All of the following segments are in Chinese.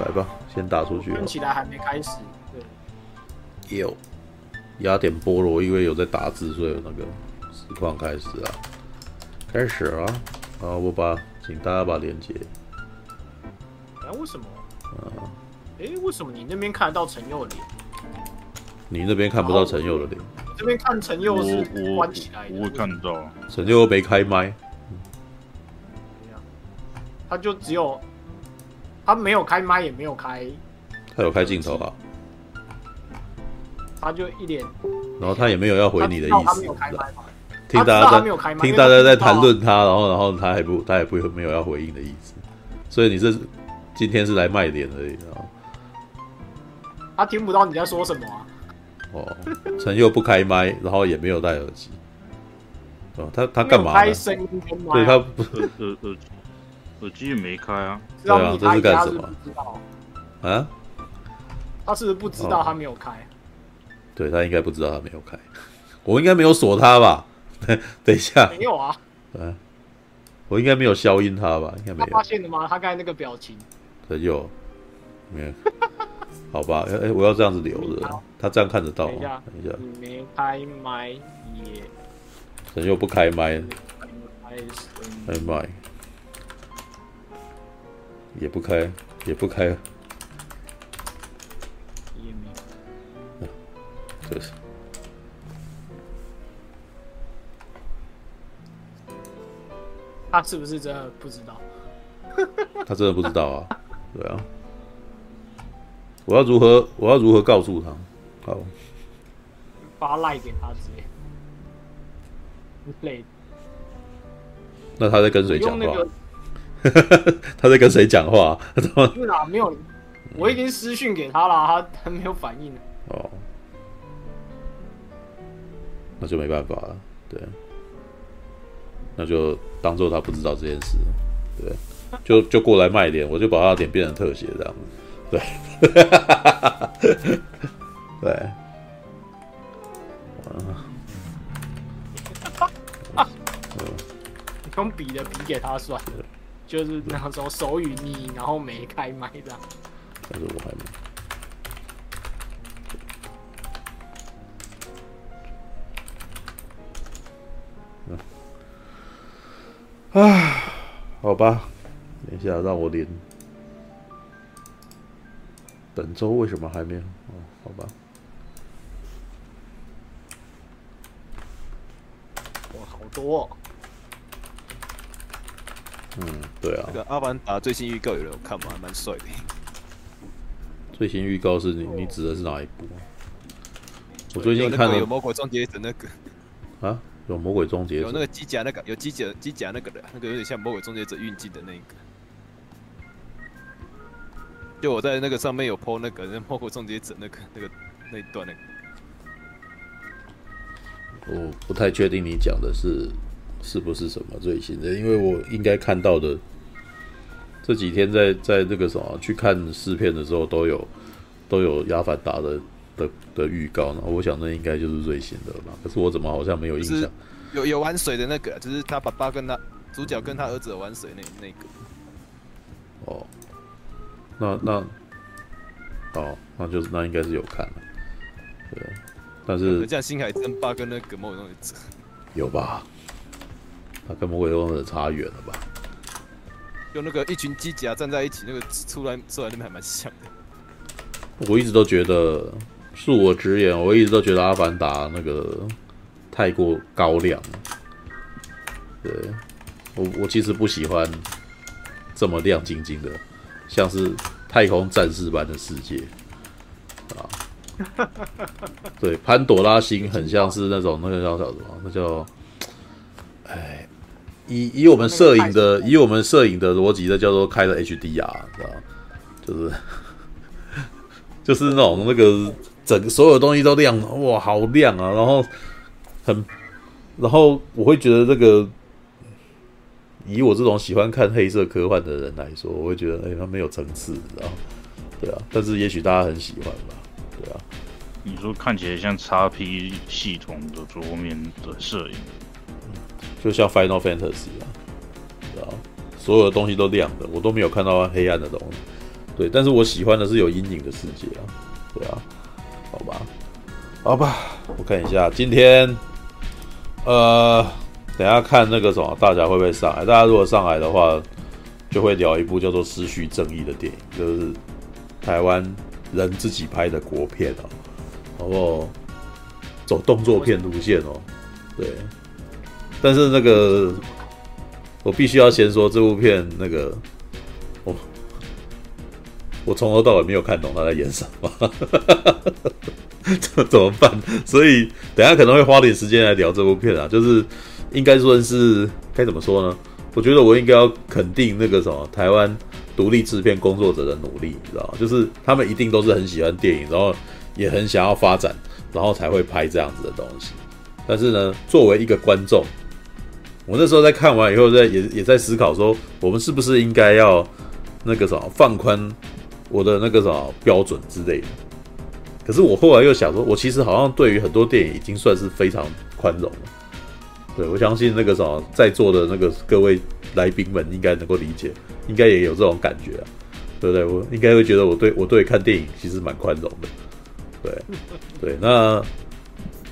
来吧，先打出去。看起来还没开始。对，有雅典波罗，因为有在打字，所以有那个实况开始啊，开始啊！好，我把，请大家把连接。哎，为什么？啊，哎，为什么你那边看得到陈佑的脸？你那边看不到陈佑的脸？我这边看陈佑是关起来的，我会看到。陈佑没开麦。他就只有，他没有开麦，也没有开。他有开镜头啊。他就一脸。然后他也没有要回你的意思。他没有开麦。听大家在听大家在谈论他，然后然后他还不他也不没有要回应的意思。所以你是今天是来卖脸而已啊。他听不到你在说什么啊。哦，陈佑不开麦，然后也没有戴耳机。哦，他他干嘛？开声音跟麦。对他不耳耳。耳机也没开啊，对啊，这是干什么？啊？他是不是不知道他没有开？对，他应该不知道他没有开，我应该没有锁他吧？等一下，没有啊。对，我应该没有消音他吧？应该没有。他发现了吗？他刚才那个表情。他有，没有？好吧，哎，我要这样子留着，他这样看得到吗？等一下，等一下，你没开麦耶。人又不开麦，开麦。也不开，也不开。也没。就是。他是不是真的不知道？他真的不知道啊！对啊。我要如何？我要如何告诉他？好。发赖给他直接。累。那他在跟谁讲话？他在跟谁讲话？是啊，没有，我已经私讯给他了，他他没有反应。哦，那就没办法了，对，那就当做他不知道这件事，对，就就过来卖点，我就把他点变成特写这样，对，对，啊，用笔的笔给他算。了。就是那时候手语你，然后没开麦这样。但是我还没。嗯。啊，好吧，等一下让我连。本周为什么还没有？哦，好吧。哇，好多哦。嗯，对啊。那个《阿凡达》最新预告有人有看吗？还蛮帅的。最新预告是你你指的是哪一部？我最近看了有魔鬼终结者那个。啊？有魔鬼终结者？有那个机甲那个，有机甲机甲那个的，那个有点像魔鬼终结者运镜的那个。就我在那个上面有 po 那个那魔鬼终结者那个那个那一段那个。我不太确定你讲的是。是不是什么最新的？因为我应该看到的这几天在在那个什么去看试片的时候，都有都有《阿凡达》的的的预告呢。我想那应该就是最新的吧。可是我怎么好像没有印象？有有玩水的那个，就是他爸爸跟他主角跟他儿子玩水那那个。哦，那那哦，那就是那应该是有看了。对，但是像《星海争霸》跟那个某种东西有吧？他跟魔鬼终结者差远了吧？用那个一群机甲站在一起，那个出来出来那边还蛮像的。我一直都觉得，恕我直言，我一直都觉得阿凡达那个太过高亮了。对，我我其实不喜欢这么亮晶晶的，像是太空战士般的世界啊。对，潘朵拉星很像是那种那个叫叫什么？那叫哎。以以我们摄影的以我们摄影的逻辑的叫做开了 HDR，知道就是 就是那种那个整个所有东西都亮，哇，好亮啊！然后很，然后我会觉得这个以我这种喜欢看黑色科幻的人来说，我会觉得哎，它没有层次，知道对啊，但是也许大家很喜欢吧，对啊。你说看起来像 XP 系统的桌面的摄影。就像 Final Fantasy 啊，啊，所有的东西都亮的，我都没有看到黑暗的东西。对，但是我喜欢的是有阴影的世界啊，对啊，好吧，好吧，我看一下今天，呃，等下看那个什么，大家会不会上来？大家如果上来的话，就会聊一部叫做《失去正义》的电影，就是台湾人自己拍的国片哦，然后走动作片路线哦，对，但是那个。我必须要先说这部片，那个我我从头到尾没有看懂他在演什么，怎怎么办？所以等下可能会花点时间来聊这部片啊，就是应该说是该怎么说呢？我觉得我应该要肯定那个什么台湾独立制片工作者的努力，你知道吗？就是他们一定都是很喜欢电影，然后也很想要发展，然后才会拍这样子的东西。但是呢，作为一个观众。我那时候在看完以后，在也也在思考说，我们是不是应该要那个什么放宽我的那个什么标准之类的。可是我后来又想说，我其实好像对于很多电影已经算是非常宽容了。对，我相信那个什么在座的那个各位来宾们应该能够理解，应该也有这种感觉啊，对不对？我应该会觉得我对我对看电影其实蛮宽容的。对，对，那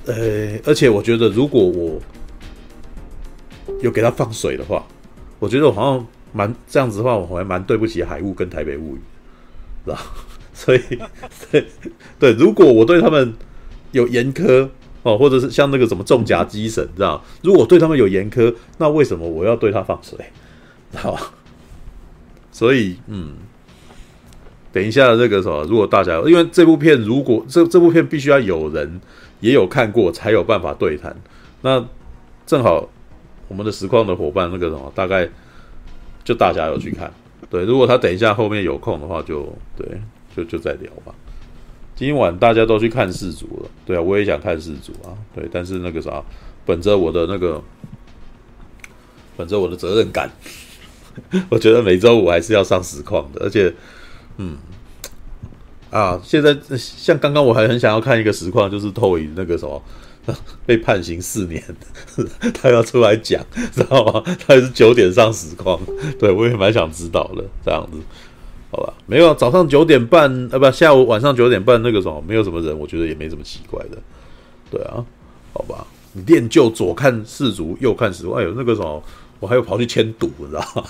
呃，而且我觉得如果我有给他放水的话，我觉得我好像蛮这样子的话，我还蛮对不起海雾跟台北物语，知道？所以，对对，如果我对他们有严苛哦，或者是像那个什么重甲机神，知道？如果对他们有严苛，那为什么我要对他放水？知道？所以，嗯，等一下这个什么，如果大家因为这部片，如果这这部片必须要有人也有看过，才有办法对谈，那正好。我们的实况的伙伴，那个什么，大概就大家有去看。对，如果他等一下后面有空的话就，对，就就再聊吧。今晚大家都去看世足了，对啊，我也想看世足啊。对，但是那个啥，本着我的那个，本着我的责任感，我觉得每周五还是要上实况的。而且，嗯，啊，现在像刚刚我还很想要看一个实况，就是透影那个什么。被判刑四年，他要出来讲，知道吗？他也是九点上实况，对，我也蛮想知道的，这样子，好吧？没有，早上九点半，呃，不，下午晚上九点半那个什么，没有什么人，我觉得也没什么奇怪的，对啊，好吧？你练就左看世足，右看实况，哎呦，那个什么，我还有跑去签赌，你知道吗？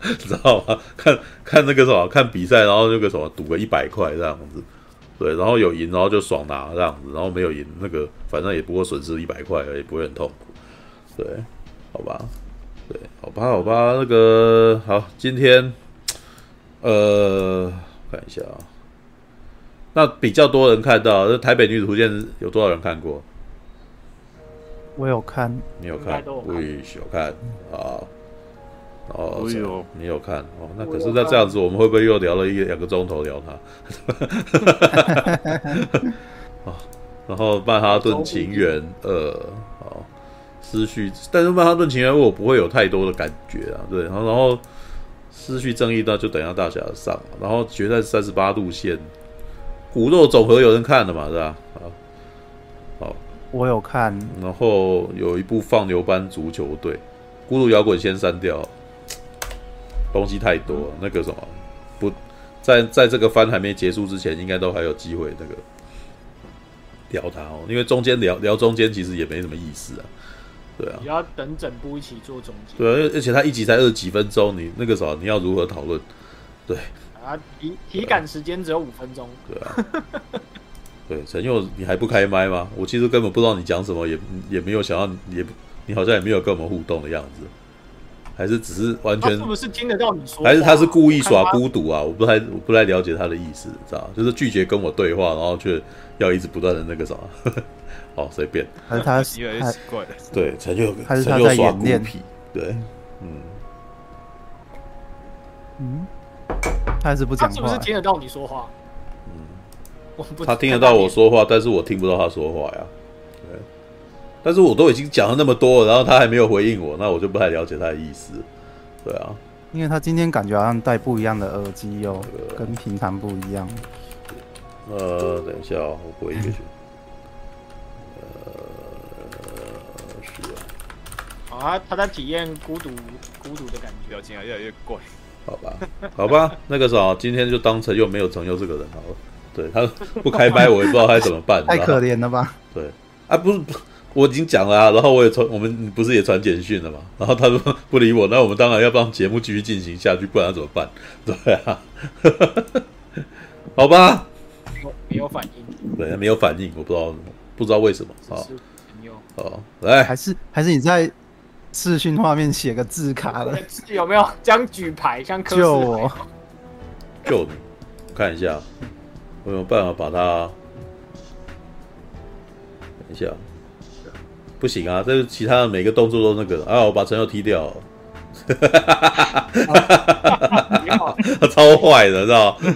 知道吗？看看那个什么，看比赛，然后那个什么，赌个一百块这样子。对，然后有赢，然后就爽拿这样子，然后没有赢，那个反正也不过损失一百块而已，也不会很痛苦。对，好吧，对，好吧，好吧，那个好，今天，呃，看一下啊，那比较多人看到，那《台北女子图鉴》有多少人看过？我有看，你有看？我也有看啊。哦，我有，你有看哦？那可是那这样子，我们会不会又聊了一两个钟头聊他？哦，然后《曼哈顿情缘二》好，失去，但是《曼哈顿情缘二》我不会有太多的感觉啊。对，然后然后失去正义那就等一下大侠上，然后决战三十八度线，骨肉总和有人看了嘛？是吧？啊，好，我有看。然后有一部放牛班足球队，孤独摇滚先删掉。东西太多，那个什么，不在在这个番还没结束之前，应该都还有机会那个聊它哦。因为中间聊聊中间其实也没什么意思啊，对啊。你要等整部一起做总结。对啊，而且它一集才二十几分钟，你那个时候你要如何讨论？对啊，体体感时间只有五分钟。对啊。对，陈佑，你还不开麦吗？我其实根本不知道你讲什么，也也没有想要，也你好像也没有跟我们互动的样子。还是只是完全，是不是听得到你说？还是他是故意耍孤独啊？我不太我不太了解他的意思，知道？就是拒绝跟我对话，然后却要一直不断的那个什么？好，随便。还是他越来越奇怪？对，陈就还是他在演练？对，嗯嗯，他还是不讲话？是不是听得到你说话？嗯，他听得到我说话，但是我听不到他说话呀。但是我都已经讲了那么多了，然后他还没有回应我，那我就不太了解他的意思。对啊，因为他今天感觉好像戴不一样的耳机哟、哦，跟平常不一样。呃，等一下，我回一个去。呃，是啊。啊，他在体验孤独，孤独的感觉，表情啊越来越怪。好吧，好吧，那个啥，今天就当成又没有成就这个人好了。对他不开麦，我也不知道该怎么办。太可怜了吧？对啊，不是，我已经讲了啊，然后我也传，我们不是也传简讯了嘛？然后他说不理我，那我们当然要让节目继续进行下去，不然怎么办？对啊，好吧，没有反应，对，没有反应，我不知道，不知道为什么啊？哦，来，来还是还是你在视讯画面写个字卡了？有没有将举牌？像救我，救你，我看一下。我有办法把它，等一下，不行啊！这其他的每个动作都那个啊！我把陈佑踢掉，超坏的，知道？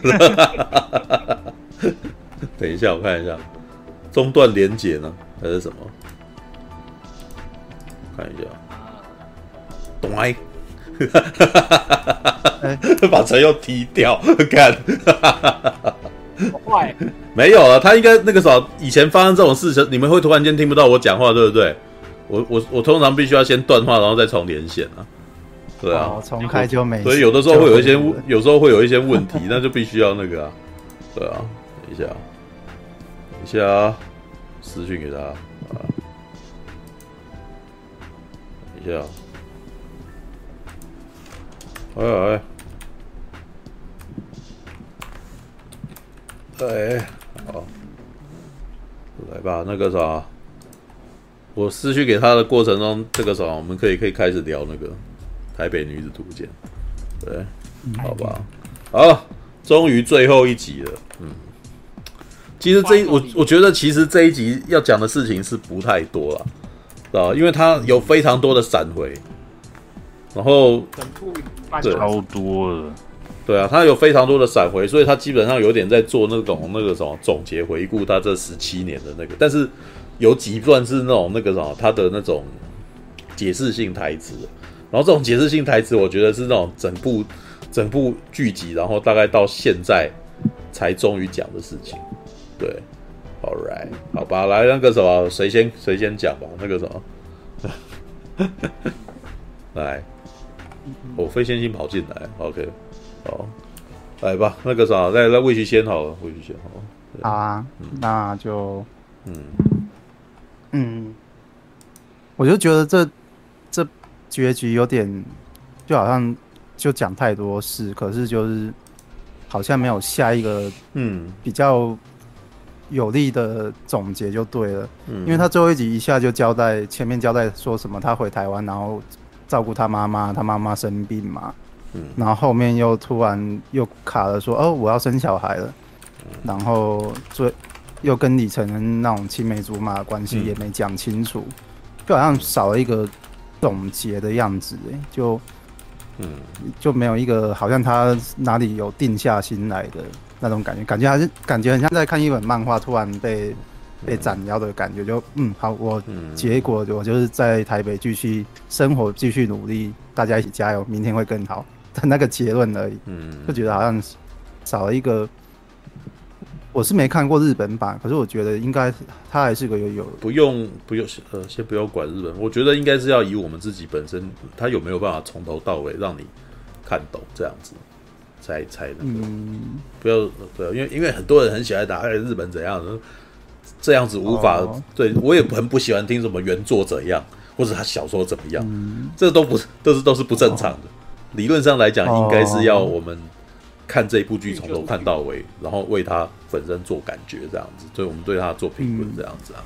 等一下，我看一下，中断连结呢，还是什么？看一下，懂哎，把陈佑踢掉，干。坏，没有啊，他应该那个时候以前发生这种事情，你们会突然间听不到我讲话，对不对？我我我通常必须要先断话，然后再重连线啊。对啊，重开就没。所以有的时候会有一些，有时候会有一些问题，那就必须要那个啊。对啊，等一下，等一下，私讯给他啊。等一下，哎哎。对，好，来吧，那个啥，我失去给他的过程中，这个啥，我们可以可以开始聊那个台北女子图鉴，对，好吧，好，终于最后一集了，嗯，其实这一我我觉得其实这一集要讲的事情是不太多了，知道因为他有非常多的闪回，然后对，超多了。对啊，他有非常多的闪回，所以他基本上有点在做那种那个什么总结回顾他这十七年的那个，但是有几段是那种那个什么他的那种解释性台词，然后这种解释性台词，我觉得是那种整部整部剧集，然后大概到现在才终于讲的事情。对，All right，好吧，来那个什么，谁先谁先讲吧，那个什么，来，我飞仙星跑进来，OK。好，来吧，那个啥，来来，魏旭先好了，魏旭先好了。好啊，嗯、那就，嗯。嗯，我就觉得这这结局有点，就好像就讲太多事，可是就是好像没有下一个嗯。比较有力的总结就对了，嗯，因为他最后一集一下就交代前面交代说什么他回台湾，然后照顾他妈妈，他妈妈生病嘛。嗯，然后后面又突然又卡了说，说哦，我要生小孩了，然后最又跟李承恩那种青梅竹马的关系也没讲清楚，就好像少了一个总结的样子，哎，就嗯。就没有一个好像他哪里有定下心来的那种感觉，感觉还是感觉很像在看一本漫画，突然被被斩妖的感觉，就嗯好，我结果我就是在台北继续生活，继续努力，大家一起加油，明天会更好。的那个结论而已，嗯，就觉得好像少了一个。我是没看过日本版，可是我觉得应该它还是个有有。不用不用呃，先不要管日本，我觉得应该是要以我们自己本身，他有没有办法从头到尾让你看懂这样子，才才那个。嗯，不要对，因为因为很多人很喜欢打哎日本怎样，这样子无法。哦、对我也很不喜欢听什么原作怎样，或者他小说怎么样，嗯、这都不都是都是不正常的。哦理论上来讲，应该是要我们看这部剧从头看到尾，然后为他本身做感觉这样子，所以我们对他做评论这样子啊，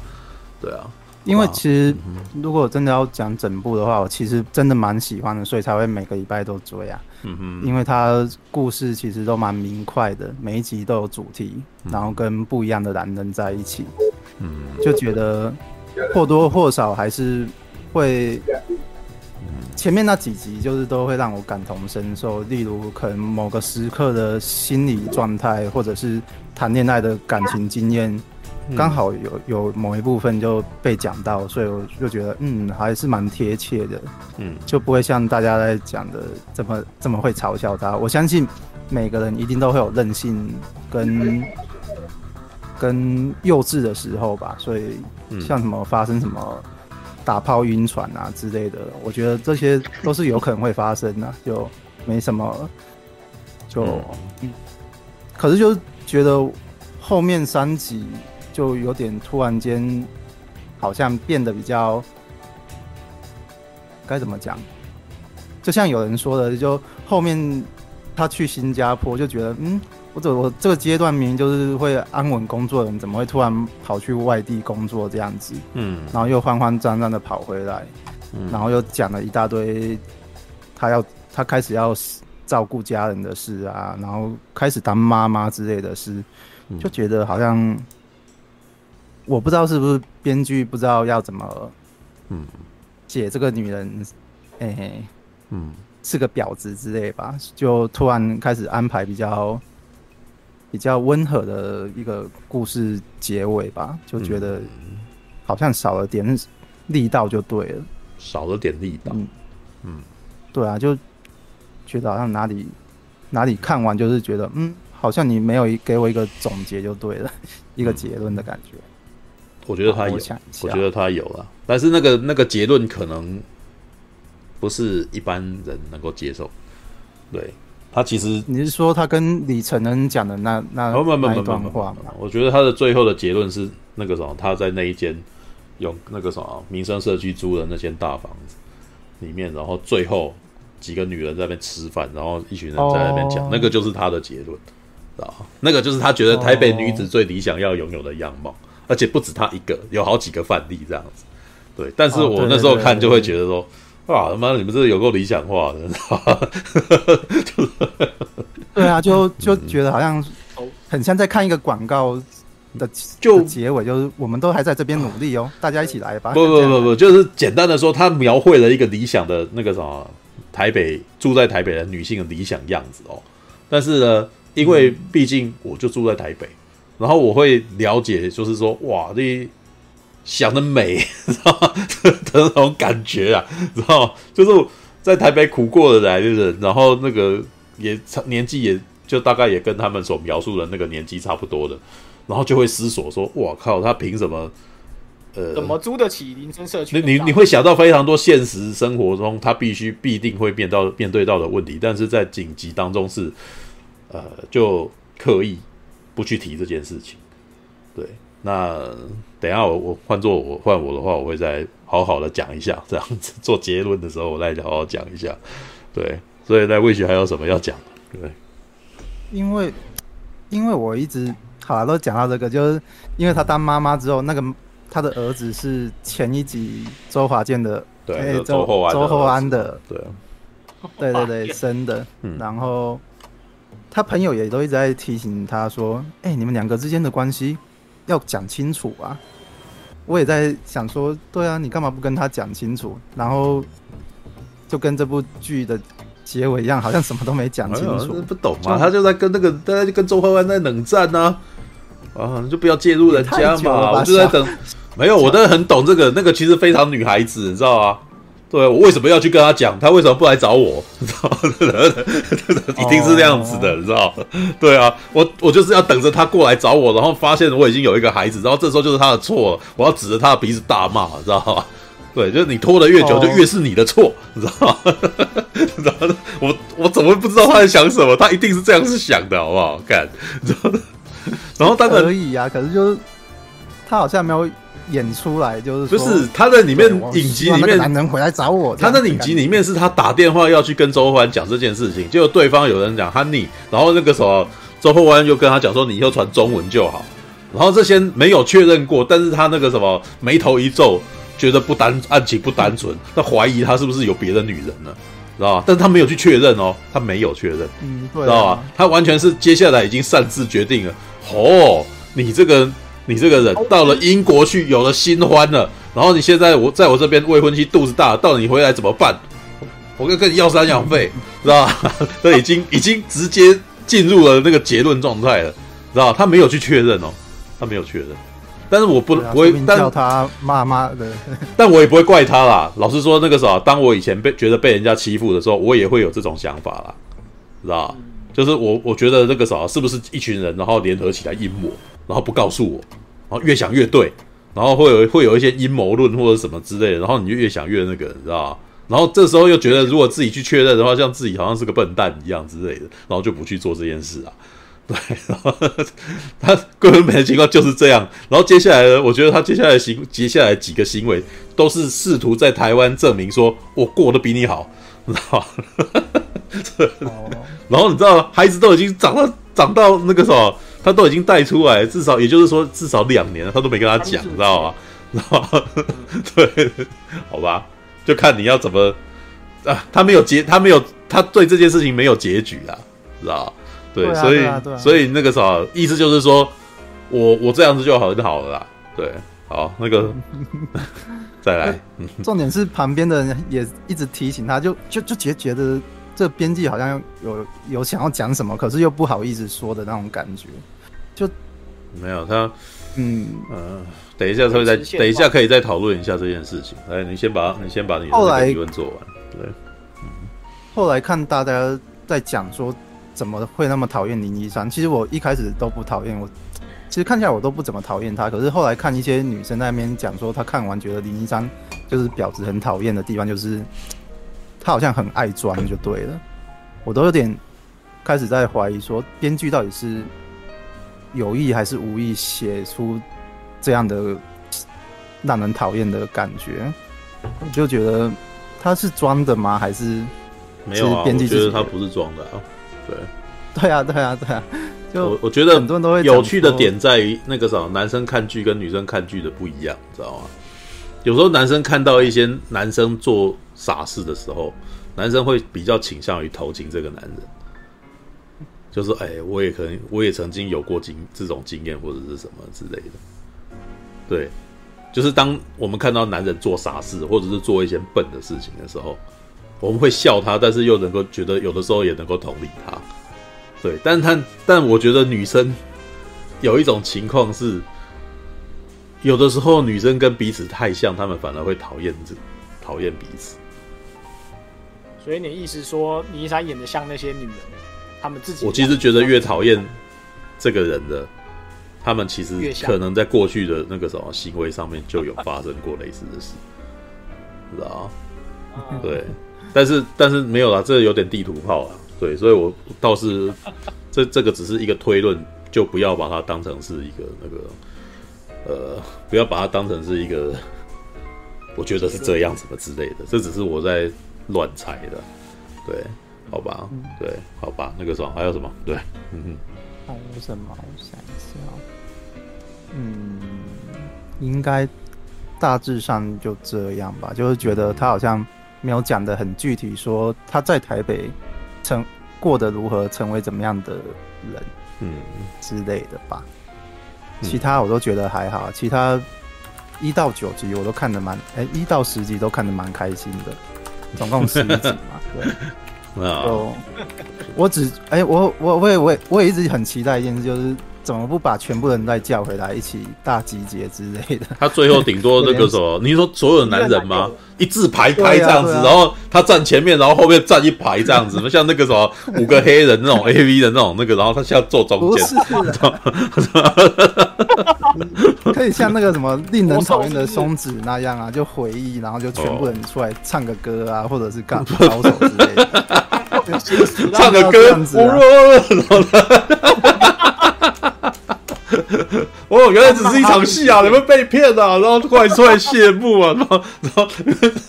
对啊。因为其实如果真的要讲整部的话，我其实真的蛮喜欢的，所以才会每个礼拜都追啊。嗯哼，因为他故事其实都蛮明快的，每一集都有主题，然后跟不一样的男人在一起，嗯，就觉得或多或少还是会。前面那几集就是都会让我感同身受，例如可能某个时刻的心理状态，或者是谈恋爱的感情经验，刚好有有某一部分就被讲到，所以我就觉得嗯还是蛮贴切的，嗯，就不会像大家在讲的这么这么会嘲笑他。我相信每个人一定都会有任性跟跟幼稚的时候吧，所以像什么发生什么。打炮晕船啊之类的，我觉得这些都是有可能会发生的，就没什么就嗯，可是就觉得后面三集就有点突然间，好像变得比较该怎么讲？就像有人说的，就后面他去新加坡，就觉得嗯。我这我这个阶段明明就是会安稳工作的人，怎么会突然跑去外地工作这样子？嗯，然后又慌慌张张的跑回来，嗯，然后又讲了一大堆，他要他开始要照顾家人的事啊，然后开始当妈妈之类的事，就觉得好像我不知道是不是编剧不知道要怎么，嗯，写这个女人，嘿嘿，嗯，是个婊子之类吧，就突然开始安排比较。比较温和的一个故事结尾吧，就觉得好像少了点力道，就对了，少了点力道。嗯，嗯，对啊，就觉得好像哪里哪里看完就是觉得，嗯，好像你没有给我一个总结就对了，一个结论的感觉。我觉得他有，我，我觉得他有了，但是那个那个结论可能不是一般人能够接受，对。他其实，你是说他跟李承恩讲的那那那一段话吗？我觉得他的最后的结论是那个什么，他在那一间用那个什么民生社区租的那间大房子里面，然后最后几个女人在那边吃饭，然后一群人在那边讲，那个就是他的结论啊，那个就是他觉得台北女子最理想要拥有的样貌，而且不止他一个，有好几个范例这样子。对，但是我那时候看就会觉得说。啊他妈！你们这有够理想化的？对啊，就就觉得好像很像在看一个广告的就结尾，就是我们都还在这边努力哦，大家一起来吧。不不不不，就是简单的说，他描绘了一个理想的那个什么台北住在台北的女性的理想样子哦。但是呢，因为毕竟我就住在台北，然后我会了解，就是说哇，这。想的美，知道吗？的那种感觉啊，知道吗？就是在台北苦过的来的人，然后那个也年纪也就大概也跟他们所描述的那个年纪差不多的，然后就会思索说：“哇靠，他凭什么？呃，怎么租得起林森社区？”你你你会想到非常多现实生活中他必须必定会面到面对到的问题，但是在紧急当中是呃，就刻意不去提这件事情，对。那等一下我我换做我换我的话，我会再好好的讲一下，这样子做结论的时候，我再好好讲一下。对，所以在魏雪还有什么要讲？对，因为因为我一直好了都讲到这个，就是因为他当妈妈之后，那个他的儿子是前一集周华健的，对，欸、周厚安周厚安的，对，对对对，生的。嗯、然后他朋友也都一直在提醒他说：“哎、欸，你们两个之间的关系。”要讲清楚啊！我也在想说，对啊，你干嘛不跟他讲清楚？然后就跟这部剧的结尾一样，好像什么都没讲清楚。不懂嘛？他就在跟那个，大家就跟周欢欢在冷战呢。啊，就不要介入人家嘛！我就在等，没有，我真的很懂这个。那个其实非常女孩子，你知道吗？对，我为什么要去跟他讲？他为什么不来找我？你知道吗？一定是这样子的，你知道吗？对啊，我我就是要等着他过来找我，然后发现我已经有一个孩子，然后这时候就是他的错，我要指着他的鼻子大骂，你知道吗？对，就是你拖得越久，就越是你的错，你知道吗？然后我我怎么会不知道他在想什么？他一定是这样子想的，好不好？看，然后当然可以呀，可是就是他好像没有。演出来就是，不是他在里面影集里面，男人回来找我。他在影集里面是他打电话要去跟周厚安讲这件事情，结果对方有人讲 Honey，然后那个什么周厚安又跟他讲说，你以后传中文就好。然后这些没有确认过，但是他那个什么眉头一皱，觉得不单案情不单纯，他怀疑他是不是有别的女人呢？知道吧？但是他没有去确认哦，他没有确认，嗯，对，知道吧？他完全是接下来已经擅自决定了。哦，你这个。你这个人到了英国去，有了新欢了，然后你现在我在我这边未婚妻肚子大，到你回来怎么办？我跟跟你要赡养费，知道吧？这已经已经直接进入了那个结论状态了，知道吧？他没有去确认哦，他没有确认，但是我不不会，但叫他妈妈的，但我也不会怪他啦。老实说，那个时候，当我以前被觉得被人家欺负的时候，我也会有这种想法啦，知道吧？就是我我觉得那个啥是不是一群人，然后联合起来阴我？然后不告诉我，然后越想越对，然后会有会有一些阴谋论或者什么之类的，然后你就越想越那个，你知道吗？然后这时候又觉得如果自己去确认的话，像自己好像是个笨蛋一样之类的，然后就不去做这件事啊。对，然后他根本没的情况就是这样。然后接下来呢，我觉得他接下来行接下来几个行为都是试图在台湾证明说我过得比你好，知道吗？然后你知道，孩子都已经长到长到那个时候，他都已经带出来，至少也就是说至少两年了，他都没跟他讲，知道吗？知道吗？对，好吧，就看你要怎么啊，他没有结，他没有，他对这件事情没有结局啊，知道吗？对，对啊、所以啊啊所以那个啥，意思就是说，我我这样子就很好了啦。对，好，那个 再来。重点是旁边的人也一直提醒他，就就就觉觉得这编辑好像有有想要讲什么，可是又不好意思说的那种感觉。就没有他，嗯呃，等一下他会再等一下可以再讨论一下这件事情。来，你先把你先把你的疑问做完。对，嗯，后来看大家在讲说。怎么会那么讨厌林一山？其实我一开始都不讨厌我，其实看起来我都不怎么讨厌他。可是后来看一些女生在那边讲说，她看完觉得林一山就是婊子，很讨厌的地方就是他好像很爱装就对了。我都有点开始在怀疑说，编剧到底是有意还是无意写出这样的让人讨厌的感觉。我就觉得他是装的吗？还是没有啊？我觉得他不是装的啊。对，对啊，对啊，对啊，就我我觉得很多人都会有趣的点在于那个什么，男生看剧跟女生看剧的不一样，知道吗？有时候男生看到一些男生做傻事的时候，男生会比较倾向于同情这个男人，就是哎，我也可能我也曾经有过经这种经验或者是什么之类的。对，就是当我们看到男人做傻事或者是做一些笨的事情的时候。我们会笑他，但是又能够觉得有的时候也能够同理他，对。但他但我觉得女生有一种情况是，有的时候女生跟彼此太像，他们反而会讨厌这讨厌彼此。所以你意思说，倪一山演的像那些女人，他们自己？我其实觉得越讨厌这个人的，他们其实可能在过去的那个什么行为上面就有发生过类似的事，知道吗？对。但是但是没有啦，这有点地图炮啊，对，所以我倒是 这这个只是一个推论，就不要把它当成是一个那个呃，不要把它当成是一个，我觉得是这样什么之类的，这只是我在乱猜的，对，好吧，对，好吧，那个什么还有什么？对，嗯哼，还有什么？我想一下，嗯，应该大致上就这样吧，就是觉得他好像。没有讲的很具体，说他在台北成过得如何，成为怎么样的人，嗯之类的吧。其他我都觉得还好，其他一到九集我都看得蛮，哎，一到十集都看得蛮开心的，总共十集嘛，对。哦，我只哎，我我我也我也我也一直很期待一件事，就是。怎么不把全部人再叫回来一起大集结之类的？他最后顶多那个什么？你说所有的男人吗？一字排开这样子，然后他站前面，然后后面站一排这样子，像那个什么五个黑人那种 AV 的那种那个，然后他现在坐中间，不是 可以像那个什么令人讨厌的松子那样啊，就回忆，然后就全部人出来唱个歌啊，或者是干 高手之类的，唱个歌，哦，原来只是一场戏啊！你们被骗啊！然后突然出来谢幕啊！然后，然后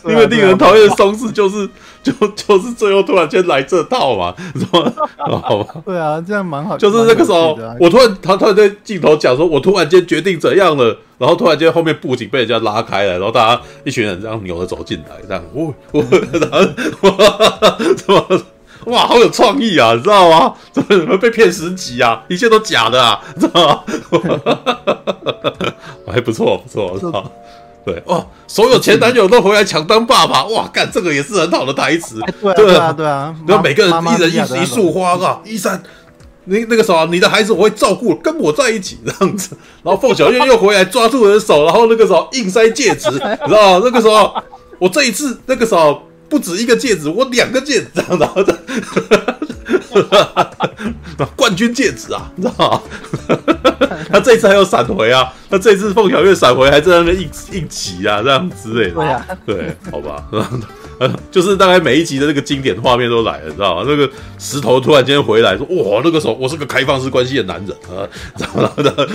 因为令人讨厌的松子就是就 就是最后突然间来这套嘛，是吧？好吧？对啊，这样蛮好。就是那个时候，我突然他突然在镜头讲说，我突然间决定怎样了，然后突然间后面布景被人家拉开了，然后大家一群人这样扭着走进来，这样，我我 然后什么？哇，好有创意啊，你知道吗？怎么怎么被骗十集啊？一切都假的啊，知道吗？还不错，不错，知道对。哦，所有前男友都回来抢当爸爸，哇，干这个也是很好的台词，对啊，对啊，然后每个人一人一一束花啊，一三，你那个时候你的孩子我会照顾，跟我在一起这样子，然后凤小岳又回来抓住我的手，然后那个时候硬塞戒指，你知道吗？那个时候我这一次那个时候。不止一个戒指，我两个戒指这样子，冠军戒指啊，你知道吗？他这次还有闪回啊，他这次凤小月闪回还在那边硬硬挤啊，这样之类的。对啊，对，好吧，就是大概每一集的那个经典画面都来了，你知道吗？那个石头突然间回来说：“哇，那个时候我是个开放式关系的男人啊，怎么的？”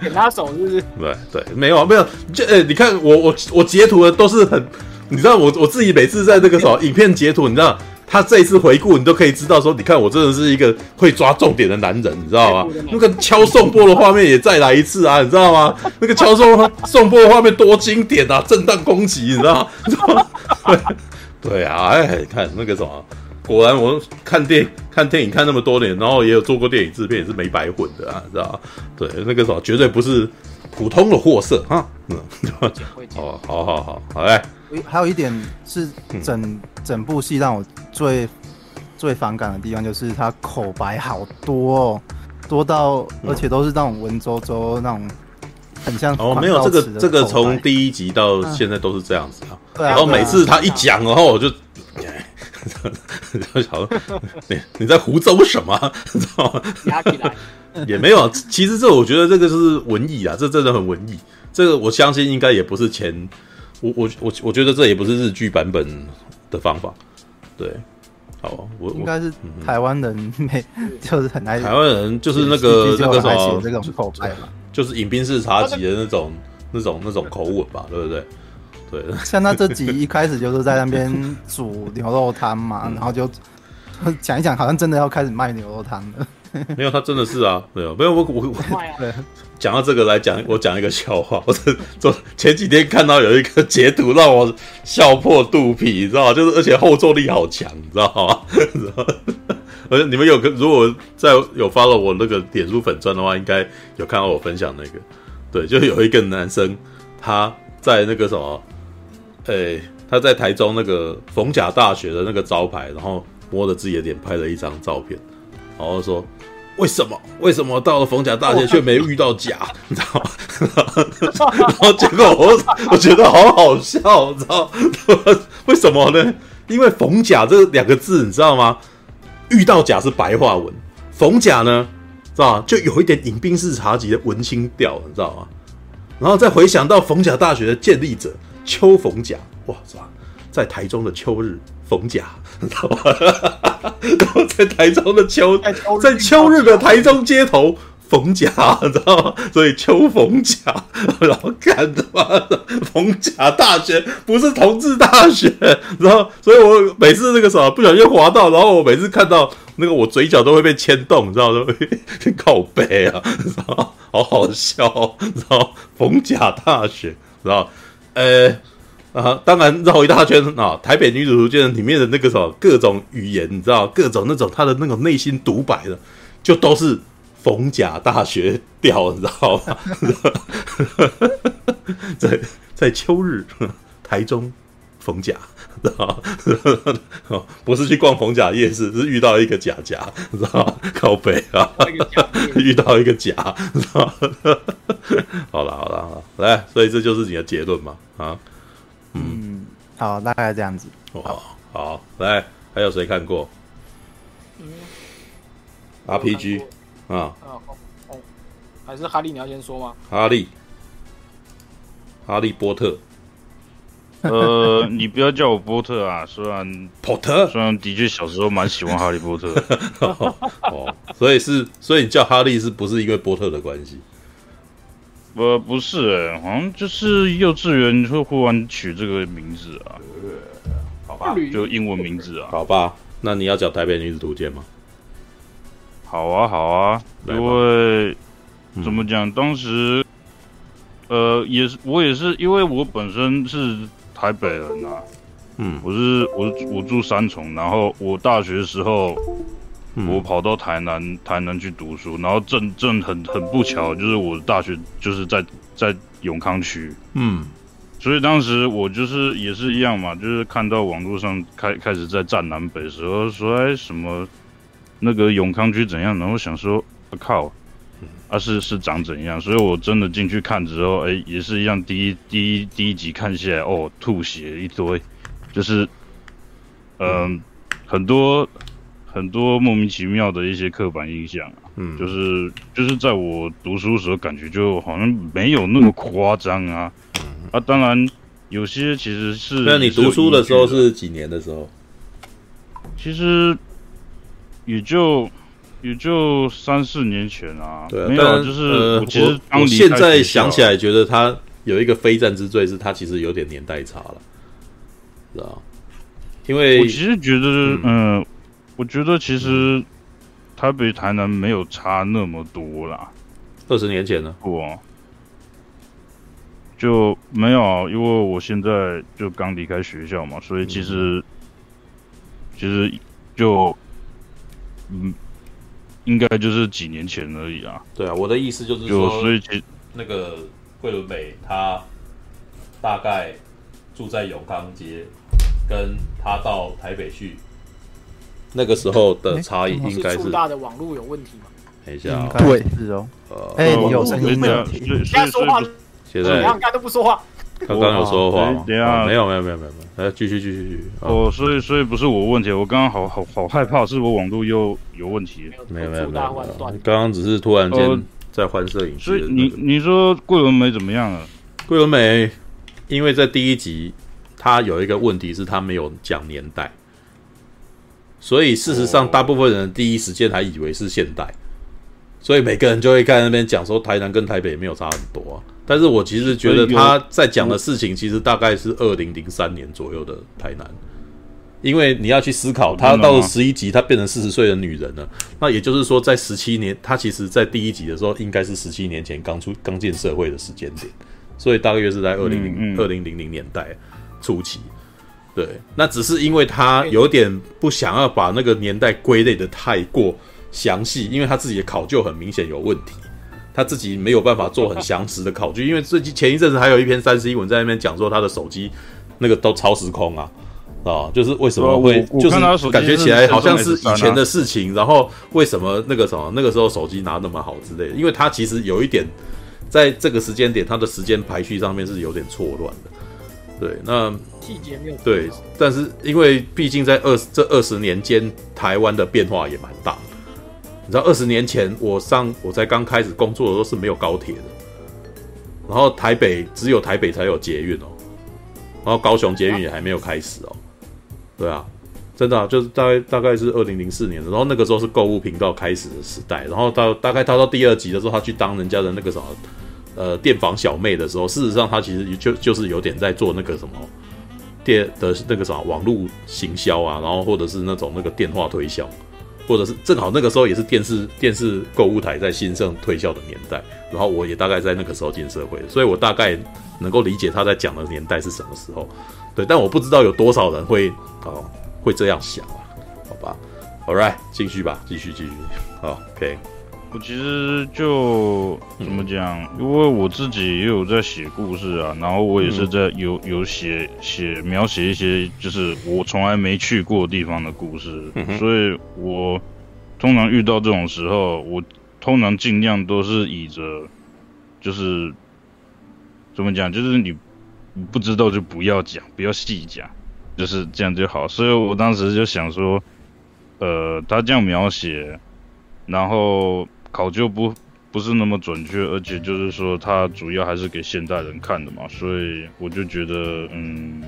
点他手是不是？对对，没有没有，就哎、欸，你看我我我截图的都是很，你知道我我自己每次在那个什么影片截图，你知道。他这一次回顾，你都可以知道说，你看我真的是一个会抓重点的男人，你知道吗？那个敲送波的画面也再来一次啊，你知道吗？那个敲送送波的画面多经典啊，震荡攻击，你知道吗？对 对啊，哎，看那个什么，果然我看电看电影看那么多年，然后也有做过电影制片，也是没白混的啊，你知道吗？对，那个什么绝对不是普通的货色哈。嗯，哦，好好好，好嘞。还有一点是整、嗯、整部戏让我最最反感的地方，就是他口白好多哦，多到而且都是那种文绉绉那种，很像哦，没有这个这个从第一集到现在都是这样子啊。对啊，然后每次他一讲，然后我就，好，你你在胡诌什么？知道吗？压起来 也没有。其实这我觉得这个是文艺啊，这真的很文艺。这个我相信应该也不是前。我我我我觉得这也不是日剧版本的方法，对，好，我应该是台湾人没，就是很爱台湾人就是那个那个什么这种口白嘛，就是饮冰式茶几的那种那种那种口吻吧，对不对？对，像他这集一开始就是在那边煮牛肉汤嘛，然后就讲一讲，好像真的要开始卖牛肉汤了。没有，他真的是啊，没有，没有，我我我 讲到这个来讲，我讲一个笑话。我这昨前几天看到有一个截图，让我笑破肚皮，你知道吗？就是而且后坐力好强，你知道吗？而且你们有个如果在有发了我那个脸书粉专的话，应该有看到我分享那个。对，就有一个男生他在那个什么，哎、他在台中那个逢甲大学的那个招牌，然后摸着自己的脸拍了一张照片，然后说。为什么？为什么到了逢甲大学却没遇到甲？你知道吗？然后结果我我觉得好好笑，你知道 为什么呢？因为逢甲这两个字，你知道吗？遇到甲是白话文，逢甲呢，知道吗？就有一点饮冰室茶几的文青调，你知道吗？然后再回想到逢甲大学的建立者邱逢甲，哇，是吧？在台中的秋日。逢甲，知道吗？然后在台中的秋，在秋日的台中街头逢甲，你知道吗？所以秋逢甲，然后看他妈的逢甲大学不是同志大学，然后所以我每次那个什么不小心滑到，然后我每次看到那个我嘴角都会被牵动，你知道吗？靠背啊，知道吗？好好笑，你知道逢甲大学，知道呃。啊，当然绕一大圈啊！台北女主图鉴里面的那个什么各种语言，你知道，各种那种她的那种内心独白的，就都是逢甲大学调，你知道吗？在在秋日，台中逢甲，知道吗？不是去逛逢甲夜市，是遇到一个甲甲，你知道吗？靠北啊，遇到一个甲，知道吗？好了好了好了，来，所以这就是你的结论嘛？啊。嗯，好，大概这样子。哇，好，来，还有谁看过？嗯，RPG 啊，啊，哦，还是哈利，你要先说吗？哈利，哈利波特。呃，你不要叫我波特啊，虽然波特，虽然的确小时候蛮喜欢哈利波特。哦，所以是，所以你叫哈利是不是因为波特的关系？呃，不是好像就是幼稚园会忽然取这个名字啊，好吧，就英文名字啊，好吧，那你要讲台北女子图鉴吗？好啊，好啊，因为怎么讲，当时，呃，也是我也是，因为我本身是台北人啊，嗯，我是我我住三重，然后我大学的时候。我跑到台南，台南去读书，然后正正很很不巧，就是我大学就是在在永康区，嗯，所以当时我就是也是一样嘛，就是看到网络上开开始在站南北的时候说，哎什么那个永康区怎样，然后想说，我、啊、靠，啊是是长怎样，所以我真的进去看之后，哎也是一样，第一第一第一集看下来，哦吐血一堆，就是嗯、呃、很多。很多莫名其妙的一些刻板印象，嗯，就是就是在我读书的时候，感觉就好像没有那么夸张啊，嗯、啊，当然有些其实是。那你读书的时候是几年的时候？其实也就也就三四年前啊，对啊，没有，就是、呃、我其实我，我现在想起来，觉得他有一个非战之罪，是他其实有点年代差了，知道？因为我其实觉得，嗯。呃我觉得其实台北、台南没有差那么多啦。二十年前呢？不，就没有，因为我现在就刚离开学校嘛，所以其实、嗯、其实就嗯，应该就是几年前而已啊。对啊，我的意思就是说，所以其实那个桂纶镁他大概住在永康街，跟他到台北去。那个时候的差异应该是，是大的网络有问题吗？等一下，对，是哦。呃，哎，你有声音没有。现在说话，现在刚刚都不说话。刚刚有说话吗？等下，没有，没有，没有，没有，来继续，继续，继续。哦，所以，所以不是我问题，我刚刚好好好害怕，是我网络又有问题。没有，没有，没有。刚刚只是突然间在换摄影师。所以你你说桂纶镁怎么样了？桂纶镁，因为在第一集，他有一个问题是他没有讲年代。所以事实上，大部分人第一时间还以为是现代，所以每个人就会在那边讲说台南跟台北没有差很多啊。但是我其实觉得他在讲的事情，其实大概是二零零三年左右的台南，因为你要去思考，他到了十一集，他变成四十岁的女人了，那也就是说，在十七年，他其实在第一集的时候，应该是十七年前刚出刚进社会的时间点，所以大约是在二零零二零零零年代初期。对，那只是因为他有点不想要把那个年代归类的太过详细，因为他自己的考究很明显有问题，他自己没有办法做很详实的考据。因为最近前一阵子还有一篇三十一文在那边讲说他的手机那个都超时空啊啊，就是为什么会就是感觉起来好像是以前的事情，然后为什么那个什么那个时候手机拿那么好之类的？因为他其实有一点在这个时间点，他的时间排序上面是有点错乱的。对，那细节没有对，但是因为毕竟在二这二十年间，台湾的变化也蛮大的。你知道，二十年前我上我在刚开始工作的时候是没有高铁的，然后台北只有台北才有捷运哦，然后高雄捷运也还没有开始哦。对啊，真的啊，就是大概大概是二零零四年的，然后那个时候是购物频道开始的时代，然后到大概他到第二集的时候，他去当人家的那个什么。呃，电访小妹的时候，事实上他其实就就是有点在做那个什么电的那个什么网络行销啊，然后或者是那种那个电话推销，或者是正好那个时候也是电视电视购物台在兴盛推销的年代，然后我也大概在那个时候进社会，所以我大概能够理解他在讲的年代是什么时候，对，但我不知道有多少人会哦会这样想啊，好吧，All right，继续吧，继续继续，好，OK。我其实就怎么讲，因为我自己也有在写故事啊，然后我也是在有有写写描写一些就是我从来没去过地方的故事，所以我通常遇到这种时候，我通常尽量都是以着就是怎么讲，就是你你不知道就不要讲，不要细讲，就是这样就好。所以我当时就想说，呃，他这样描写，然后。考究不不是那么准确，而且就是说，它主要还是给现代人看的嘛，所以我就觉得，嗯，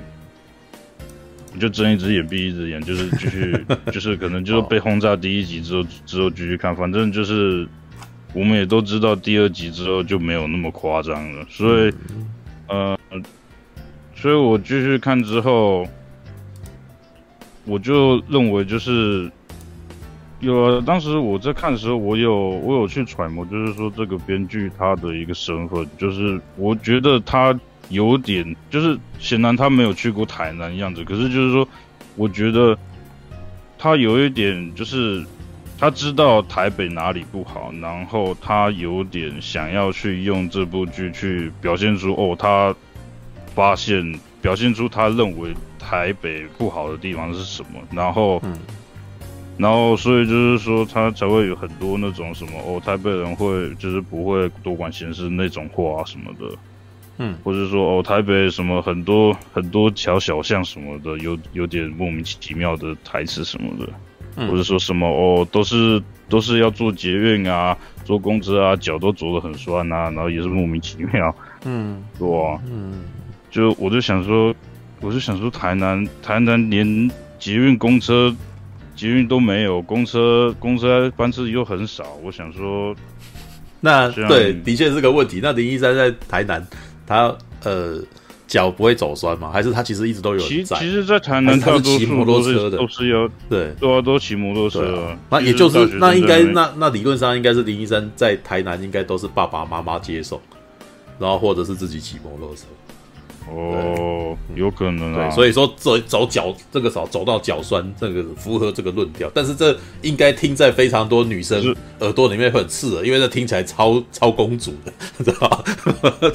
我就睁一只眼闭一只眼，就是继续，就是可能就是被轰炸第一集之后，之后继续看，反正就是我们也都知道，第二集之后就没有那么夸张了，所以，呃，所以我继续看之后，我就认为就是。有啊，当时我在看的时候，我有我有去揣摩，就是说这个编剧他的一个身份，就是我觉得他有点，就是显然他没有去过台南样子，可是就是说，我觉得他有一点，就是他知道台北哪里不好，然后他有点想要去用这部剧去表现出，哦，他发现表现出他认为台北不好的地方是什么，然后。嗯然后，所以就是说，他才会有很多那种什么哦，台北人会就是不会多管闲事那种话什么的，嗯，或者说哦，台北什么很多很多条小巷什么的，有有点莫名其妙的台词什么的，或者说什么哦，都是都是要做捷运啊，坐公车啊，脚都走得很酸啊，然后也是莫名其妙，嗯，对吧？嗯，就我就想说，我就想说，台南台南连捷运、公车、捷运都没有，公车公车班次又很少，我想说，那对，的确是个问题。那林一山在台南，他呃。脚不会走酸吗？还是他其实一直都有人在？其实，在台南大多数骑摩托车的，都是要对，都要都骑摩托车。那也就是那应该那那理论上应该是林医生在台南应该都是爸爸妈妈接送，然后或者是自己骑摩托车。哦，有可能啊。对，所以说走走脚这个少走到脚酸，这个符合这个论调。但是这应该听在非常多女生耳朵里面会很刺耳，因为这听起来超超公主的，知道吧？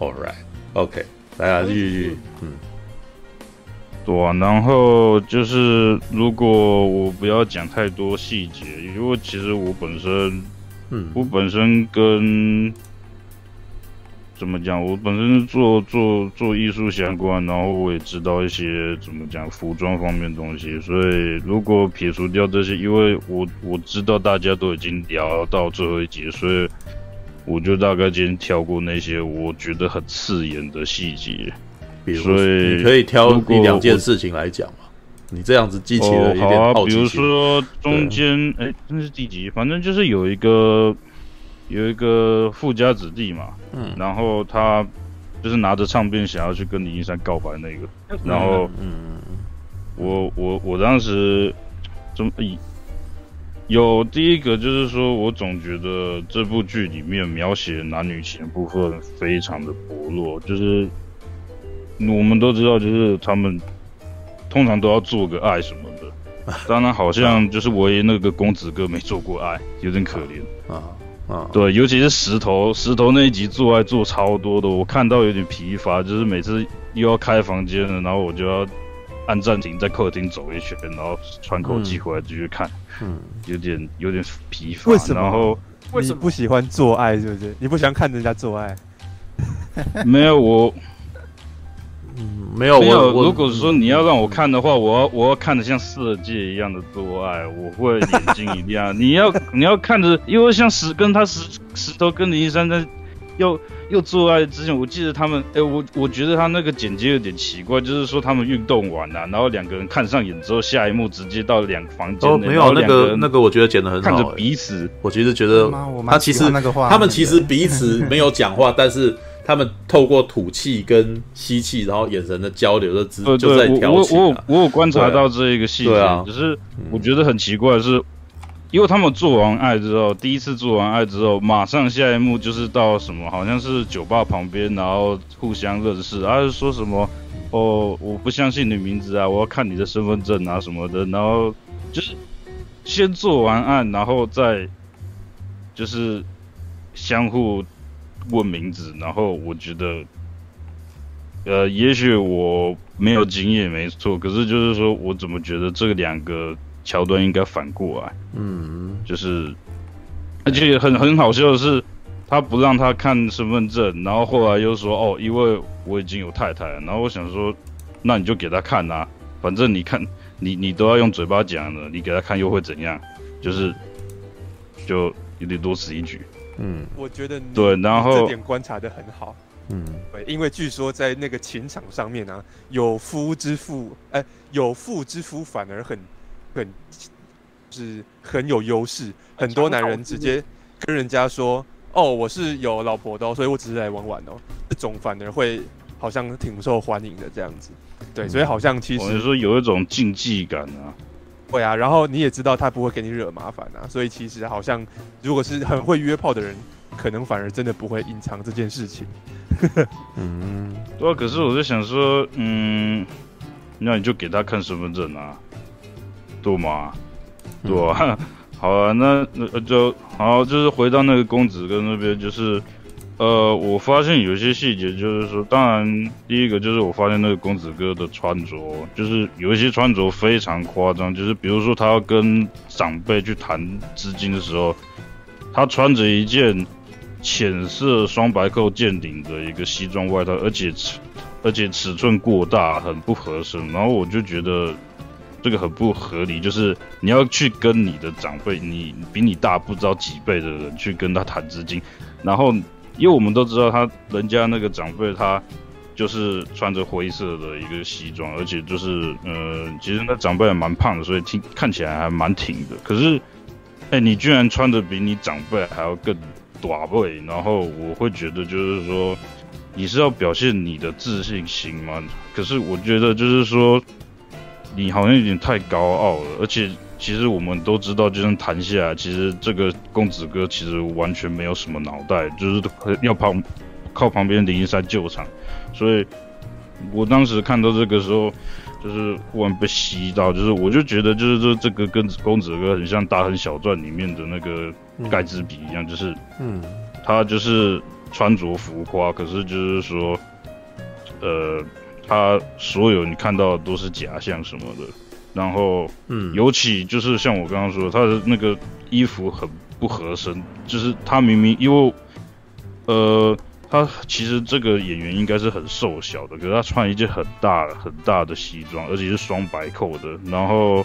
All right, OK，来啊，继续，嗯，对啊，然后就是如果我不要讲太多细节，因为其实我本身，嗯，我本身跟怎么讲，我本身做做做艺术相关，然后我也知道一些怎么讲服装方面的东西，所以如果撇除掉这些，因为我我知道大家都已经聊到最后一集，所以。我就大概今天挑过那些我觉得很刺眼的细节，比如说你可以挑一两件事情来讲嘛。你这样子记起了一点好奇。哦，好啊，比如说中间，哎，那是第几？反正就是有一个有一个富家子弟嘛，嗯，然后他就是拿着唱片想要去跟林一山告白那个，然后，嗯，我我我当时怎么以。有第一个就是说，我总觉得这部剧里面描写男女情的部分非常的薄弱。就是我们都知道，就是他们通常都要做个爱什么的。当然，好像就是唯一那个公子哥没做过爱，有点可怜啊啊。对，尤其是石头，石头那一集做爱做超多的，我看到有点疲乏。就是每次又要开房间了，然后我就要按暂停，在客厅走一圈，然后喘口气回来继续看。嗯，有点有点疲乏。为什么？然后为什么不喜欢做爱？是不是？你不喜欢看人家做爱？没有我，嗯，没有没有。如果说你要让我看的话，我要我要看的像色戒一样的做爱，我会眼睛一亮。你要你要看着，因为像石跟他石石头跟林一山在要。又做爱之前，我记得他们，哎、欸，我我觉得他那个剪接有点奇怪，就是说他们运动完了、啊，然后两个人看上眼之后，下一幕直接到两个房间。哦，没有那个那个，我觉得剪的很好、欸。看着彼此，我其实觉得他其实他们其实彼此没有讲话，但是他们透过吐气跟吸气，然后眼神的交流的姿就在调情、啊。我我我我有观察到这一个细节、啊，只是我觉得很奇怪的是。因为他们做完爱之后，第一次做完爱之后，马上下一幕就是到什么，好像是酒吧旁边，然后互相认识，然啊，说什么，哦，我不相信你名字啊，我要看你的身份证啊什么的，然后就是先做完爱，然后再就是相互问名字，然后我觉得，呃，也许我没有经验没错，可是就是说我怎么觉得这两个。桥段应该反过来，嗯，就是，而且很很好笑的是，他不让他看身份证，然后后来又说哦，因为我已经有太太了，然后我想说，那你就给他看啊，反正你看你你都要用嘴巴讲的，你给他看又会怎样？就是就有点多此一举，嗯，我觉得对，然后这点观察得很好，嗯，对，因为据说在那个情场上面啊，有夫之妇，哎、欸，有妇之夫反而很。很，是很有优势，很多男人直接跟人家说：“哦，我是有老婆的哦，所以我只是来玩玩哦。”这种反而会好像挺受欢迎的这样子，对，所以好像其实我说有一种竞技感啊，对啊，然后你也知道他不会给你惹麻烦啊，所以其实好像如果是很会约炮的人，可能反而真的不会隐藏这件事情。嗯，对啊，可是我就想说，嗯，那你就给他看身份证啊。对吗？对啊，嗯、好啊，那那就好，就是回到那个公子哥那边，就是呃，我发现有些细节，就是说，当然第一个就是我发现那个公子哥的穿着，就是有一些穿着非常夸张，就是比如说他要跟长辈去谈资金的时候，他穿着一件浅色双白扣见领的一个西装外套，而且尺而且尺寸过大，很不合身，然后我就觉得。这个很不合理，就是你要去跟你的长辈，你比你大不知道几倍的人去跟他谈资金，然后因为我们都知道他人家那个长辈他就是穿着灰色的一个西装，而且就是呃，其实那长辈还蛮胖的，所以听看起来还蛮挺的。可是，哎，你居然穿的比你长辈还要更短背，然后我会觉得就是说你是要表现你的自信心吗？可是我觉得就是说。你好像有点太高傲了，而且其实我们都知道，就是谈下来，其实这个公子哥其实完全没有什么脑袋，就是要旁靠旁边林一山救场，所以我当时看到这个时候，就是忽然被吸到，就是我就觉得就是说这个跟公子哥很像《大亨小传》里面的那个盖茨比一样，就是嗯，他就是穿着浮夸，可是就是说，呃。他所有你看到的都是假象什么的，然后，嗯，尤其就是像我刚刚说，他的那个衣服很不合身，就是他明明因为，呃，他其实这个演员应该是很瘦小的，可是他穿一件很大很大的西装，而且是双白扣的，然后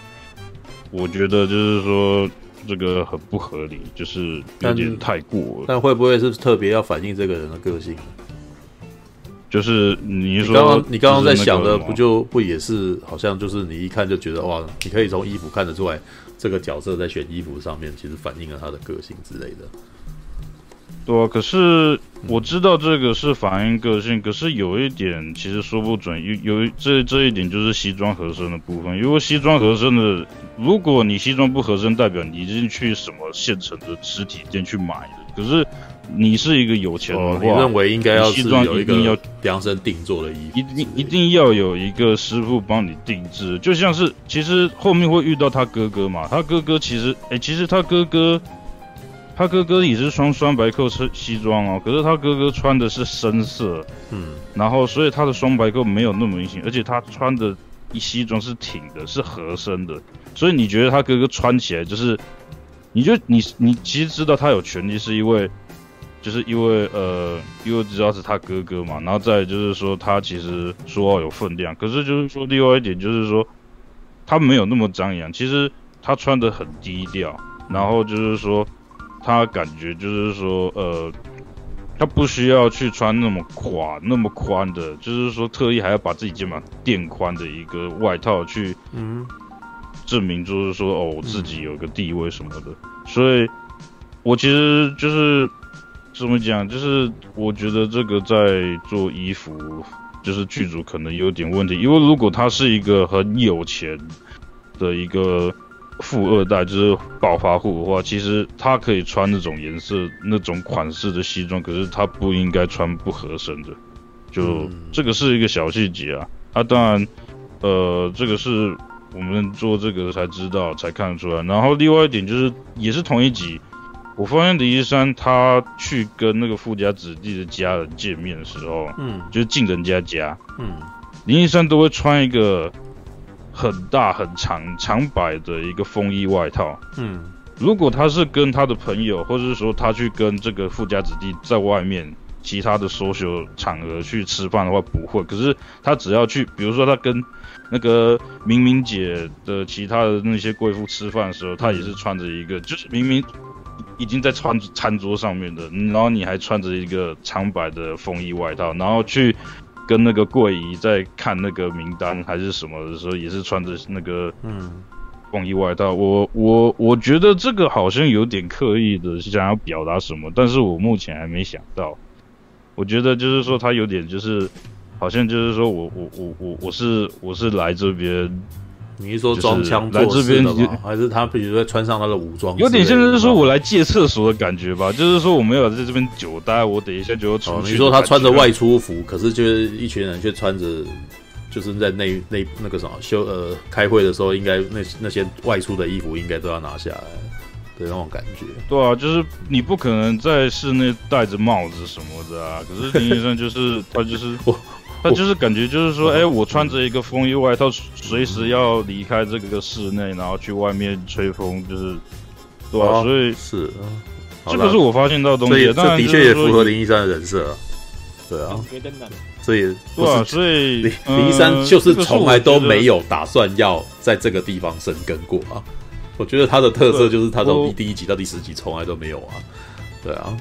我觉得就是说这个很不合理，就是有点太过了。但会不会是特别要反映这个人的个性？就是你说，刚刚你刚刚在想的不就不也是好像就是你一看就觉得哇，你可以从衣服看得出来，这个角色在选衣服上面其实反映了他的个性之类的。对啊，可是我知道这个是反映个性，可是有一点其实说不准，有有这这一点就是西装合身的部分。如果西装合身的，如果你西装不合身，代表你已经去什么现成的实体店去买了，可是。你是一个有钱的话，哦、你认为应该要西装一定要量身定做的衣服，一定一定要有一个师傅帮你定制，就像是其实后面会遇到他哥哥嘛，他哥哥其实哎、欸，其实他哥哥，他哥哥也是穿双白扣西装哦，可是他哥哥穿的是深色，嗯，然后所以他的双白扣没有那么明显，而且他穿的一西装是挺的，是合身的，所以你觉得他哥哥穿起来就是，你就你你其实知道他有权利，是因为。就是因为呃，因为知道是他哥哥嘛，然后再就是说他其实说话有分量，可是就是说另外一点就是说他没有那么张扬，其实他穿的很低调，然后就是说他感觉就是说呃，他不需要去穿那么垮那么宽的，就是说特意还要把自己肩膀垫宽的一个外套去嗯证明就是说哦我自己有个地位什么的，所以我其实就是。怎么讲？就是我觉得这个在做衣服，就是剧组可能有点问题。因为如果他是一个很有钱的一个富二代，就是暴发户的话，其实他可以穿那种颜色、那种款式的西装，可是他不应该穿不合身的。就这个是一个小细节啊。啊，当然，呃，这个是我们做这个才知道、才看得出来。然后另外一点就是，也是同一集。我发现林一山他去跟那个富家子弟的家人见面的时候，嗯，就是进人家家，嗯，林一山都会穿一个很大很长长摆的一个风衣外套，嗯，如果他是跟他的朋友，或者是说他去跟这个富家子弟在外面其他的 social 场合去吃饭的话，不会。可是他只要去，比如说他跟那个明明姐的其他的那些贵妇吃饭的时候，他也是穿着一个，就是明明。已经在餐餐桌上面的，然后你还穿着一个长白的风衣外套，然后去跟那个柜姨在看那个名单还是什么的时候，也是穿着那个嗯风衣外套。我我我觉得这个好像有点刻意的想要表达什么，但是我目前还没想到。我觉得就是说他有点就是，好像就是说我我我我我是我是来这边。你是说装腔作势的吗？还是他比如说穿上他的武装？有点像是说我来借厕所的感觉吧，就是说我没有在这边久待，我等一下就要出去。你说他穿着外出服，可是就是一群人却穿着，就是在那那那个什么休呃开会的时候，应该那那些外出的衣服应该都要拿下来的那种感觉。对啊，就是你不可能在室内戴着帽子什么的啊。可是林先生就是他就是 我。他就是感觉就是说，哎、欸，我穿着一个风衣外套，随时要离开这个室内，然后去外面吹风，就是，对吧、啊？所以是，这个是我发现到的东西。这的确也符合林一山的人设。对啊。所以，对啊，所以林一山就是从来都没有打算要在这个地方生根过啊。我觉得他的特色就是他从第一集到第十集从来都没有啊。对啊，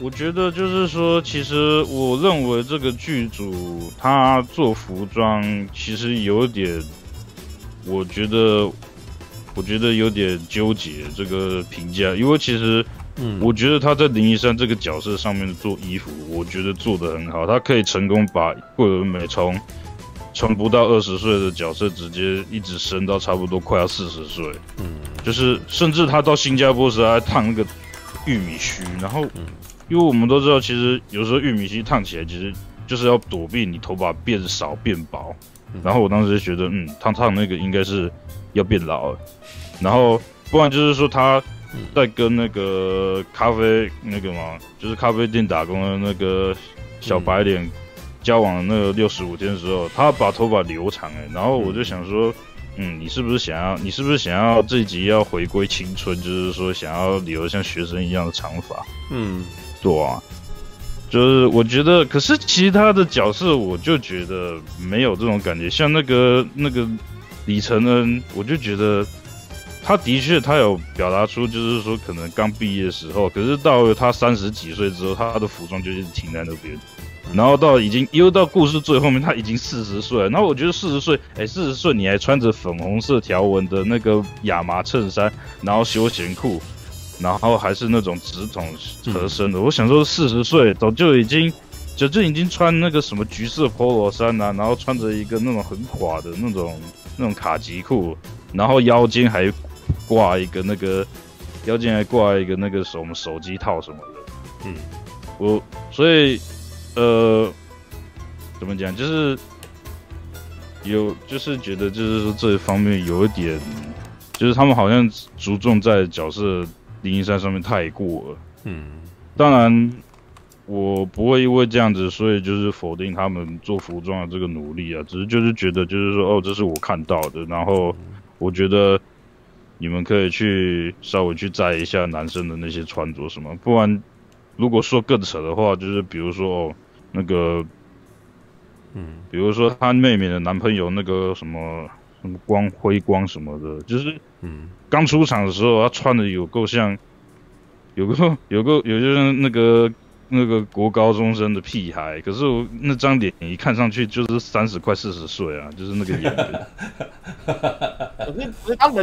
我觉得就是说，其实我认为这个剧组他做服装其实有点，我觉得，我觉得有点纠结这个评价，因为其实。嗯，我觉得他在林一山这个角色上面做衣服，我觉得做的很好。他可以成功把桂纶镁从从不到二十岁的角色，直接一直升到差不多快要四十岁。嗯，就是甚至他到新加坡时还烫那个玉米须，然后，因为我们都知道，其实有时候玉米须烫起来，其实就是要躲避你头发变少变薄。然后我当时就觉得，嗯，烫烫那个应该是要变老了。然后不然就是说他。在跟那个咖啡那个嘛，就是咖啡店打工的那个小白脸交往的那个六十五天的时候，他把头发留长哎，然后我就想说，嗯，你是不是想要，你是不是想要这一集要回归青春，就是说想要留像学生一样的长发？嗯，对啊，就是我觉得，可是其他的角色我就觉得没有这种感觉，像那个那个李承恩，我就觉得。他的确，他有表达出，就是说可能刚毕业的时候，可是到了他三十几岁之后，他的服装就一直停在那边，然后到已经又到故事最后面，他已经四十岁了。然后我觉得四十岁，哎，四十岁你还穿着粉红色条纹的那个亚麻衬衫，然后休闲裤，然后还是那种直筒合身的。我想说，四十岁早就已经就就已经穿那个什么橘色 polo 衫啊，然后穿着一个那种很垮的那种那种卡其裤，然后腰间还。挂一个那个腰间还挂一个那个什么手机套什么的，嗯，我所以呃怎么讲，就是有就是觉得就是说这一方面有一点，就是他们好像着重在角色林一山上面太过了，嗯，当然我不会因为这样子，所以就是否定他们做服装的这个努力啊，只是就是觉得就是说哦，这是我看到的，然后我觉得。你们可以去稍微去摘一下男生的那些穿着什么，不然如果说更扯的话，就是比如说哦，那个，嗯，比如说他妹妹的男朋友那个什么什么光辉光什么的，就是，嗯，刚出场的时候他穿的有够像，有个 有个有就像那个。那个国高中生的屁孩，可是我那张脸一看上去就是三十快四十岁啊，就是那个样子。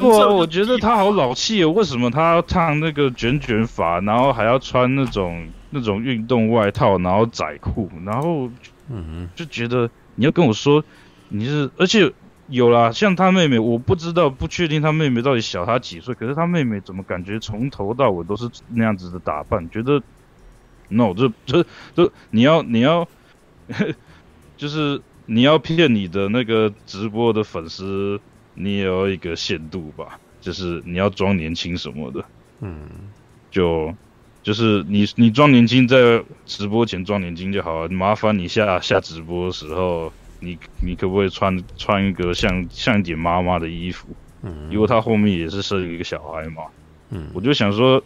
我我觉得他好老气哦，为什么他要烫那个卷卷发，然后还要穿那种那种运动外套，然后窄裤，然后嗯，就觉得你要跟我说你是，而且有啦，像他妹妹，我不知道不确定他妹妹到底小他几岁，可是他妹妹怎么感觉从头到尾都是那样子的打扮，觉得。no，这这这，你要你要，就是你要骗你的那个直播的粉丝，你也要一个限度吧，就是你要装年轻什么的，嗯，就就是你你装年轻在直播前装年轻就好了，麻烦你下下直播的时候，你你可不可以穿穿一个像像一点妈妈的衣服？嗯，因为他后面也是生一个小孩嘛，嗯，我就想说。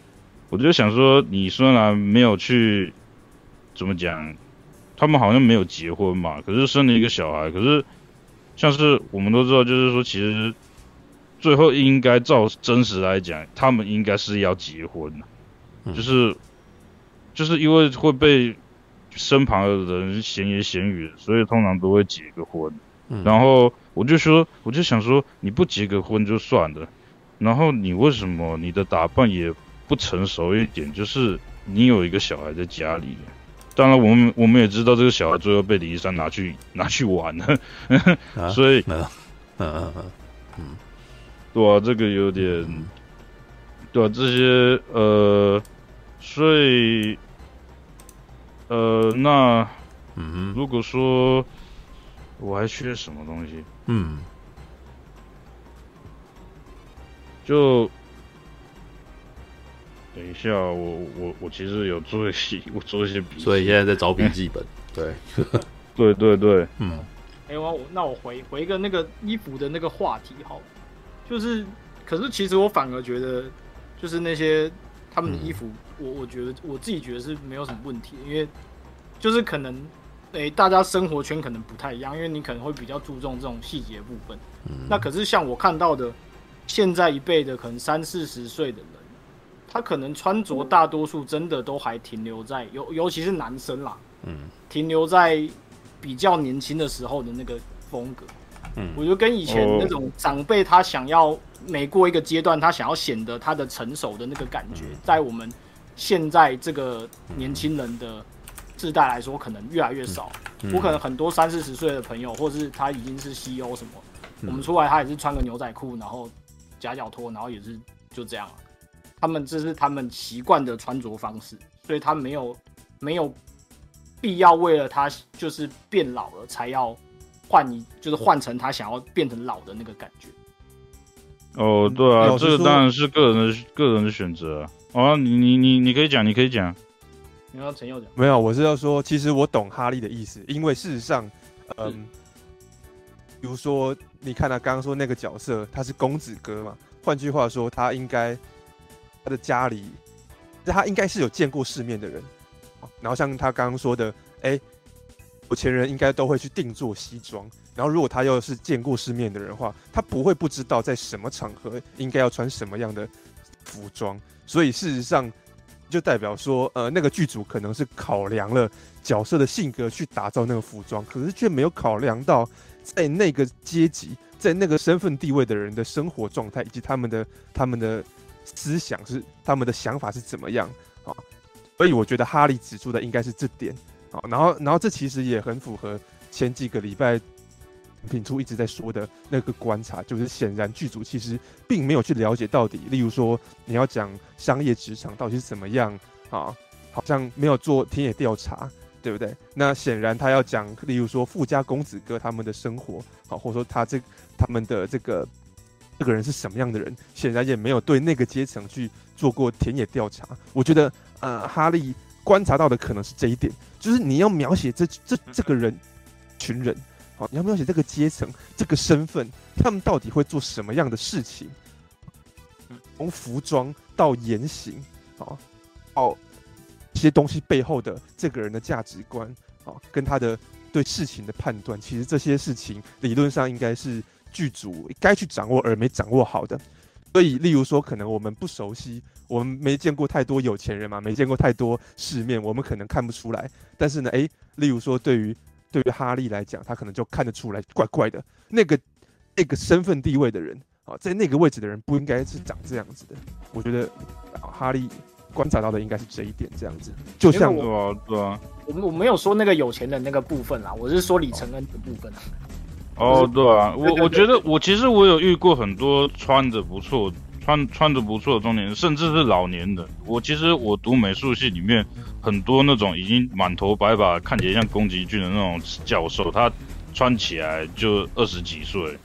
我就想说，你虽然没有去，怎么讲，他们好像没有结婚嘛，可是生了一个小孩，可是像是我们都知道，就是说其实最后应该照真实来讲，他们应该是要结婚的，就是就是因为会被身旁的人闲言闲语，所以通常都会结个婚。然后我就说，我就想说，你不结个婚就算了，然后你为什么你的打扮也不成熟一点，就是你有一个小孩在家里，当然我们我们也知道这个小孩最后被李一山拿去拿去玩。了，啊、所以，嗯嗯嗯嗯，对啊，这个有点，嗯、对啊，这些呃，所以，呃，那，嗯，如果说我还缺什么东西，嗯，就。等一下，我我我其实有做一些，我做一些笔记，所以现在在找笔记本。对，对对对，嗯。哎、欸，我那我回回一个那个衣服的那个话题，好，就是，可是其实我反而觉得，就是那些他们的衣服，嗯、我我觉得我自己觉得是没有什么问题，因为就是可能诶、欸，大家生活圈可能不太一样，因为你可能会比较注重这种细节部分。嗯、那可是像我看到的，现在一辈的可能三四十岁的人，他可能穿着大多数真的都还停留在尤尤其是男生啦，嗯，停留在比较年轻的时候的那个风格。嗯，我觉得跟以前那种长辈他想要每过一个阶段，他想要显得他的成熟的那个感觉，在我们现在这个年轻人的。世代来说，可能越来越少。嗯、我可能很多三四十岁的朋友，或者是他已经是 CEO 什么，嗯、我们出来他也是穿个牛仔裤，然后夹脚拖，然后也是就这样。他们这是他们习惯的穿着方式，所以他没有没有必要为了他就是变老了才要换一，就是换成他想要变成老的那个感觉。哦，对啊，这个当然是个人的个人的选择啊。哦，你你你你可以讲，你可以讲。你要陈佑讲？没有，我是要说，其实我懂哈利的意思，因为事实上，嗯，比如说，你看他刚刚说那个角色，他是公子哥嘛，换句话说，他应该他的家里，他应该是有见过世面的人，然后像他刚刚说的，哎，有钱人应该都会去定做西装，然后如果他又是见过世面的人的话，他不会不知道在什么场合应该要穿什么样的服装，所以事实上。就代表说，呃，那个剧组可能是考量了角色的性格去打造那个服装，可是却没有考量到在那个阶级、在那个身份地位的人的生活状态以及他们的他们的思想是他们的想法是怎么样啊？所以我觉得哈利指出的应该是这点啊。然后，然后这其实也很符合前几个礼拜。品初一直在说的那个观察，就是显然剧组其实并没有去了解到底，例如说你要讲商业职场到底是怎么样啊，好像没有做田野调查，对不对？那显然他要讲，例如说富家公子哥他们的生活，啊，或者说他这他们的这个这个人是什么样的人，显然也没有对那个阶层去做过田野调查。我觉得，呃，哈利观察到的可能是这一点，就是你要描写这这这个人群人。好，你要描写这个阶层、这个身份，他们到底会做什么样的事情？从服装到言行，啊，哦，一些东西背后的这个人的价值观，啊，跟他的对事情的判断，其实这些事情理论上应该是剧组该去掌握而没掌握好的。所以，例如说，可能我们不熟悉，我们没见过太多有钱人嘛，没见过太多世面，我们可能看不出来。但是呢，诶，例如说，对于对于哈利来讲，他可能就看得出来怪怪的。那个那个身份地位的人啊，在那个位置的人不应该是长这样子的。我觉得哈利观察到的应该是这一点，这样子。就像我，对啊，我我没有说那个有钱的那个部分啦，我是说李承恩的部分。哦，对啊，我我觉得我其实我有遇过很多穿着不错。穿穿着不错的中年人，甚至是老年人。我其实我读美术系里面很多那种已经满头白发、看起来像宫崎骏的那种教授，他穿起来就二十几岁，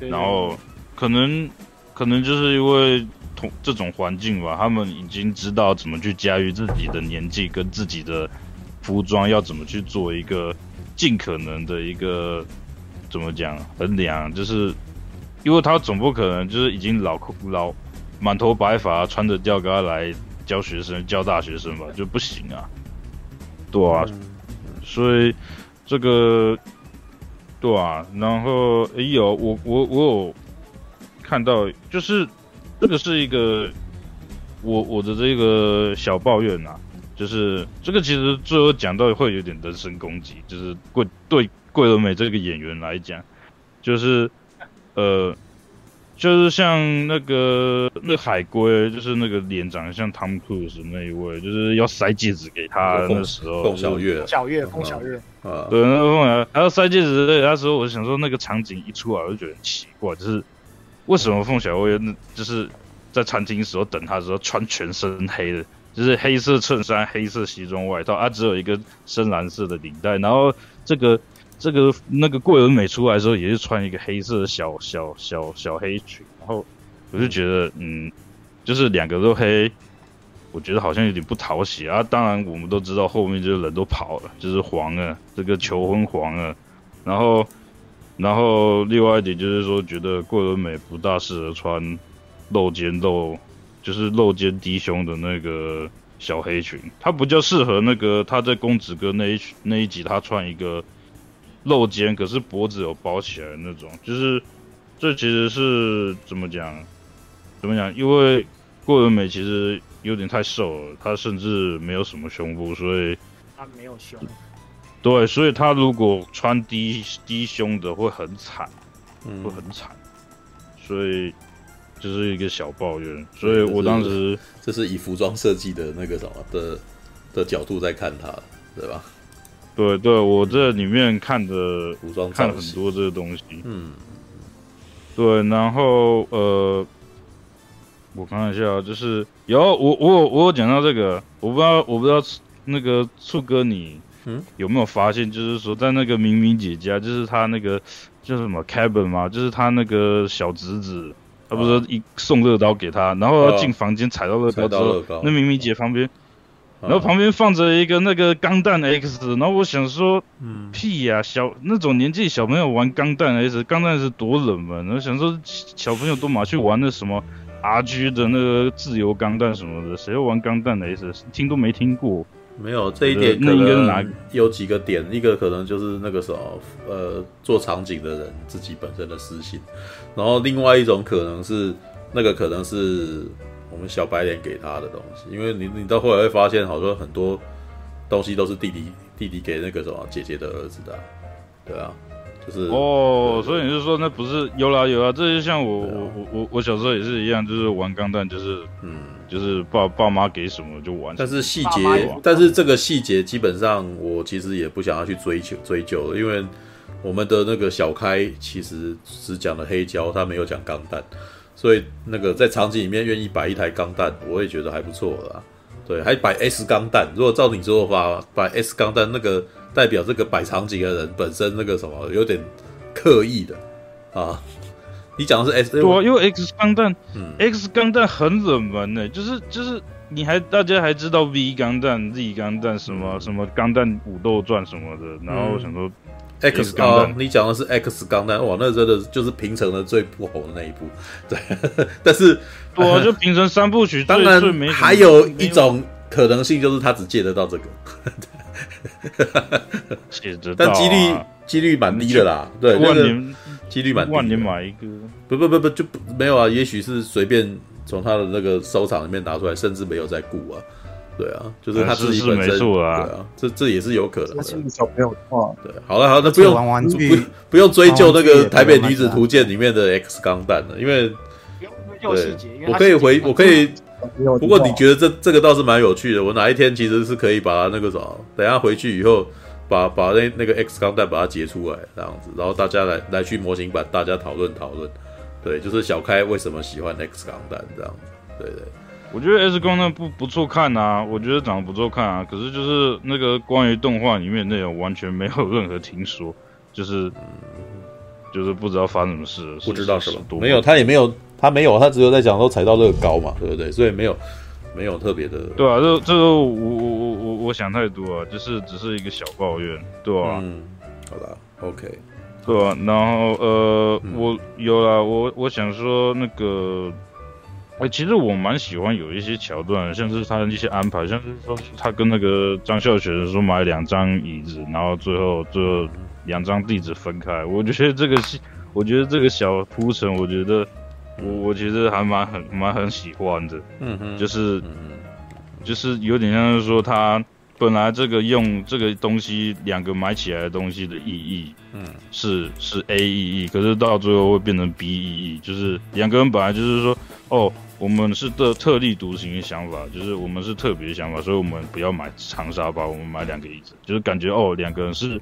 然后可能可能就是因为同这种环境吧，他们已经知道怎么去驾驭自己的年纪跟自己的服装，要怎么去做一个尽可能的一个怎么讲衡量，就是因为他总不可能就是已经老老。满头白发，穿着吊嘎来教学生、教大学生吧，就不行啊。对啊，嗯、所以这个对啊，然后哎呦，我我我有看到，就是这个是一个我我的这个小抱怨啊，就是这个其实最后讲到会有点人身攻击，就是贵对桂纶镁这个演员来讲，就是呃。就是像那个那海龟，就是那个脸长得像汤姆·克鲁斯那一位，就是要塞戒指给他那时候，凤小岳，小月，凤小月，啊，对，那个凤小岳还要塞戒指，对，那时候我想说，那个场景一出来，我就觉得很奇怪，就是为什么凤小岳那就是在餐厅时候等他的时候穿全身黑的，就是黑色衬衫、黑色西装外套，啊，只有一个深蓝色的领带，然后这个。这个那个桂纶镁出来的时候，也是穿一个黑色的小小小小黑裙，然后我就觉得，嗯，就是两个都黑，我觉得好像有点不讨喜啊。当然，我们都知道后面就是人都跑了，就是黄了，这个求婚黄了。然后，然后另外一点就是说，觉得桂纶镁不大适合穿露肩露，就是露肩低胸的那个小黑裙，他比较适合那个他在公子哥那一那一集，他穿一个露肩，可是脖子有包起来的那种，就是这其实是怎么讲？怎么讲？因为桂纶镁其实有点太瘦了，她甚至没有什么胸部，所以她没有胸。对，所以她如果穿低低胸的会很惨，会很惨，所以。就是一个小抱怨，所以我当时这是以服装设计的那个什么的的角度在看他，对吧？对对，我这里面看的服装看了很多这个东西，嗯，对，然后呃，我看一下，就是有我我我有讲到这个，我不知道我不知道那个醋哥你嗯？有没有发现，就是说在那个明明姐家，就是他那个叫什么 cabin 嘛，就是他那个小侄子。他不是一送乐高给他，然后要进房间踩到乐高之后，那明明姐旁边，然后旁边放着一个那个钢弹 X，然后我想说，嗯，屁呀，小那种年纪小朋友玩钢弹 X，钢弹是多冷门，然后想说小朋友都马去玩那什么 RG 的那个自由钢弹什么的，谁要玩钢弹 X，听都没听过。没有这一点，那应该是哪有几个点？一个可能就是那个什么，呃，做场景的人自己本身的私心，然后另外一种可能是那个可能是我们小白脸给他的东西，因为你你到后来会发现，好像很多东西都是弟弟弟弟给那个什么姐姐的儿子的，对啊。就是哦，所以你是说那不是有啦有啦？这就像我、啊、我我我我小时候也是一样，就是玩钢弹，就是嗯，就是爸爸妈给什么就玩。但是细节，但是这个细节基本上我其实也不想要去追求追究了，因为我们的那个小开其实只讲了黑胶，他没有讲钢弹，所以那个在场景里面愿意摆一台钢弹，我也觉得还不错啦。对，还摆 S 钢弹，如果照你说的话，摆 S 钢弹那个。代表这个摆场景的人本身那个什么有点刻意的啊？你讲的是 S 对啊，因为 X 钢弹，嗯，X 钢弹很冷门呢，就是就是你还大家还知道 V 钢弹、Z 钢弹什么什么钢弹武斗传什么的，然后我想说 X 钢弹，你讲的是 X 钢弹，哇，那真的就是平成的最不红的那一部，对，但是我 就平成三部曲，当然还有一种可能性就是他只借得到这个。但几率几率蛮低的啦，对，万年几率蛮低。万年买一个，不不不不就不没有啊？也许是随便从他的那个收藏里面拿出来，甚至没有在顾啊。对啊，就是他自己本身啊，对啊，这这也是有可能的。小朋友的话，对，好了好了，那不用玩玩具，不不用追究那个《台北女子图鉴》里面的 X 钢弹了，因为对，我可以回，我可以。不过你觉得这这个倒是蛮有趣的，我哪一天其实是可以把它那个什么，等下回去以后把把那那个 X 钢弹把它截出来这样子，然后大家来来去模型版，大家讨论讨论，对，就是小开为什么喜欢 X 钢弹这样子，对对，我觉得 S 光那不不错看啊，我觉得长得不错看啊，可是就是那个关于动画里面内容完全没有任何听说，就是就是不知道发生什么事，不知道什么，没有他也没有。他没有，他只有在讲说踩到乐高嘛，对不对？所以没有，没有特别的。对啊，这这个我我我我我想太多啊，就是只是一个小抱怨，对啊。嗯，好吧，OK，对啊。然后呃，嗯、我有啦，我我想说那个，哎、欸，其实我蛮喜欢有一些桥段，像是他的一些安排，像是说他跟那个张孝全说买两张椅子，然后最后最后两张地址分开，我觉得这个是，我觉得这个小铺陈，我觉得。我我其实还蛮很蛮很喜欢的，嗯哼，就是，就是有点像是说他本来这个用这个东西两个买起来的东西的意义，嗯，是是 A 意义，可是到最后会变成 B 意义，就是两个人本来就是说，哦，我们是的特立独行的想法，就是我们是特别的想法，所以我们不要买长沙包，我们买两个椅子，就是感觉哦两个人是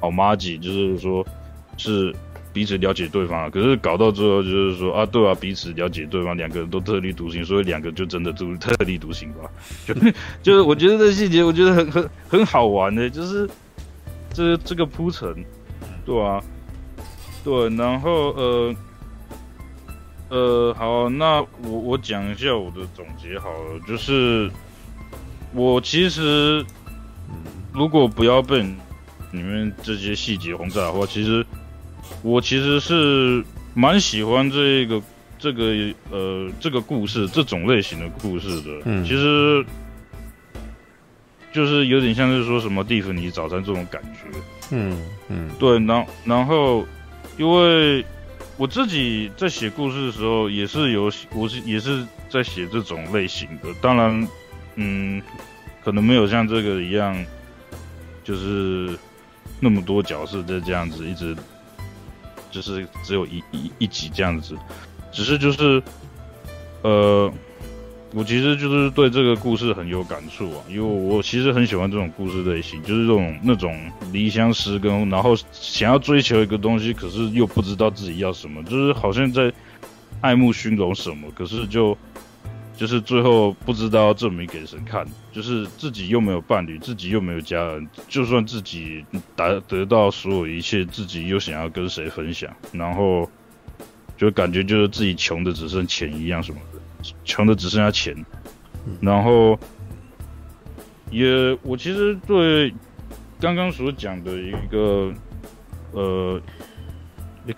好麻吉，就是说是。彼此了解对方，可是搞到最后就是说啊，对啊，彼此了解对方，两个人都特立独行，所以两个就真的都特立独行吧。就 就是我觉得这细节，我觉得很很很好玩的，就是这这个铺陈，对啊，对，然后呃呃，好，那我我讲一下我的总结好了，就是我其实如果不要被你们这些细节轰炸的话，其实。我其实是蛮喜欢这个这个呃这个故事这种类型的故事的。嗯，其实就是有点像是说什么蒂芙尼早餐这种感觉。嗯嗯，对，然然后因为我自己在写故事的时候，也是有我是也是在写这种类型的，当然，嗯，可能没有像这个一样，就是那么多角色在这样子一直。就是只有一一一集这样子，只是就是，呃，我其实就是对这个故事很有感触啊，因为我其实很喜欢这种故事类型，就是这种那种离乡失根，然后想要追求一个东西，可是又不知道自己要什么，就是好像在爱慕虚荣什么，可是就。就是最后不知道证明给谁看，就是自己又没有伴侣，自己又没有家人，就算自己达得到所有一切，自己又想要跟谁分享，然后就感觉就是自己穷的只剩钱一样什么，穷的只剩下钱，然后也我其实对刚刚所讲的一个呃，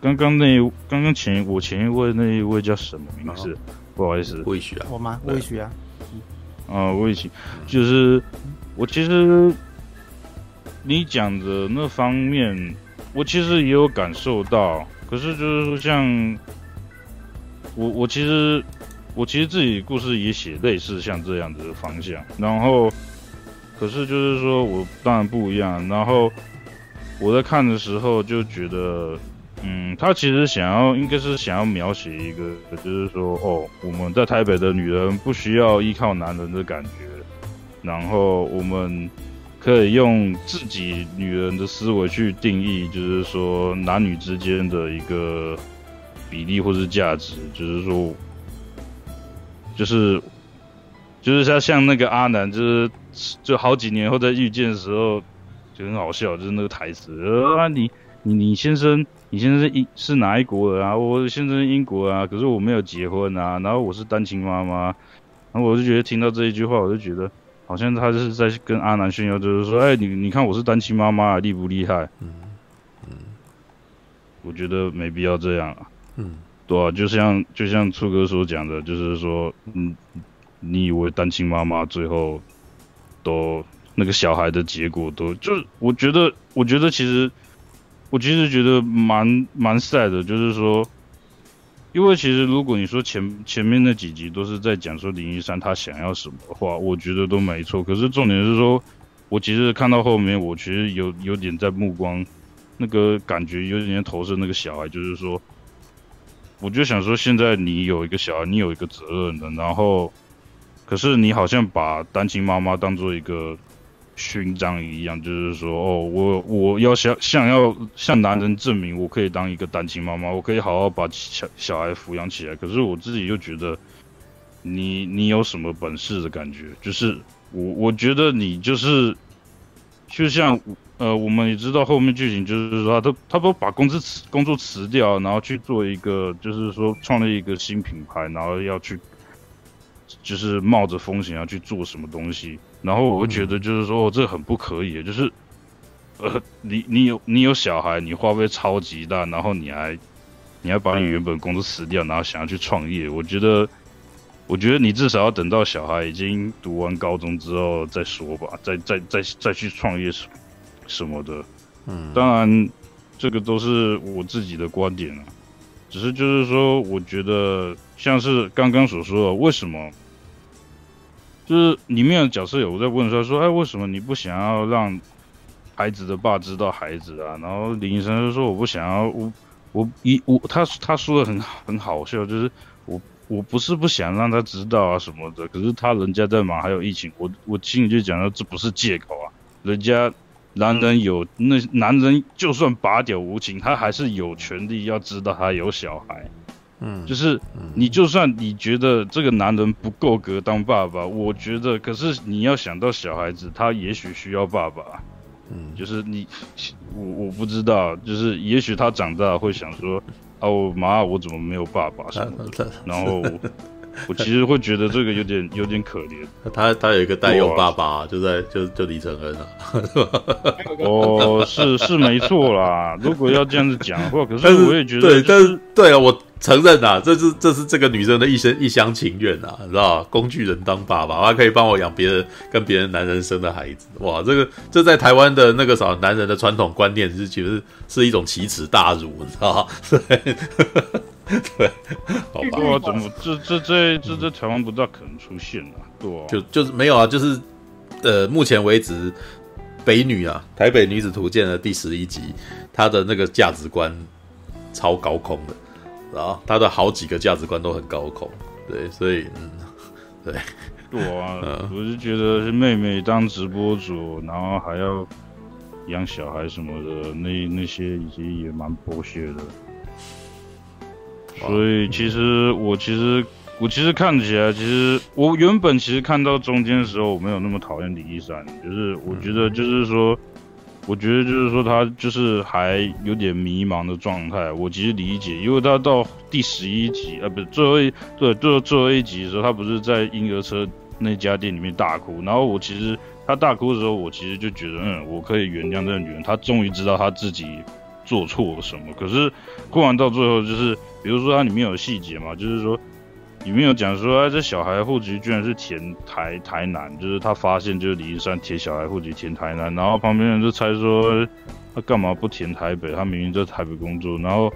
刚刚那刚刚前我前一位那一位叫什么名字？不好意思，魏许啊，我吗？魏许啊，啊，魏许，就是我其实你讲的那方面，我其实也有感受到。可是就是说，像我，我其实我其实自己故事也写类似像这样子的方向。然后，可是就是说我当然不一样。然后我在看的时候就觉得。嗯，他其实想要，应该是想要描写一个，就是说，哦，我们在台北的女人不需要依靠男人的感觉，然后我们可以用自己女人的思维去定义，就是说男女之间的一个比例或是价值，就是说，就是就是像像那个阿南，就是就好几年后再遇见的时候，就很好笑，就是那个台词，啊，你你你先生。你先生是英是哪一国人啊？我先生是英国啊，可是我没有结婚啊。然后我是单亲妈妈，然后我就觉得听到这一句话，我就觉得好像他就是在跟阿南炫耀，就是说，哎，你你看我是单亲妈妈，厉不厉害？嗯嗯，我觉得没必要这样啊。嗯，对啊，就像就像初哥所讲的，就是说，嗯，你以为单亲妈妈最后都那个小孩的结果都就是，我觉得，我觉得其实。我其实觉得蛮蛮 sad 的，就是说，因为其实如果你说前前面那几集都是在讲说林一山他想要什么的话，我觉得都没错。可是重点是说，我其实看到后面，我其实有有点在目光那个感觉有点投射那个小孩，就是说，我就想说，现在你有一个小孩，你有一个责任的，然后，可是你好像把单亲妈妈当做一个。勋章一样，就是说，哦，我我要想想要向男人证明，我可以当一个单亲妈妈，我可以好好把小小孩抚养起来。可是我自己又觉得你，你你有什么本事的感觉？就是我我觉得你就是，就像呃，我们也知道后面剧情，就是说他都他都把工资辞工作辞掉，然后去做一个，就是说创立一个新品牌，然后要去，就是冒着风险要去做什么东西。然后我会觉得，就是说，这很不可以，就是，呃，你你有你有小孩，你花费超级大，然后你还，你还把你原本工作辞掉，然后想要去创业，我觉得，我觉得你至少要等到小孩已经读完高中之后再说吧，再再再再去创业什什么的。嗯，当然，这个都是我自己的观点啊，只是就是说，我觉得像是刚刚所说的，为什么？就是里面的角色有我在问说说，哎，为什么你不想要让孩子的爸知道孩子啊？然后林医生就说，我不想要，我我一我他他说的很很好笑，就是我我不是不想让他知道啊什么的，可是他人家在忙，还有疫情，我我心里就讲说，这不是借口啊，人家男人有那男人就算拔屌无情，他还是有权利要知道他有小孩。嗯，就是你就算你觉得这个男人不够格当爸爸，我觉得，可是你要想到小孩子，他也许需要爸爸。嗯，就是你，我我不知道，就是也许他长大会想说，啊，我妈，我怎么没有爸爸什么的，然后。我其实会觉得这个有点有点可怜。他他有一个代用爸爸，啊，就在就就李承恩啊。哦，是是没错啦。如果要这样子讲的话，可是我也觉得，就是，对，但是对啊，我承认啊，这是这是这个女生的一生一厢情愿啊，你知道吧？工具人当爸爸，他可以帮我养别人跟别人男人生的孩子，哇，这个这在台湾的那个啥男人的传统观念是其实是一种奇耻大辱，你知道吗？对，对，好吧，哇，怎么这这这这在台湾不大可能出现啊？对啊，就就是没有啊，就是呃，目前为止。北女啊，台北女子图鉴的第十一集，她的那个价值观超高空的，然后他的好几个价值观都很高空，对，所以嗯，对，我啊，嗯、我是觉得是妹妹当直播主，然后还要养小孩什么的，那那些已经也蛮剥削的，所以其实我其实。我其实看起来，其实我原本其实看到中间的时候，我没有那么讨厌李一山，就是我觉得就是说，我觉得就是说他就是还有点迷茫的状态。我其实理解，因为他到第十一集啊，不是最后一对最后最后一集的时候，他不是在婴儿车那家店里面大哭，然后我其实他大哭的时候，我其实就觉得，嗯，我可以原谅这个女人，她终于知道她自己做错了什么。可是哭完到最后，就是比如说它里面有细节嘛，就是说。里面有讲说，哎，这小孩户籍居然是填台台南，就是他发现就是李一山填小孩户籍填台南，然后旁边人就猜说，他干嘛不填台北？他明明在台北工作，然后，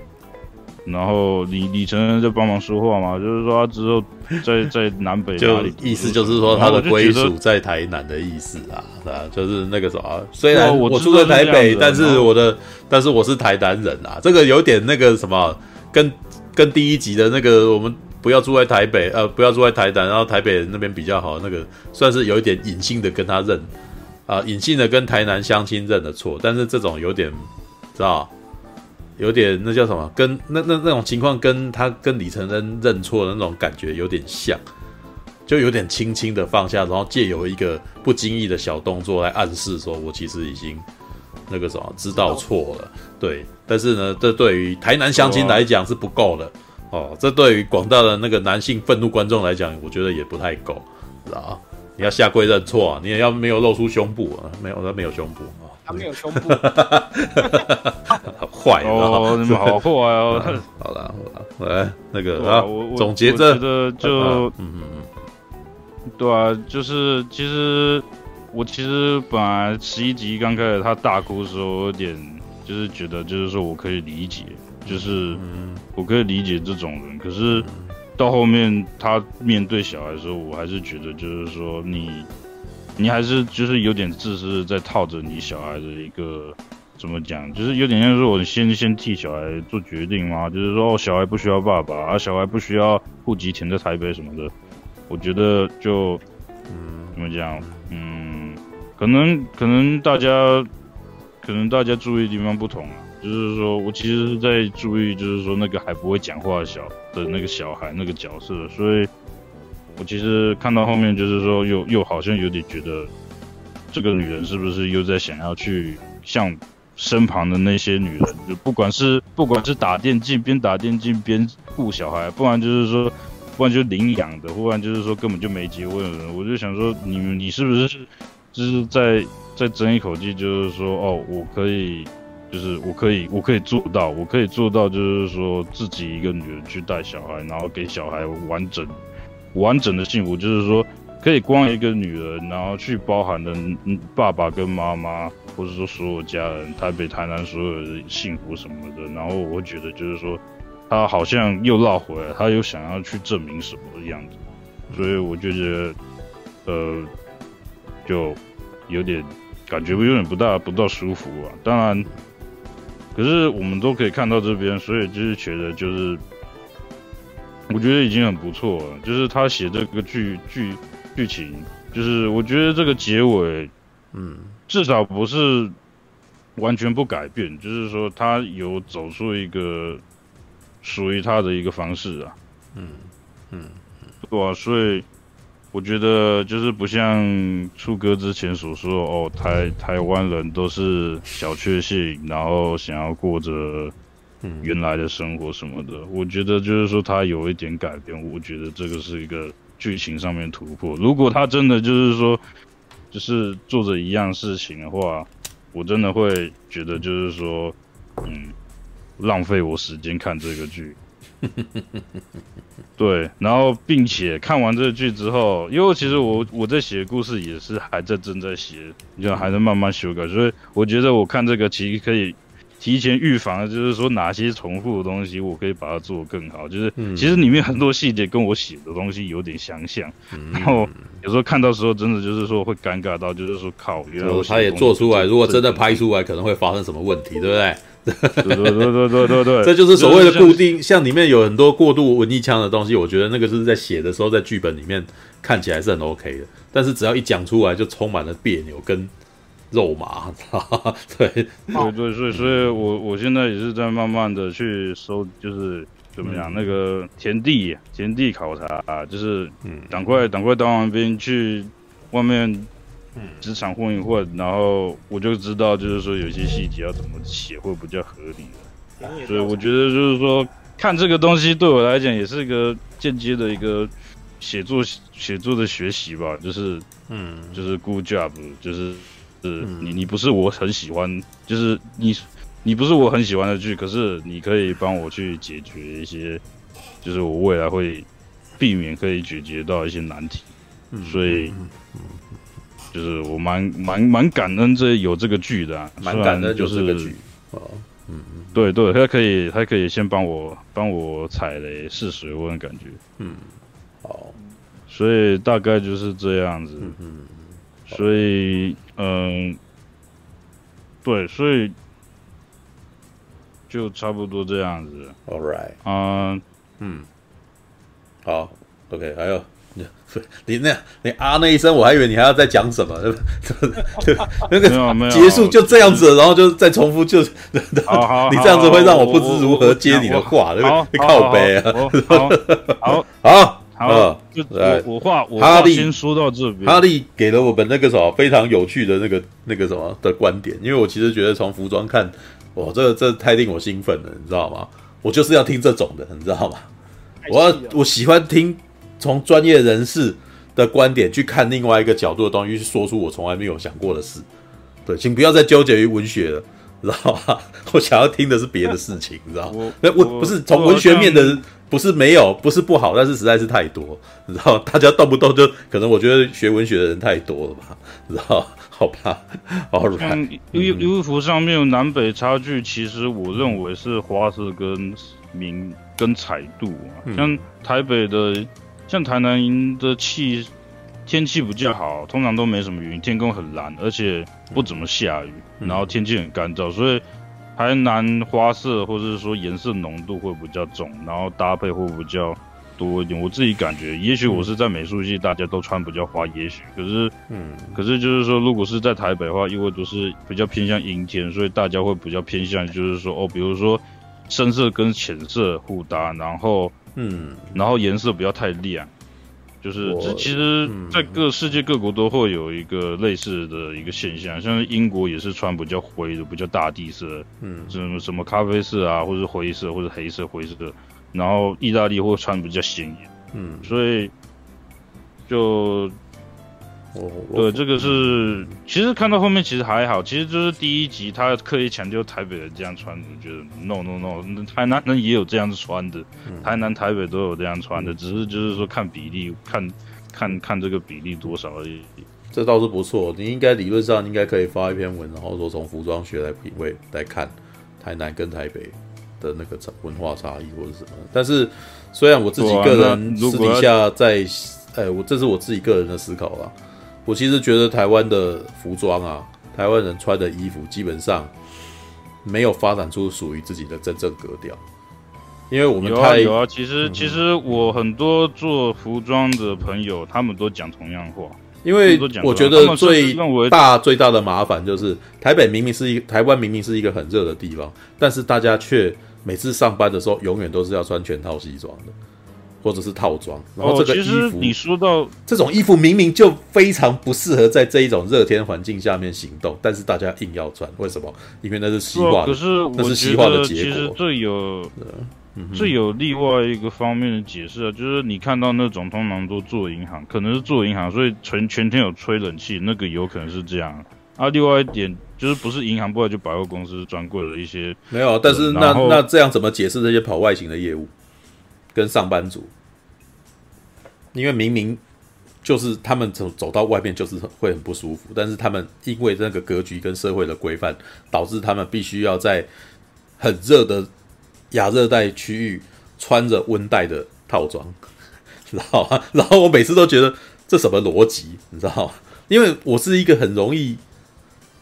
然后李李承恩在帮忙说话嘛，就是说他之后在在南北，就意思就是说他的归属在台南的意思啊，啊，就是那个什么，虽然我住在台北，但是我的但是我是台南人啊，这个有点那个什么，跟跟第一集的那个我们。不要住在台北，呃，不要住在台南，然后台北那边比较好，那个算是有一点隐性的跟他认，啊、呃，隐性的跟台南相亲认的错，但是这种有点，知道，有点那叫什么，跟那那那种情况跟他跟李承恩认错的那种感觉有点像，就有点轻轻的放下，然后借由一个不经意的小动作来暗示说，我其实已经那个什么知道错了，对，但是呢，这对于台南相亲来讲是不够的。哦，这对于广大的那个男性愤怒观众来讲，我觉得也不太够，知道啊？你要下跪认错啊，你也要没有露出胸部啊，没有，他没有胸部啊，他没有胸部，坏哦，你们好坏哦，好了好了，来那个啊，总结这的就嗯嗯嗯，对啊，就是其实我其实本来十一集刚开始他大哭的时候，有点就是觉得就是说我可以理解。就是，我可以理解这种人，可是到后面他面对小孩的时候，我还是觉得，就是说你，你还是就是有点自私，在套着你小孩的一个怎么讲，就是有点像说我先先替小孩做决定嘛，就是说哦，小孩不需要爸爸，啊，小孩不需要户籍填在台北什么的，我觉得就，嗯，怎么讲，嗯，可能可能大家，可能大家注意的地方不同啊。就是说，我其实是在注意，就是说那个还不会讲话的小的那个小孩那个角色，所以我其实看到后面，就是说又又好像有点觉得，这个女人是不是又在想要去像身旁的那些女人，就不管是 不管是打电竞边打电竞边顾小孩，不然就是说，不然就领养的，不然就是说根本就没结婚的人，我就想说，你你是不是就是在在争一口气，就是说哦，我可以。就是我可以，我可以做到，我可以做到，就是说自己一个女人去带小孩，然后给小孩完整、完整的幸福。就是说，可以光一个女人，然后去包含的爸爸跟妈妈，或者说所有家人，台北、台南所有的幸福什么的。然后我觉得，就是说，他好像又绕回来，他又想要去证明什么的样子。所以我就觉得，呃，就有点感觉有点不大不大舒服啊。当然。可是我们都可以看到这边，所以就是觉得就是，我觉得已经很不错了。就是他写这个剧剧剧情，就是我觉得这个结尾，嗯，至少不是完全不改变，就是说他有走出一个属于他的一个方式啊，嗯嗯，对啊，所以。我觉得就是不像初哥之前所说哦，台台湾人都是小确幸，然后想要过着原来的生活什么的。我觉得就是说他有一点改变，我觉得这个是一个剧情上面突破。如果他真的就是说，就是做着一样事情的话，我真的会觉得就是说，嗯，浪费我时间看这个剧。对，然后并且看完这个剧之后，因为其实我我在写故事也是还在正在写，就还在慢慢修改，所以我觉得我看这个其实可以提前预防，就是说哪些重复的东西，我可以把它做得更好。就是其实里面很多细节跟我写的东西有点相像，然后有时候看到时候真的就是说会尴尬到，就是说靠，原来他也做出来，如果真的拍出来，可能会发生什么问题，对不对？对对对对对对对，这就是所谓的固定，像里面有很多过度文艺腔的东西，我觉得那个是在写的时候，在剧本里面看起来是很 OK 的，但是只要一讲出来，就充满了别扭跟肉麻，对。对对，所以所以我我现在也是在慢慢的去收，就是怎么讲，那个田地田地考察啊，就是赶快赶快当完兵去外面。职场混一混，然后我就知道，就是说有些细节要怎么写会比较合理。所以我觉得就是说，看这个东西对我来讲也是一个间接的一个写作写作的学习吧。就是，嗯，就是 good job，就是，是你你不是我很喜欢，就是你你不是我很喜欢的剧，可是你可以帮我去解决一些，就是我未来会避免可以解决到一些难题。所以。就是我蛮蛮蛮感恩这有这个剧的，蛮感恩就是这个剧。哦，嗯嗯，对对，他可以他可以先帮我帮我踩雷试水温感觉，嗯，好，所以大概就是这样子，嗯，所以嗯，对，所以就差不多这样子，All right，嗯嗯，好，OK，还有。你那，你啊那一声，我还以为你还要再讲什么，对不对？那个结束就这样子，然后就再重复，就 你这样子会让我不知如何接你的话，对不对？你靠背啊！好，好，好，就来，我话我话先说到这边。哈利给了我们那个什么非常有趣的那个那个什么的观点，因为我其实觉得从服装看，哇，这这太令我兴奋了，你知道吗？我就是要听这种的，你知道吗？我要我喜欢听。从专业人士的观点去看另外一个角度的东西，去说出我从来没有想过的事。对，请不要再纠结于文学了，知道吗？我想要听的是别的事情，你知道吗？那我不是从文学面的，不是没有，不是不好，但是实在是太多，你知道？大家动不动就可能，我觉得学文学的人太多了吧？知道？好吧，好软。衣衣服上面有南北差距，其实我认为是花色跟明跟彩度啊，像台北的。像台南的气天气比较好，通常都没什么云，天空很蓝，而且不怎么下雨，然后天气很干燥，所以台南花色或者是说颜色浓度会比较重，然后搭配会比较多一点。我自己感觉，也许我是在美术系，大家都穿比较花，也许，可是，嗯，可是就是说，如果是在台北的话，因为都是比较偏向阴天，所以大家会比较偏向，就是说，哦，比如说深色跟浅色互搭，然后。嗯，然后颜色不要太亮，就是这其实，在各世界各国都会有一个类似的一个现象，像是英国也是穿比较灰的，比较大地色，嗯，什么什么咖啡色啊，或者灰色，或者黑色、灰色，然后意大利会穿比较鲜艳，嗯，所以就。哦，对，这个是其实看到后面其实还好，其实就是第一集他刻意强调台北人这样穿，我觉得 no no no，台南人也有这样子穿的，台南台北都有这样穿的，只是就是说看比例，看看看这个比例多少而已。这倒是不错，你应该理论上应该可以发一篇文，然后说从服装学来品味来看台南跟台北的那个文化差异或者什么。但是虽然我自己个人私底下在，哎，我这是我自己个人的思考啦。我其实觉得台湾的服装啊，台湾人穿的衣服基本上没有发展出属于自己的真正格调，因为我们有啊有啊，其实、嗯、其实我很多做服装的朋友，他们都讲同样话，因为我觉得最大最大的麻烦就是台北明明是一台湾明明是一个很热的地方，但是大家却每次上班的时候永远都是要穿全套西装的。或者是套装，然后这个衣服，哦、你说到这种衣服明明就非常不适合在这一种热天环境下面行动，但是大家硬要穿，为什么？因为那是西化的，可是那是西化的结果。其实这有，这有另外一个方面的解释啊，就是你看到那种通常都做银行，可能是做银行，所以全全天有吹冷气，那个有可能是这样。啊，另外一点就是不是银行，不然就百货公司专柜的一些，没有。但是那那这样怎么解释这些跑外勤的业务？跟上班族，因为明明就是他们走走到外面就是会很不舒服，但是他们因为那个格局跟社会的规范，导致他们必须要在很热的亚热带区域穿着温带的套装，然后然后我每次都觉得这什么逻辑，你知道吗？因为我是一个很容易。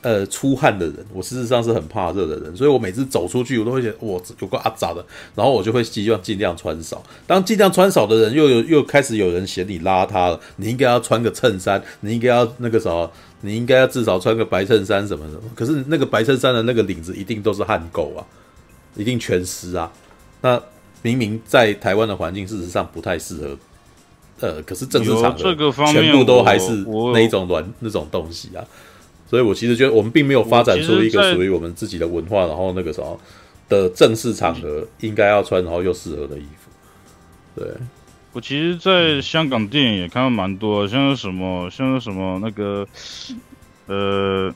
呃，出汗的人，我事实上是很怕热的人，所以我每次走出去，我都会觉得我，有个阿杂的，然后我就会希望尽量穿少。当尽量穿少的人，又有又开始有人嫌你邋遢了，你应该要穿个衬衫，你应该要那个什么，你应该要至少穿个白衬衫什么什么。可是那个白衬衫的那个领子一定都是汗垢啊，一定全湿啊。那明明在台湾的环境，事实上不太适合。呃，可是正式场合全部都还是那一种软那种东西啊。所以，我其实觉得我们并没有发展出一个属于我们自己的文化，然后那个什么的正式场合应该要穿，然后又适合的衣服。对，我其实，在香港电影也看到蛮多，像是什么，像是什么那个，呃，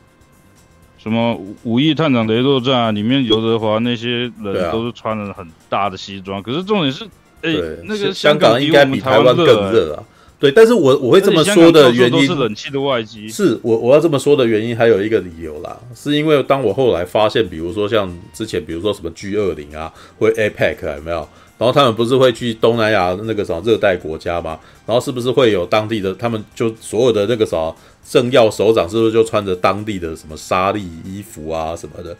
什么《五亿探长雷洛传》里面刘德华那些人都是穿了很大的西装，可是重点是，哎，那个香港应该比台湾更热啊。对，但是我我会这么说的原因是冷气的外机，是我我要这么说的原因还有一个理由啦，是因为当我后来发现，比如说像之前，比如说什么 G 二零啊，或 APEC 有没有？然后他们不是会去东南亚那个什么热带国家吗？然后是不是会有当地的他们就所有的那个什么政要首长，是不是就穿着当地的什么纱丽衣服啊什么的？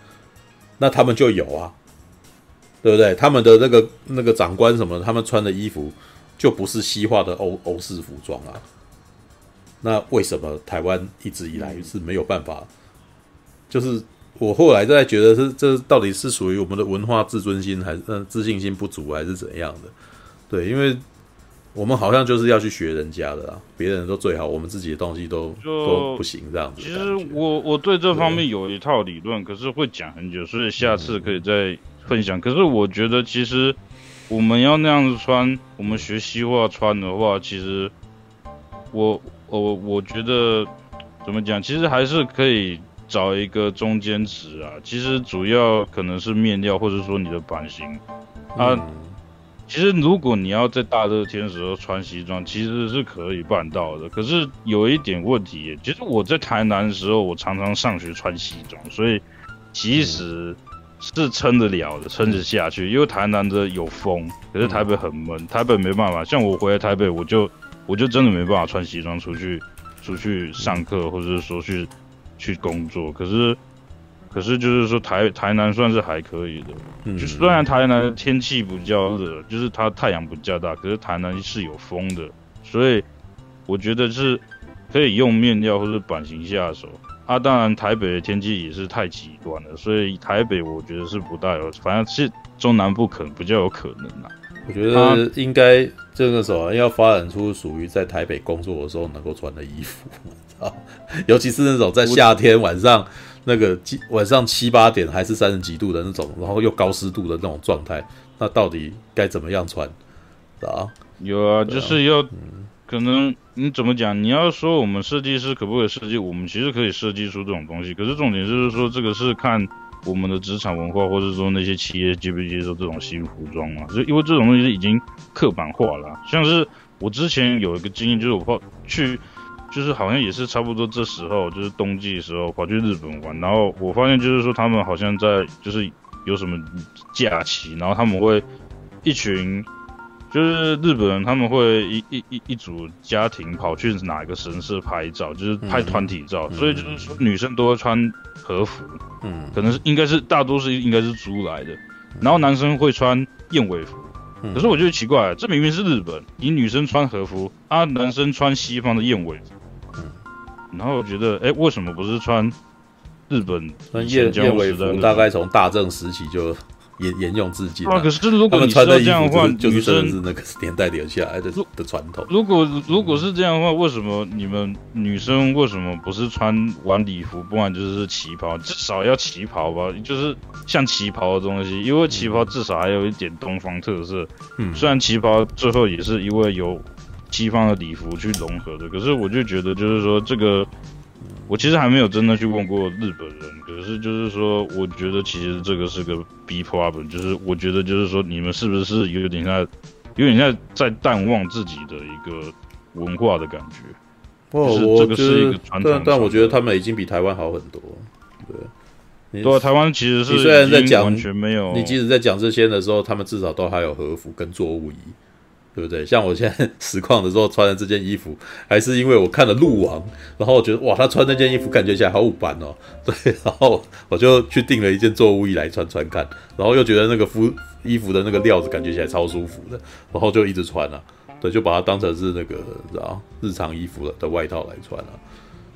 那他们就有啊，对不对？他们的那个那个长官什么，他们穿的衣服。就不是西化的欧欧式服装啊，那为什么台湾一直以来是没有办法？就是我后来在觉得是这到底是属于我们的文化自尊心，还是呃自信心不足，还是怎样的？对，因为我们好像就是要去学人家的啦，别人都最好，我们自己的东西都都不行这样子。其实我我对这方面有一套理论，可是会讲很久，所以下次可以再分享。可是我觉得其实。我们要那样子穿，我们学西化穿的话，其实我我我觉得怎么讲，其实还是可以找一个中间值啊。其实主要可能是面料，或者说你的版型啊。其实如果你要在大热天的时候穿西装，其实是可以办到的。可是有一点问题，其实我在台南的时候，我常常上学穿西装，所以其实。是撑得了的，撑得下去。因为台南的有风，可是台北很闷，台北没办法。像我回来台北，我就我就真的没办法穿西装出去出去上课，或者是说去去工作。可是可是就是说台台南算是还可以的，嗯、就虽然台南天气比较热，就是它太阳比较大，可是台南是有风的，所以我觉得是可以用面料或者版型下手。啊，当然，台北的天气也是太极端了，所以台北我觉得是不大有，反正是中南部可能比较有可能啦。我觉得应该这个时候要发展出属于在台北工作的时候能够穿的衣服，啊，尤其是那种在夏天晚上那个晚上七八点还是三十几度的那种，然后又高湿度的那种状态，那到底该怎么样穿？啊，有啊，就是要。嗯可能你怎么讲？你要说我们设计师可不可以设计？我们其实可以设计出这种东西。可是重点就是说，这个是看我们的职场文化，或者说那些企业接不接受这种新服装嘛？就因为这种东西已经刻板化了。像是我之前有一个经验，就是我跑去，就是好像也是差不多这时候，就是冬季的时候跑去日本玩，然后我发现就是说他们好像在就是有什么假期，然后他们会一群。就是日本人他们会一一一一组家庭跑去哪一个神社拍照，就是拍团体照，嗯、所以就是说女生都会穿和服，嗯，可能是应该是大多是应该是租来的，然后男生会穿燕尾服，嗯、可是我觉得奇怪，这明明是日本，你女生穿和服啊，男生穿西方的燕尾服，嗯，然后我觉得，哎、欸，为什么不是穿日本穿燕燕尾服？大概从大正时期就。沿沿用至今。啊，可是如果你说这样的话，就是真的是那个 年代留下来的的传统。如果如果是这样的话，为什么你们女生为什么不是穿晚礼服，不然就是旗袍？至少要旗袍吧，就是像旗袍的东西，因为旗袍至少还有一点东方特色。嗯，虽然旗袍最后也是因为有西方的礼服去融合的，可是我就觉得就是说这个。我其实还没有真的去问过日本人，可是就是说，我觉得其实这个是个 B problem，就是我觉得就是说，你们是不是有点在有点像在淡忘自己的一个文化的感觉。哦，我觉得，但但我觉得他们已经比台湾好很多。对，对，台湾其实是虽然在讲完全没有，你即使在讲这些的时候，他们至少都还有和服跟作务衣。对不对？像我现在 实况的时候穿的这件衣服，还是因为我看了鹿王，然后我觉得哇，他穿那件衣服感觉起来好五班哦。对，然后我就去订了一件作务衣来穿穿看，然后又觉得那个服衣服的那个料子感觉起来超舒服的，然后就一直穿了、对，就把它当成是那个啊日常衣服的外套来穿了、啊。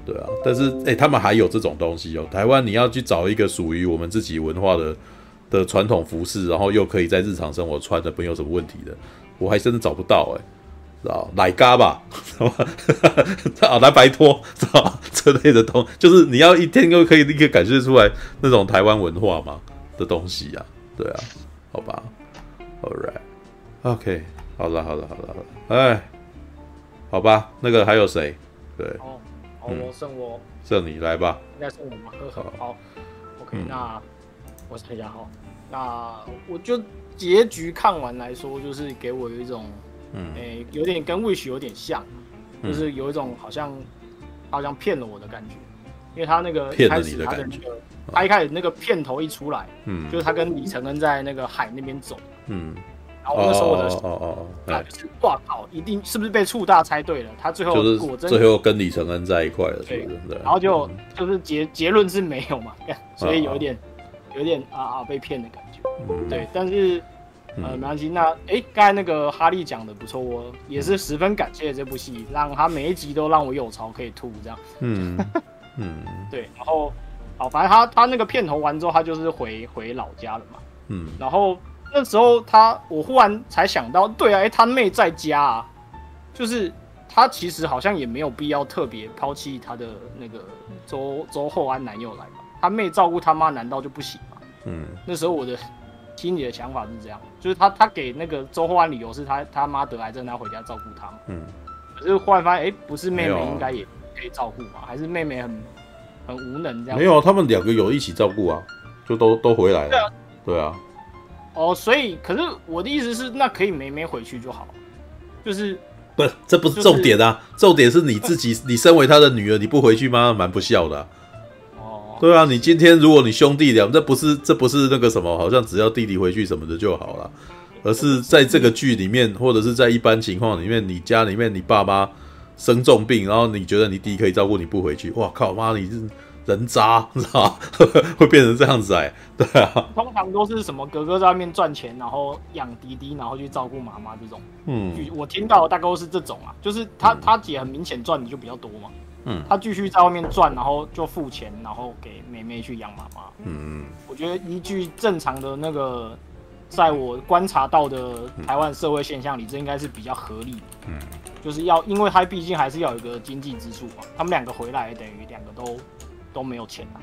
对啊，但是哎，他们还有这种东西哦。台湾你要去找一个属于我们自己文化的的传统服饰，然后又可以在日常生活穿的，没有什么问题的。我还真的找不到哎、欸，知道奶嘎吧，知道吧？啊，蓝白拖，知道这类的东西，就是你要一天就可以立刻感觉出来那种台湾文化嘛的东西呀、啊，对啊，好吧，All right，OK，、okay, 好了，好了，好了，好了，哎，好吧，那个还有谁？对，哦，好，我剩我，剩你来吧，应该剩我吗？呵呵，好，OK，、嗯、那我想一下哈，那我就。结局看完来说，就是给我有一种，嗯，诶、欸，有点跟 Wish 有点像，嗯、就是有一种好像好像骗了我的感觉，因为他那个一开始他的那个，他一开始那个片头一出来，嗯，就是他跟李承恩在那个海那边走，嗯，然后那时候我的哦哦哦，就是哇靠，一定是不是被触大猜对了？他最后果真最后跟李承恩在一块了，对。对，然后就就是结结论是没有嘛，所以有一点有点啊啊被骗的感觉。嗯、对，但是呃，没关系。那哎，刚才那个哈利讲的不错，我也是十分感谢这部戏，让他每一集都让我有槽可以吐，这样。嗯 嗯，对。然后，好，反正他他那个片头完之后，他就是回回老家了嘛。嗯。然后那时候他，我忽然才想到，对啊，哎，他妹在家啊，就是他其实好像也没有必要特别抛弃他的那个周周厚安男友来吧，他妹照顾他妈难道就不行吗？嗯。那时候我的。心里的想法是这样，就是他他给那个周厚安理由是他他妈得癌症，他回家照顾他。嗯，可是忽然发现，哎、欸，不是妹妹应该也可以照顾吗？还是妹妹很很无能这样？没有，他们两个有一起照顾啊，就都都回来了。对啊，对啊。哦，所以可是我的意思是，那可以妹妹回去就好，就是不，这不是重点啊，就是、重点是你自己，你身为他的女儿，你不回去吗？蛮不孝的、啊。对啊，你今天如果你兄弟俩，这不是这不是那个什么，好像只要弟弟回去什么的就好了，而是在这个剧里面，或者是在一般情况里面，你家里面你爸妈生重病，然后你觉得你弟可以照顾你不回去，哇靠妈，你是人渣，你知道吗？会变成这样子哎，对啊，通常都是什么哥哥在外面赚钱，然后养弟弟，然后去照顾妈妈这种，嗯，我听到的大概都是这种啊，就是他他姐很明显赚的就比较多嘛。嗯，他继续在外面赚，然后就付钱，然后给妹妹去养妈妈。嗯，我觉得依据正常的那个，在我观察到的台湾社会现象里，这应该是比较合理的。嗯，就是要，因为他毕竟还是要有一个经济支柱嘛。他们两个回来，等于两个都都没有钱啊。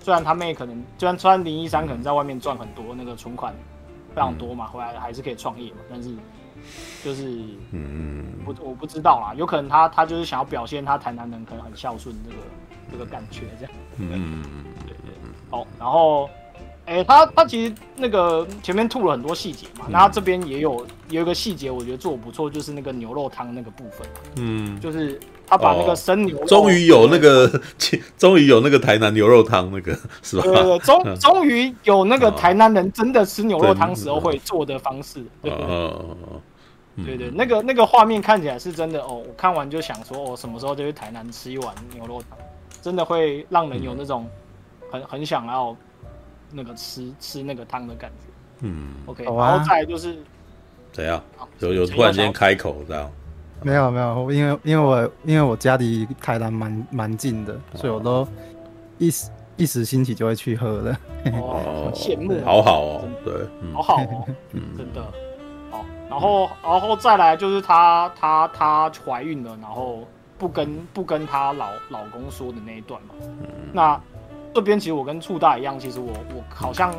虽然他妹可能，虽然虽然林一山可能在外面赚很多，那个存款非常多嘛，回来还是可以创业嘛，但是。就是，嗯，不，我不知道啦，有可能他他就是想要表现他台南人可能很孝顺这个这个感觉这样，嗯。对对，好，然后，哎、欸，他他其实那个前面吐了很多细节嘛，那他这边也有有一个细节，我觉得做得不错，就是那个牛肉汤那个部分，嗯，就是他把那个生牛肉，终于有那个，终于有那个台南牛肉汤那个是吧？对对对，终终于有那个台南人真的吃牛肉汤时候会做的方式，对。对对，那个那个画面看起来是真的哦。我看完就想说，我、哦、什么时候就去台南吃一碗牛肉汤，真的会让人有那种很很想要那个吃吃那个汤的感觉。嗯，OK，然后再来就是怎样？有有突然间开口这样？没有没有，因为因为我因为我家离台南蛮蛮近的，所以我都一时一时兴起就会去喝的。哦，羡慕，好好哦，对，好好哦，嗯，真的。然后，然后再来就是她，她，她怀孕了，然后不跟不跟她老老公说的那一段嘛。那这边其实我跟醋大一样，其实我我好像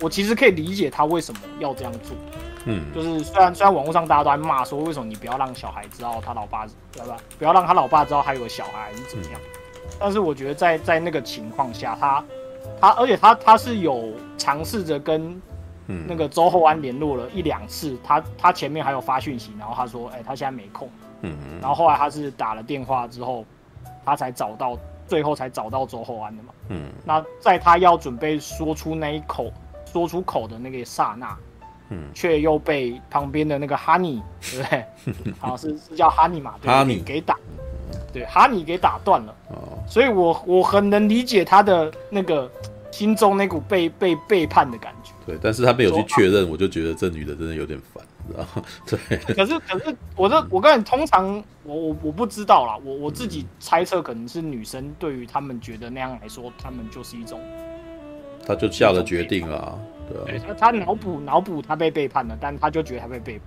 我其实可以理解她为什么要这样做。嗯，就是虽然虽然网络上大家都在骂说，为什么你不要让小孩知道他老爸，对吧？不要让他老爸知道他有个小孩还是怎么样？但是我觉得在在那个情况下，他他而且他他是有尝试着跟。嗯，那个周厚安联络了一两次，他他前面还有发讯息，然后他说，哎、欸，他现在没空。嗯嗯。然后后来他是打了电话之后，他才找到，最后才找到周厚安的嘛。嗯。那在他要准备说出那一口说出口的那个刹那，嗯，却又被旁边的那个哈尼，对不对？好，是是叫哈尼嘛？哈尼给打，对，哈尼给打断了。哦。所以我我很能理解他的那个心中那股被被背叛的感觉。对，但是他没有去确认，我就觉得这女的真的有点烦，知道吗？对。可是可是，我这我跟你通常我我我不知道啦，我我自己猜测可能是女生对于他们觉得那样来说，他们就是一种，他就下了决定啊，对啊。他他脑补脑补他被背叛了，但他就觉得他被背叛。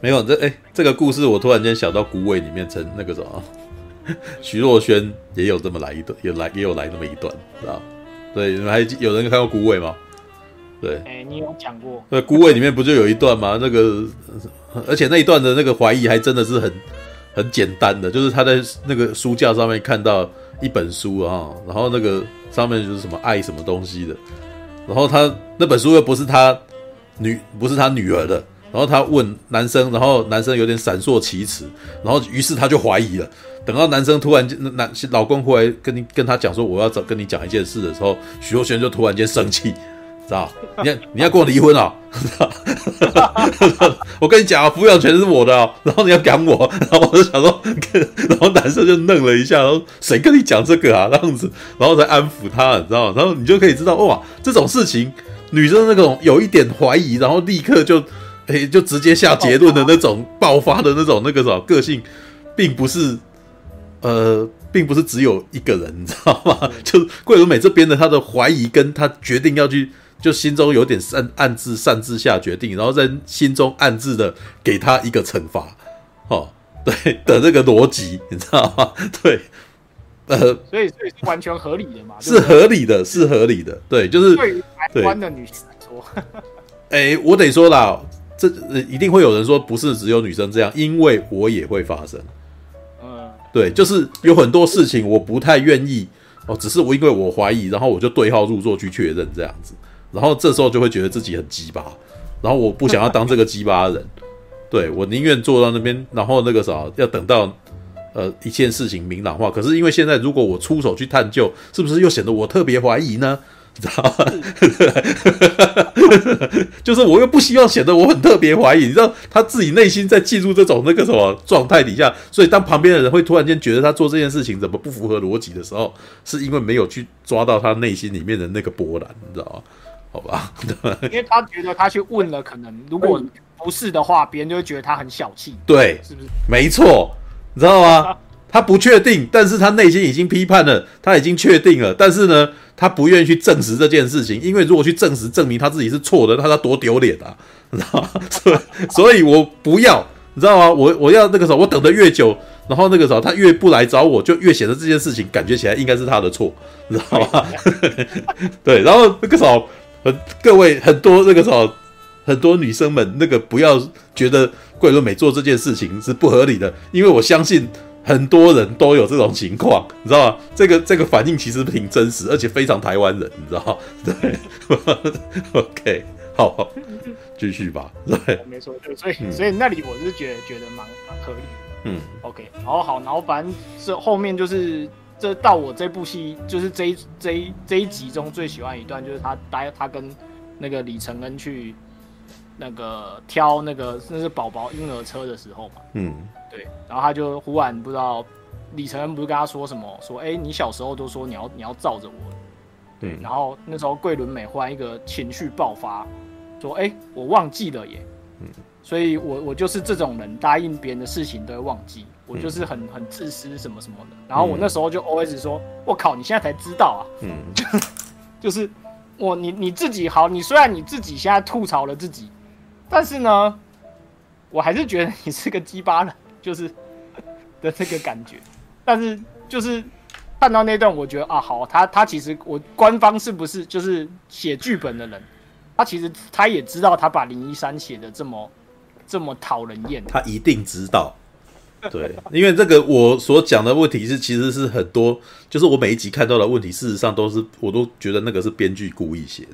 没有这哎、欸，这个故事我突然间想到古伟里面成那个什么，徐若瑄也有这么来一段，有来也有来那么一段，知道？对，你们还有人看过古伟吗？对，哎、欸，你有讲过？对，孤味里面不就有一段吗？那个，而且那一段的那个怀疑还真的是很很简单的，就是他在那个书架上面看到一本书啊，然后那个上面就是什么爱什么东西的，然后他那本书又不是他女，不是他女儿的，然后他问男生，然后男生有点闪烁其词，然后于是他就怀疑了。等到男生突然间男老公回来跟你跟他讲说我要找跟你讲一件事的时候，许若瑄就突然间生气。知道？你要你要跟我离婚啊、哦？我跟你讲啊，抚养权是我的哦。然后你要赶我，然后我就想说，然后男生就愣了一下，然后谁跟你讲这个啊？这样子，然后再安抚他，你知道？然后你就可以知道，哇，这种事情，女生那种有一点怀疑，然后立刻就，哎，就直接下结论的那种爆发的那种那个什么个性，并不是，呃，并不是只有一个人，你知道吗？就桂纶镁这边的他的怀疑，跟他决定要去。就心中有点擅暗自擅自下决定，然后在心中暗自的给他一个惩罚，哦，对的这个逻辑，你知道吗？对，呃，所以所以是完全合理的嘛？是合理的，是合理的，对，就是对于台湾的女生来说，哎、欸，我得说啦，这一定会有人说不是只有女生这样，因为我也会发生，嗯，对，就是有很多事情我不太愿意哦，只是我因为我怀疑，然后我就对号入座去确认这样子。然后这时候就会觉得自己很鸡巴，然后我不想要当这个鸡巴的人，对，我宁愿坐到那边，然后那个啥，要等到呃一件事情明朗化。可是因为现在如果我出手去探究，是不是又显得我特别怀疑呢？你知道吗？就是我又不希望显得我很特别怀疑，你知道他自己内心在进入这种那个什么状态底下，所以当旁边的人会突然间觉得他做这件事情怎么不符合逻辑的时候，是因为没有去抓到他内心里面的那个波澜，你知道吗？好吧，因为他觉得他去问了，可能如果不是的话，别人就会觉得他很小气。对，是不是？没错，你知道吗？他不确定，但是他内心已经批判了，他已经确定了，但是呢，他不愿意去证实这件事情，因为如果去证实，证明他自己是错的，那他多丢脸啊，你知道吗？所以，所以我不要，你知道吗？我我要那个时候，我等的越久，然后那个时候他越不来找我，就越显得这件事情感觉起来应该是他的错，你知道吗？对，然后那个时候。各位很多那个时候，很多女生们那个不要觉得桂纶镁做这件事情是不合理的，因为我相信很多人都有这种情况，你知道吗？这个 这个反应其实挺真实，而且非常台湾人，你知道吗？对，OK，好，好，继续吧。对，没错，所以所以那里我是觉得觉得蛮蛮合理的。嗯，OK，然后好，然后反正是后面就是。这到我这部戏就是这一这一这一集中最喜欢一段，就是他带他跟那个李承恩去那个挑那个那是宝宝婴儿车的时候嘛，嗯，对，然后他就忽然不知道李承恩不是跟他说什么，说哎你小时候都说你要你要罩着我，对，然后那时候桂纶镁忽然一个情绪爆发，说哎我忘记了耶，嗯，所以我我就是这种人，答应别人的事情都会忘记。我就是很很自私什么什么的，然后我那时候就 always 说：“我靠，你现在才知道啊！”嗯，就是我你你自己好，你虽然你自己现在吐槽了自己，但是呢，我还是觉得你是个鸡巴人，就是的这个感觉。但是就是看到那段，我觉得啊，好，他他其实我官方是不是就是写剧本的人？他其实他也知道，他把林一山写的这么这么讨人厌，他一定知道。对，因为这个我所讲的问题是，其实是很多，就是我每一集看到的问题，事实上都是，我都觉得那个是编剧故意写的。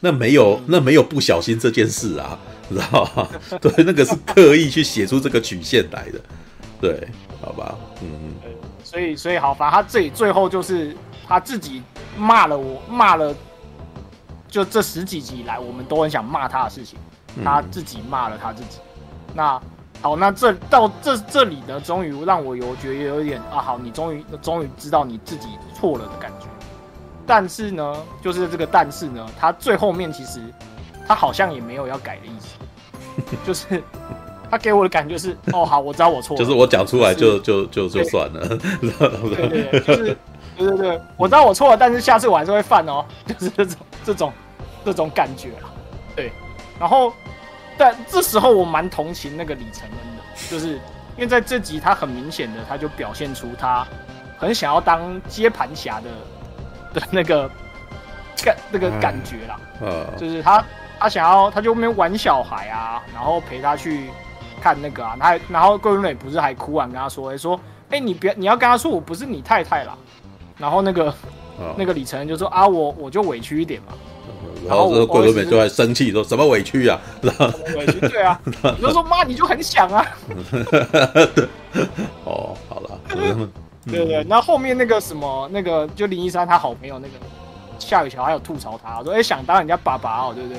那没有那没有不小心这件事啊，知道吗？对，那个是刻意去写出这个曲线来的，对，好吧，嗯嗯，所以所以好，反正他最最后就是他自己骂了我，骂了，就这十几集以来，我们都很想骂他的事情，他自己骂了他自己。那好，那这到这这里呢，终于让我有觉得有一点啊，好，你终于终于知道你自己错了的感觉。但是呢，就是这个但是呢，他最后面其实他好像也没有要改的意思，就是他给我的感觉是，哦，好，我知道我错了，就是我讲出来就就就就算了，对 对对，就是对对对，我知道我错了，但是下次我还是会犯哦，就是这种这种这种感觉啊，对，然后但这时候我蛮同情那个李承恩的，就是因为在这集他很明显的他就表现出他很想要当接盘侠的。的那个感那个感觉啦，嗯，就是他他想要他就那边玩小孩啊，然后陪他去看那个啊，他然后桂纶镁不是还哭完跟他说，说，哎，你别你要跟他说我不是你太太啦，然后那个那个李承恩就说啊，我我就委屈一点嘛，然后这个桂纶镁就还生气说什么委屈啊，委屈对啊，你就说妈你就很想啊，哦，好了。对 对对，那后面那个什么，那个就林一山他好朋友那个夏雨乔还有吐槽他说，哎，想当人家爸爸哦，对不对？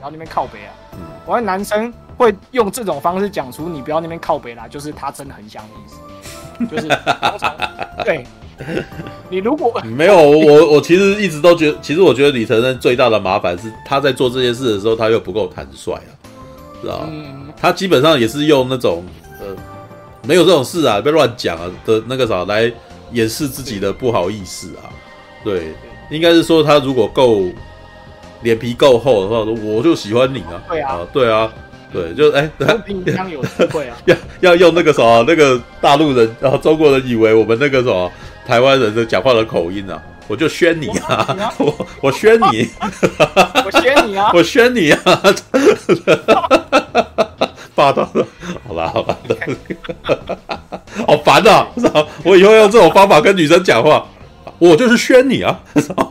然后那边靠北啊，嗯，我说男生会用这种方式讲出你不要那边靠北啦，就是他真的很想的意思，就是通常对。你如果 没有我，我其实一直都觉得，其实我觉得李承恩最大的麻烦是他在做这件事的时候，他又不够坦率啊，知道吗？嗯，他基本上也是用那种呃。没有这种事啊，别乱讲啊的那个啥来掩饰自己的不好意思啊。对，应该是说他如果够脸皮够厚的话，我就喜欢你啊。对啊，对啊，对，就哎，平常有智慧啊。要要用那个什么那个大陆人，然后中国人以为我们那个什么台湾人的讲话的口音啊，我就宣你啊，我我宣你，我宣你啊，我宣你啊。霸道的，好啦好啦，好烦啊！我以后用这种方法跟女生讲话，我就是宣你啊！好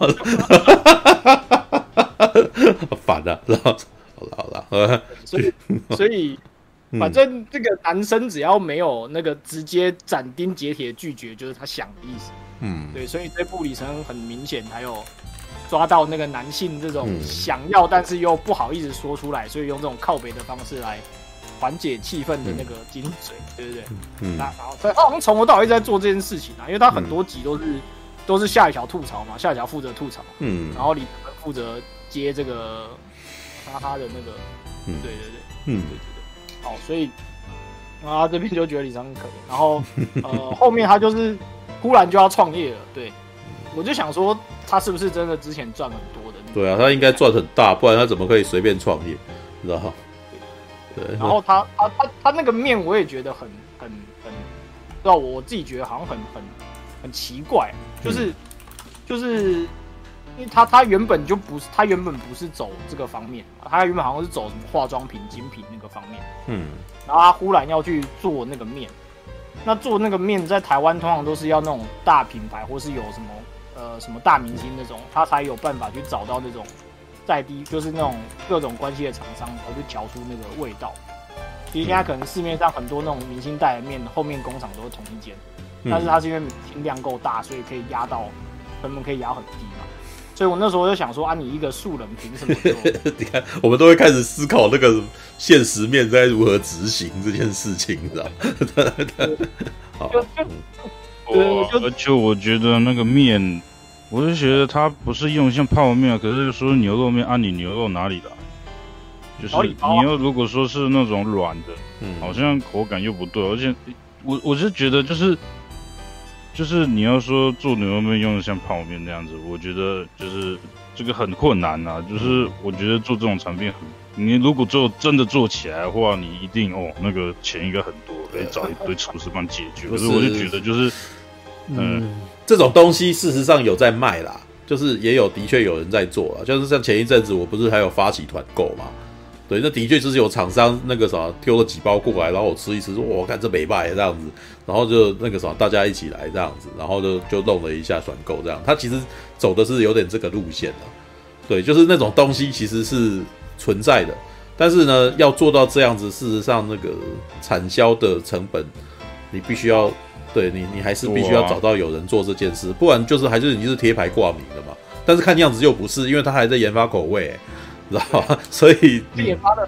烦啊！然后好了好了，所以所以反正这个男生只要没有那个直接斩钉截铁拒绝，就是他想的意思。嗯，对，所以这部里程很明显，还有抓到那个男性这种想要但是又不好意思说出来，所以用这种靠北的方式来。缓解气氛的那个精髓，嗯、对不对？嗯，那然后他好像从头到尾一直在做这件事情啊，因为他很多集都是、嗯、都是夏雨乔吐槽嘛，夏雨乔负责吐槽，嗯，然后李承恩负责接这个哈哈的那个，嗯，对对对，嗯，对对对，好，所以啊这边就觉得李承恩可怜，然后呃后面他就是忽然就要创业了，对，我就想说他是不是真的之前赚很多的？对啊，他应该赚很大，不然他怎么可以随便创业？你知道吗？然后他他他他那个面我也觉得很很很，不知道我自己觉得好像很很很奇怪，就是、嗯、就是因为他他原本就不是他原本不是走这个方面，他原本好像是走什么化妆品精品那个方面，嗯，然后他忽然要去做那个面，那做那个面在台湾通常都是要那种大品牌或是有什么呃什么大明星那种，他才有办法去找到那种。在地就是那种各种关系的厂商，然后去调出那个味道。其实现在可能市面上很多那种明星代的面，后面工厂都是同一间，但是它是因为量够大，所以可以压到成本可以压很低。所以我那时候就想说啊，你一个素人凭什么做？你看，我们都会开始思考那个现实面在如何执行这件事情，你知道吗？好，就就而且我觉得那个面。我就觉得它不是用像泡面，可是说牛肉面，按、啊、你牛肉哪里的？就是你要如果说是那种软的，嗯，好像口感又不对，而且我我是觉得就是就是你要说做牛肉面用的像泡面那样子，我觉得就是这个很困难呐、啊。就是我觉得做这种产品很，你如果做真的做起来的话，你一定哦那个钱应该很多，可以找一堆厨师帮解决。可是我就觉得就是，嗯。嗯这种东西事实上有在卖啦，就是也有的确有人在做了，就是像前一阵子我不是还有发起团购嘛，对，那的确就是有厂商那个啥丢了几包过来，然后我吃一吃，说我看这没卖这样子，然后就那个啥大家一起来这样子，然后就就弄了一下选购这样，他其实走的是有点这个路线的，对，就是那种东西其实是存在的，但是呢，要做到这样子，事实上那个产销的成本，你必须要对你，你还是必须要找到有人做这件事，不然就是还是你就是贴牌挂名的嘛。但是看样子又不是，因为他还在研发口味，知道吧？所以研发的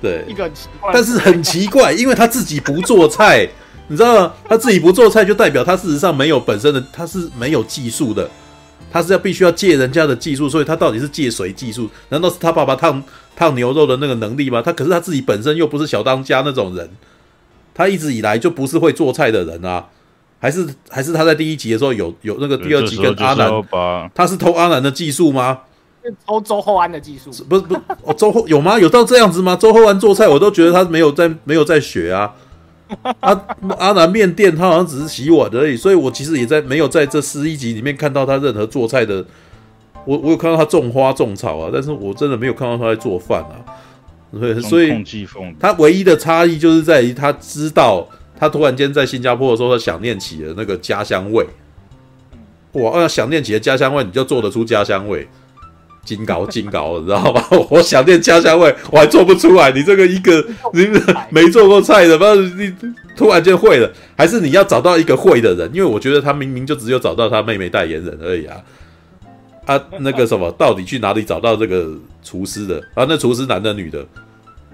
对一个很奇怪，但是很奇怪，因为他自己不做菜，你知道吗？他自己不做菜，就代表他事实上没有本身的，他是没有技术的。他是要必须要借人家的技术，所以他到底是借谁技术？难道是他爸爸烫烫牛肉的那个能力吗？他可是他自己本身又不是小当家那种人，他一直以来就不是会做菜的人啊，还是还是他在第一集的时候有有那个第二集跟阿南，他是偷阿南的技术吗？偷周厚安的技术？不是不是哦，周厚有吗？有到这样子吗？周厚安做菜我都觉得他没有在没有在学啊。阿阿南面店，他好像只是洗碗而已，所以我其实也在没有在这十一集里面看到他任何做菜的。我我有看到他种花种草啊，但是我真的没有看到他在做饭啊。对，所以他唯一的差异就是在于他知道，他突然间在新加坡的时候，他想念起了那个家乡味。哇，要想念起了家乡味，你就做得出家乡味。金搞金搞，你知道吗？我想念家乡味，我还做不出来。你这个一个你 没做过菜的，不你突然间会了，还是你要找到一个会的人？因为我觉得他明明就只有找到他妹妹代言人而已啊。啊，那个什么，到底去哪里找到这个厨师的？啊，那厨师男的女的？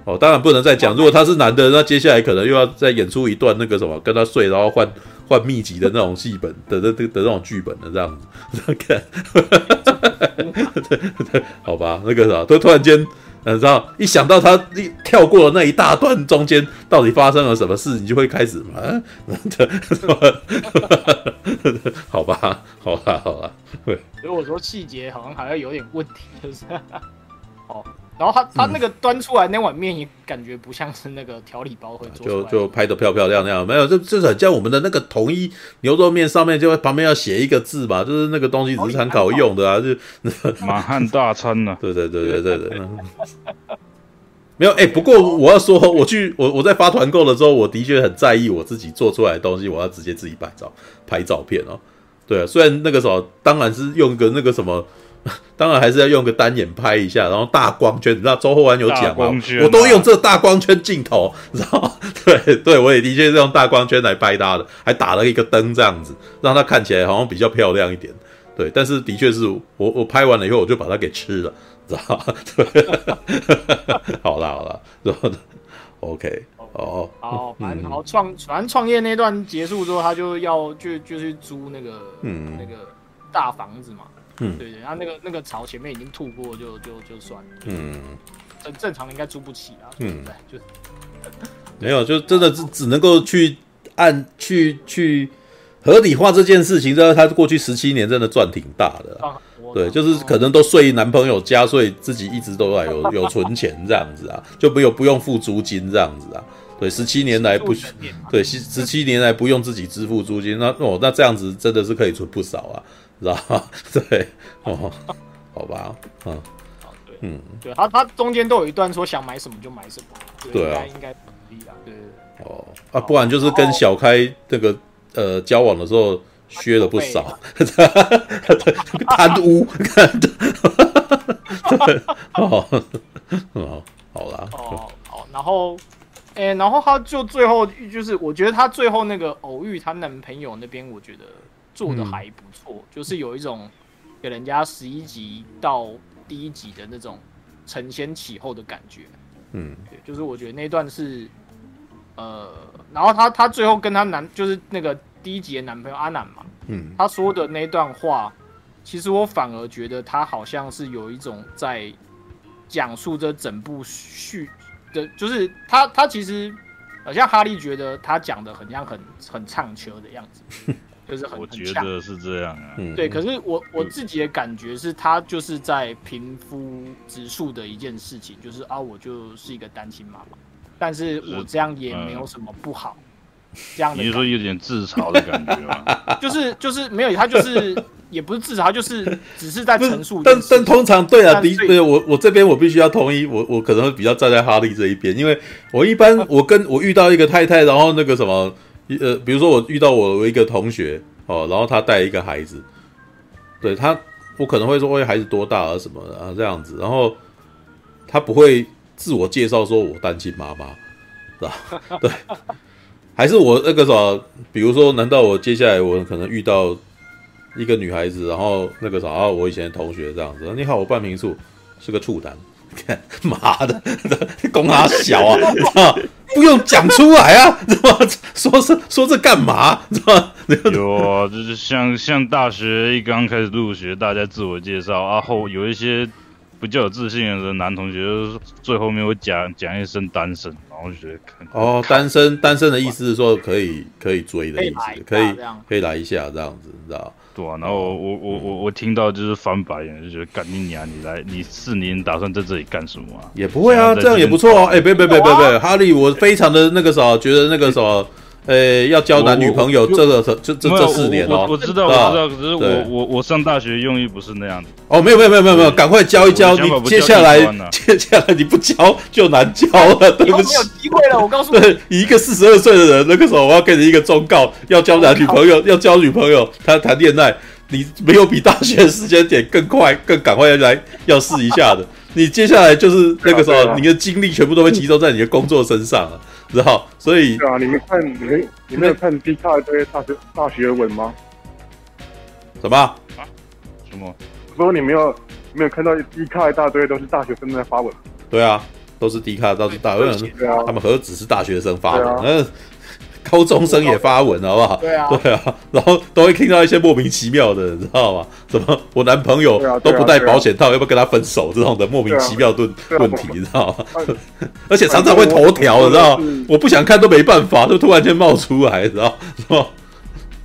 哦，当然不能再讲。如果他是男的，那接下来可能又要再演出一段那个什么，跟他睡，然后换。换秘籍的那种戏本的的的的那种剧本的这样子，看，好吧，那个啥，突突然间，你知道，一想到他一跳过了那一大段中间到底发生了什么事，你就会开始嘛，好吧，好吧，好吧，对，所以我说细节好像还要有点问题，就是，哦。然后他他那个端出来那碗面也感觉不像是那个调理包会做，就就拍的漂漂亮亮，没有，这这是很像我们的那个统一牛肉面上面就旁边要写一个字嘛，就是那个东西只是参考用的啊，就 满汉大餐呢、啊，对对对对对对，没有哎、欸，不过我要说，我去我我在发团购的时候，我的确很在意我自己做出来的东西，我要直接自己拍照拍照片哦，对啊，虽然那个时候当然是用个那个什么。当然还是要用个单眼拍一下，然后大光圈，你知道周厚安有讲吗？我都用这大光圈镜头，你知道？对对，我也的确是用大光圈来拍他的，还打了一个灯这样子，让他看起来好像比较漂亮一点。对，但是的确是我我拍完了以后，我就把它给吃了，知道吗？对，好啦好啦，然后 OK 哦，好，反正好创，反正创业那段结束之后，他就要就就去租那个嗯那个大房子嘛。嗯，对对，然后那个那个槽前面已经吐过，就就就算了。嗯，正正常的应该租不起啊。嗯，对，就是 没有，就真的是只能够去按去去合理化这件事情。知道他过去十七年真的赚挺大的，对，就是可能都睡男朋友家，所以自己一直都在有有存钱这样子啊，就没有不用付租金这样子啊。对，十七年来不对，十十七年来不用自己支付租金，那哦，那这样子真的是可以存不少啊。知道吧？对，哦，好吧，嗯，对，嗯，对他，他中间都有一段说想买什么就买什么，对啊，应该可以啊，对，哦，啊，不然就是跟小开那个呃交往的时候削了不少，贪污，看的，哦，哦，好啦，哦，好，然后，哎，然后他就最后就是，我觉得他最后那个偶遇她男朋友那边，我觉得。做的还不错，嗯、就是有一种给人家十一集到第一集的那种承先启后的感觉。嗯，对，就是我觉得那段是，呃，然后他他最后跟他男就是那个第一集的男朋友阿南嘛，嗯，他说的那段话，其实我反而觉得他好像是有一种在讲述这整部续的，就是他他其实好像哈利觉得他讲的很像很很唱秋的样子。就是很，我觉得是这样啊，对。可是我我自己的感觉是，他就是在平铺直述的一件事情，就是啊，我就是一个单亲妈妈，但是我这样也没有什么不好。这样，你是说有点自嘲的感觉吗？就是就是没有，他就是也不是自嘲，他就是只是在陈述。但但通常对啊，的对我我这边我必须要同意，我我可能会比较站在哈利这一边，因为我一般我跟我遇到一个太太，然后那个什么。呃，比如说我遇到我一个同学哦，然后他带一个孩子，对他，我可能会说，喂，孩子多大啊什么的啊这样子，然后他不会自我介绍说我单亲妈妈，是吧？对，还是我那个什么，比如说，难道我接下来我可能遇到一个女孩子，然后那个啥啊，我以前同学这样子，你好，我半民宿是个处男。看 妈的，公阿小啊，不用讲出来啊，知道吗？说这说这干嘛？知道吗？有啊，就是像像大学一刚开始入学，大家自我介绍啊，后有一些比较有自信的男同学，最后面会讲讲一声单身，然后就觉得哦，单身单身的意思是说可以可以追的意思，可以可以来一下这样子，你知道。对啊，然后我我我我我听到就是翻白眼，就觉得干你娘，你来你四年打算在这里干什么啊？也不会啊，这样也不错哦。哎，别别别别别，哈利，我非常的那个啥，觉得那个啥。呃，要交男女朋友，这个这这这四年哦，我知道，我知道，可是我我我上大学用意不是那样子。哦，没有没有没有没有没有，赶快交一交，你接下来 接下来你不交就难交了，对不起。没有机会了，我告诉你。对，一个四十二岁的人，那个时候我要给你一个忠告，要交男女朋友，要交女朋友，谈谈恋爱，你没有比大学时间点更快、更赶快要来要试一下的。你接下来就是那个时候，你的精力全部都会集中在你的工作身上了。知道，所以对啊，你们看，你们你们有看 D 卡这些大学大学文吗？什么？啊？什么？不过你没有没有看到 D 卡一大堆都是大学生在发文？对啊，都是 D 卡，都是大学生。对啊，他们何止是大学生发文？嗯。高中生也发文，好不好？对啊，对啊，然后都会听到一些莫名其妙的，你知道吗？什么我男朋友都不带保险套，要不要跟他分手？这种的莫名其妙的问题，你知道吗？而且常常会头条，你知道吗？我不想看都没办法，就突然间冒出来，知道吗？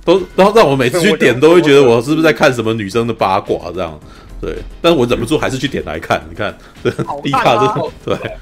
都然后让我每次去点，都会觉得我是不是在看什么女生的八卦这样。对，但我忍不住还是去点来看，你看，对，低卡这，对，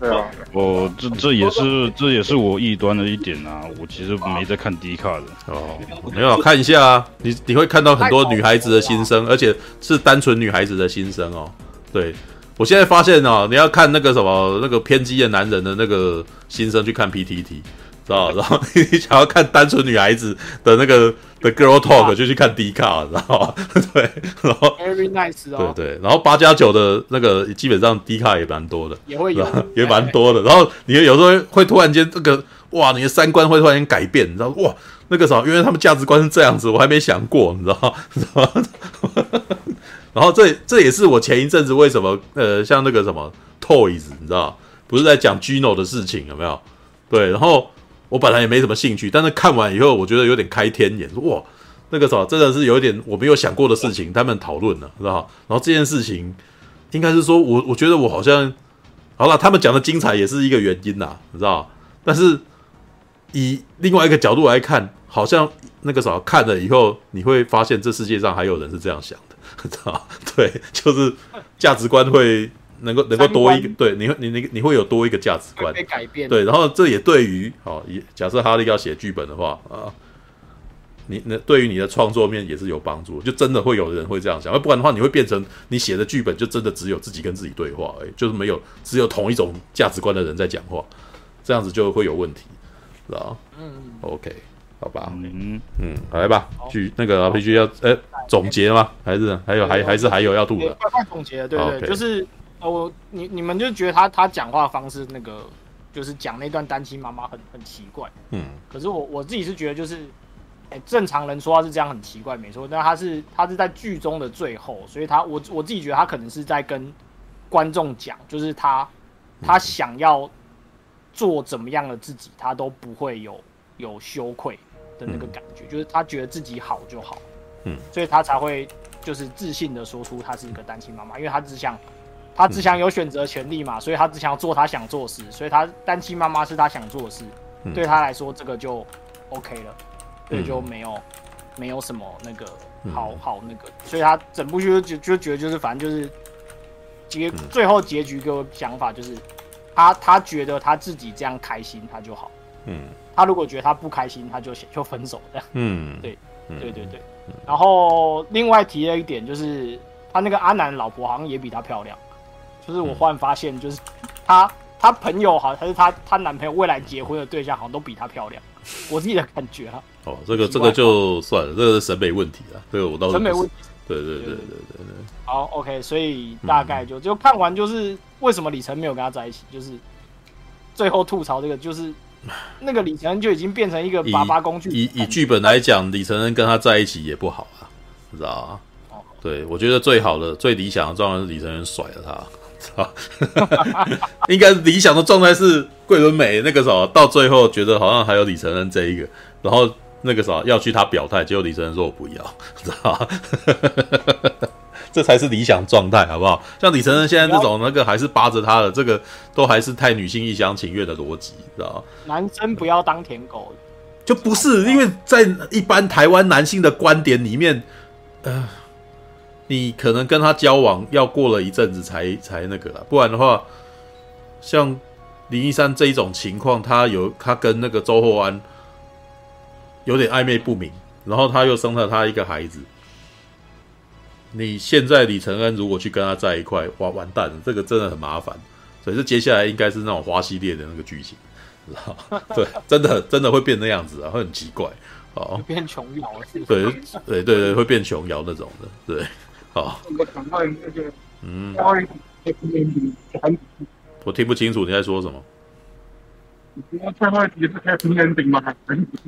对啊，哦，这这也是这也是我异端的一点啊，我其实没在看低卡的哦，没有看一下啊，你你会看到很多女孩子的心声，而且是单纯女孩子的心声哦。对，我现在发现哦，你要看那个什么那个偏激的男人的那个心声，去看 PTT。知道，然后 你想要看单纯女孩子的那个的 girl talk，就去看 D 卡，知道吗？对，然后 very nice 哦，对对，然后八加九的那个基本上 D 卡也蛮多的，也会有，也蛮多的。然后你有时候会突然间这个哇，你的三观会突然间改变，你知道哇，那个时候，因为他们价值观是这样子，我还没想过，你知道吗？知道吗？然后这这也是我前一阵子为什么呃，像那个什么 Toys，你知道不是在讲 Gino 的事情有没有？对，然后。我本来也没什么兴趣，但是看完以后，我觉得有点开天眼，说哇，那个什么真的是有一点我没有想过的事情，他们讨论了，知道？然后这件事情应该是说我我觉得我好像好了，他们讲的精彩也是一个原因呐，你知道？但是以另外一个角度来看，好像那个什么看了以后，你会发现这世界上还有人是这样想的，知道？对，就是价值观会。能够能够多一个，对，你会你你你会有多一个价值观，被改变，对，然后这也对于好，也假设哈利要写剧本的话啊，你那对于你的创作面也是有帮助，就真的会有人会这样想，要不然的话，你会变成你写的剧本就真的只有自己跟自己对话，哎，就是没有只有同一种价值观的人在讲话，这样子就会有问题，知道？嗯，OK，好吧，嗯。嗯，好来吧，去那个 RPG 要哎总结吗？还是还有还还是还有要吐的？快快总结，对对，就是。我你你们就觉得他他讲话方式那个就是讲那段单亲妈妈很很奇怪，嗯，可是我我自己是觉得就是，哎，正常人说话是这样很奇怪没错，但他是他是在剧中的最后，所以他我我自己觉得他可能是在跟观众讲，就是他他想要做怎么样的自己，他都不会有有羞愧的那个感觉，就是他觉得自己好就好，嗯，所以他才会就是自信的说出他是一个单亲妈妈，因为他只想。他只想有选择权利嘛，所以他只想要做他想做的事，所以他单亲妈妈是他想做的事，嗯、对他来说这个就 OK 了，所以就没有、嗯、没有什么那个好好那个，所以他整部剧就就就觉得就是反正就是结最后结局给我想法就是他他觉得他自己这样开心他就好，嗯，他如果觉得他不开心他就就分手这样，嗯，对对对对，然后另外提了一点就是他那个阿南老婆好像也比他漂亮。就是我忽然发现，就是她她朋友好像还是她她男朋友未来结婚的对象，好像都比她漂亮。我自己的感觉啊。哦，这个这个就算了，这个是审美问题了。这个我倒是审美问题。对对对对对对。好，OK，所以大概就、嗯、就看完就是为什么李晨没有跟他在一起，就是最后吐槽这个，就是 那个李承恩就已经变成一个爸爸工具。以以剧本来讲，李承恩跟他在一起也不好啊，你知道吗？哦、对，我觉得最好的、最理想的状态是李承恩甩了他，知道 应该理想的状态是桂纶镁那个时候到最后觉得好像还有李承恩这一个，然后。那个啥要去他表态，结果李承恩说我不要，知道吧？这才是理想状态，好不好？像李承恩现在这种那个还是扒着他的，这个都还是太女性一厢情愿的逻辑，知道吧？男生不要当舔狗，就不是因为在一般台湾男性的观点里面，呃，你可能跟他交往要过了一阵子才才那个了，不然的话，像林一山这一种情况，他有他跟那个周厚安。有点暧昧不明，然后他又生了他一个孩子。你现在李承恩如果去跟他在一块，哇，完蛋了，这个真的很麻烦。所以这接下来应该是那种花系列的那个剧情，对，真的真的会变那样子啊，会很奇怪。哦，变琼瑶了，是对对对对，会变琼瑶那种的，对，好。嗯，我听不清楚你在说什么。你说最后一集是 happy ending 吗？还是不是？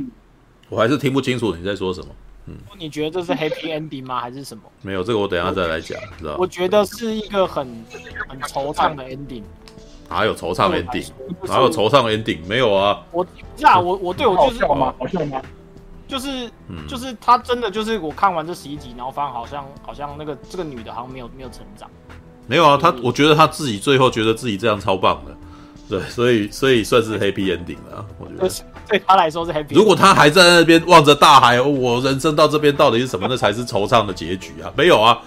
我还是听不清楚你在说什么。嗯，你觉得这是 happy ending 吗？还是什么？没有，这个我等一下再来讲，知道？我觉得是一个很很惆怅的 ending。哪有惆怅 ending？哪有惆怅 ending？没有啊。我不是啊，我我对我就是好笑吗？好笑吗？就是就是他真的就是我看完这十一集，然后发现好像好像那个这个女的好像没有没有成长。没有啊，他我觉得他自己最后觉得自己这样超棒的。对，所以所以算是 happy ending 了，我觉得对他来说是 happy。如果他还在那边望着大海，我人生到这边到底是什么？那才是惆怅的结局啊！没有啊，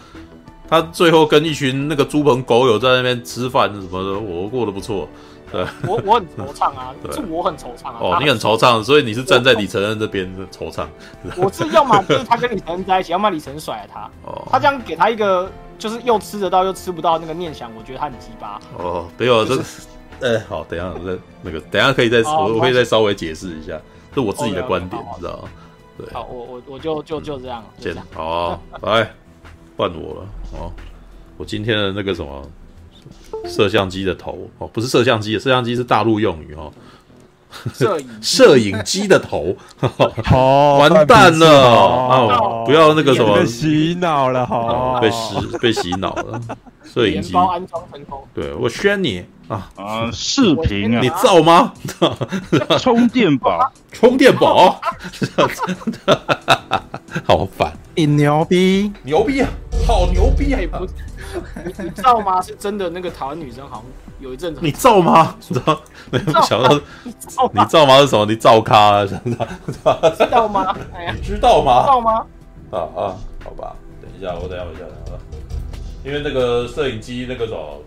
他最后跟一群那个猪朋狗友在那边吃饭什么的，我过得不错。对，我我很惆怅啊，对，是我很惆怅啊。哦，你很惆怅，所以你是站在李承恩这边的惆怅。我是要么就是他跟李承恩在一起，要么李承恩甩了他。哦，他这样给他一个就是又吃得到又吃不到那个念想，我觉得他很鸡巴。哦，没有这。哎，好，等一下，那那个，等一下可以再，我我可以再稍微解释一下，是我自己的观点，你知道吗？对，好，我我我就就就这样，见，好，来，换我了，哦，我今天的那个什么摄像机的头，哦，不是摄像机，摄像机是大陆用语哦，摄影摄影机的头，完蛋了，哦，不要那个什么，被洗脑了，好，被洗被洗脑了，摄影机。安装成功，对我宣你。啊。啊！视频啊，你造吗？充电宝，充电宝，好烦！你牛逼，牛逼啊，好牛逼啊！你造吗？是真的？那个台湾女生好像有一阵子，你造吗？你知道？没有想到，你造吗？是什么？你造咖啊？真的？知道吗？你知道吗？知道吗？啊啊，好吧，等一下，我等一下，我等一下，因为那个摄影机那个什么。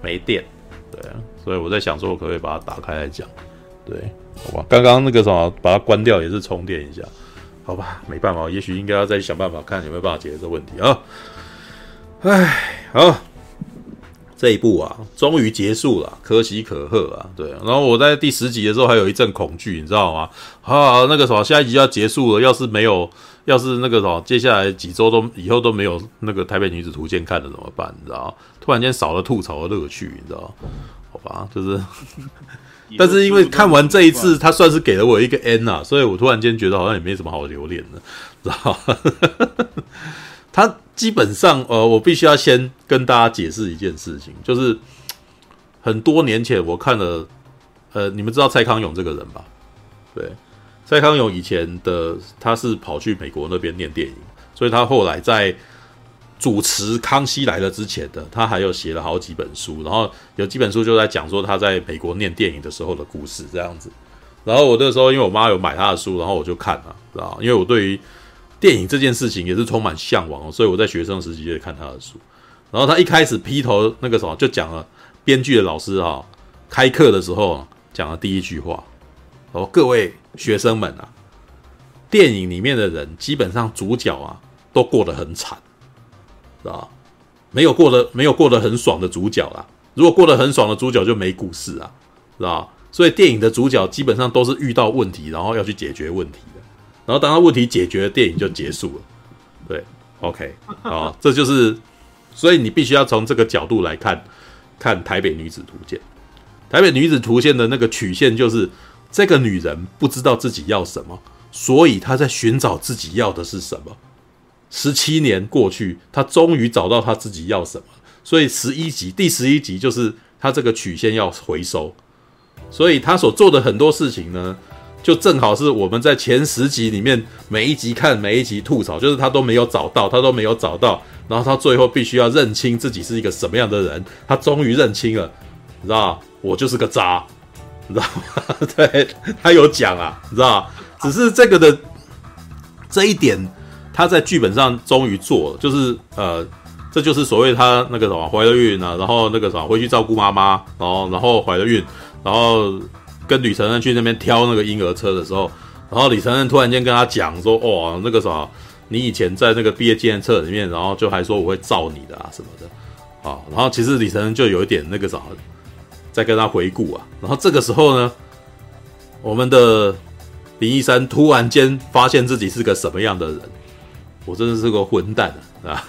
没电，对啊，所以我在想说，我可不可以把它打开来讲？对，好吧，刚刚那个什么，把它关掉也是充电一下，好吧，没办法，也许应该要再想办法看有没有办法解决这问题啊。唉，好，这一部啊，终于结束了，可喜可贺啊，对啊。然后我在第十集的时候还有一阵恐惧，你知道吗？啊，那个什么，下一集要结束了，要是没有，要是那个什么，接下来几周都以后都没有那个《台北女子图鉴》看了怎么办？你知道吗？突然间少了吐槽的乐趣，你知道？好吧，就是，但是因为看完这一次，他算是给了我一个 N 啊，所以我突然间觉得好像也没什么好留恋的，知道？他基本上，呃，我必须要先跟大家解释一件事情，就是很多年前我看了，呃，你们知道蔡康永这个人吧？对，蔡康永以前的他是跑去美国那边念电影，所以他后来在。主持《康熙来了》之前的，他还有写了好几本书，然后有几本书就在讲说他在美国念电影的时候的故事这样子。然后我那时候因为我妈有买他的书，然后我就看了，知道因为我对于电影这件事情也是充满向往，所以我在学生时期就看他的书。然后他一开始劈头那个什么就讲了，编剧的老师啊开课的时候讲了第一句话，哦，各位学生们啊，电影里面的人基本上主角啊都过得很惨。是吧？没有过得没有过得很爽的主角啦。如果过得很爽的主角就没故事啊，是吧？所以电影的主角基本上都是遇到问题，然后要去解决问题。然后当他问题解决了，电影就结束了。对，OK，好，这就是，所以你必须要从这个角度来看，看台北女子图鉴。台北女子图鉴的那个曲线就是，这个女人不知道自己要什么，所以她在寻找自己要的是什么。十七年过去，她终于找到她自己要什么。所以十一集，第十一集就是她这个曲线要回收。所以她所做的很多事情呢，就正好是我们在前十集里面每一集看每一集吐槽，就是他都没有找到，他都没有找到，然后他最后必须要认清自己是一个什么样的人。他终于认清了，你知道我就是个渣，你知道吗？对，他有讲啊，你知道，只是这个的这一点，他在剧本上终于做了，就是呃，这就是所谓他那个什么怀了孕啊，然后那个什么回去照顾妈妈，然后然后怀了孕，然后跟李承恩去那边挑那个婴儿车的时候，然后李承恩突然间跟他讲说，哦，那个什么，你以前在那个毕业纪念册里面，然后就还说我会罩你的啊什么的，啊，然后其实李承恩就有一点那个啥。在跟他回顾啊，然后这个时候呢，我们的林一山突然间发现自己是个什么样的人，我真的是个混蛋啊，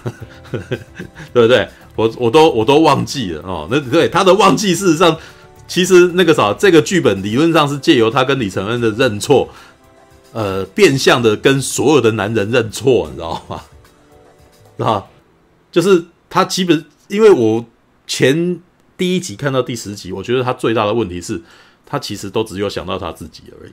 对不对？我我都我都忘记了哦。那对他的忘记，事实上其实那个啥，这个剧本理论上是借由他跟李承恩的认错，呃，变相的跟所有的男人认错，你知道吗？啊，就是他基本因为我前。第一集看到第十集，我觉得他最大的问题是，他其实都只有想到他自己而已。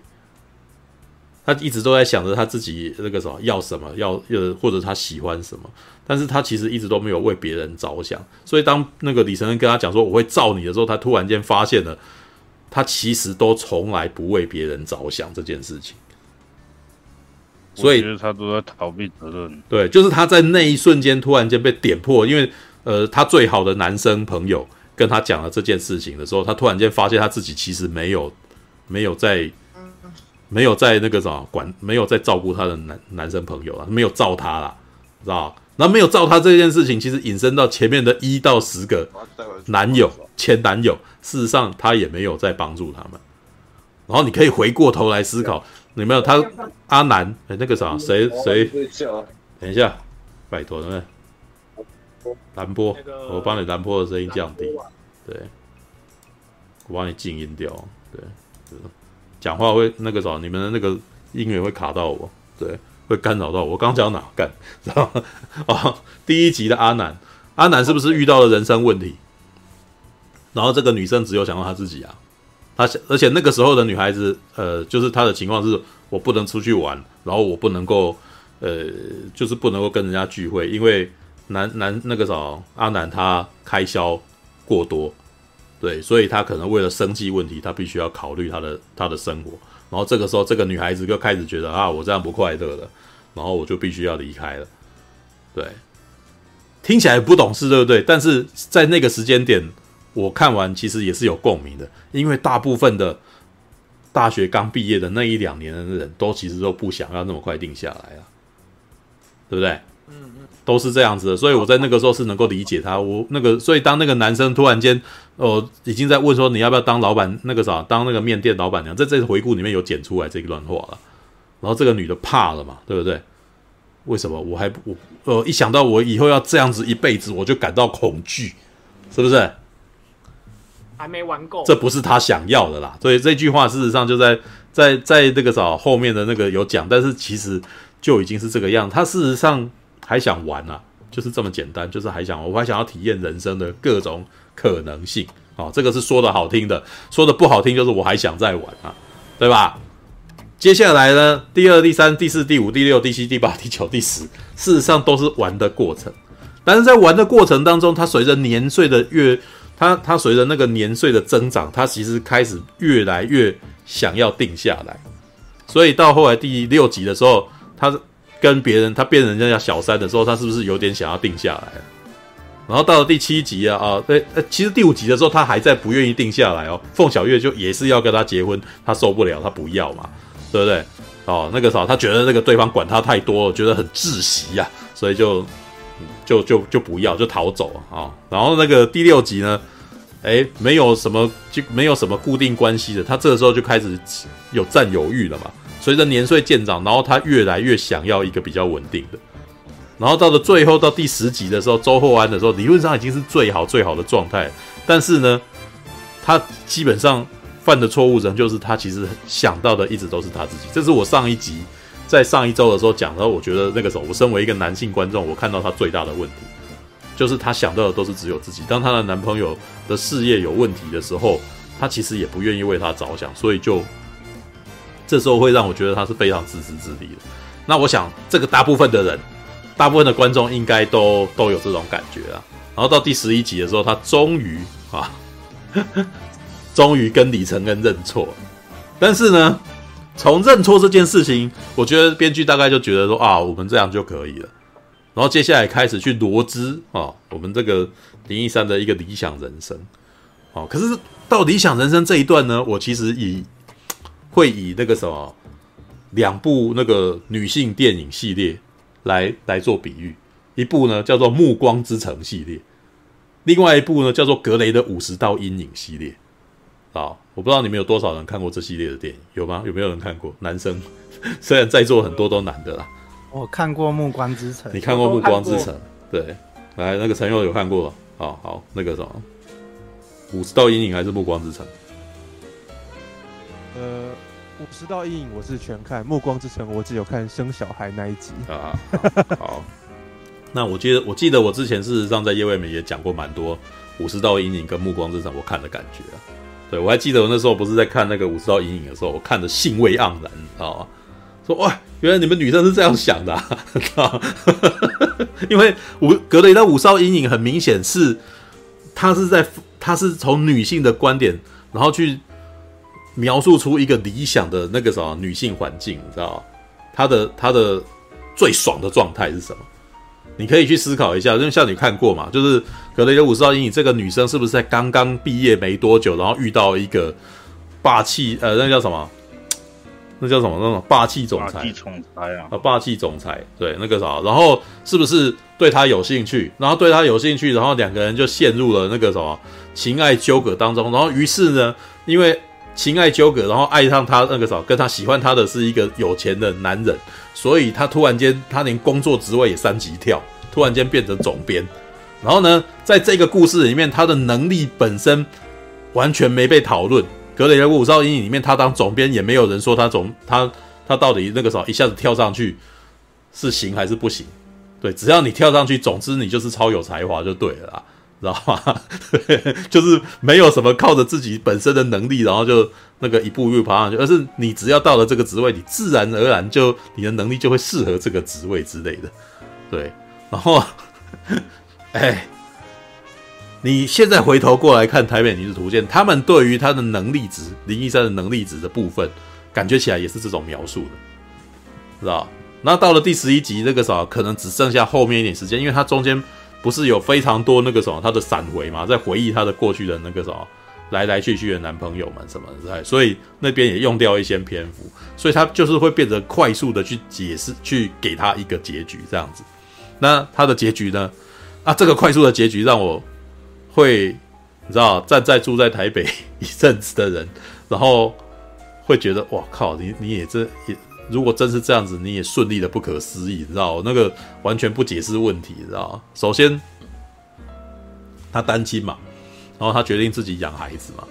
他一直都在想着他自己那个什么要什么，要呃或者他喜欢什么，但是他其实一直都没有为别人着想。所以当那个李承恩跟他讲说我会罩你的时候，他突然间发现了，他其实都从来不为别人着想这件事情。所以他都在逃避责任。对，就是他在那一瞬间突然间被点破，因为呃，他最好的男生朋友。跟他讲了这件事情的时候，他突然间发现他自己其实没有，没有在，没有在那个什么管，没有在照顾他的男男生朋友啊，没有照他啦，知道？然后没有照他这件事情，其实引申到前面的一到十个男友、前男友，事实上他也没有在帮助他们。然后你可以回过头来思考，有没有他阿南？哎，那个啥，谁谁？等一下，拜托，对不对？蓝波，我帮你蓝波的声音降低，对，我帮你静音掉，对，讲话会那个啥，你们的那个音乐会卡到我，对，会干扰到我。我刚讲哪干，知道吗？哦，第一集的阿南，阿南是不是遇到了人生问题？然后这个女生只有想到她自己啊，她想，而且那个时候的女孩子，呃，就是她的情况是，我不能出去玩，然后我不能够，呃，就是不能够跟人家聚会，因为。男男那个啥，阿南他开销过多，对，所以他可能为了生计问题，他必须要考虑他的他的生活。然后这个时候，这个女孩子就开始觉得啊，我这样不快乐了，然后我就必须要离开了。对，听起来不懂事，对不对？但是在那个时间点，我看完其实也是有共鸣的，因为大部分的大学刚毕业的那一两年的人都其实都不想要那么快定下来啊，对不对？都是这样子的，所以我在那个时候是能够理解他。我那个，所以当那个男生突然间，哦、呃，已经在问说你要不要当老板，那个啥，当那个面店老板娘，在这次回顾里面有剪出来这一段话了。然后这个女的怕了嘛，对不对？为什么？我还不，我呃，一想到我以后要这样子一辈子，我就感到恐惧，是不是？还没玩够，这不是他想要的啦。所以这句话事实上就在在在那个啥后面的那个有讲，但是其实就已经是这个样。他事实上。还想玩啊，就是这么简单，就是还想，我还想要体验人生的各种可能性哦，这个是说的好听的，说的不好听就是我还想再玩啊，对吧？接下来呢，第二、第三、第四、第五、第六、第七、第八、第九、第十，事实上都是玩的过程。但是在玩的过程当中，它随着年岁的越，它它随着那个年岁的增长，它其实开始越来越想要定下来。所以到后来第六集的时候，它跟别人，他变人家小三的时候，他是不是有点想要定下来？然后到了第七集啊啊，对，呃，其实第五集的时候，他还在不愿意定下来哦。凤小月就也是要跟他结婚，他受不了，他不要嘛，对不对？哦，那个时候他觉得那个对方管他太多了，觉得很窒息呀，所以就就就就不要，就逃走啊。然后那个第六集呢，哎，没有什么就没有什么固定关系的，他这个时候就开始有占有欲了嘛。随着年岁渐长，然后他越来越想要一个比较稳定的，然后到了最后到第十集的时候，周厚安的时候，理论上已经是最好最好的状态，但是呢，他基本上犯的错误仍旧是他其实想到的一直都是他自己。这是我上一集在上一周的时候讲的，我觉得那个时候我身为一个男性观众，我看到他最大的问题，就是他想到的都是只有自己。当他的男朋友的事业有问题的时候，他其实也不愿意为他着想，所以就这时候会让我觉得他是非常自私自利的。那我想，这个大部分的人。大部分的观众应该都都有这种感觉啊，然后到第十一集的时候，他终于啊，终于跟李承恩认错。但是呢，从认错这件事情，我觉得编剧大概就觉得说啊，我们这样就可以了。然后接下来开始去罗织啊，我们这个林一山的一个理想人生。哦，可是到理想人生这一段呢，我其实以会以那个什么两部那个女性电影系列。来来做比喻，一部呢叫做《暮光之城》系列，另外一部呢叫做格雷的五十道阴影系列。好，我不知道你们有多少人看过这系列的电影，有吗？有没有人看过？男生，虽然在座很多都男的啦。我看过《暮光之城》，你看过《暮光之城》？对，来，那个陈佑有看过。好好，那个什么，五十道阴影还是《暮光之城》？呃。五十道阴影我是全看，暮光之城我只有看生小孩那一集啊。好，那我记得我记得我之前事实上在业外面也讲过蛮多五十道阴影跟暮光之城我看的感觉啊。对，我还记得我那时候不是在看那个五十道阴影的时候，我看的兴味盎然，你知道吗？说哇，原来你们女生是这样想的啊！因为五格雷的五十道阴影很明显是，他是在他是从女性的观点，然后去。描述出一个理想的那个什么女性环境，你知道吗？她的她的最爽的状态是什么？你可以去思考一下，因为像你看过嘛，就是格雷的五十道阴影，这个女生是不是在刚刚毕业没多久，然后遇到一个霸气呃，那叫什么？那叫什么？那种霸气总裁？霸气总裁啊！啊，霸气总裁，对，那个啥，然后是不是对他有兴趣？然后对他有兴趣，然后两个人就陷入了那个什么情爱纠葛当中，然后于是呢，因为情爱纠葛，然后爱上他那个啥，跟他喜欢他的是一个有钱的男人，所以他突然间，他连工作职位也三级跳，突然间变成总编。然后呢，在这个故事里面，他的能力本身完全没被讨论。格雷的五十道阴影里面，他当总编也没有人说他总他他到底那个啥一下子跳上去是行还是不行？对，只要你跳上去，总之你就是超有才华就对了啦。知道吗？就是没有什么靠着自己本身的能力，然后就那个一步一步爬上去，而是你只要到了这个职位，你自然而然就你的能力就会适合这个职位之类的。对，然后，哎，你现在回头过来看《台北女子图鉴》，他们对于他的能力值，林一山的能力值的部分，感觉起来也是这种描述的，知道？那到了第十一集，那个时候可能只剩下后面一点时间，因为他中间。不是有非常多那个什么他的闪回嘛，在回忆他的过去的那个什么来来去去的男朋友们什么的，所以那边也用掉一些篇幅，所以他就是会变得快速的去解释，去给他一个结局这样子。那他的结局呢？啊，这个快速的结局让我会你知道站在住在台北一阵子的人，然后会觉得哇靠，你你也这也。如果真是这样子，你也顺利的不可思议，你知道？那个完全不解释问题，你知道？首先，他单亲嘛，然后他决定自己养孩子嘛。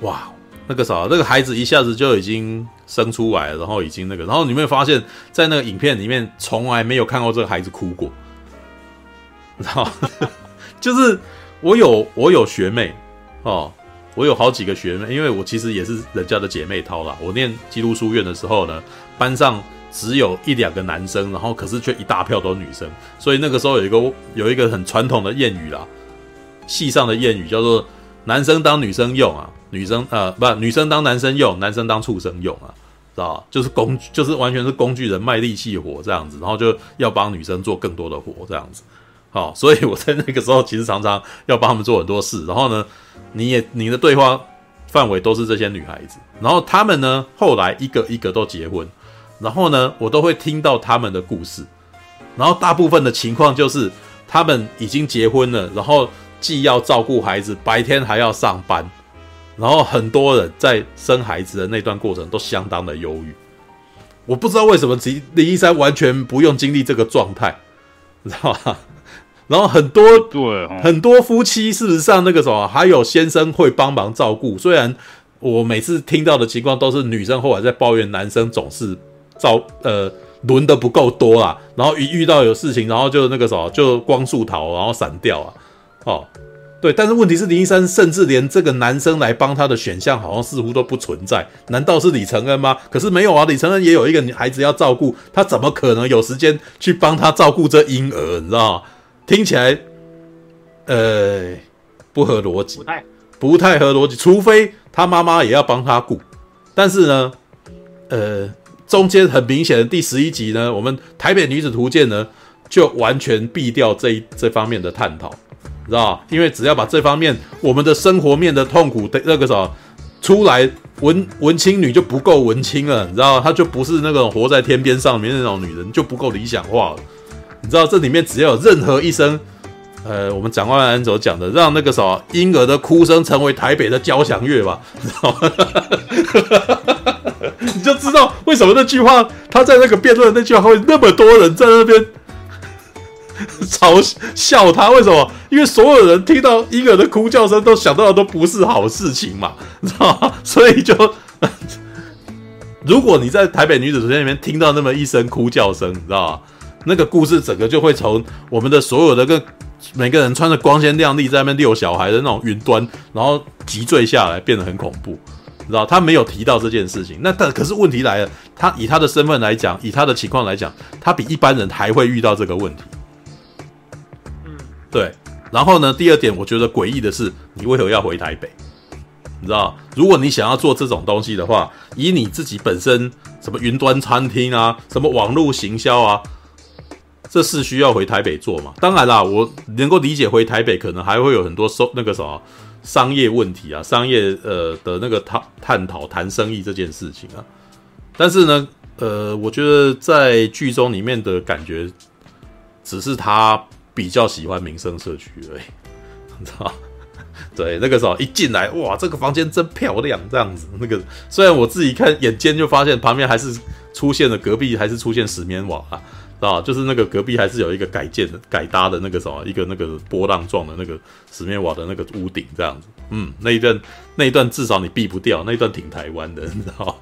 哇，那个啥，那个孩子一下子就已经生出来了，然后已经那个，然后你没有发现，在那个影片里面从来没有看过这个孩子哭过，你知道？就是我有我有学妹哦。我有好几个学妹，因为我其实也是人家的姐妹淘啦。我念基督书院的时候呢，班上只有一两个男生，然后可是却一大票都是女生。所以那个时候有一个有一个很传统的谚语啦，戏上的谚语叫做“男生当女生用啊，女生呃不，女生当男生用，男生当畜生用啊，知道？就是工就是完全是工具人卖力气活这样子，然后就要帮女生做更多的活这样子。好，所以我在那个时候其实常常要帮他们做很多事，然后呢。你也你的对话范围都是这些女孩子，然后她们呢，后来一个一个都结婚，然后呢，我都会听到他们的故事，然后大部分的情况就是他们已经结婚了，然后既要照顾孩子，白天还要上班，然后很多人在生孩子的那段过程都相当的忧郁。我不知道为什么林林一山完全不用经历这个状态，知道吧？然后很多对、哦、很多夫妻事实上那个什么，还有先生会帮忙照顾。虽然我每次听到的情况都是女生后来在抱怨男生总是照呃轮的不够多啊，然后一遇到有事情，然后就那个什么就光速逃，然后闪掉啊，哦。对，但是问题是林一山甚至连这个男生来帮他的选项好像似乎都不存在，难道是李承恩吗？可是没有啊，李承恩也有一个女孩子要照顾，他怎么可能有时间去帮他照顾这婴儿？你知道吗？听起来，呃，不合逻辑，不太，不太合逻辑。除非他妈妈也要帮他顾，但是呢，呃，中间很明显的第十一集呢，我们台北女子图鉴呢就完全避掉这一这方面的探讨。知道，因为只要把这方面我们的生活面的痛苦的那个什么出来，文文青女就不够文青了，你知道，她就不是那种活在天边上面那种女人，就不够理想化了。你知道，这里面只要有任何一声，呃，我们蒋万安所讲的，让那个什么婴儿的哭声成为台北的交响乐吧，你知道吗？你就知道为什么那句话，他在那个辩论那句话会那么多人在那边。嘲笑他为什么？因为所有人听到婴儿的哭叫声，都想到的都不是好事情嘛，你知道吗？所以就，如果你在台北女子图鉴里面听到那么一声哭叫声，你知道吗？那个故事整个就会从我们的所有的个每个人穿着光鲜亮丽在那边遛小孩的那种云端，然后急坠下来，变得很恐怖，你知道？他没有提到这件事情，那但可是问题来了，他以他的身份来讲，以他的情况来讲，他比一般人还会遇到这个问题。嗯对，然后呢？第二点，我觉得诡异的是，你为何要回台北？你知道，如果你想要做这种东西的话，以你自己本身什么云端餐厅啊，什么网络行销啊，这是需要回台北做嘛？当然啦，我能够理解回台北可能还会有很多收那个什么商业问题啊，商业呃的那个探探讨谈生意这件事情啊。但是呢，呃，我觉得在剧中里面的感觉只是他。比较喜欢民生社区而已，你知道？对，那个时候一进来，哇，这个房间真漂亮，这样子。那个虽然我自己看眼尖就发现旁边还是出现了隔壁还是出现石棉瓦啊，啊？就是那个隔壁还是有一个改建的、改搭的那个什么，一个那个波浪状的那个石棉瓦的那个屋顶，这样子。嗯，那一段那一段至少你避不掉，那一段挺台湾的，你知道？吗，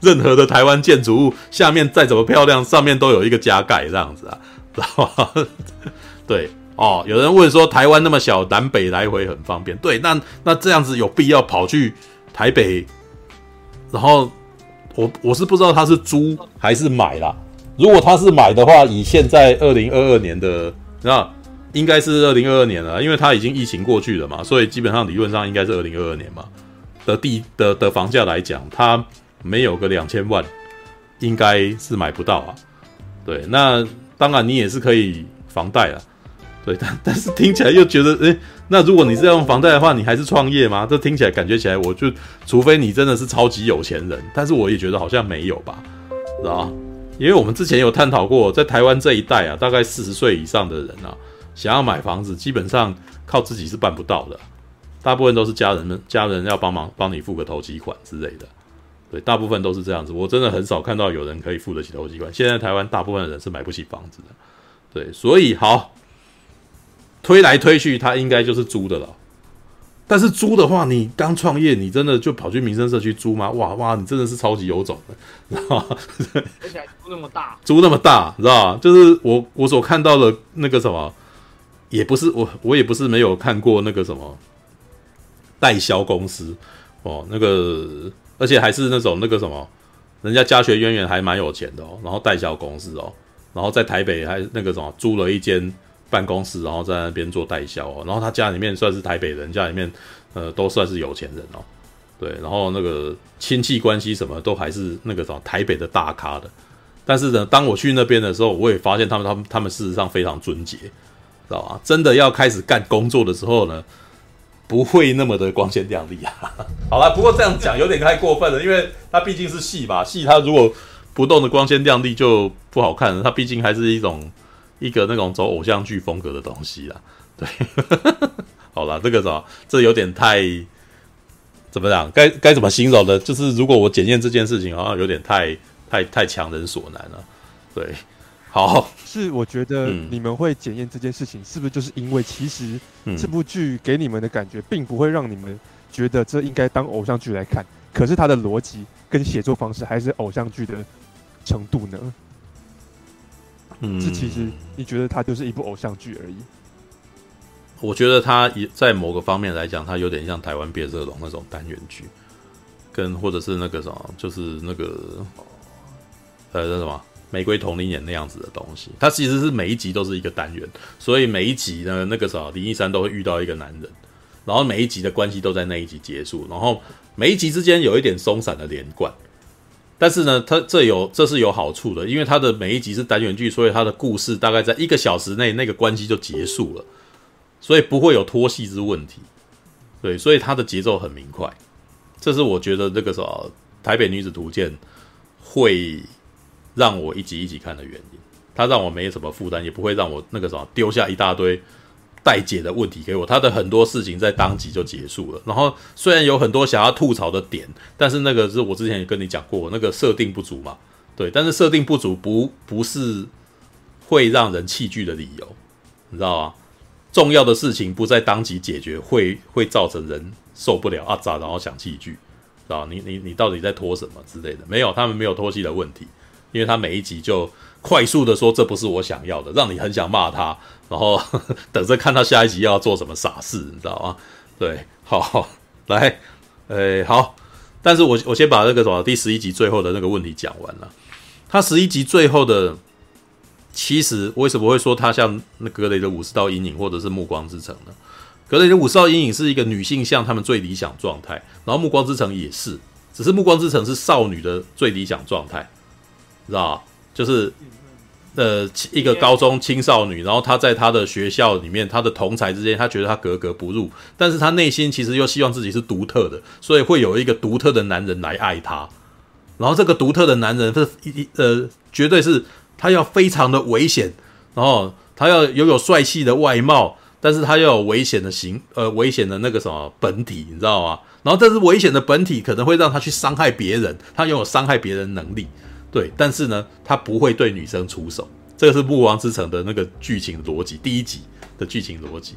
任何的台湾建筑物下面再怎么漂亮，上面都有一个加盖这样子啊，知道吗？对哦，有人问说台湾那么小，南北来回很方便。对，那那这样子有必要跑去台北？然后我我是不知道他是租还是买啦。如果他是买的话，以现在二零二二年的那应该是二零二二年了，因为他已经疫情过去了嘛，所以基本上理论上应该是二零二二年嘛的地的的房价来讲，他没有个两千万，应该是买不到啊。对，那当然你也是可以房贷啊。对，但但是听起来又觉得，诶，那如果你是要用房贷的话，你还是创业吗？这听起来感觉起来，我就除非你真的是超级有钱人，但是我也觉得好像没有吧，知道？因为我们之前有探讨过，在台湾这一代啊，大概四十岁以上的人啊，想要买房子，基本上靠自己是办不到的，大部分都是家人们家人要帮忙帮你付个头期款之类的，对，大部分都是这样子。我真的很少看到有人可以付得起头期款。现在台湾大部分的人是买不起房子的，对，所以好。推来推去，他应该就是租的了。但是租的话，你刚创业，你真的就跑去民生社区租吗？哇哇，你真的是超级有种的，知道吗？而且还租那么大，租那么大，知道吗？就是我我所看到的那个什么，也不是我我也不是没有看过那个什么代销公司哦，那个而且还是那种那个什么，人家家学渊源还蛮有钱的哦，然后代销公司哦，然后在台北还那个什么租了一间。办公室，然后在那边做代销哦，然后他家里面算是台北人，家里面呃都算是有钱人哦，对，然后那个亲戚关系什么都还是那个什么台北的大咖的，但是呢，当我去那边的时候，我也发现他们他们他们事实上非常纯洁，知道吧？真的要开始干工作的时候呢，不会那么的光鲜亮丽啊。好了，不过这样讲有点太过分了，因为他毕竟是戏吧，戏他如果不动的光鲜亮丽就不好看了，他毕竟还是一种。一个那种走偶像剧风格的东西啦，对，好了，这个什么，这有点太怎么讲？该该怎么形容呢？就是如果我检验这件事情，好像有点太太太强人所难了。对，好，是我觉得你们会检验这件事情，是不是就是因为其实这部剧给你们的感觉，并不会让你们觉得这应该当偶像剧来看，可是它的逻辑跟写作方式还是偶像剧的程度呢？嗯，这其实你觉得它就是一部偶像剧而已。我觉得它也在某个方面来讲，它有点像台湾变色龙那种单元剧，跟或者是那个什么，就是那个呃那什么玫瑰瞳铃眼那样子的东西。它其实是每一集都是一个单元，所以每一集呢，那个什么林一山都会遇到一个男人，然后每一集的关系都在那一集结束，然后每一集之间有一点松散的连贯。但是呢，它这有这是有好处的，因为它的每一集是单元剧，所以它的故事大概在一个小时内那个关系就结束了。所以不会有拖戏之问题，对，所以它的节奏很明快，这是我觉得这个什么《台北女子图鉴》会让我一集一集看的原因。它让我没什么负担，也不会让我那个什么丢下一大堆待解的问题给我。他的很多事情在当集就结束了。然后虽然有很多想要吐槽的点，但是那个是我之前也跟你讲过，那个设定不足嘛，对。但是设定不足不不是会让人弃剧的理由，你知道吗？重要的事情不在当即解决，会会造成人受不了啊！咋然后想弃剧，知道你你你到底在拖什么之类的？没有，他们没有拖戏的问题，因为他每一集就快速的说这不是我想要的，让你很想骂他，然后 等着看他下一集要做什么傻事，你知道吗？对，好，好来，诶，好，但是我我先把那个什么第十一集最后的那个问题讲完了，他十一集最后的。其实为什么会说它像那格雷的五十道阴影或者是暮光之城呢？格雷的五十道阴影是一个女性向他们最理想状态，然后暮光之城也是，只是暮光之城是少女的最理想状态，知道吧？就是呃一个高中青少女，然后她在她的学校里面，她的同才之间，她觉得她格格不入，但是她内心其实又希望自己是独特的，所以会有一个独特的男人来爱她，然后这个独特的男人是一呃绝对是。他要非常的危险，然后他要拥有帅气的外貌，但是他要有危险的形，呃，危险的那个什么本体，你知道吗？然后，但是危险的本体可能会让他去伤害别人，他拥有伤害别人能力，对，但是呢，他不会对女生出手，这个是《暮光之城》的那个剧情逻辑，第一集的剧情逻辑，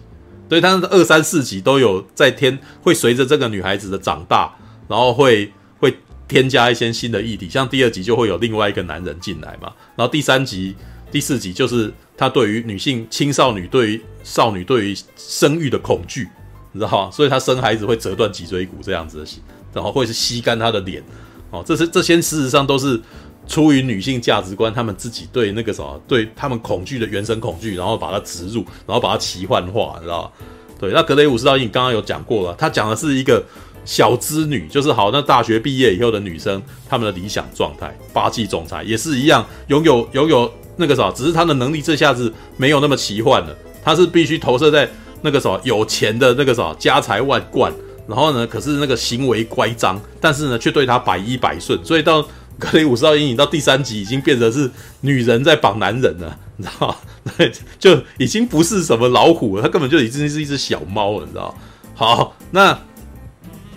对，但是二三四集都有在添，会随着这个女孩子的长大，然后会会。添加一些新的议题，像第二集就会有另外一个男人进来嘛，然后第三集、第四集就是他对于女性、青少女、对于少女、对于生育的恐惧，你知道吗？所以他生孩子会折断脊椎骨这样子的，然后会是吸干他的脸，哦，这是这些事实上都是出于女性价值观，他们自己对那个什么，对他们恐惧的原生恐惧，然后把它植入，然后把它奇幻化，你知道吧？对，那格雷五十道阴影刚刚有讲过了，他讲的是一个。小资女就是好，那大学毕业以后的女生，她们的理想状态，霸气总裁也是一样，拥有拥有那个啥，只是她的能力这下子没有那么奇幻了，她是必须投射在那个啥有钱的那个啥家财万贯，然后呢，可是那个行为乖张，但是呢却对她百依百顺，所以到格雷五十道阴影到第三集已经变成是女人在绑男人了，你知道吗？对，就已经不是什么老虎了，它根本就已经是一只小猫了，你知道？好，那。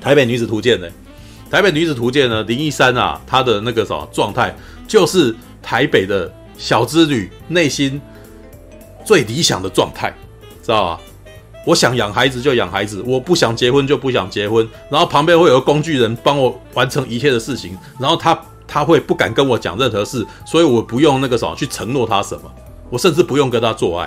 台北女子图鉴呢？台北女子图鉴呢？林一山啊，她的那个什么状态，就是台北的小之旅内心最理想的状态，知道吧？我想养孩子就养孩子，我不想结婚就不想结婚，然后旁边会有个工具人帮我完成一切的事情，然后他他会不敢跟我讲任何事，所以我不用那个什么去承诺他什么，我甚至不用跟他做爱，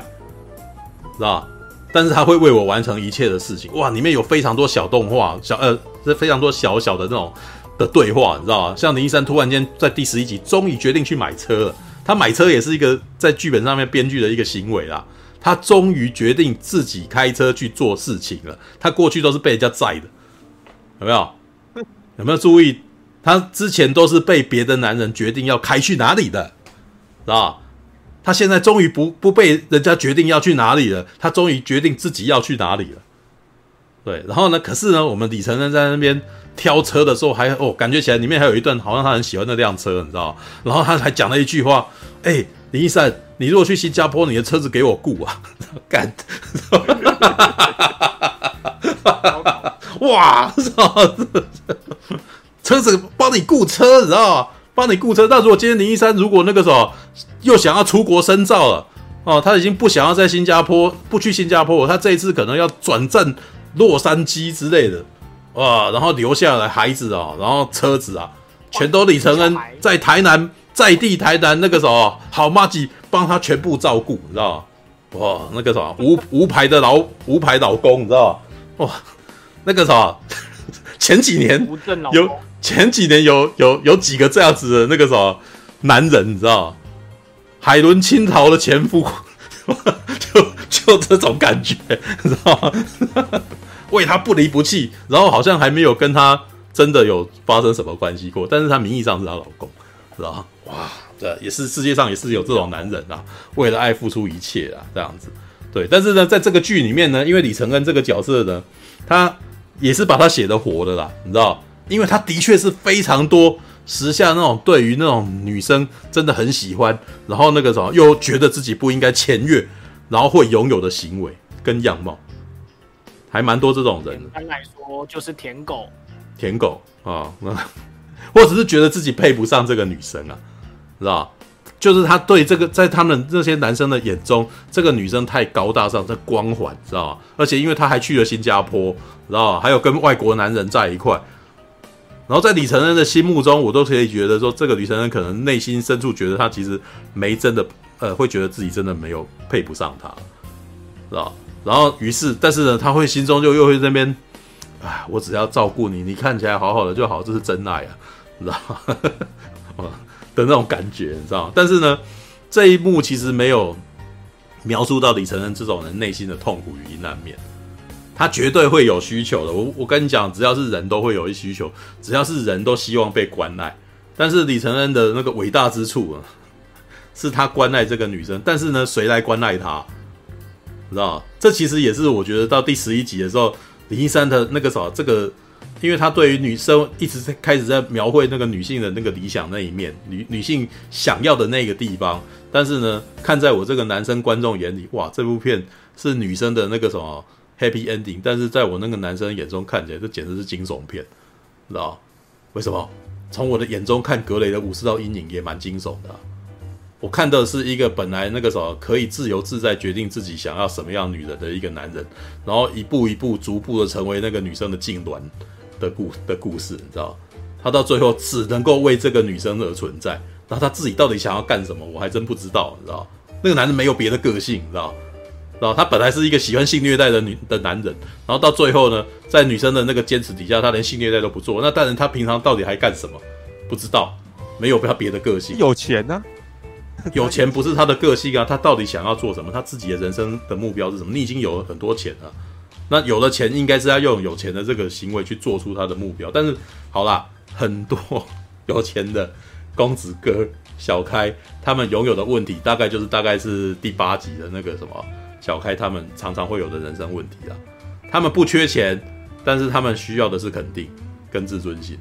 知道吧？但是他会为我完成一切的事情，哇！里面有非常多小动画，小呃，是非常多小小的那种的对话，你知道吗？像林医生突然间在第十一集终于决定去买车了，他买车也是一个在剧本上面编剧的一个行为啦。他终于决定自己开车去做事情了，他过去都是被人家载的，有没有？有没有注意？他之前都是被别的男人决定要开去哪里的，知道吧？他现在终于不不被人家决定要去哪里了，他终于决定自己要去哪里了。对，然后呢？可是呢，我们李承恩在那边挑车的时候还，还哦，感觉起来里面还有一段好像他很喜欢那辆车，你知道吗？然后他还讲了一句话：“哎、欸，林一山，你如果去新加坡，你的车子给我雇啊！” 干，哇，车子帮你雇车，你知道吗？帮你雇车。那如果今天林一山如果那个时候又想要出国深造了，哦，他已经不想要在新加坡，不去新加坡，他这一次可能要转战洛杉矶之类的，哇，然后留下来孩子啊，然后车子啊，全都李承恩在台南在地台南那个时候好麻吉帮他全部照顾，你知道吗？哇，那个什么无无牌的老无牌老公，你知道吗？哇，那个什么 前几年有 前几年有有有几个这样子的那个什么男人，你知道？海伦清朝的前夫，就就这种感觉，你知道吗？为他不离不弃，然后好像还没有跟他真的有发生什么关系过，但是他名义上是他老公，知道吗？哇，这也是世界上也是有这种男人啊，为了爱付出一切啊，这样子。对，但是呢，在这个剧里面呢，因为李承恩这个角色呢，他也是把他写的活的啦，你知道，因为他的确是非常多。时下那种对于那种女生真的很喜欢，然后那个什么又觉得自己不应该签约，然后会拥有的行为跟样貌，还蛮多这种人。简单来说就是舔狗，舔狗啊，那或者是觉得自己配不上这个女生啊，知道？就是他对这个在他们这些男生的眼中，这个女生太高大上，这光环，知道吗？而且因为他还去了新加坡，知道？还有跟外国男人在一块。然后在李承恩的心目中，我都可以觉得说，这个李承恩可能内心深处觉得他其实没真的，呃，会觉得自己真的没有配不上他，知道？然后于是，但是呢，他会心中就又会在那边，哎，我只要照顾你，你看起来好好的就好，这是真爱啊，知道？的那种感觉，你知道？但是呢，这一幕其实没有描述到李承恩这种人内心的痛苦与阴暗面。他绝对会有需求的。我我跟你讲，只要是人都会有一需求，只要是人都希望被关爱。但是李承恩的那个伟大之处啊，是他关爱这个女生。但是呢，谁来关爱他？知道？这其实也是我觉得到第十一集的时候，林一山的那个啥，这个，因为他对于女生一直在开始在描绘那个女性的那个理想那一面，女女性想要的那个地方。但是呢，看在我这个男生观众眼里，哇，这部片是女生的那个什么？Happy ending，但是在我那个男生眼中看起来，这简直是惊悚片，知道为什么？从我的眼中看，格雷的武士道阴影也蛮惊悚的。我看到的是一个本来那个什么可以自由自在决定自己想要什么样女人的一个男人，然后一步一步逐步的成为那个女生的痉挛的故的故事，你知道？他到最后只能够为这个女生而存在，那他自己到底想要干什么？我还真不知道，你知道？那个男人没有别的个性，你知道？然后他本来是一个喜欢性虐待的女的男人，然后到最后呢，在女生的那个坚持底下，他连性虐待都不做。那当然，他平常到底还干什么？不知道，没有他别的个性。有钱呢、有钱不是他的个性啊！他到底想要做什么？他自己的人生的目标是什么？你已经有了很多钱了，那有了钱，应该是要用有钱的这个行为去做出他的目标。但是好啦，很多有钱的公子哥小开，他们拥有的问题，大概就是大概是第八集的那个什么。小开他们常常会有的人生问题啊，他们不缺钱，但是他们需要的是肯定跟自尊心，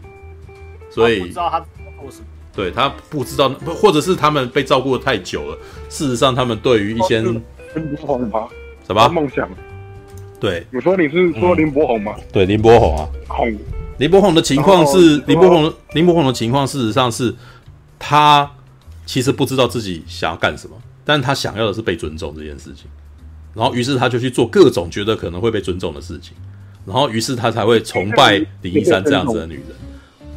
所以他不知道他做什么，对他不知道，或者是他们被照顾的太久了。事实上，他们对于一些林柏宏吧，什么？梦想？对，你说你是说林柏宏吗？对，林柏宏啊，林柏宏的情况是林柏宏，林柏宏的情况，事实上是他其实不知道自己想要干什么，但他想要的是被尊重这件事情。然后，于是他就去做各种觉得可能会被尊重的事情，然后，于是他才会崇拜林一山这样子的女人，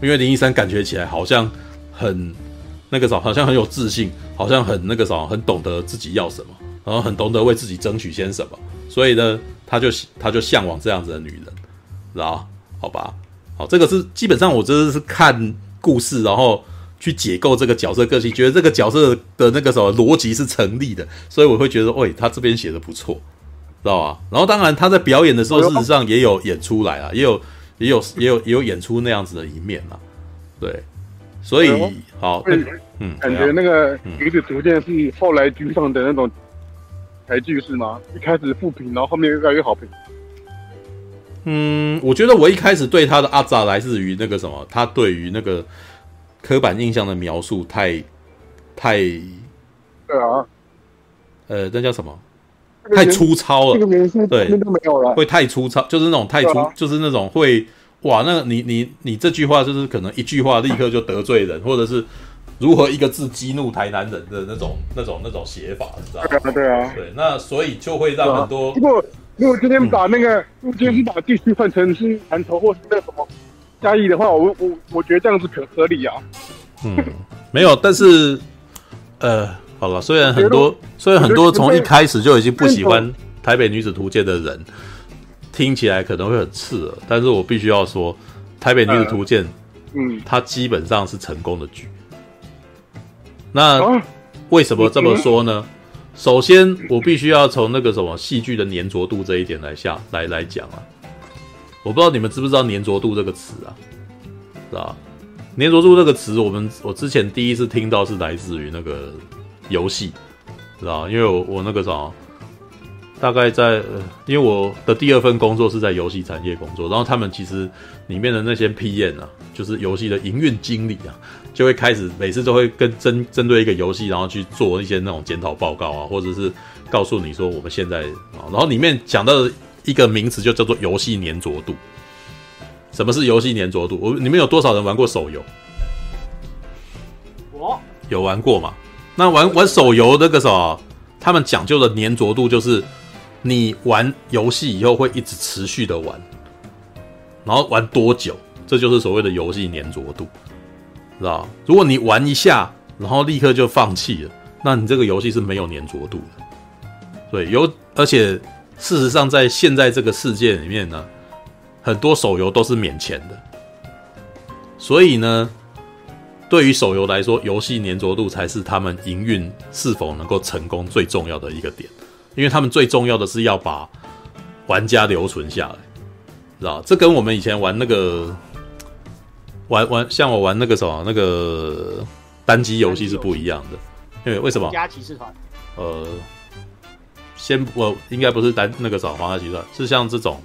因为林一山感觉起来好像很那个啥，好像很有自信，好像很那个啥，很懂得自己要什么，然后很懂得为自己争取些什么，所以呢，他就他就向往这样子的女人，然后好吧，好，这个是基本上我真的是看故事，然后。去解构这个角色个性，觉得这个角色的那个什么逻辑是成立的，所以我会觉得，喂，他这边写的不错，知道吧？然后当然他在表演的时候，事实上也有演出来啊，也有也有也有也有演出那样子的一面啊，对，所以好，嗯，感觉那个女子逐渐是后来居上的那种台剧是吗？一开始负评，然后后面越来越好评。嗯，我觉得我一开始对他的阿扎来自于那个什么，他对于那个。刻板印象的描述太，太，对啊，呃，那叫什么？太粗糙了。对，会太粗糙，就是那种太粗，就是那种会哇，那你你你这句话就是可能一句话立刻就得罪人，或者是如何一个字激怒台南人的那种那种那种写法，你知道吗？对啊，对，那所以就会让很多。如果如果今天把那个，如果今天是把地区换成是南投或是那什么嘉义的话，我我我觉得这样子可合理啊。嗯，没有，但是呃，好了，虽然很多虽然很多从一开始就已经不喜欢《台北女子图鉴》的人。听起来可能会很刺耳，但是我必须要说，《台北女子图鉴》嗯，它基本上是成功的剧。那为什么这么说呢？首先，我必须要从那个什么戏剧的粘着度这一点来下来来讲啊。我不知道你们知不知道“粘着度”这个词啊？是吧？“粘着度”这个词，我们我之前第一次听到是来自于那个游戏，知道？因为我我那个啥。大概在呃，因为我的第二份工作是在游戏产业工作，然后他们其实里面的那些 PM 啊，就是游戏的营运经理啊，就会开始每次都会跟针针对一个游戏，然后去做一些那种检讨报告啊，或者是告诉你说我们现在啊，然后里面讲到的一个名词就叫做游戏粘着度。什么是游戏粘着度？我你们有多少人玩过手游？我有玩过嘛？那玩玩手游那个什么，他们讲究的粘着度就是。你玩游戏以后会一直持续的玩，然后玩多久，这就是所谓的游戏粘着度，知道？如果你玩一下，然后立刻就放弃了，那你这个游戏是没有粘着度的。对，有，而且事实上，在现在这个世界里面呢，很多手游都是免钱的，所以呢，对于手游来说，游戏粘着度才是他们营运是否能够成功最重要的一个点。因为他们最重要的是要把玩家留存下来，知道？这跟我们以前玩那个玩玩像我玩那个什么那个单机游戏是不一样的。因为为什么？加骑士团。呃，先我应该不是单那个什么皇家骑士团，是像这种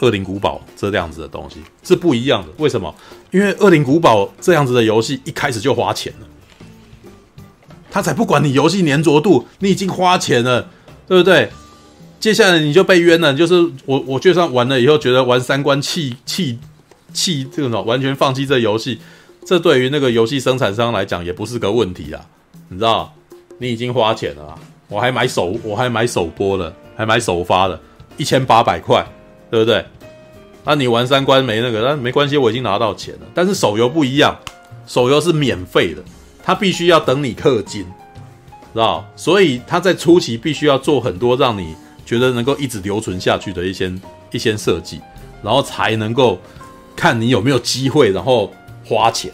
恶灵古堡这样子的东西是不一样的。为什么？因为恶灵古堡这样子的游戏一开始就花钱了。他才不管你游戏粘着度，你已经花钱了，对不对？接下来你就被冤了。就是我，我就算玩了以后，觉得玩三关弃弃弃这种完全放弃这游戏，这对于那个游戏生产商来讲也不是个问题啊。你知道，你已经花钱了，我还买首，我还买首播了，还买首发了，一千八百块，对不对？那你玩三关没那个，那没关系，我已经拿到钱了。但是手游不一样，手游是免费的。它必须要等你氪金，知道？所以它在初期必须要做很多让你觉得能够一直留存下去的一些一些设计，然后才能够看你有没有机会，然后花钱。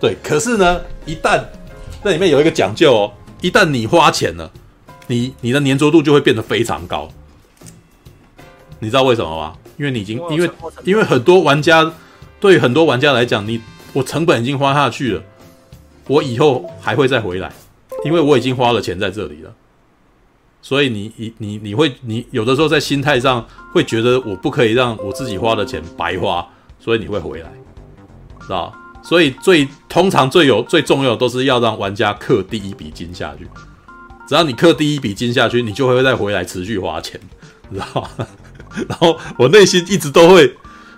对，可是呢，一旦那里面有一个讲究哦，一旦你花钱了，你你的粘着度就会变得非常高。你知道为什么吗？因为你已经因为因为很多玩家对于很多玩家来讲，你我成本已经花下去了。我以后还会再回来，因为我已经花了钱在这里了，所以你你你你会你有的时候在心态上会觉得我不可以让我自己花的钱白花，所以你会回来，知道？所以最通常最有最重要的都是要让玩家氪第一笔金下去，只要你氪第一笔金下去，你就会再回来持续花钱，你知道吗？然后我内心一直都会。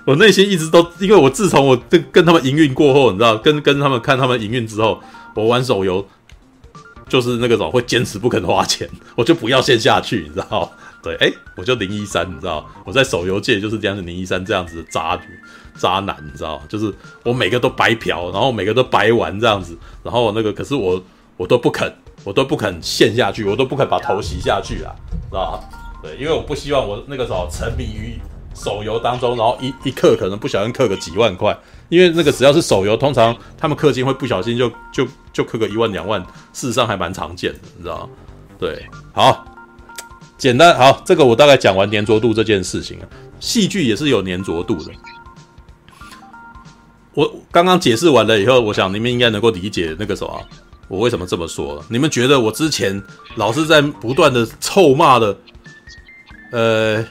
我内心一直都，因为我自从我跟跟他们营运过后，你知道，跟跟他们看他们营运之后，我玩手游就是那个种会坚持不肯花钱，我就不要线下去，你知道？对，哎，我就零一三，你知道，我在手游界就是这样子零一三这样子的渣女渣男，你知道？就是我每个都白嫖，然后每个都白玩这样子，然后那个可是我我都不肯，我都不肯陷下去，我都不肯把头洗下去啊，知道？对，因为我不希望我那个时候沉迷于。手游当中，然后一一氪可能不小心氪个几万块，因为那个只要是手游，通常他们氪金会不小心就就就氪个一万两万，事实上还蛮常见的，你知道吗？对，好，简单好，这个我大概讲完粘着度这件事情啊，戏剧也是有粘着度的。我刚刚解释完了以后，我想你们应该能够理解那个什么，我为什么这么说了。你们觉得我之前老是在不断的臭骂的，呃。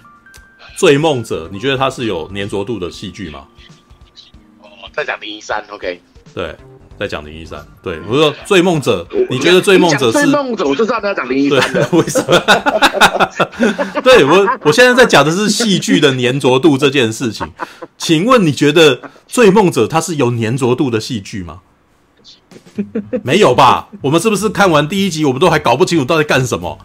《醉梦者》，你觉得它是有粘着度的戏剧吗？哦，在讲零一三，OK。对，在讲林一山。对，我说《醉梦者》，你觉得《醉梦者》是？《醉梦者》，我就知道他要讲林一山的。为什么？对我，我现在在讲的是戏剧的粘着度这件事情。请问你觉得《醉梦者》它是有粘着度的戏剧吗？没有吧？我们是不是看完第一集，我们都还搞不清楚到底干什么？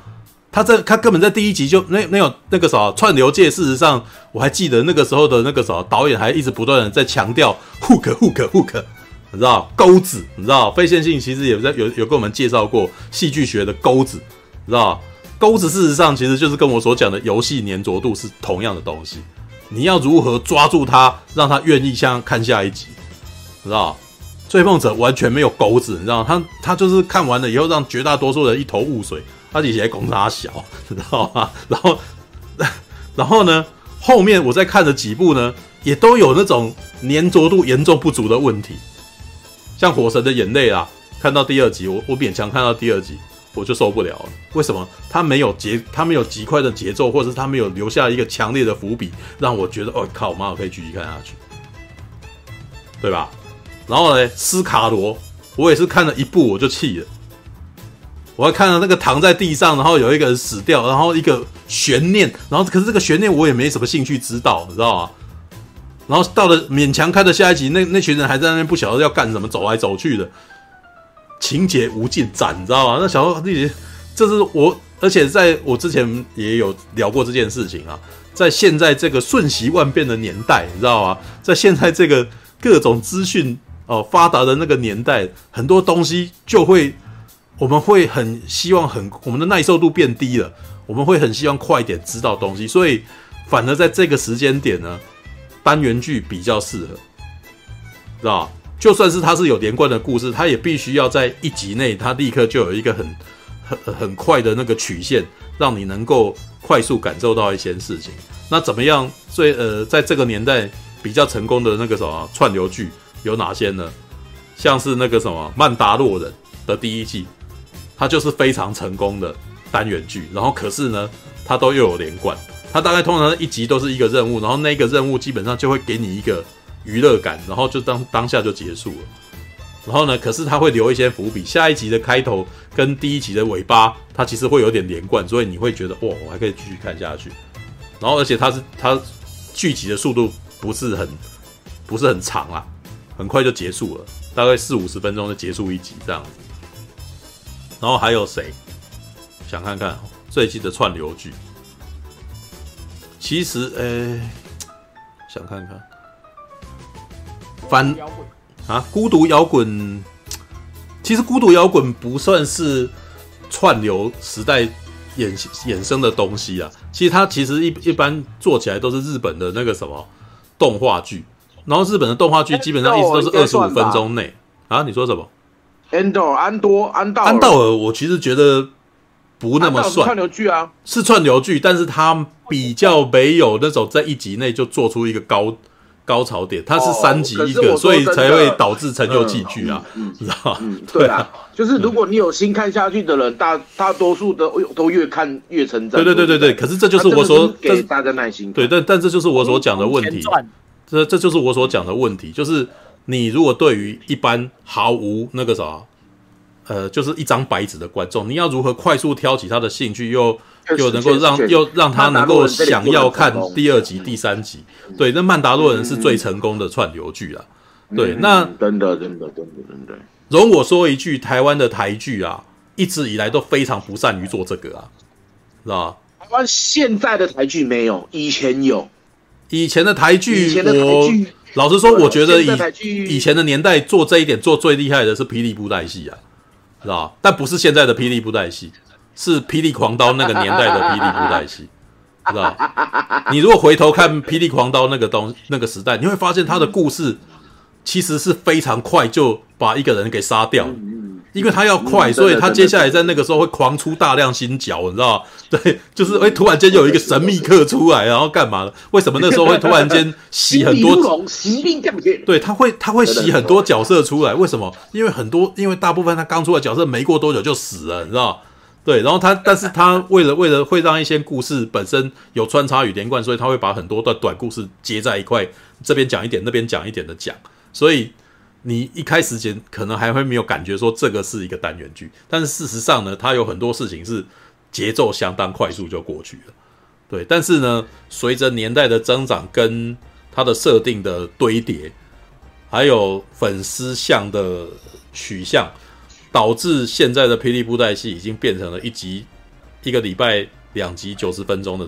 他这他根本在第一集就那那有那个啥串流界，事实上我还记得那个时候的那个啥导演还一直不断的在强调 hook hook hook，你知道钩子，你知道非线性其实也在有有跟我们介绍过戏剧学的钩子，你知道钩子事实上其实就是跟我所讲的游戏粘着度是同样的东西，你要如何抓住他，让他愿意像看下一集，你知道？追梦者完全没有钩子，你知道他他就是看完了以后让绝大多数人一头雾水。他以前公差小，知道吗？然后，然后呢？后面我在看了几部呢，也都有那种粘着度严重不足的问题。像《火神的眼泪》啊，看到第二集，我我勉强看到第二集，我就受不了了。为什么？他没有节，他没有极快的节奏，或者是他没有留下一个强烈的伏笔，让我觉得哦靠，妈，我可以继续看下去，对吧？然后呢，斯卡罗，我也是看了一部我就气了。我还看到那个躺在地上，然后有一个人死掉，然后一个悬念，然后可是这个悬念我也没什么兴趣知道，你知道吗？然后到了勉强看的下一集，那那群人还在那边不晓得要干什么，走来走去的，情节无尽展，你知道吗？那小弟弟，这是我，而且在我之前也有聊过这件事情啊，在现在这个瞬息万变的年代，你知道吗？在现在这个各种资讯哦发达的那个年代，很多东西就会。我们会很希望很我们的耐受度变低了，我们会很希望快一点知道东西，所以反而在这个时间点呢，单元剧比较适合，知道？就算是它是有连贯的故事，它也必须要在一集内，它立刻就有一个很很很快的那个曲线，让你能够快速感受到一些事情。那怎么样？最呃，在这个年代比较成功的那个什么串流剧有哪些呢？像是那个什么《曼达洛人》的第一季。它就是非常成功的单元剧，然后可是呢，它都又有连贯。它大概通常一集都是一个任务，然后那个任务基本上就会给你一个娱乐感，然后就当当下就结束了。然后呢，可是它会留一些伏笔，下一集的开头跟第一集的尾巴，它其实会有点连贯，所以你会觉得哇，我还可以继续看下去。然后而且它是它剧集的速度不是很不是很长啊，很快就结束了，大概四五十分钟就结束一集这样子。然后还有谁？想看看这一季的串流剧。其实，诶，想看看。反啊，孤独摇滚。其实孤独摇滚不算是串流时代衍衍生的东西啊。其实它其实一一般做起来都是日本的那个什么动画剧。然后日本的动画剧基本上一直都是二十五分钟内。啊，你说什么？安道安多安道安道尔，我其实觉得不那么算串流剧啊，是串流剧，但是它比较没有那种在一集内就做出一个高高潮点，它是三集一个，所以才会导致成就戏剧啊，知道吗？对啊，就是如果你有心看下去的人，大大多数都都越看越成长。对对对对对，可是这就是我所给大家耐心。对，但但这就是我所讲的问题，这这就是我所讲的问题，就是。你如果对于一般毫无那个啥，呃，就是一张白纸的观众，你要如何快速挑起他的兴趣，又又能够让又让他能够想要看第二集、第三集？对，那《曼达洛人》是最成功的串流剧啊。对，那真的真的真的真的。容我说一句，台湾的台剧啊，一直以来都非常不善于做这个啊，知道吧？台湾现在的台剧没有，以前有。以前的台剧，我。老实说，我觉得以以前的年代做这一点做最厉害的是霹雳布袋戏啊，知道吧？但不是现在的霹雳布袋戏，是霹雳狂刀那个年代的霹雳布袋戏，知道吧？你如果回头看霹雳狂刀那个东那个时代，你会发现他的故事其实是非常快就把一个人给杀掉。因为他要快，所以他接下来在那个时候会狂出大量新角，你知道吗？对，就是会突然间有一个神秘客出来，然后干嘛了？为什么那时候会突然间洗很多？对，他会他会洗很多角色出来，为什么？因为很多，因为大部分他刚出来角色没过多久就死了，你知道吗？对，然后他，但是他为了为了会让一些故事本身有穿插与连贯，所以他会把很多段短故事接在一块，这边讲一点，那边讲一点的讲，所以。你一开始前可能还会没有感觉说这个是一个单元剧，但是事实上呢，它有很多事情是节奏相当快速就过去了。对，但是呢，随着年代的增长跟它的设定的堆叠，还有粉丝向的取向，导致现在的霹雳布袋戏已经变成了一集一个礼拜两集九十分钟的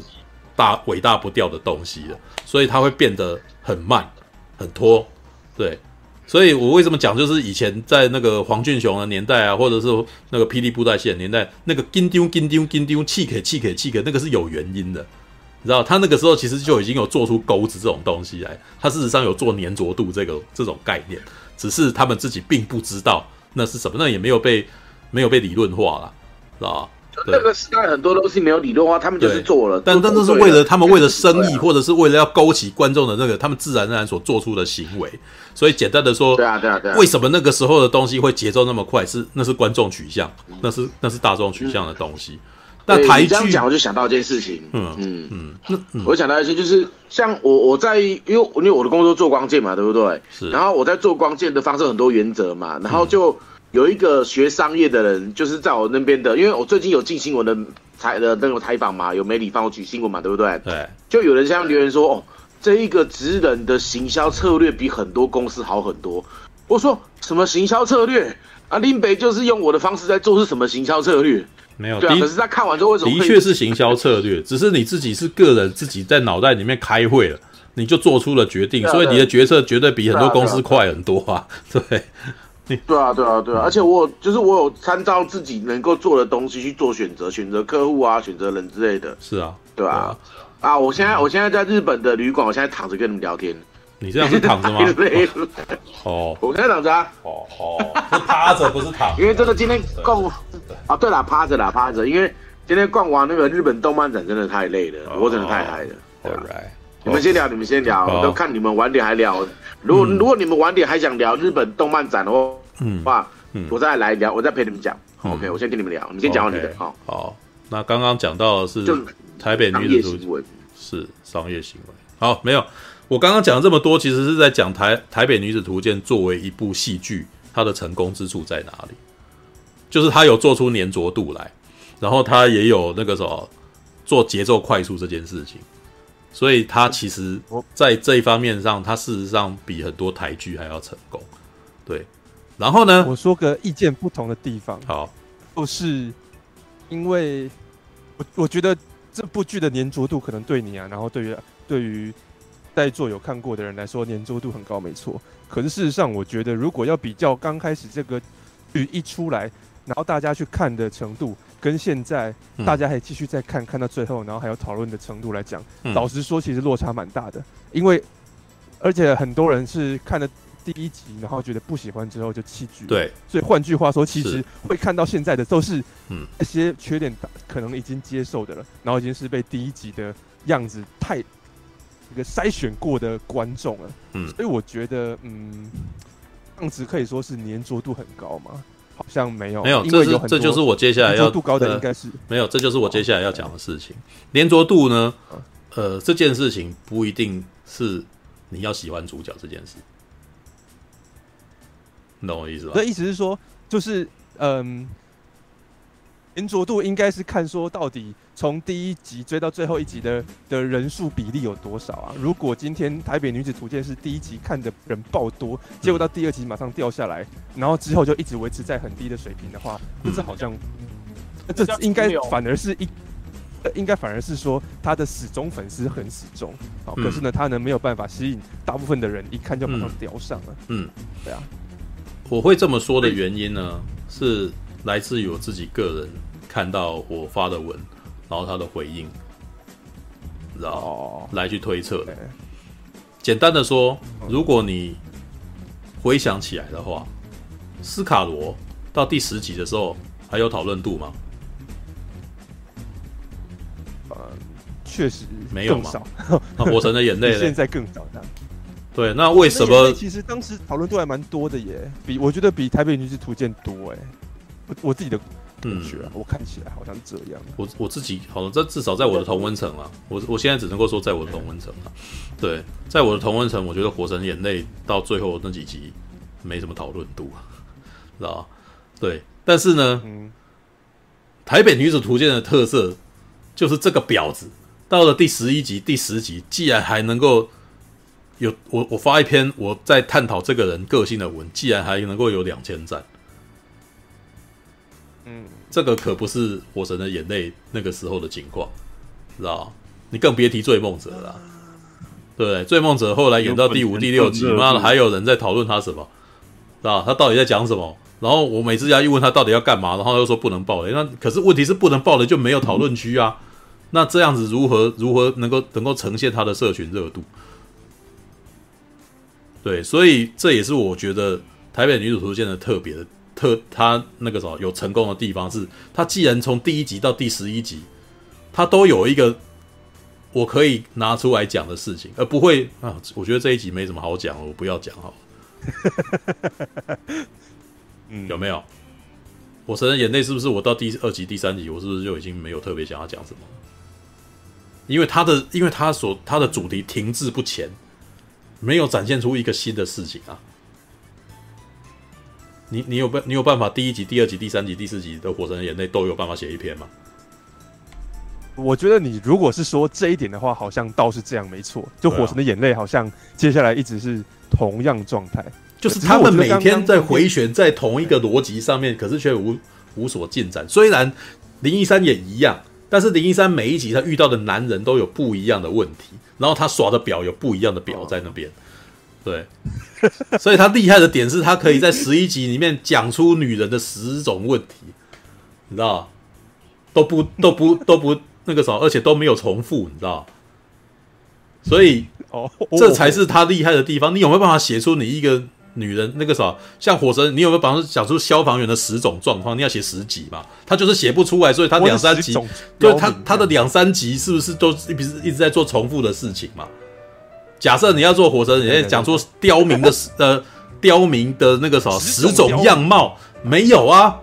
大尾大不掉的东西了，所以它会变得很慢、很拖。对，所以我为什么讲，就是以前在那个黄俊雄的年代啊，或者是那个霹雳布袋戏的年代，那个金丢金丢金丢气给气给气给，那个是有原因的。你知道，他那个时候其实就已经有做出钩子这种东西来，他事实上有做粘着度这个这种概念，只是他们自己并不知道那是什么，那也没有被没有被理论化了，知道吧？那个时代很多东西没有理论化，他们就是做了，但但这是为了他们为了生意，或者是为了要勾起观众的那个他们自然而然所做出的行为。所以简单的说，对啊对啊对啊，为什么那个时候的东西会节奏那么快？是那是观众取向，那是那是大众取向的东西。那台剧这样讲，我就想到一件事情。嗯嗯嗯，嗯我想到一些，就是像我我在，因为因为我的工作做光剑嘛，对不对？是。然后我在做光剑的方式很多原则嘛，然后就有一个学商业的人，就是在我那边的，因为我最近有进新闻的采的那种采访嘛，有媒体帮我举新闻嘛，对不对？对。就有人这样留言说，哦，这一个职人的行销策略比很多公司好很多。我说什么行销策略？啊，林北就是用我的方式在做，是什么行销策略？没有，对啊，可是他看完之后为什么？的确是行销策略，只是你自己是个人，自己在脑袋里面开会了，你就做出了决定，所以你的决策绝对比很多公司快很多啊！对，对啊，对啊，对啊，而且我就是我有参照自己能够做的东西去做选择，选择客户啊，选择人之类的。是啊，对啊，啊，我现在我现在在日本的旅馆，我现在躺着跟你们聊天。你这样是躺着吗？哦，我现在躺着啊。哦哦，是趴着不是躺。因为这个今天逛啊，对了，趴着啦，趴着。因为今天逛完那个日本动漫展真的太累了，我真的太嗨了。Alright，你们先聊，你们先聊，我都看你们晚点还聊。如果如果你们晚点还想聊日本动漫展的话，我再来聊，我再陪你们讲。OK，我先跟你们聊，你先讲你的。好，好。那刚刚讲到的是台北女子图，是商业行为。好，没有。我刚刚讲了这么多，其实是在讲台台北女子图鉴作为一部戏剧，它的成功之处在哪里？就是它有做出粘着度来，然后它也有那个什么做节奏快速这件事情，所以他其实在这一方面上，他事实上比很多台剧还要成功。对，然后呢，我说个意见不同的地方，好，就是因为我我觉得这部剧的粘着度可能对你啊，然后对于对于。在座有看过的人来说，粘着度很高，没错。可是事实上，我觉得如果要比较刚开始这个剧一出来，然后大家去看的程度，跟现在大家还继续再看，看到最后，然后还有讨论的程度来讲，老实说，其实落差蛮大的。因为而且很多人是看了第一集，然后觉得不喜欢之后就弃剧。对，所以换句话说，其实会看到现在的都是嗯一些缺点可能已经接受的了，然后已经是被第一集的样子太。一个筛选过的观众了，嗯，所以我觉得，嗯，样子可以说是粘着度很高吗？好像没有，没有，这是这就是我接下来要粘着度高的应该是、呃、没有，这就是我接下来要讲的事情。粘着度呢，呃，这件事情不一定是你要喜欢主角这件事，你懂我意思吧？所以意思是说，就是嗯。粘着度应该是看说到底从第一集追到最后一集的的人数比例有多少啊？如果今天台北女子图鉴是第一集看的人爆多，结果到第二集马上掉下来，然后之后就一直维持在很低的水平的话，那这好像，这应该反而是一，应该反而是说他的死忠粉丝很死忠，好，可是呢，他呢没有办法吸引大部分的人一看就马上掉上了。嗯，对啊，我会这么说的原因呢是。来自于我自己个人看到我发的文，然后他的回应，然后来去推测。简单的说，如果你回想起来的话，斯卡罗到第十集的时候还有讨论度吗？呃，确实没有嘛。那火神的眼泪 现在更少。对，那为什么？其实当时讨论度还蛮多的耶，比我觉得比台北女子图鉴多哎。我自己的嗯、我看起来好像这样。我我自己好像这至少在我的同温层啊，我我现在只能够说在我的同温层啊。对，在我的同温层，我觉得《火神眼泪》到最后那几集没什么讨论度，知道吧？对，但是呢，嗯、台北女子图鉴的特色就是这个婊子，到了第十一集、第十集，既然还能够有我我发一篇我在探讨这个人个性的文，既然还能够有两千赞，嗯，这个可不是《火神的眼泪》那个时候的情况，知道吧？你更别提《追梦者》了。对不对？醉梦者后来演到第五、第六集，妈的，还有人在讨论他什么，知道？他到底在讲什么？然后我每次要一问他到底要干嘛，然后又说不能爆雷。那可是问题是不能爆雷就没有讨论区啊。那这样子如何如何能够能够呈现他的社群热度？对，所以这也是我觉得台北女主图鉴的特别的特，他那个什么有成功的地方是，他既然从第一集到第十一集，他都有一个。我可以拿出来讲的事情，而不会啊，我觉得这一集没什么好讲，我不要讲好了。嗯，有没有？我承认眼泪是不是我到第二集、第三集，我是不是就已经没有特别想要讲什么？因为他的，因为他所他的主题停滞不前，没有展现出一个新的事情啊。你你有办你有办法第一集、第二集、第三集、第四集的火神的眼泪都有办法写一篇吗？我觉得你如果是说这一点的话，好像倒是这样，没错。就《火神的眼泪》好像接下来一直是同样状态，就是他们每天在回旋在同一个逻辑上面，可是却无无所进展。虽然林一山也一样，但是林一山每一集他遇到的男人都有不一样的问题，然后他耍的表有不一样的表在那边。对，所以他厉害的点是他可以在十一集里面讲出女人的十种问题，你知道都不都不都不。那个啥，而且都没有重复，你知道？所以哦，这才是他厉害的地方。你有没有办法写出你一个女人那个啥，像火神？你有没有办法讲出消防员的十种状况？你要写十集嘛？他就是写不出来，所以他两三集，对他他的两三集是不是都一直一直在做重复的事情嘛？假设你要坐火车，你要讲出刁民的 呃刁民的那个什么十种样貌，没有啊？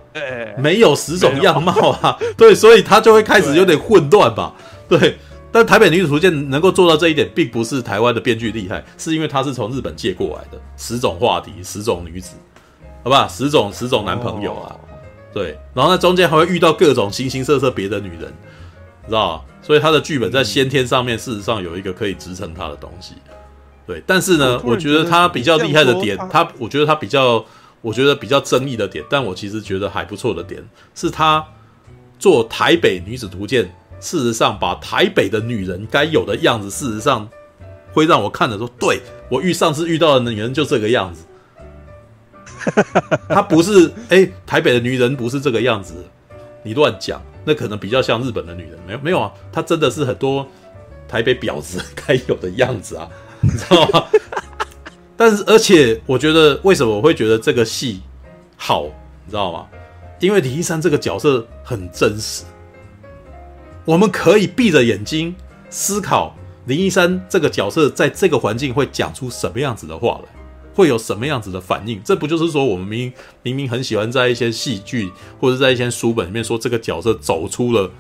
没有十种样貌啊，对，所以他就会开始有点混乱吧，对。但台北女子图鉴能够做到这一点，并不是台湾的编剧厉害，是因为他是从日本借过来的十种话题、十种女子，好吧，十种十种男朋友啊，对。然后在中间还会遇到各种形形色色别的女人，知道？所以他的剧本在先天上面，事实上有一个可以支撑他的东西，对。但是呢，我觉得他比较厉害的点，他我觉得他比较。我觉得比较争议的点，但我其实觉得还不错的点，是他做台北女子图鉴，事实上把台北的女人该有的样子，事实上会让我看的说，对，我遇上次遇到的女人就这个样子。他不是哎、欸，台北的女人不是这个样子，你乱讲，那可能比较像日本的女人，没有没有啊，她真的是很多台北婊子该有的样子啊，你知道吗？但是，而且我觉得，为什么我会觉得这个戏好，你知道吗？因为林一山这个角色很真实，我们可以闭着眼睛思考林一山这个角色在这个环境会讲出什么样子的话来，会有什么样子的反应。这不就是说，我们明明明很喜欢在一些戏剧或者在一些书本里面说这个角色走出了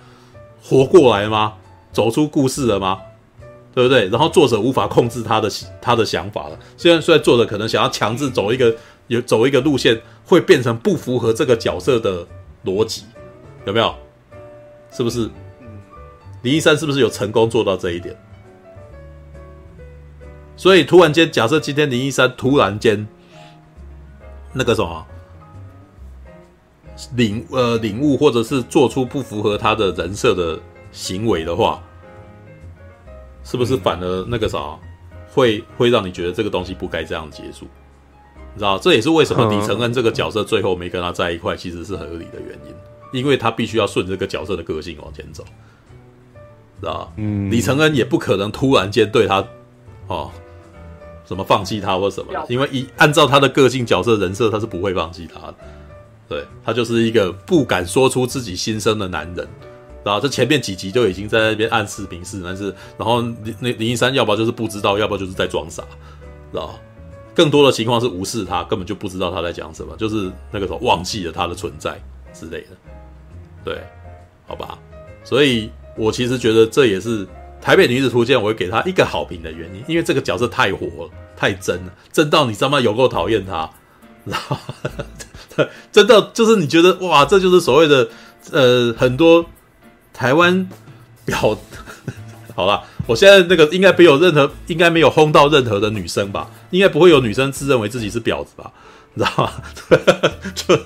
活过来吗？走出故事了吗？对不对？然后作者无法控制他的他的想法了。虽然虽然作者可能想要强制走一个有走一个路线，会变成不符合这个角色的逻辑，有没有？是不是？林一山是不是有成功做到这一点？所以突然间，假设今天林一山突然间那个什么领呃领悟，或者是做出不符合他的人设的行为的话。是不是反而那个啥，会会让你觉得这个东西不该这样结束？你知道，这也是为什么李承恩这个角色最后没跟他在一块，其实是合理的原因，因为他必须要顺这个角色的个性往前走，知道嗯，李承恩也不可能突然间对他哦，什么放弃他或什么，因为一按照他的个性、角色、人设，他是不会放弃他的。对，他就是一个不敢说出自己心声的男人。然后这前面几集就已经在那边暗示明示，但是然后那林一山要不然就是不知道，要不然就是在装傻，知道更多的情况是无视他，根本就不知道他在讲什么，就是那个时候忘记了他的存在之类的。对，好吧。所以我其实觉得这也是台北女子图鉴我会给他一个好评的原因，因为这个角色太火了，太真了，真到你知道吗？有够讨厌他，知道吗？真的就是你觉得哇，这就是所谓的呃很多台湾婊。好了，我现在那个应该没有任何，应该没有轰到任何的女生吧？应该不会有女生自认为自己是婊子吧？你知道吗？就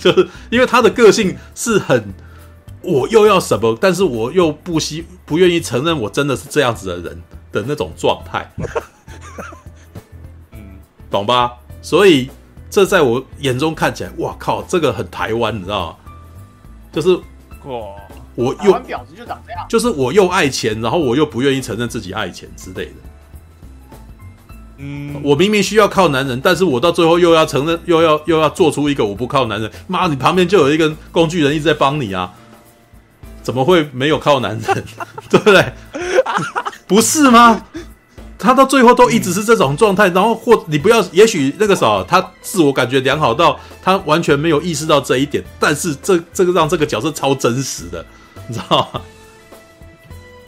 就是因为他的个性是很，我又要什么，但是我又不希不愿意承认我真的是这样子的人的那种状态。嗯，懂吧？所以这在我眼中看起来，哇靠，这个很台湾，你知道吗？就是哇。我又婊子就长这样，就是我又爱钱，然后我又不愿意承认自己爱钱之类的。嗯，我明明需要靠男人，但是我到最后又要承认，又要又要做出一个我不靠男人。妈，你旁边就有一个工具人一直在帮你啊，怎么会没有靠男人？对不对？不是吗？他到最后都一直是这种状态，然后或你不要，也许那个时候他自我感觉良好到他完全没有意识到这一点，但是这这个让这个角色超真实的。你知道吗？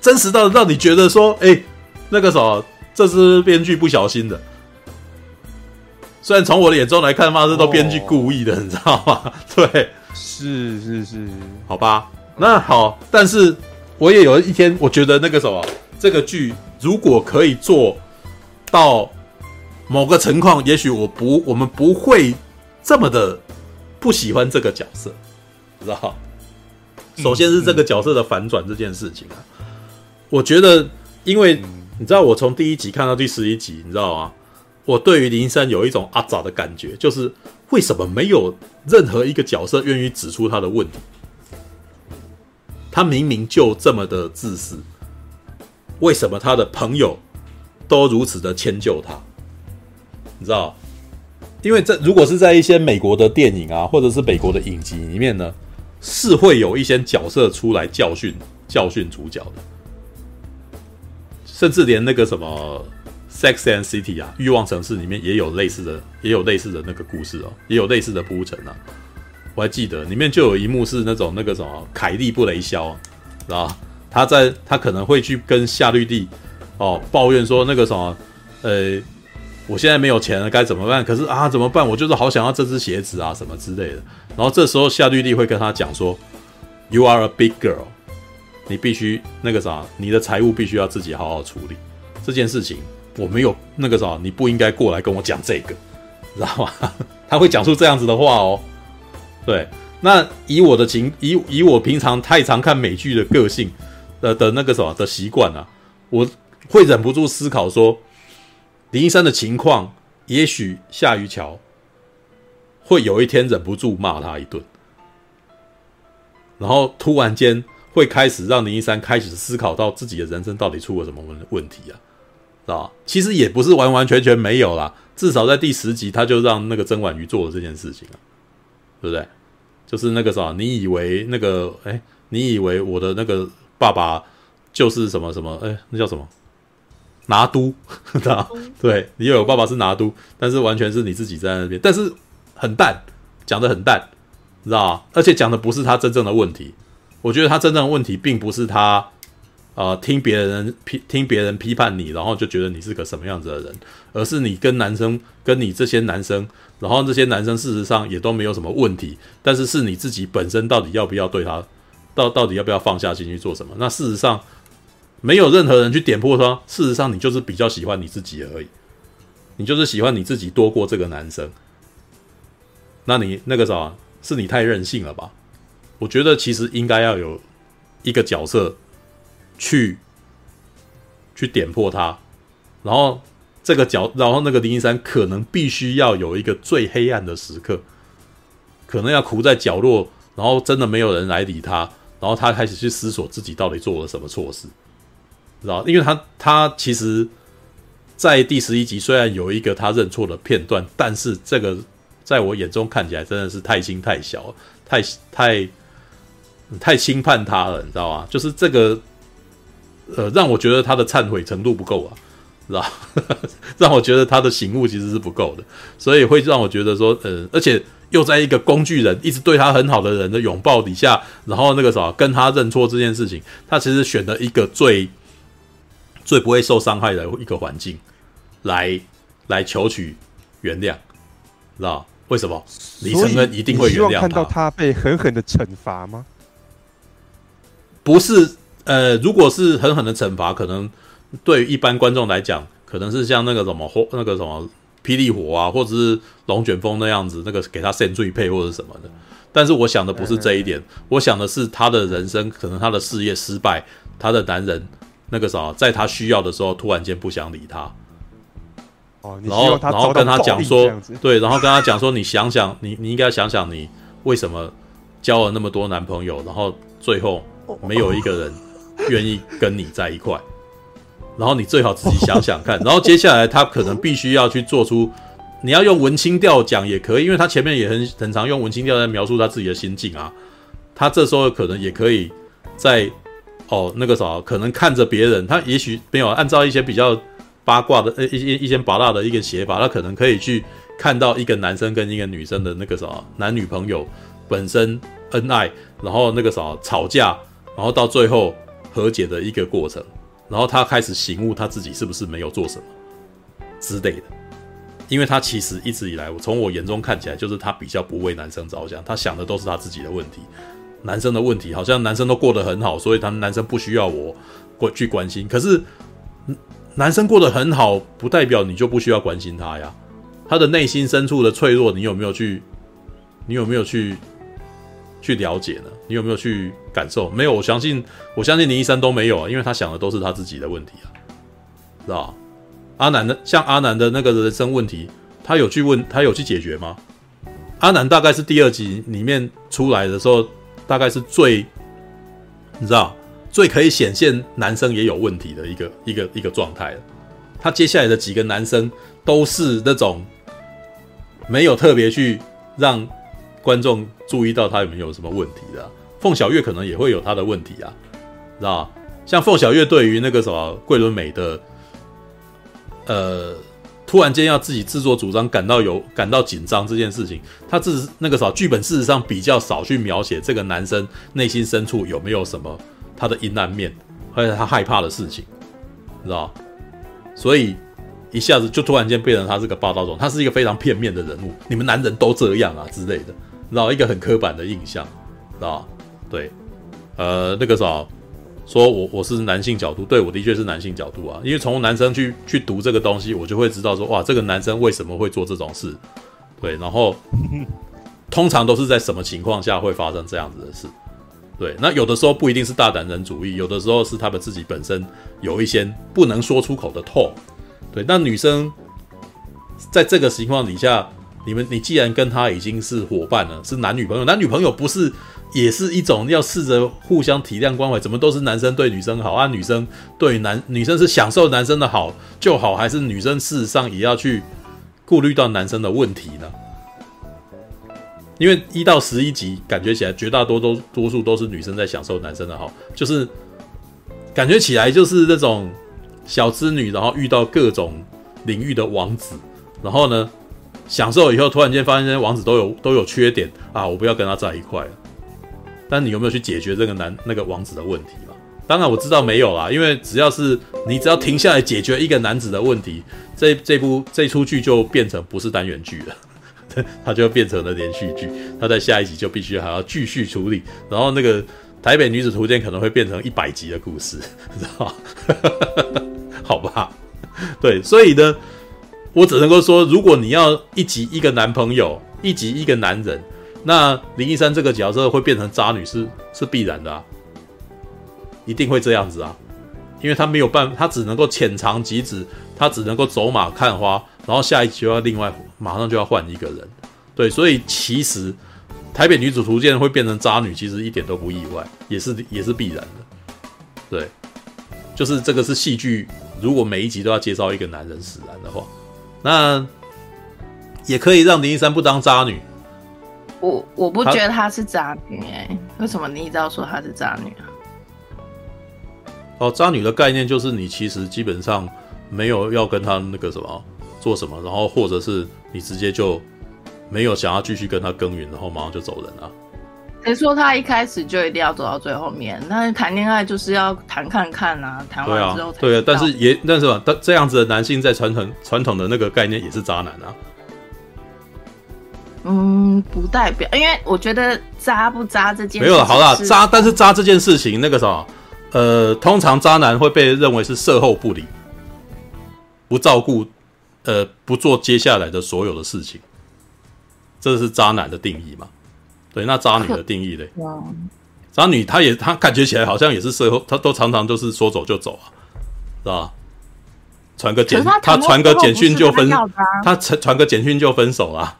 真实到让你觉得说，哎、欸，那个什么，这是编剧不小心的。虽然从我的眼中来看，妈，这都编剧故意的，你知道吗？对，是是是，好吧，那好，但是我也有一天，我觉得那个什么，这个剧如果可以做到某个情况，也许我不，我们不会这么的不喜欢这个角色，知道？首先是这个角色的反转这件事情啊，我觉得，因为你知道，我从第一集看到第十一集，你知道吗？我对于林一山有一种阿杂的感觉，就是为什么没有任何一个角色愿意指出他的问题？他明明就这么的自私，为什么他的朋友都如此的迁就他？你知道？因为这如果是在一些美国的电影啊，或者是美国的影集里面呢？是会有一些角色出来教训教训主角的，甚至连那个什么《Sex and City》啊，《欲望城市》里面也有类似的，也有类似的那个故事哦，也有类似的铺陈啊。我还记得里面就有一幕是那种那个什么凯莉布雷肖，知道他在他可能会去跟夏绿蒂哦抱怨说那个什么，呃，我现在没有钱了，该怎么办？可是啊，怎么办？我就是好想要这只鞋子啊，什么之类的。然后这时候夏绿蒂会跟他讲说：“You are a big girl，你必须那个啥，你的财务必须要自己好好处理这件事情。我没有那个啥，你不应该过来跟我讲这个，知道吗？他会讲出这样子的话哦。对，那以我的情，以以我平常太常看美剧的个性的的那个什么的习惯啊，我会忍不住思考说，林一山的情况，也许夏于乔。”会有一天忍不住骂他一顿，然后突然间会开始让林一山开始思考到自己的人生到底出了什么问问题啊，啊？其实也不是完完全全没有啦，至少在第十集他就让那个曾婉瑜做了这件事情啊，对不对？就是那个啥，你以为那个哎，你以为我的那个爸爸就是什么什么哎，那叫什么拿督，知道？对，你有爸爸是拿督，但是完全是你自己在那边，但是。很淡，讲得很淡，你知道吗？而且讲的不是他真正的问题。我觉得他真正的问题并不是他，呃，听别人批听别人批判你，然后就觉得你是个什么样子的人，而是你跟男生跟你这些男生，然后这些男生事实上也都没有什么问题，但是是你自己本身到底要不要对他，到到底要不要放下心去做什么？那事实上没有任何人去点破他，事实上你就是比较喜欢你自己而已，你就是喜欢你自己多过这个男生。那你那个啥，是你太任性了吧？我觉得其实应该要有一个角色去去点破他，然后这个角，然后那个林一山可能必须要有一个最黑暗的时刻，可能要苦在角落，然后真的没有人来理他，然后他开始去思索自己到底做了什么错事，知道？因为他他其实，在第十一集虽然有一个他认错的片段，但是这个。在我眼中看起来真的是太轻太小，太太太轻判他了，你知道吗？就是这个，呃，让我觉得他的忏悔程度不够啊，知道？让我觉得他的醒悟其实是不够的，所以会让我觉得说，呃，而且又在一个工具人一直对他很好的人的拥抱底下，然后那个什么跟他认错这件事情，他其实选了一个最最不会受伤害的一个环境来来求取。原谅，知道为什么？李承恩一定会原谅他。看到他被狠狠的惩罚吗？不是，呃，如果是狠狠的惩罚，可能对于一般观众来讲，可能是像那个什么或，那个什么霹雳火啊，或者是龙卷风那样子，那个给他限罪配或者什么的。但是我想的不是这一点，我想的是他的人生，可能他的事业失败，他的男人那个啥，在他需要的时候突然间不想理他。哦，然后然后跟他讲说，对，然后跟他讲说，你想想，你你应该想想，你为什么交了那么多男朋友，然后最后没有一个人愿意跟你在一块，然后你最好自己想想看，然后接下来他可能必须要去做出，你要用文青调讲也可以，因为他前面也很很常用文青调在描述他自己的心境啊，他这时候可能也可以在哦那个啥，可能看着别人，他也许没有按照一些比较。八卦的呃一些一些八卦的一个写法，他可能可以去看到一个男生跟一个女生的那个啥男女朋友本身恩爱，然后那个啥吵架，然后到最后和解的一个过程，然后他开始醒悟他自己是不是没有做什么之类的，因为他其实一直以来，我从我眼中看起来就是他比较不为男生着想，他想的都是他自己的问题，男生的问题好像男生都过得很好，所以他们男生不需要我过去关心，可是。男生过得很好，不代表你就不需要关心他呀。他的内心深处的脆弱，你有没有去？你有没有去去了解呢？你有没有去感受？没有，我相信，我相信林一山都没有啊，因为他想的都是他自己的问题啊，知道？阿南的，像阿南的那个人生问题，他有去问，他有去解决吗？阿南大概是第二集里面出来的时候，大概是最，你知道。最可以显现男生也有问题的一个一个一个状态了。他接下来的几个男生都是那种没有特别去让观众注意到他有没有什么问题的。凤小岳可能也会有他的问题啊，知道？像凤小岳对于那个什么桂纶镁的，呃，突然间要自己自作主张，感到有感到紧张这件事情，他自那个啥剧本事实上比较少去描写这个男生内心深处有没有什么。他的阴暗面，或者他害怕的事情，知道？所以一下子就突然间变成他是个霸道总，他是一个非常片面的人物。你们男人都这样啊之类的，然后一个很刻板的印象，知道？对，呃，那个啥，说我我是男性角度，对我的确是男性角度啊，因为从男生去去读这个东西，我就会知道说，哇，这个男生为什么会做这种事？对，然后 通常都是在什么情况下会发生这样子的事？对，那有的时候不一定是大男人主义，有的时候是他们自己本身有一些不能说出口的痛。对，那女生在这个情况底下，你们你既然跟他已经是伙伴了，是男女朋友，男女朋友不是也是一种要试着互相体谅关怀？怎么都是男生对女生好啊？女生对男女生是享受男生的好就好，还是女生事实上也要去顾虑到男生的问题呢？因为一到十一集，感觉起来绝大多都多数都是女生在享受男生的好，就是感觉起来就是那种小资女，然后遇到各种领域的王子，然后呢享受以后，突然间发现这些王子都有都有缺点啊，我不要跟他在一块了。但你有没有去解决这个男那个王子的问题嘛？当然我知道没有啦，因为只要是你只要停下来解决一个男子的问题，这这部这出剧就变成不是单元剧了。他就变成了连续剧，他在下一集就必须还要继续处理，然后那个台北女子图鉴可能会变成一百集的故事，知道吧？好吧，对，所以呢，我只能够说，如果你要一集一个男朋友，一集一个男人，那林一山这个角色会变成渣女是是必然的啊，一定会这样子啊，因为他没有办法，他只能够浅尝即止，他只能够走马看花。然后下一集就要另外马上就要换一个人，对，所以其实台北女主图鉴会变成渣女，其实一点都不意外，也是也是必然的，对，就是这个是戏剧，如果每一集都要介绍一个男人使然的话，那也可以让林一山不当渣女。我我不觉得她是渣女哎、欸，为什么你一直要说她是渣女啊？哦，渣女的概念就是你其实基本上没有要跟她那个什么。做什么，然后或者是你直接就没有想要继续跟她耕耘，然后马上就走人了。谁说他一开始就一定要走到最后面？那谈恋爱就是要谈看看啊，谈完之后才。对啊，对啊，但是也但是吧，但这样子的男性在传统传统的那个概念也是渣男啊。嗯，不代表，因为我觉得渣不渣这件事没有了，好了，渣，但是渣这件事情，那个什么，呃，通常渣男会被认为是事后不理，不照顾，呃，不做接下来的所有的事情，这是渣男的定义嘛？对，那渣女的定义嘞？渣女她也她感觉起来好像也是售后，她都常常都是说走就走啊，是吧？传个简，她传个简讯就分，她传传个简讯就分手了，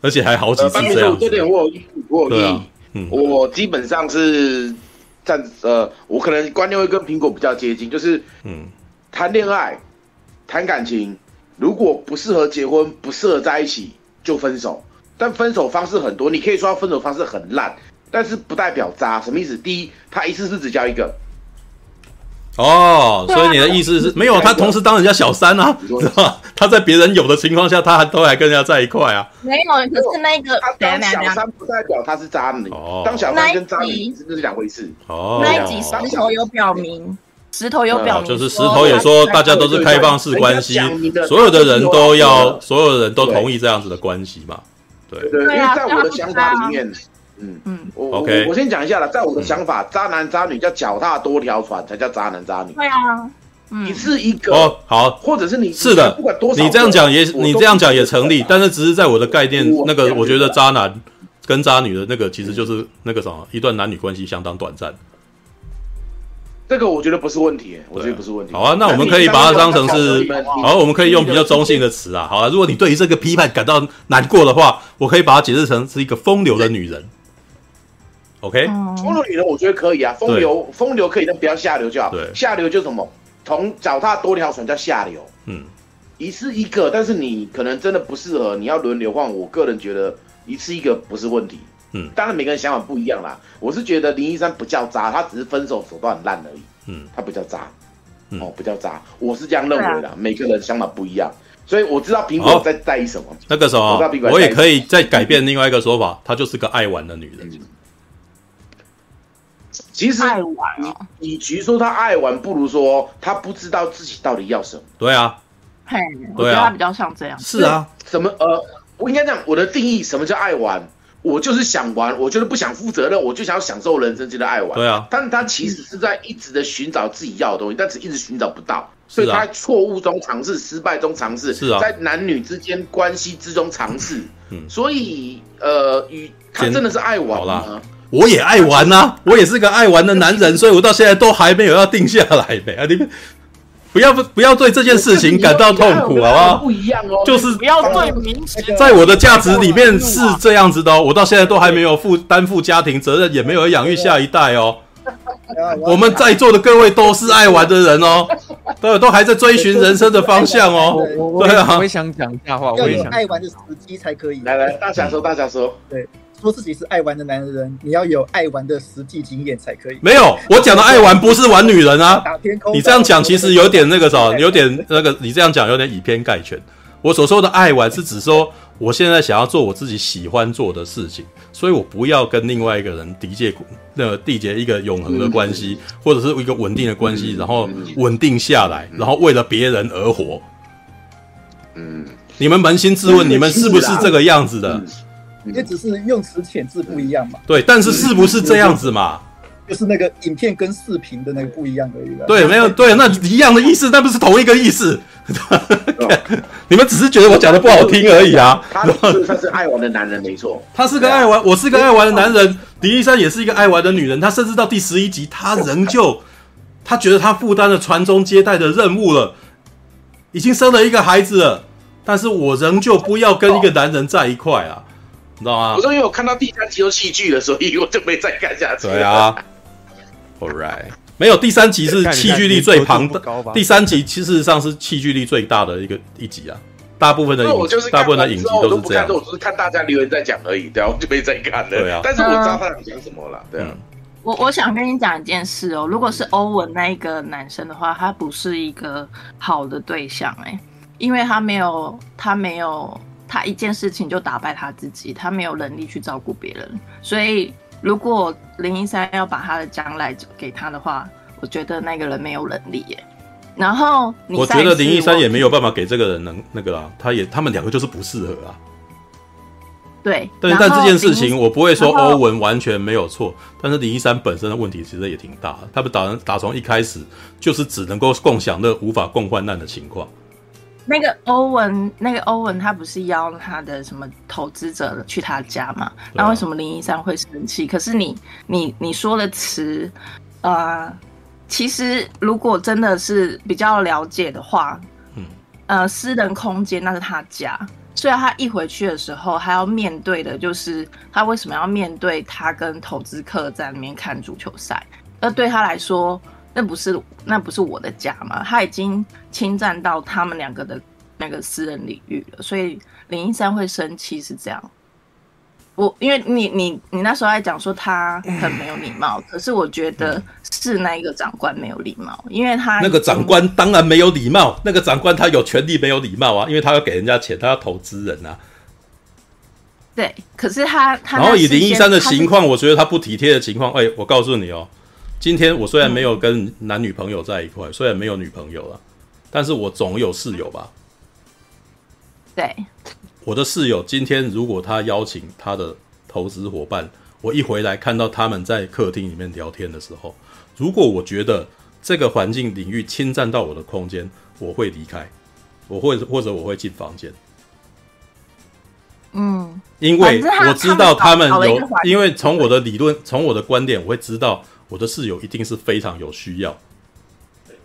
而且还好几次这样。呃、这点我有我有异、啊嗯，我基本上是站呃，我可能观念会跟苹果比较接近，就是嗯，谈恋爱、谈感情，如果不适合结婚、不适合在一起，就分手。但分手方式很多，你可以说他分手方式很烂，但是不代表渣。什么意思？第一，他一次是只交一个。哦，所以你的意思是没有他同时当人家小三啊，是吧？他在别人有的情况下，他还都还跟人家在一块啊？没有，可是那个他当小三不代表他是渣女，哦，当小三跟渣女这是两回事。哦，那一集石头有表明，石头有表明，就是石头也说大家都是开放式关系，所有的人都要，所有人都同意这样子的关系嘛？对。对，因为在我的想法里面。嗯嗯，我 OK，我我先讲一下了，在我的想法，嗯、渣男渣女叫脚踏多条船才叫渣男渣女。对啊，你是一个哦好，或者是你是的，不管多少，你这样讲也你这样讲也成立，但是只是在我的概念，那个我觉得渣男跟渣女的那个其实就是那个什么，一段男女关系相当短暂。这个我觉得不是问题，我觉得不是问题。好啊，那我们可以把它当成是，好，我们可以用比较中性的词啊。好啊，如果你对于这个批判感到难过的话，我可以把它解释成是一个风流的女人。OK，风流女人我觉得可以啊，风流风流可以，但不要下流就好。对，下流就什么，同脚踏多条船叫下流。嗯，一次一个，但是你可能真的不适合，你要轮流换。我个人觉得一次一个不是问题。嗯，当然每个人想法不一样啦。我是觉得林一山不叫渣，他只是分手手段很烂而已。嗯，他不叫渣，哦，不叫渣，我是这样认为的。每个人想法不一样，所以我知道苹果在在意什么。那个时候，我也可以再改变另外一个说法，她就是个爱玩的女人。其实，爱玩，与其说他爱玩，不如说他不知道自己到底要什么。对啊，嘿，我觉得他比较像这样。是啊，什么？呃，我应该讲我的定义，什么叫爱玩？我就是想玩，我就是不想负责任，我就想要享受人生，觉得爱玩。对啊，但是他其实是在一直的寻找自己要的东西，但是一直寻找不到，所以他在错误中尝试，失败中尝试，是啊，在男女之间关系之中尝试。嗯，所以呃，与他真的是爱玩吗？我也爱玩呐、啊，我也是个爱玩的男人，所以我到现在都还没有要定下来呗。啊，你们不要不要对这件事情感到痛苦，好不好？不一样哦，就是不要对名词，在我的价值里面是这样子的哦。我到现在都还没有负担负家庭责任，也没有养育下一代哦。我们在座的各位都是爱玩的人哦，都都还在追寻人生的方向哦。对啊，我也想讲一下话，我也想爱玩的时机才可以。来来，大侠说，大侠说，对。说自己是爱玩的男人，你要有爱玩的实际经验才可以。没有，我讲的爱玩不是玩女人啊。你这样讲其实有点那个啥，有点那个，你这样讲有点以偏概全。我所说的爱玩是指说，我现在想要做我自己喜欢做的事情，所以我不要跟另外一个人缔结那个缔结一个永恒的关系，或者是一个稳定的关系，然后稳定下来，然后为了别人而活。嗯，你们扪心自问，你们是不是这个样子的？也只是用词遣字不一样嘛。对，但是是不是这样子嘛？就是那个影片跟视频的那个不一样而已。对，没有对，那一样的意思，那不是同一个意思。你们只是觉得我讲的不好听而已啊。他是他是爱玩的男人，没错。他是个爱玩，我是个爱玩的男人。林一山也是一个爱玩的女人。他甚至到第十一集，他仍旧，他觉得他负担了传宗接代的任务了，已经生了一个孩子了。但是我仍旧不要跟一个男人在一块啊。你知道吗？我说因为我看到第三集有戏剧了，所以我就没再看下去。对啊，All right，没有第三集是戏剧力最庞大，第三集其实上是戏剧力最大的一个一集啊。大部分的影，大部分的影集都是这样。我只是看大家留言在讲而已，对啊，我就没再看了。对啊，但是我知道他想讲什么了。对啊，我我想跟你讲一件事哦，如果是欧文那一个男生的话，他不是一个好的对象哎，因为他没有，他没有。他一件事情就打败他自己，他没有能力去照顾别人，所以如果林一山要把他的将来给他的话，我觉得那个人没有能力耶。然后我觉得林一山也没有办法给这个人能那个啦，他也他们两个就是不适合啊。对，但是但这件事情我不会说欧文完全没有错，但是林一山本身的问题其实也挺大的。他们打打从一开始就是只能够共享乐，无法共患难的情况。那个欧文，那个欧文他不是邀他的什么投资者去他家嘛？那为什么林一山会生气？可是你你你说的词，呃，其实如果真的是比较了解的话，嗯，呃，私人空间那是他家。所以他一回去的时候，他要面对的就是他为什么要面对他跟投资客在里面看足球赛？而对他来说，那不是那不是我的家吗？他已经侵占到他们两个的那个私人领域了。所以林一山会生气是这样。我因为你你你那时候还讲说他很没有礼貌，可是我觉得是那一个长官没有礼貌，因为他那个长官当然没有礼貌，那个长官他有权利没有礼貌啊，因为他要给人家钱，他要投资人啊。对，可是他他然后以林一山的情况，我觉得他不体贴的情况，哎，我告诉你哦，今天我虽然没有跟男女朋友在一块，虽然没有女朋友了，但是我总有室友吧？对。我的室友今天如果他邀请他的投资伙伴，我一回来看到他们在客厅里面聊天的时候，如果我觉得这个环境领域侵占到我的空间，我会离开，我会或者我会进房间。嗯，因为我知道他们有，因为从我的理论，从我的观点，我会知道我的室友一定是非常有需要，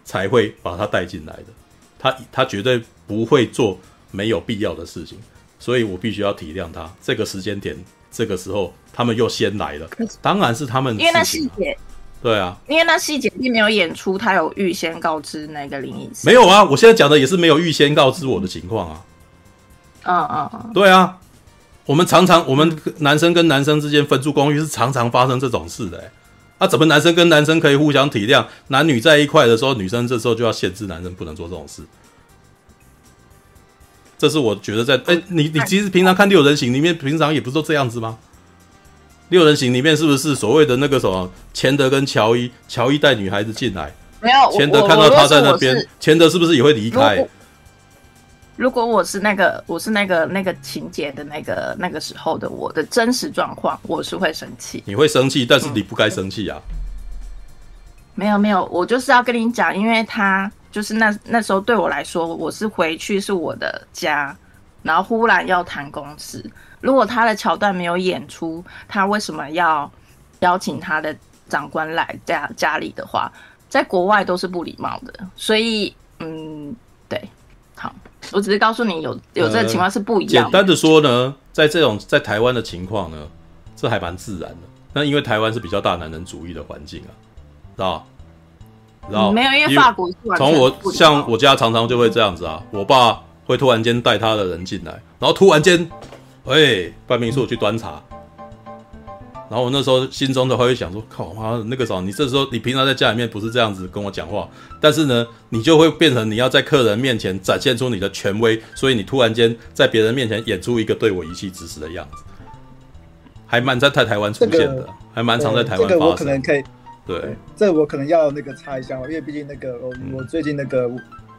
才会把他带进来的。他他绝对不会做没有必要的事情。所以我必须要体谅他。这个时间点，这个时候他们又先来了，当然是他们、啊。因为那细节，对啊，因为那细节并没有演出，他有预先告知那个林医师。没有啊，我现在讲的也是没有预先告知我的情况啊。嗯嗯嗯，对啊，我们常常我们男生跟男生之间分住公寓是常常发生这种事的、欸。那、啊、怎么男生跟男生可以互相体谅？男女在一块的时候，女生这时候就要限制男生不能做这种事。这是我觉得在哎，你你其实平常看六人行里面，平常也不是都这样子吗？六人行里面是不是所谓的那个什么钱德跟乔伊，乔伊带女孩子进来，没有钱德看到他在那边，钱德是不是也会离开？如果我是那个我是那个那个情节的那个那个时候的我的真实状况，我是会生气。你会生气，但是你不该生气啊。没有没有，我就是要跟你讲，因为他。就是那那时候对我来说，我是回去是我的家，然后忽然要谈公事。如果他的桥段没有演出，他为什么要邀请他的长官来家家里的话，在国外都是不礼貌的。所以，嗯，对，好，我只是告诉你有有这个情况是不一样简单的说呢，在这种在台湾的情况呢，这还蛮自然的。那因为台湾是比较大男人主义的环境啊，知道？然后没有，因为法国从我像我家常常就会这样子啊，我爸会突然间带他的人进来，然后突然间，哎，半明说我去端茶，然后我那时候心中的话会想说，靠妈，那个时候你这时候你平常在家里面不是这样子跟我讲话，但是呢，你就会变成你要在客人面前展现出你的权威，所以你突然间在别人面前演出一个对我颐指气使的样子，还蛮在台台湾出现的，这个、还蛮常在台湾发生。这个我可能可以。对，这我可能要那个插一下，因为毕竟那个我我最近那个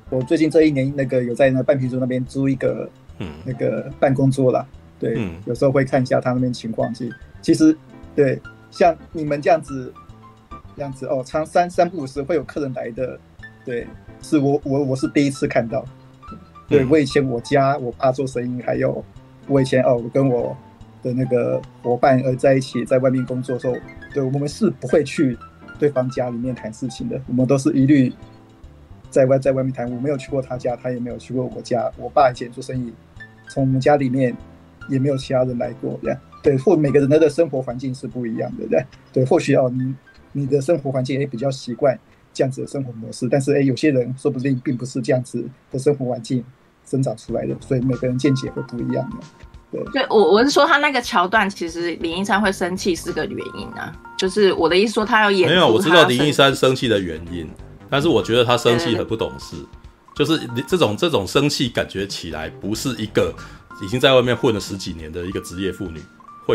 我最近这一年那个有在那半瓶桌那边租一个嗯那个办公桌啦，对，嗯、有时候会看一下他那边情况。其实其实对，像你们这样子这样子哦，常三三不五时会有客人来的，对，是我我我是第一次看到。对，我以前我家我爸做生意，还有我以前哦，我跟我的那个伙伴呃在一起在外面工作的时候，对，我们是不会去。对方家里面谈事情的，我们都是一律在外在外面谈。我没有去过他家，他也没有去过我家。我爸以前做生意，从我们家里面也没有其他人来过。这样对，或每个人的生活环境是不一样的，对 对。或许哦，你你的生活环境也比较习惯这样子的生活模式，但是哎，有些人说不定并不是这样子的生活环境生长出来的，所以每个人见解会不一样的。对，我我是说他那个桥段，其实林一山会生气是个原因啊。就是我的意思说，他要演。没有，我知道林一山生气的原因，但是我觉得他生气很不懂事。就是这种这种生气，感觉起来不是一个已经在外面混了十几年的一个职业妇女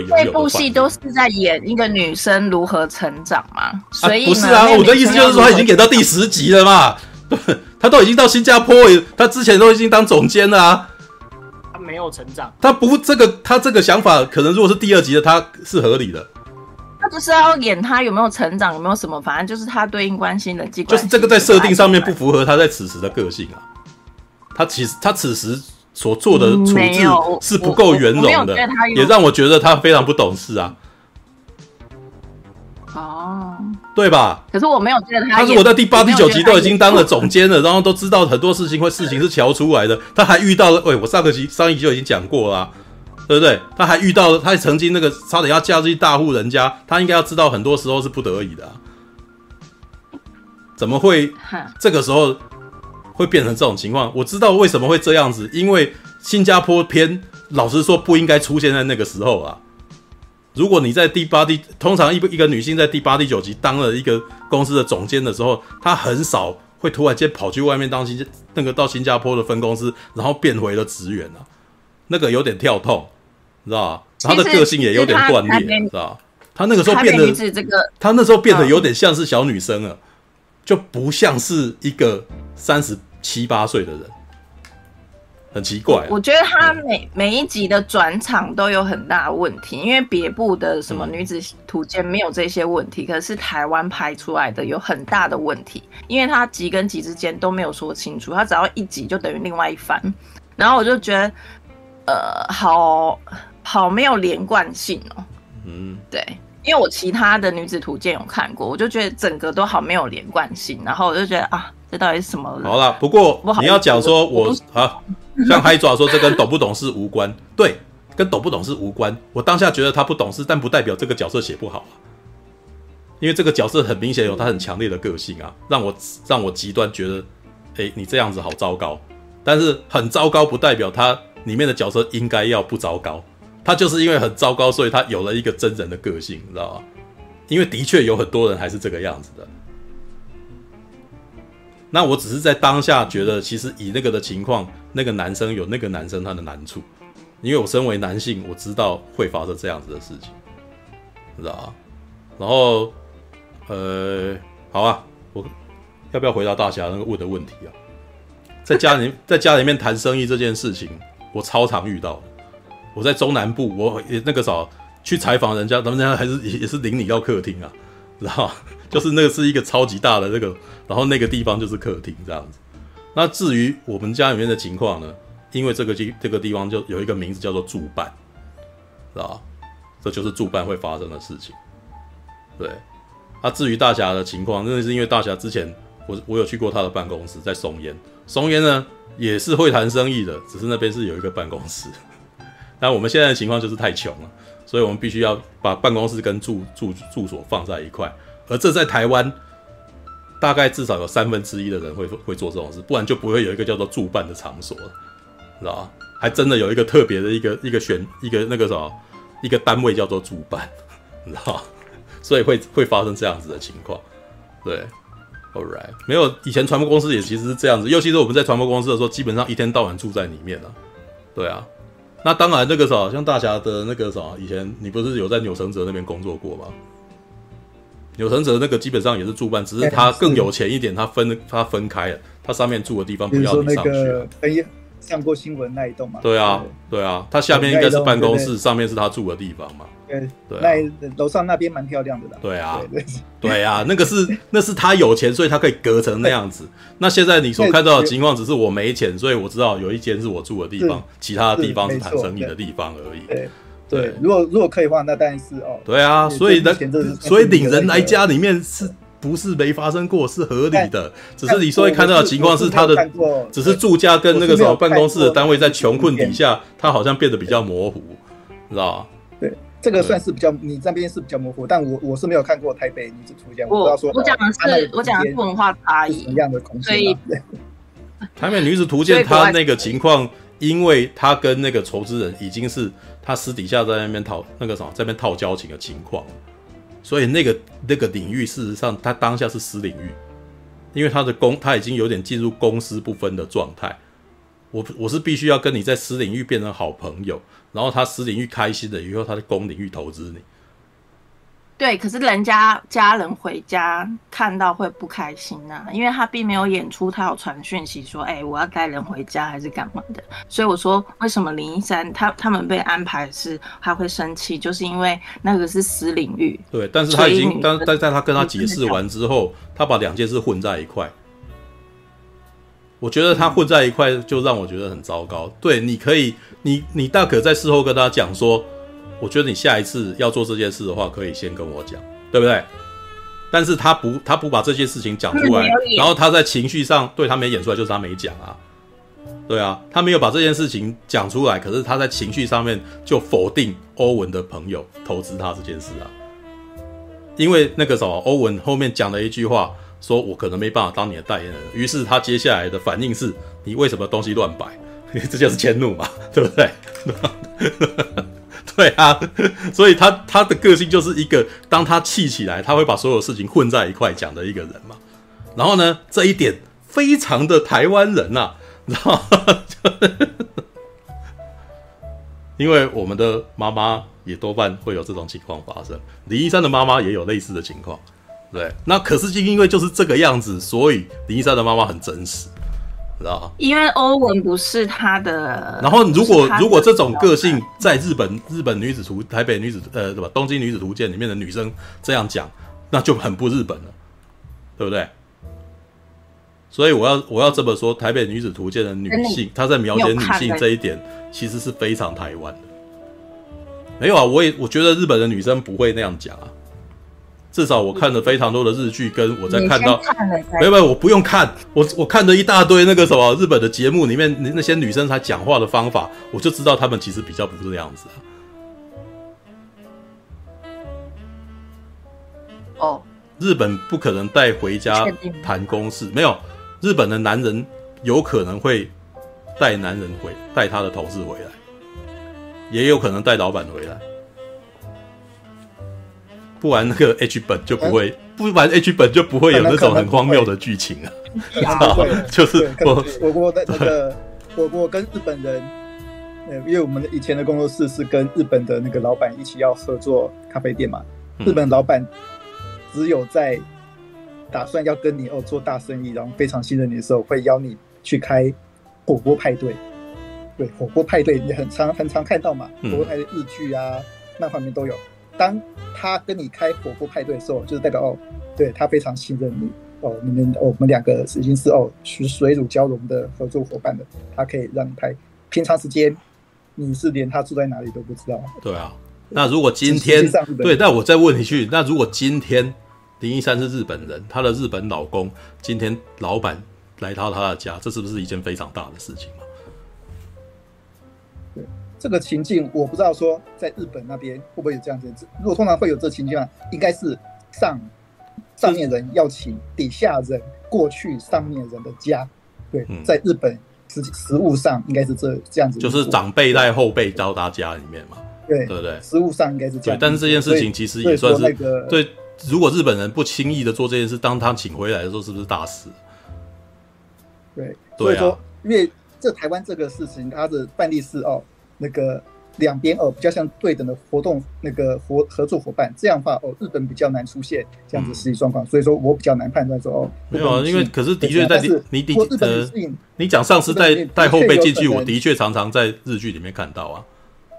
这部戏都是在演一个女生如何成长嘛，所以、啊、不是啊。我的意思就是说，他已经演到第十集了嘛，对，他都已经到新加坡，他之前都已经当总监了啊。没有成长。他不，这个他这个想法，可能如果是第二集的，他是合理的。他就是要演他有没有成长，有没有什么，反正就是他对应关心的机关。就是这个在设定上面不符合他在此时的个性啊。他其实他此时所做的处置是不够圆融的，也让我觉得他非常不懂事啊。哦，对吧？可是我没有觉得他。他说我在第八、第九集都已经当了总监了，然后都知道很多事情会事情是瞧出来的，他还遇到了，喂，我上个集上一集就已经讲过了啊。对不对？他还遇到了，他曾经那个差点要嫁进大户人家，他应该要知道很多时候是不得已的啊。怎么会这个时候会变成这种情况？我知道为什么会这样子，因为新加坡片老实说不应该出现在那个时候啊。如果你在第八、第通常一一个女性在第八、第九集当了一个公司的总监的时候，她很少会突然间跑去外面当新那个到新加坡的分公司，然后变回了职员啊。那个有点跳痛。你知道吧？他的个性也有点断裂，你知道吧？他那个时候变得，她那时候变得有点像是小女生了，就不像是一个三十七八岁的人，很奇怪啊。我觉得他每每一集的转场都有很大的问题，因为别部的什么女子图鉴没有这些问题，可是台湾拍出来的有很大的问题，因为他集跟集之间都没有说清楚，他只要一集就等于另外一番，然后我就觉得，呃，好。好没有连贯性哦，嗯，对，因为我其他的女子图鉴有看过，我就觉得整个都好没有连贯性，然后我就觉得啊，这到底是什么？好了，不过你要讲说我，我啊，像海爪说这跟懂不懂事无关，对，跟懂不懂事无关。我当下觉得他不懂事，但不代表这个角色写不好啊，因为这个角色很明显有他很强烈的个性啊，让我让我极端觉得，哎，你这样子好糟糕，但是很糟糕不代表他里面的角色应该要不糟糕。他就是因为很糟糕，所以他有了一个真人的个性，你知道吗？因为的确有很多人还是这个样子的。那我只是在当下觉得，其实以那个的情况，那个男生有那个男生他的难处，因为我身为男性，我知道会发生这样子的事情，你知道吗？然后，呃，好啊，我要不要回答大侠那个问的问题啊？在家里，在家里面谈生意这件事情，我超常遇到。我在中南部，我也那个时候去采访人家，他们家还是也也是领你到客厅啊，知道就是那个是一个超级大的那个，然后那个地方就是客厅这样子。那至于我们家里面的情况呢，因为这个地这个地方就有一个名字叫做住办，知道这就是住办会发生的事情。对，那、至于大侠的情况，那是因为大侠之前我我有去过他的办公室，在松烟，松烟呢也是会谈生意的，只是那边是有一个办公室。但我们现在的情况就是太穷了，所以我们必须要把办公室跟住住住所放在一块，而这在台湾大概至少有三分之一的人会会做这种事，不然就不会有一个叫做驻办的场所了，知道吧？还真的有一个特别的一个一个选一个那个什么一个单位叫做驻办，你知道？所以会会发生这样子的情况。对，All right，没有以前传播公司也其实是这样子，尤其是我们在传播公司的时候，基本上一天到晚住在里面了。对啊。那当然，那个啥，像大侠的那个啥，以前你不是有在钮承泽那边工作过吗？钮承泽那个基本上也是住办，只是他更有钱一点，他分他分开了，他上面住的地方不要你上去。上过新闻那一栋嘛？对啊，对啊，他下面应该是办公室，上面是他住的地方嘛？对对，那楼上那边蛮漂亮的啦。对啊，对啊，那个是 那是他有钱，所以他可以隔成那样子。那现在你所看到的情况，只是我没钱，所以我知道有一间是我住的地方，其他的地方是谈生意的地方而已。对对，如果如果可以的话，那当然是哦。对啊，所以人所以领人来家里面是。不是没发生过，是合理的。只是你所会看到的情况是他的，只是住家跟那个什么办公室的单位在穷困底下，他好像变得比较模糊，知道吧？对，这个算是比较，你这边是比较模糊，但我我是没有看过台北女子图鉴，我不知道说。我讲的是我讲的是文化差异一样的空间，所以台北女子图鉴它那个情况，因为她跟那个投资人已经是他私底下在那边讨那个什么，在那边套交情的情况。所以那个那个领域，事实上他当下是私领域，因为他的公他已经有点进入公私不分的状态。我我是必须要跟你在私领域变成好朋友，然后他私领域开心了以后，他在公领域投资你，对，可是人家家人回家看到会不开心呐、啊，因为他并没有演出，他有传讯息说，哎、欸，我要带人回家还是干嘛的，所以我说为什么林一山他他们被安排是他会生气，就是因为那个是私领域。对，但是他已经，但但在他跟他解释完之后，他把两件事混在一块，我觉得他混在一块就让我觉得很糟糕。对，你可以，你你大可在事后跟他讲说。我觉得你下一次要做这件事的话，可以先跟我讲，对不对？但是他不，他不把这些事情讲出来，然后他在情绪上对他没演出来，就是他没讲啊，对啊，他没有把这件事情讲出来，可是他在情绪上面就否定欧文的朋友投资他这件事啊，因为那个什么，欧文后面讲了一句话，说我可能没办法当你的代言人，于是他接下来的反应是，你为什么东西乱摆？这就是迁怒嘛，对不对？对啊，所以他他的个性就是一个，当他气起来，他会把所有事情混在一块讲的一个人嘛。然后呢，这一点非常的台湾人呐、啊，你知道吗？因为我们的妈妈也多半会有这种情况发生，李一山的妈妈也有类似的情况。对，那可是就因为就是这个样子，所以林一山的妈妈很真实。知道吗因为欧文不是他的。然后，如果如果这种个性在日本日本女子图台北女子呃什么东京女子图鉴里面的女生这样讲，那就很不日本了，对不对？所以我要我要这么说，台北女子图鉴的女性，她在描写女性这一点，其实是非常台湾的。没有啊，我也我觉得日本的女生不会那样讲啊。至少我看了非常多的日剧，跟我在看到，没有没有，我不用看，我我看了一大堆那个什么日本的节目里面那些女生她讲话的方法，我就知道她们其实比较不是这样子啊。哦，日本不可能带回家谈公事，没有，日本的男人有可能会带男人回带他的同事回来，也有可能带老板回来。不玩那个 H 本就不会，不玩 H 本就不会有那种很荒谬的剧情啊！就是我我我的那个我我跟日本人，呃，因为我们的以前的工作室是跟日本的那个老板一起要合作咖啡店嘛。日本老板只有在打算要跟你哦做大生意，然后非常信任你的时候，会邀你去开火锅派对。对，火锅派对你很常很常看到嘛，火锅派对日剧啊，那方面都有。当他跟你开火锅派对的时候，就是代表哦，对他非常信任你哦，你们哦，我们两个已经是哦，是水乳交融的合作伙伴了。他可以让你拍，平常时间你是连他住在哪里都不知道。对啊，那如果今天对，那我再问你去，那如果今天林一山是日本人，他的日本老公今天老板来到他的家，这是不是一件非常大的事情嘛？这个情境我不知道说在日本那边会不会有这样子。如果通常会有这情境啊，应该是上上面人要请底下人过去上面人的家。对，在日本实实物上应该是这这样子，就是长辈带后辈到他家里面嘛。对，对不对？实物上应该是这样。但是这件事情其实也算是那个对。如果日本人不轻易的做这件事，当他请回来的时候，是不是大事？对，所以说，因为这台湾这个事情，它的范例是哦。那个两边哦比较像对等的活动，那个合合作伙伴，这样的话哦，日本比较难出现这样子实际状况，嗯、所以说我比较难判断说哦。没有啊，因为可是的确在你你的呃，你讲上司带带后辈进去，我的确常常在日剧里面看到啊。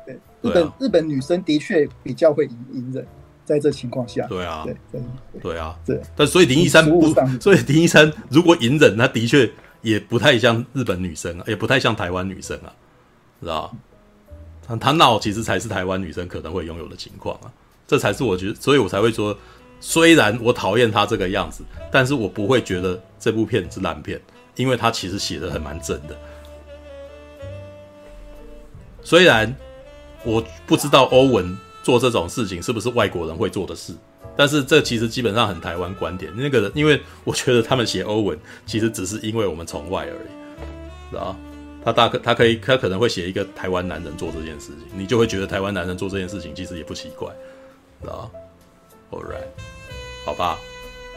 对，日本、啊、日本女生的确比较会隐隐忍，在这情况下。对啊，对对对啊，对。但所以林一山不，所以林一山如果隐忍，他的确也不太像日本女生啊，也不太像台湾女生啊，知道他闹其实才是台湾女生可能会拥有的情况啊，这才是我觉得，所以我才会说，虽然我讨厌他这个样子，但是我不会觉得这部片是烂片，因为他其实写的很蛮真的。虽然我不知道欧文做这种事情是不是外国人会做的事，但是这其实基本上很台湾观点。那个人，因为我觉得他们写欧文，其实只是因为我们从外而已，知道他大可他可以他可能会写一个台湾男人做这件事情，你就会觉得台湾男人做这件事情其实也不奇怪，知道？All right，好吧，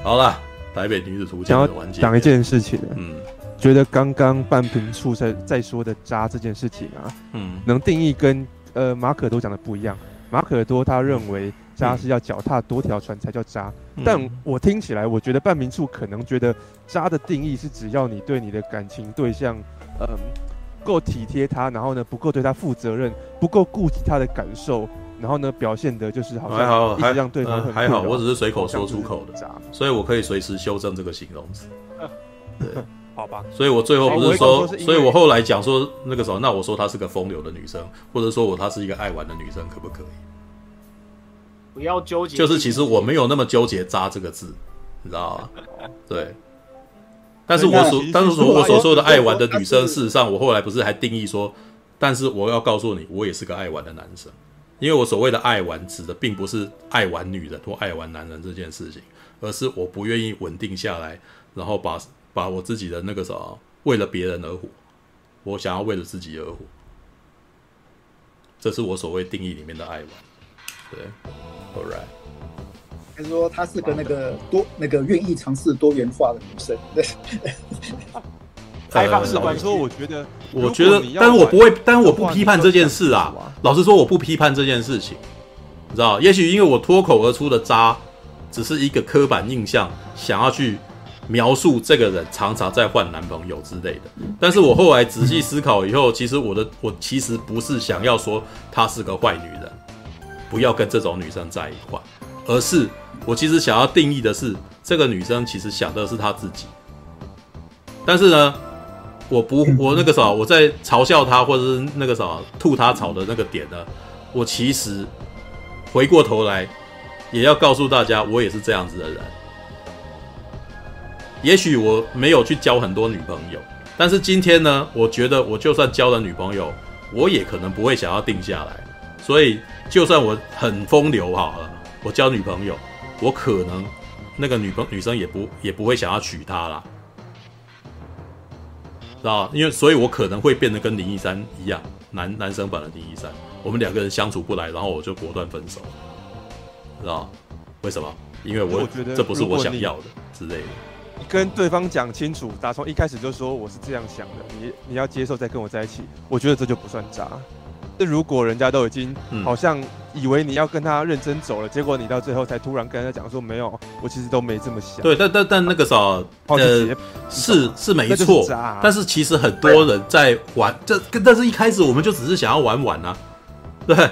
好了，台北女子图鉴讲一件事情，嗯，觉得刚刚半瓶醋在在说的渣这件事情啊，嗯，能定义跟呃马可多讲的不一样。马可多他认为渣是要脚踏多条船才叫渣。嗯、但我听起来，我觉得半明处可能觉得渣的定义是只要你对你的感情对象，嗯，够体贴他，然后呢不够对他负责任，不够顾及他的感受，然后呢表现的就是好像一直让对方很还好，我只是随口说出口的渣，所以我可以随时修正这个形容词。对。好吧，所以我最后不是说，所以我后来讲说那个时候，那我说她是个风流的女生，或者说我她是一个爱玩的女生，可不可以？不要纠结，就是其实我没有那么纠结“渣”这个字，你知道吗？对。但是我所，但是说我所说的爱玩的女生，事实上我后来不是还定义说，但是我要告诉你，我也是个爱玩的男生，因为我所谓的爱玩指的并不是爱玩女人或爱玩男人这件事情，而是我不愿意稳定下来，然后把。把我自己的那个什么，为了别人而活，我想要为了自己而活，这是我所谓定义里面的爱玩。对，All right。他说她是个那个多那个愿意尝试多元化的女生。对，开放式关系。说我觉得，我觉得，但是我不会，但是我不批判这件事啊。老实说，我不批判这件事情，你知道？也许因为我脱口而出的渣，只是一个刻板印象，想要去。描述这个人常常在换男朋友之类的，但是我后来仔细思考以后，其实我的我其实不是想要说她是个坏女人，不要跟这种女生在一块，而是我其实想要定义的是这个女生其实想的是她自己。但是呢，我不我那个啥，我在嘲笑她或者是那个啥吐她槽的那个点呢，我其实回过头来也要告诉大家，我也是这样子的人。也许我没有去交很多女朋友，但是今天呢，我觉得我就算交了女朋友，我也可能不会想要定下来。所以，就算我很风流好了，我交女朋友，我可能那个女朋女生也不也不会想要娶她啦，知道？因为，所以我可能会变得跟林一山一样，男男生版的林一山，我们两个人相处不来，然后我就果断分手，知道？为什么？因为我，我觉得这不是我想要的之类的。跟对方讲清楚，打从一开始就说我是这样想的，你你要接受再跟我在一起，我觉得这就不算渣。那如果人家都已经好像以为你要跟他认真走了，嗯、结果你到最后才突然跟他讲说没有，我其实都没这么想。对，但但但那个时候呃是是没错，啊、但是其实很多人在玩，这但是一开始我们就只是想要玩玩啊，对，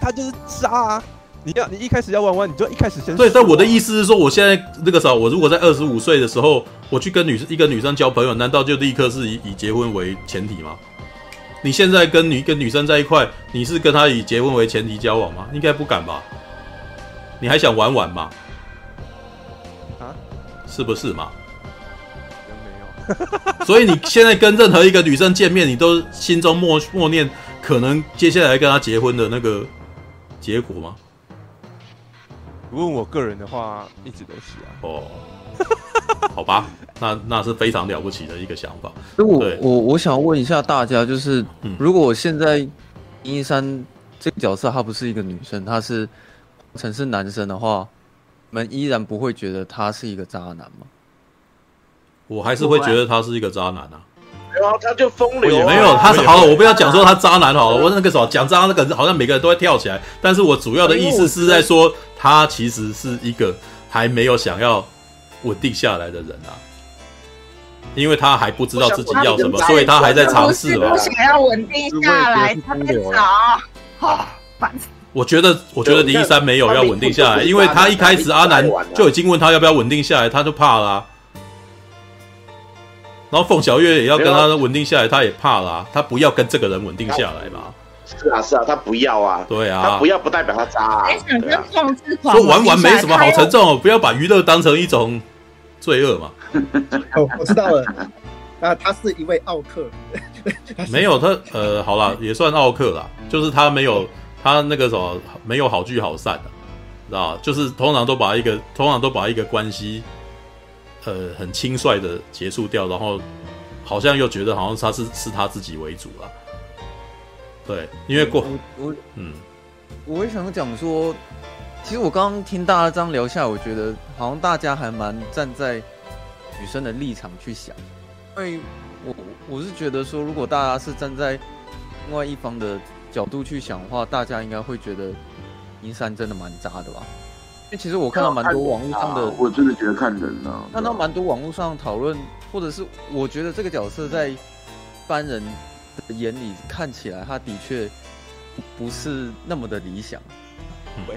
他就是渣啊。你要你一开始要玩玩，你就一开始先对。但我的意思是说，我现在那个时候，我如果在二十五岁的时候，我去跟女生一个女生交朋友，难道就立刻是以以结婚为前提吗？你现在跟女跟女生在一块，你是跟她以结婚为前提交往吗？应该不敢吧？你还想玩玩吗？啊？是不是嘛？没有。所以你现在跟任何一个女生见面，你都心中默默念可能接下来跟她结婚的那个结果吗？如果问我个人的话，一直都是啊。哦，好吧，那那是非常了不起的一个想法。那我我我想问一下大家，就是、嗯、如果我现在一三这个角色她不是一个女生，她是曾是男生的话，你们依然不会觉得他是一个渣男吗？我还是会觉得他是一个渣男啊。没有，他就风流、啊。没有，他是好了，我不要讲说他渣男好了。我那个什么讲渣那个，好像每个人都会跳起来。但是我主要的意思是在说，他其实是一个还没有想要稳定下来的人啊，因为他还不知道自己要什么，所以他还在尝试嘛。不想要稳定下来，他在找。啊，我觉得，我觉得林一山没有要稳定下来，因为他一开始阿南就已经问他要不要稳定下来，他就怕啦、啊。然后凤小月也要跟他稳定下来，他也怕啦、啊，他不要跟这个人稳定下来嘛。是啊是啊，他不要啊。对啊，他不要不代表他渣啊。说玩玩没什么好沉重，哦不要把娱乐当成一种罪恶嘛。哦，我知道了。那他是一位奥克。没有他呃，好了，也算奥克啦，就是他没有他那个什么没有好聚好散的，知道就是通常都把一个通常都把一个关系。呃，很轻率的结束掉，然后好像又觉得好像他是是他自己为主了。对，因为过。我，我嗯，我也想讲说，其实我刚刚听大家这样聊下来，我觉得好像大家还蛮站在女生的立场去想，因为我我是觉得说，如果大家是站在另外一方的角度去想的话，大家应该会觉得林一山真的蛮渣的吧？因为其实我看到蛮多网络上的，我真的觉得看人啊，看到蛮多网络上讨论，或者是我觉得这个角色在一般人的眼里看起来，他的确不是那么的理想。对。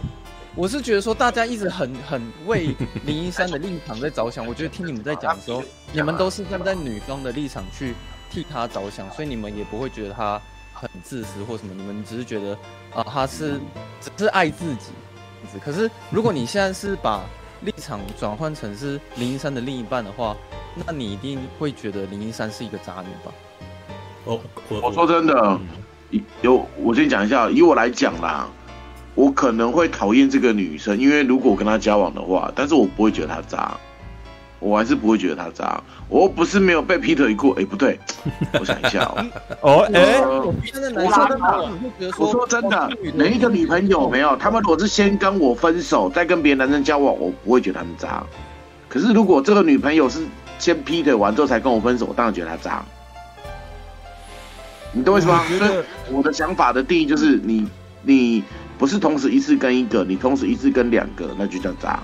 我是觉得说，大家一直很很为林一山的立场在着想。我觉得听你们在讲的时候，你们都是站在女方的立场去替他着想，所以你们也不会觉得他很自私或什么。你们只是觉得啊，他是只是爱自己。可是如果你现在是把立场转换成是林一山的另一半的话，那你一定会觉得林一山是一个渣女吧？哦，我我说真的，有我先讲一下，以我来讲啦。我可能会讨厌这个女生，因为如果我跟她交往的话，但是我不会觉得她渣，我还是不会觉得她渣。我不是没有被劈腿过，哎，不对，我想一下哦，哦，哎，我说真的，每一个女朋友没有，他们如果是先跟我分手，再跟别的男生交往，我不会觉得他们渣。可是如果这个女朋友是先劈腿完之后才跟我分手，我当然觉得她渣。你懂我意思吗？所以我的想法的定义就是你，你。不是同时一次跟一个，你同时一次跟两个，那就叫渣。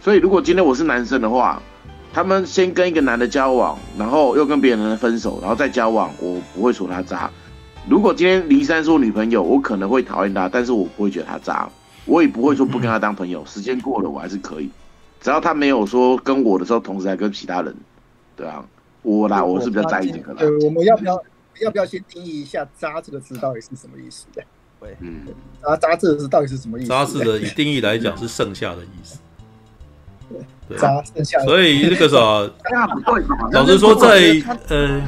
所以如果今天我是男生的话，他们先跟一个男的交往，然后又跟别人分手，然后再交往，我不会说他渣。如果今天离山是我女朋友，我可能会讨厌他，但是我不会觉得他渣，我也不会说不跟他当朋友。时间过了，我还是可以，只要他没有说跟我的时候同时还跟其他人，对啊，我啦，我是比较在意这个啦。呃，我们要不要要不要先定义一下“渣”这个字到底是什么意思的？对，嗯，啊，渣这个字到底是什么意思？渣字的以定义来讲是剩下的意思。对，渣剩下。所以那个啥，老实说，在呃，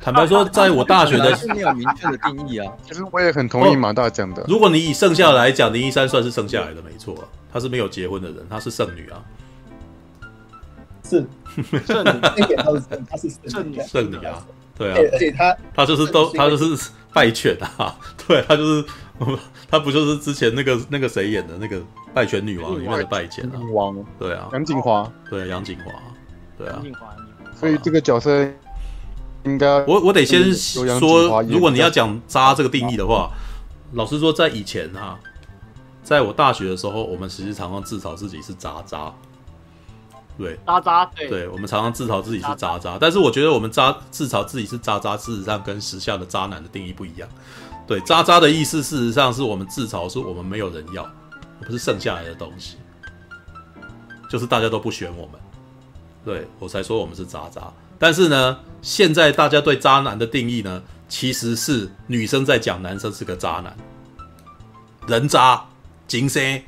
坦白说，在我大学的是没有明确的定义啊。其实我也很同意马大讲的。如果你以剩下来讲，林一山算是剩下来的，没错，她是没有结婚的人，她是剩女啊。是剩女，那点他是她是剩女，剩女啊，对啊，而且她她就是都他就是。败犬啊，对，他就是，他不就是之前那个那个谁演的那个《败犬女王》里面的败犬啊？王，对啊，杨谨华，对杨景华，对啊。所以这个角色应该我我得先说，如果你要讲渣这个定义的话，老实说，在以前啊，在我大学的时候，我们实际常常自嘲自己是渣渣。对，渣渣，对，对，我们常常自嘲自己是渣渣，但是我觉得我们渣自嘲自己是渣渣，事实上跟时下的渣男的定义不一样。对，渣渣的意思，事实上是我们自嘲，说我们没有人要，不是剩下来的东西，就是大家都不选我们，对，我才说我们是渣渣。但是呢，现在大家对渣男的定义呢，其实是女生在讲男生是个渣男，人渣、精生，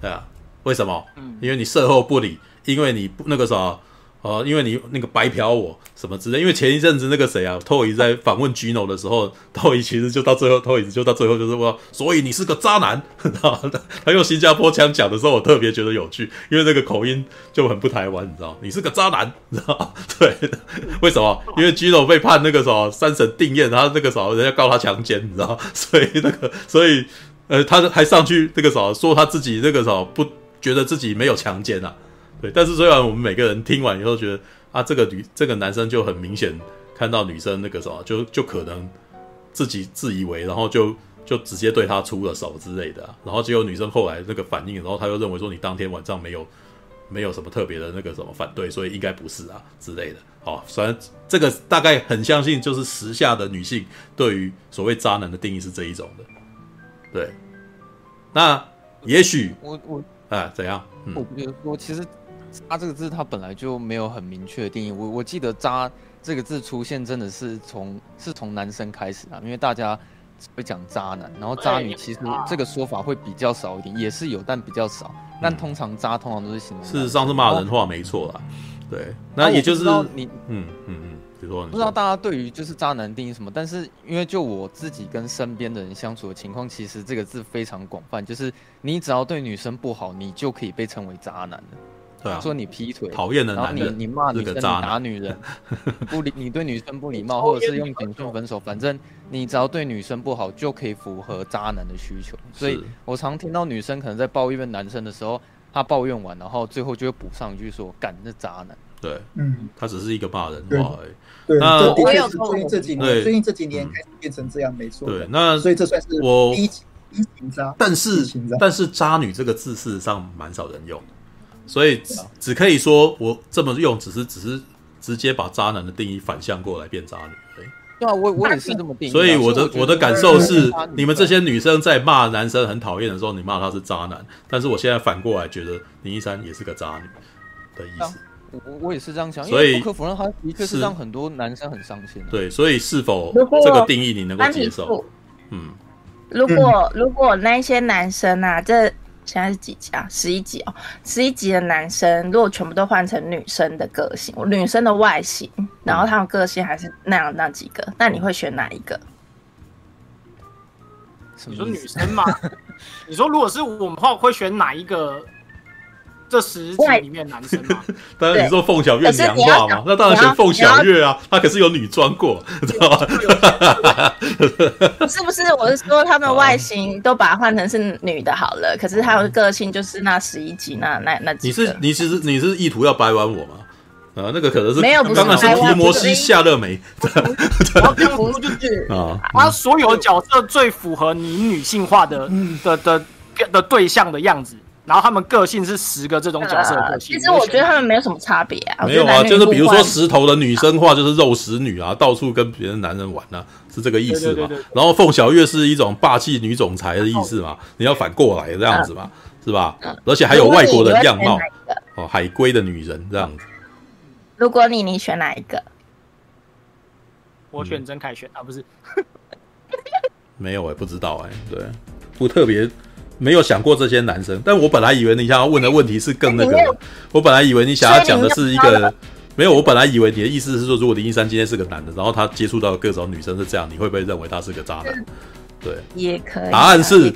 对啊，为什么？嗯，因为你售后不理。因为你不那个啥，呃，因为你那个白嫖我什么之类。因为前一阵子那个谁啊托伊在访问 Gino 的时候托伊其实就到最后托伊就到最后就是说，所以你是个渣男。他用新加坡腔讲的时候，我特别觉得有趣，因为那个口音就很不台湾，你知道？你是个渣男，你知道？对，为什么？因为 Gino 被判那个什么三审定谳，他那个什么人家告他强奸，你知道？所以那个，所以呃，他还上去那个什么说他自己那个什么不觉得自己没有强奸啊。对，但是虽然我们每个人听完以后觉得啊，这个女这个男生就很明显看到女生那个什么，就就可能自己自以为，然后就就直接对她出了手之类的，啊，然后结果女生后来那个反应，然后他又认为说你当天晚上没有没有什么特别的那个什么反对，所以应该不是啊之类的。好，虽然这个大概很相信，就是时下的女性对于所谓渣男的定义是这一种的。对，那也许我我啊怎样？嗯、我觉得说其实。渣这个字，它本来就没有很明确的定义。我我记得“渣”这个字出现，真的是从是从男生开始啊，因为大家会讲渣男，然后渣女其实这个说法会比较少一点，也是有，但比较少。但通常渣通常都是形容。事实上是骂人话，没错啦。对，那也就是你，嗯嗯嗯，比如说不知道大家对于就是渣男定义什么，但是因为就我自己跟身边的人相处的情况，其实这个字非常广泛，就是你只要对女生不好，你就可以被称为渣男的。对啊，说你劈腿，讨厌的男人，然后你你骂女生，你打女人，不礼你对女生不礼貌，或者是用简讯分手，反正你只要对女生不好，就可以符合渣男的需求。所以我常听到女生可能在抱怨男生的时候，她抱怨完，然后最后就会补上一句说：“干，那渣男。”对，嗯，他只是一个骂人话而已。对，那的确是最近这几年，最近这几年开始变成这样，没错。对，那所以这算是我但是但是渣女这个字事实上蛮少人用，所以只可以说我这么用，只是只是直接把渣男的定义反向过来变渣女。对啊，我我也是这么定义。所以我的我，我的感受是，你们这些女生在骂男生很讨厌的时候，你骂他是渣男。但是我现在反过来觉得林一山也是个渣女的意思。我我也是这样想，所以不可否认，他的确是让很多男生很伤心。对，所以是否这个定义你能够接受？嗯，如果如果那些男生啊，这。现在是几集啊？十一集哦，十一集的男生如果全部都换成女生的个性，女生的外形，然后他们个性还是那样那几个，那你会选哪一个？你说女生吗？你说如果是我们的话，会选哪一个？这十集里面男生嘛，当然你说凤小岳娘化嘛，那当然选凤小月啊，她可是有女装过，知道吗？是不是？我是说他们外形都把它换成是女的好了，可是他的个性就是那十一集那那那几。你是你其实你是意图要掰弯我吗？啊，那个可能是没有，刚刚是提摩西夏勒梅，然后就是啊，他所有角色最符合你女性化的的的的对象的样子。然后他们个性是十个这种角色的个性，其实我觉得他们没有什么差别啊。没有啊，就是比如说石头的女生化就是肉食女啊，到处跟别的男人玩啊，是这个意思嘛？然后凤小月是一种霸气女总裁的意思嘛？你要反过来这样子嘛，是吧？而且还有外国的样貌哦，海归的女人这样子。如果你你选哪一个？我选曾凯旋啊，不是？没有哎，不知道哎，对，不特别。没有想过这些男生，但我本来以为你想要问的问题是更那个。我本来以为你想要讲的是一个，没有。我本来以为你的意思是说，如果林一山今天是个男的，然后他接触到各种女生是这样，你会不会认为他是个渣男？对，也可以。答案是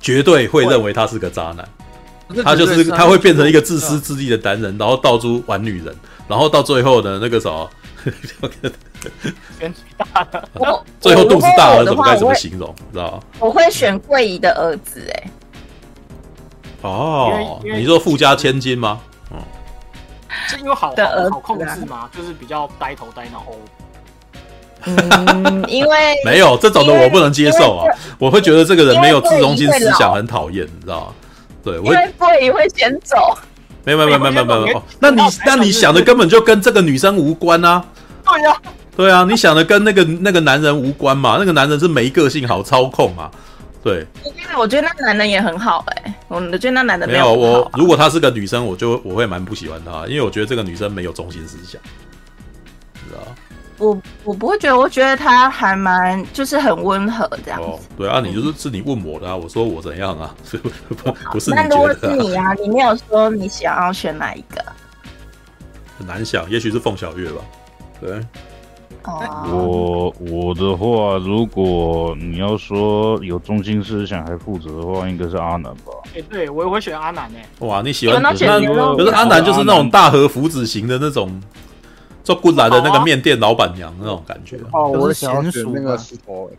绝对会认为他是个渣男。他就是他会变成一个自私自利的男人，然后到处玩女人，然后到最后的那个什么，最后肚子大了，怎么该怎么形容？知道我会选桂姨的儿子，哎。哦，你说富家千金吗？嗯，是因为好好好控制吗？就是比较呆头呆脑。嗯，因为 没有这种的，我不能接受啊！我会觉得这个人没有自中心思想，很讨厌，你知道吗？对，我会会会先走。没有没有没有没有没有，那你那你想的根本就跟这个女生无关啊！对呀，对啊，你想的跟那个那个男人无关嘛？那个男人是没个性，好操控啊！对，我觉得那男人也很好哎、欸，我觉得那男的没有我。如果她是个女生，我就我会蛮不喜欢她，因为我觉得这个女生没有中心思想，知道我我不会觉得，我觉得他还蛮就是很温和这样子。哦，对啊，你就是是你问我的啊，我说我怎样啊？不不是你、啊？那如果是你啊，你没有说你想要选哪一个？很难想，也许是凤小月吧。对。哦我我的话，如果你要说有中心思想还负责的话，应该是阿南吧？哎、欸，对我也会选阿南诶。哇，你喜欢？可是阿南就是那种大和福子型的那种做过来的那个面店老板娘那种感觉。哦，我想要选那个石头，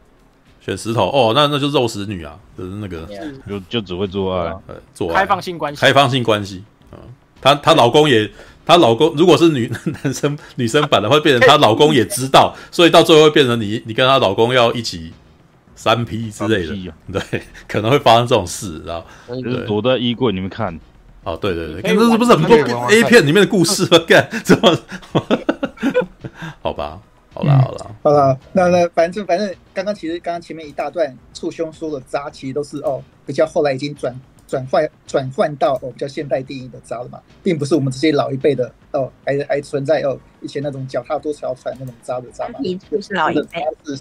选石头。哦，那那就肉食女啊，就是那个就就只会做爱，做爱。开放性关系，开放性关系。啊，她她老公也。她老公如果是女 男生女生版的话，会变成她老公也知道，所以到最后会变成你你跟她老公要一起三 P 之类的，啊、对，可能会发生这种事，然后？就是躲在衣柜里面看。哦，对对对，这是不是很多 A 片里面的故事吗？干 怎么？好吧，好啦，好啦，好啦，那那反正反正刚刚其实刚刚前面一大段促兄说的渣，其实都是哦，比较后来已经转。转换转换到哦比较现代定义的渣了嘛，并不是我们这些老一辈的哦还还存在哦以前那种脚踏多条船那种渣的渣嘛，就是老一辈是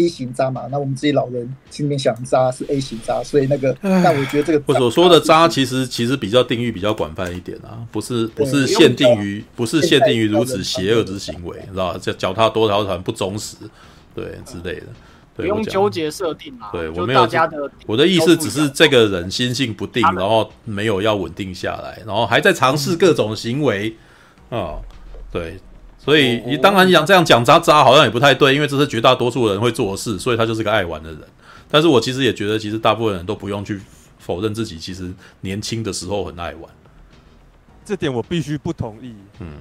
B 型渣嘛，那我们自己老人心里面想渣是 A 型渣，所以那个那我觉得这个我所说的渣其实其实比较定义比较广泛一点啊，不是不是限定于不是限定于如此邪恶之行为，你知道脚脚踏多条船不忠实对之类的。不用纠结设定嘛，对我没有我的意思只是这个人心性不定，然后没有要稳定下来，然后还在尝试各种行为啊、哦，对，所以你当然讲这样讲渣渣好像也不太对，因为这是绝大多数人会做的事，所以他就是个爱玩的人。但是我其实也觉得，其实大部分人都不用去否认自己，其实年轻的时候很爱玩。这点我必须不同意。嗯，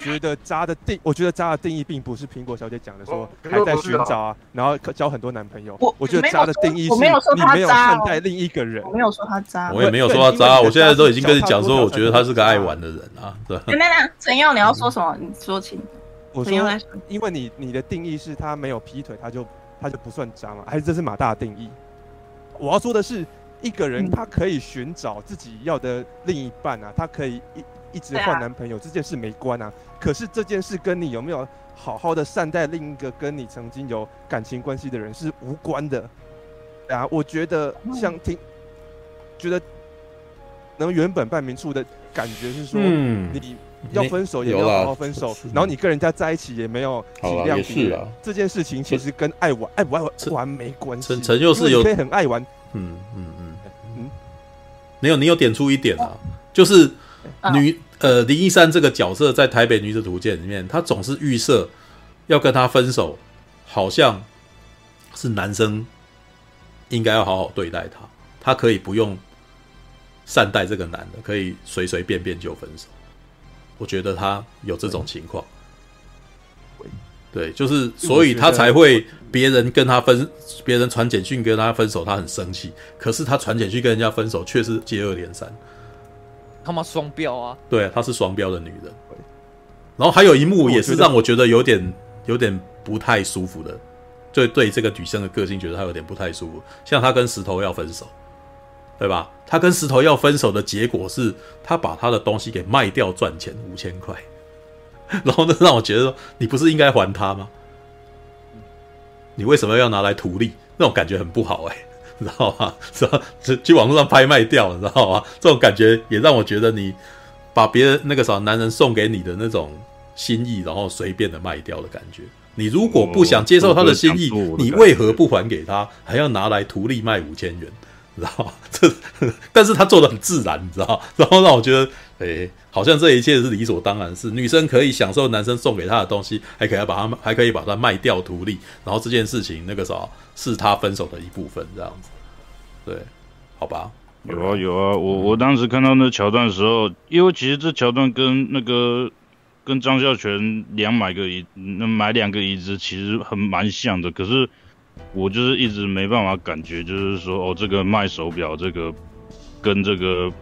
觉得渣的定，我觉得渣的定义并不是苹果小姐讲的说还在寻找啊，然后交很多男朋友。我我觉得渣的定义是，我没有说他你没有看待另一个人。我没有说他渣，我也没有说他渣。我现在都已经跟你讲说，我觉得他是个爱玩的人啊，对。等等等，陈耀，你要说什么？你说清。我说，因为你你的定义是他没有劈腿，他就他就不算渣嘛？还是这是马大的定义？我要说的是，一个人他可以寻找自己要的另一半啊，他可以一。一直换男朋友这件事没关啊，可是这件事跟你有没有好好的善待另一个跟你曾经有感情关系的人是无关的。啊，我觉得像听，觉得能原本办明处的感觉是说，嗯。你要分手也没有好好分手，然后你跟人家在一起也没有体谅别人，这件事情其实跟爱玩爱不爱玩没关系。陈陈又是有可以很爱玩，嗯嗯嗯。嗯，没有你有点出一点啊，就是。女呃林一山这个角色在台北女子图鉴里面，她总是预设要跟他分手，好像是男生应该要好好对待她，她可以不用善待这个男的，可以随随便便就分手。我觉得他有这种情况，对，就是所以他才会别人跟他分，别人传简讯跟他分手，他很生气，可是他传简讯跟人家分手却是接二连三。他妈双标啊！对，她是双标的女人。然后还有一幕也是让我觉得有点有点不太舒服的，就对这个女生的个性觉得她有点不太舒服。像她跟石头要分手，对吧？她跟石头要分手的结果是，她把她的东西给卖掉赚钱五千块。然后那让我觉得说，你不是应该还她吗？你为什么要拿来图利？那种感觉很不好哎、欸。知道吗？是吧？去网络上拍卖掉，你知道吗？这种感觉也让我觉得你把别人那个啥男人送给你的那种心意，然后随便的卖掉的感觉。你如果不想接受他的心意，你为何不还给他，还要拿来图利卖五千元？知道吗？这，但是他做的很自然，你知道？然后让我觉得，哎、好像这一切是理所当然，是女生可以享受男生送给她的东西，还可以把它还可以把它卖掉图利，然后这件事情那个啥是他分手的一部分，这样子。对，好吧，有啊有啊，我我当时看到那桥段的时候，因为其实这桥段跟那个跟张孝全两买个椅，那买两个椅子其实很蛮像的，可是我就是一直没办法感觉，就是说哦，这个卖手表这个跟这个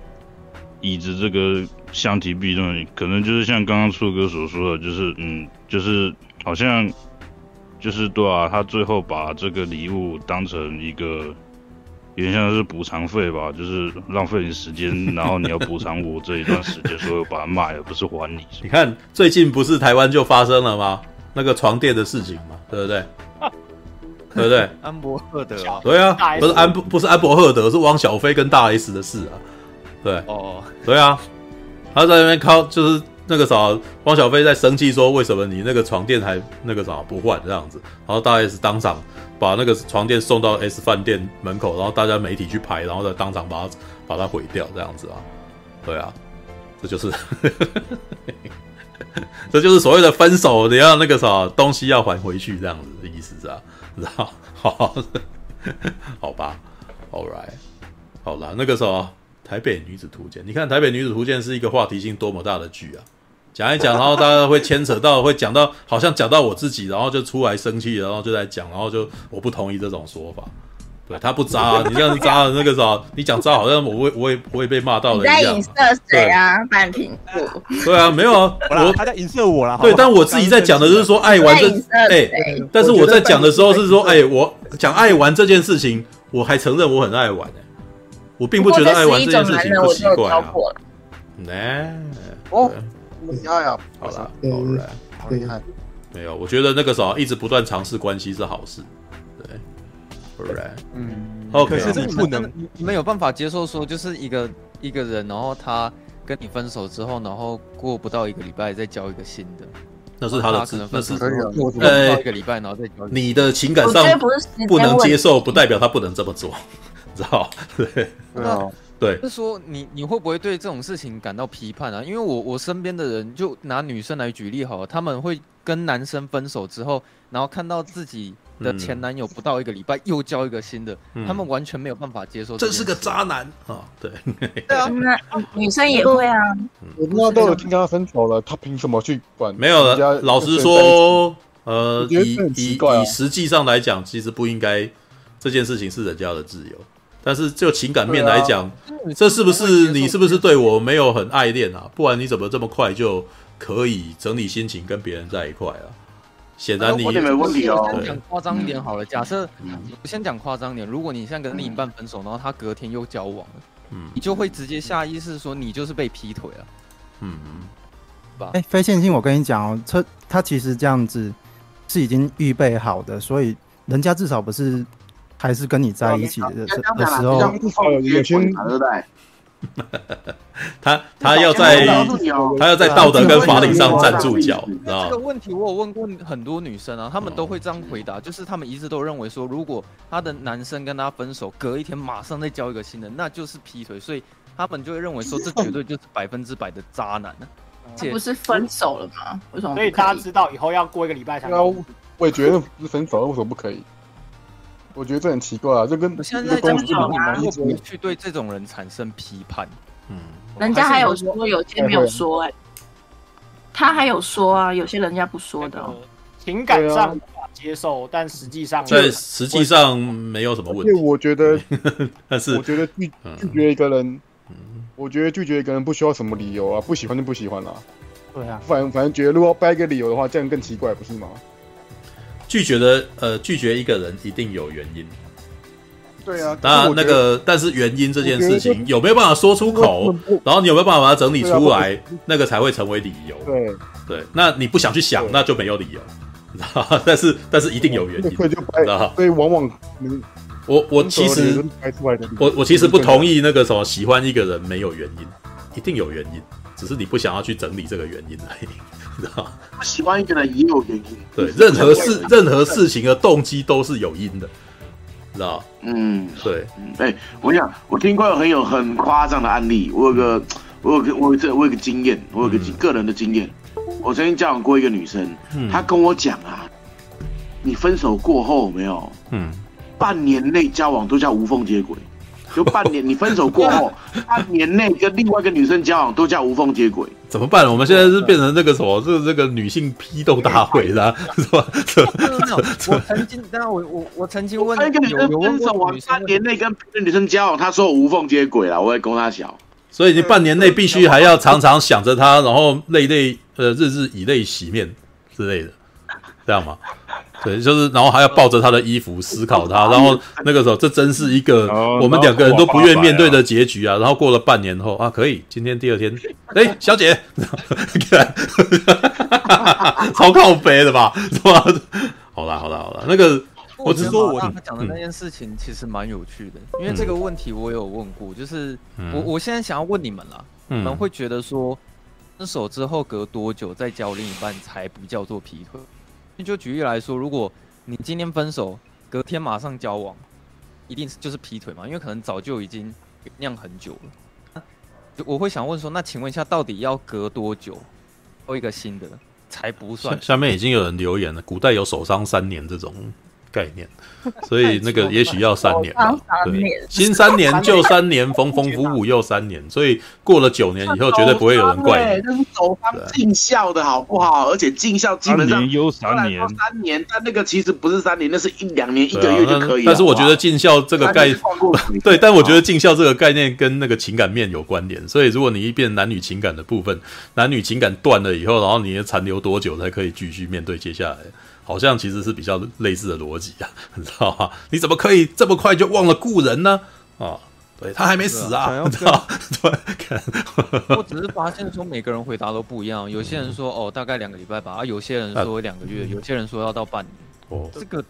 椅子这个相提并论，可能就是像刚刚树哥所说的，就是嗯，就是好像就是对啊，他最后把这个礼物当成一个。有点像是补偿费吧，就是浪费你时间，然后你要补偿我这一段时间，所以我把它卖了，不是还你。你看最近不是台湾就发生了吗？那个床垫的事情嘛，对不对？对不对？安博赫德啊，对啊，不是安不是安博赫德，是汪小菲跟大 S 的事啊。对哦，对啊，他在那边靠就是。那个啥，汪小菲在生气说：“为什么你那个床垫还那个啥不换这样子？”然后大 S 当场把那个床垫送到 S 饭店门口，然后大家媒体去拍，然后再当场把它把它毁掉这样子啊。对啊，这就是，这就是所谓的分手，你要那个啥东西要还回去这样子的意思是 吧？知道？好，好吧，All right，好了，那个时候台北女子图鉴，你看台北女子图鉴是一个话题性多么大的剧啊！讲一讲，然后大家会牵扯到，会讲到，好像讲到我自己，然后就出来生气，然后就在讲，然后就我不同意这种说法。对，他不渣啊，你这样子渣的那个啥，你讲渣好像我会我会我会被骂到的一样。你在影射谁啊？半瓶醋。对啊，没有啊，我他在影射我了。对，但我自己在讲的就是说爱玩这，哎，但是我在讲的时候是说，哎，我讲爱玩这件事情，我还承认我很爱玩哎，我并不觉得爱玩这件事情不奇怪啊。来，哦。要呀，好了，好了，厉害。没有，我觉得那个时候一直不断尝试关系是好事，对，不然，嗯，OK。可是你不能，你们有办法接受说，就是一个一个人，然后他跟你分手之后，然后过不到一个礼拜再交一个新的，那是他的可能，那是呃一个礼拜，然后再交。你的情感上不能接受，不代表他不能这么做，知道？对，对。对，是说你你会不会对这种事情感到批判啊？因为我我身边的人就拿女生来举例好了，他们会跟男生分手之后，然后看到自己的前男友不到一个礼拜又交一个新的，嗯他们完全没有办法接受。这是个渣男啊！对，对啊，那女生也会啊。我那都有听他分手了，他凭什么去管？没有了。老实说，呃，以以以啊实际上来讲，其实不应该这件事情是人家的自由。但是就情感面来讲，这是不是你是不是对我没有很爱恋啊？不然你怎么这么快就可以整理心情跟别人在一块啊？显然你没问题哦。讲夸张一点好了，假设我先讲夸张点，如果你现在跟另一半分手，然后他隔天又交往了，嗯，你就会直接下意识说你就是被劈腿了，嗯，吧？哎，非线性，我跟你讲哦，他他其实这样子是已经预备好的，所以人家至少不是。还是跟你在一起的 的时候，有些他他要在他要在道德跟法理上站住脚，知道这个问题我有问过很多女生啊，她们都会这样回答，就是她们一直都认为说，如果她的男生跟她分手，隔一天马上再交一个新的，那就是劈腿，所以他们就会认为说，这绝对就是百分之百的渣男呢。这不是分手了吗？为什么？所以大家知道以后要过一个礼拜才。我也觉得不是分手了，为什么不可以？我觉得这很奇怪啊，这跟我现在在讲啊，会不会去对这种人产生批判？嗯，人家还有说，有些没有说，哎，他还有说啊，有些人家不说的，情感上无法接受，但实际上在实际上没有什么问题。因为我觉得，但是我觉得拒拒绝一个人，我觉得拒绝一个人不需要什么理由啊，不喜欢就不喜欢啦。对啊，反反正觉得如果掰一个理由的话，这样更奇怪，不是吗？拒绝的呃，拒绝一个人一定有原因。对啊，当然那个，但是原因这件事情有没有办法说出口，然后你有没有办法把它整理出来，那个才会成为理由。对对，那你不想去想，那就没有理由，知 道但是但是一定有原因，知道所以往往我我其实我我其实不同意那个什么喜欢一个人没有原因，一定有原因，只是你不想要去整理这个原因而已。知道不喜欢一个人也有原因。对，任何事任何事情的动机都是有因的，知道？嗯，对，嗯，哎，我跟你讲，我听过有很有很夸张的案例，我有个，我有个，我有这，我有个经验，我有个个人的经验。我曾经交往过一个女生，她跟我讲啊，你分手过后有没有，嗯，半年内交往都叫无缝接轨。就半年，你分手过后，半年内跟另外一个女生交往都叫无缝接轨，怎么办？我们现在是变成那个什么，这个这个女性批斗大会啦，是吧？我曾经，当然我我我曾经问一个女生分手完半年内跟别的女生交往，她说无缝接轨了，我也供她小。所以你半年内必须还要常常想着她，然后泪泪呃日日以泪洗面之类的，这样吗？对，就是，然后还要抱着他的衣服思考他，然后那个时候，这真是一个我们两个人都不愿面对的结局啊！然后过了半年后啊，可以，今天第二天，哎，小姐，超靠北的吧？是吧？好啦，好啦，好啦。那个，我只是说，我他讲的那件事情其实蛮有趣的，因为这个问题我有问过，就是我我现在想要问你们啦，你们会觉得说，分手之后隔多久再交另一半才不叫做劈腿？就举例来说，如果你今天分手，隔天马上交往，一定是就是劈腿嘛？因为可能早就已经酿很久了。我会想问说，那请问一下，到底要隔多久，抽一个新的才不算？下面已经有人留言了，古代有守伤三年这种。概念，所以那个 也许要三年吧。对，新三年旧三年，缝缝补补又三年，所以过了九年以后，绝对不会有人怪你。这是走方尽孝的好不好？而且尽孝基本上又三年，三年，但那个其实不是三年，那是一两年，一个月就可以。但是我觉得尽孝这个概念，对，但我觉得尽孝这个概念跟那个情感面有关联。所以如果你一变男女情感的部分，男女情感断了以后，然后你残留多久才可以继续面对接下来？好像其实是比较类似的逻辑啊，你知道吗？你怎么可以这么快就忘了故人呢？啊，对他还没死啊，知道？对，我只是发现说每个人回答都不一样，有些人说哦大概两个礼拜吧，啊有些人说两个月，有些人说要到半年。哦，这个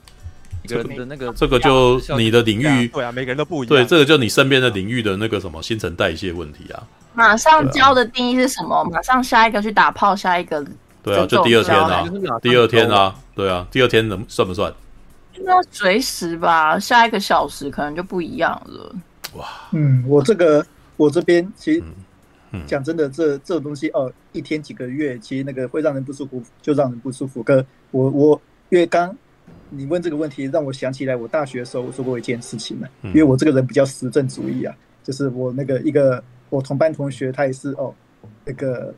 这个那个这个就你的领域对啊，每个人都不一样。对，这个就你身边的领域的那个什么新陈代谢问题啊。马上交的定义是什么？马上下一个去打炮，下一个。对啊，就第二天啊，第二天啊，对啊，第二天能算不算？那随时吧，下一个小时可能就不一样了。哇，嗯，我这个我这边其实讲真的，这这种东西哦，一天几个月，其实那个会让人不舒服，就让人不舒服。可我我因为刚你问这个问题，让我想起来我大学的时候我说过一件事情呢，因为我这个人比较实证主义啊，就是我那个一个我同班同学，他也是哦，那个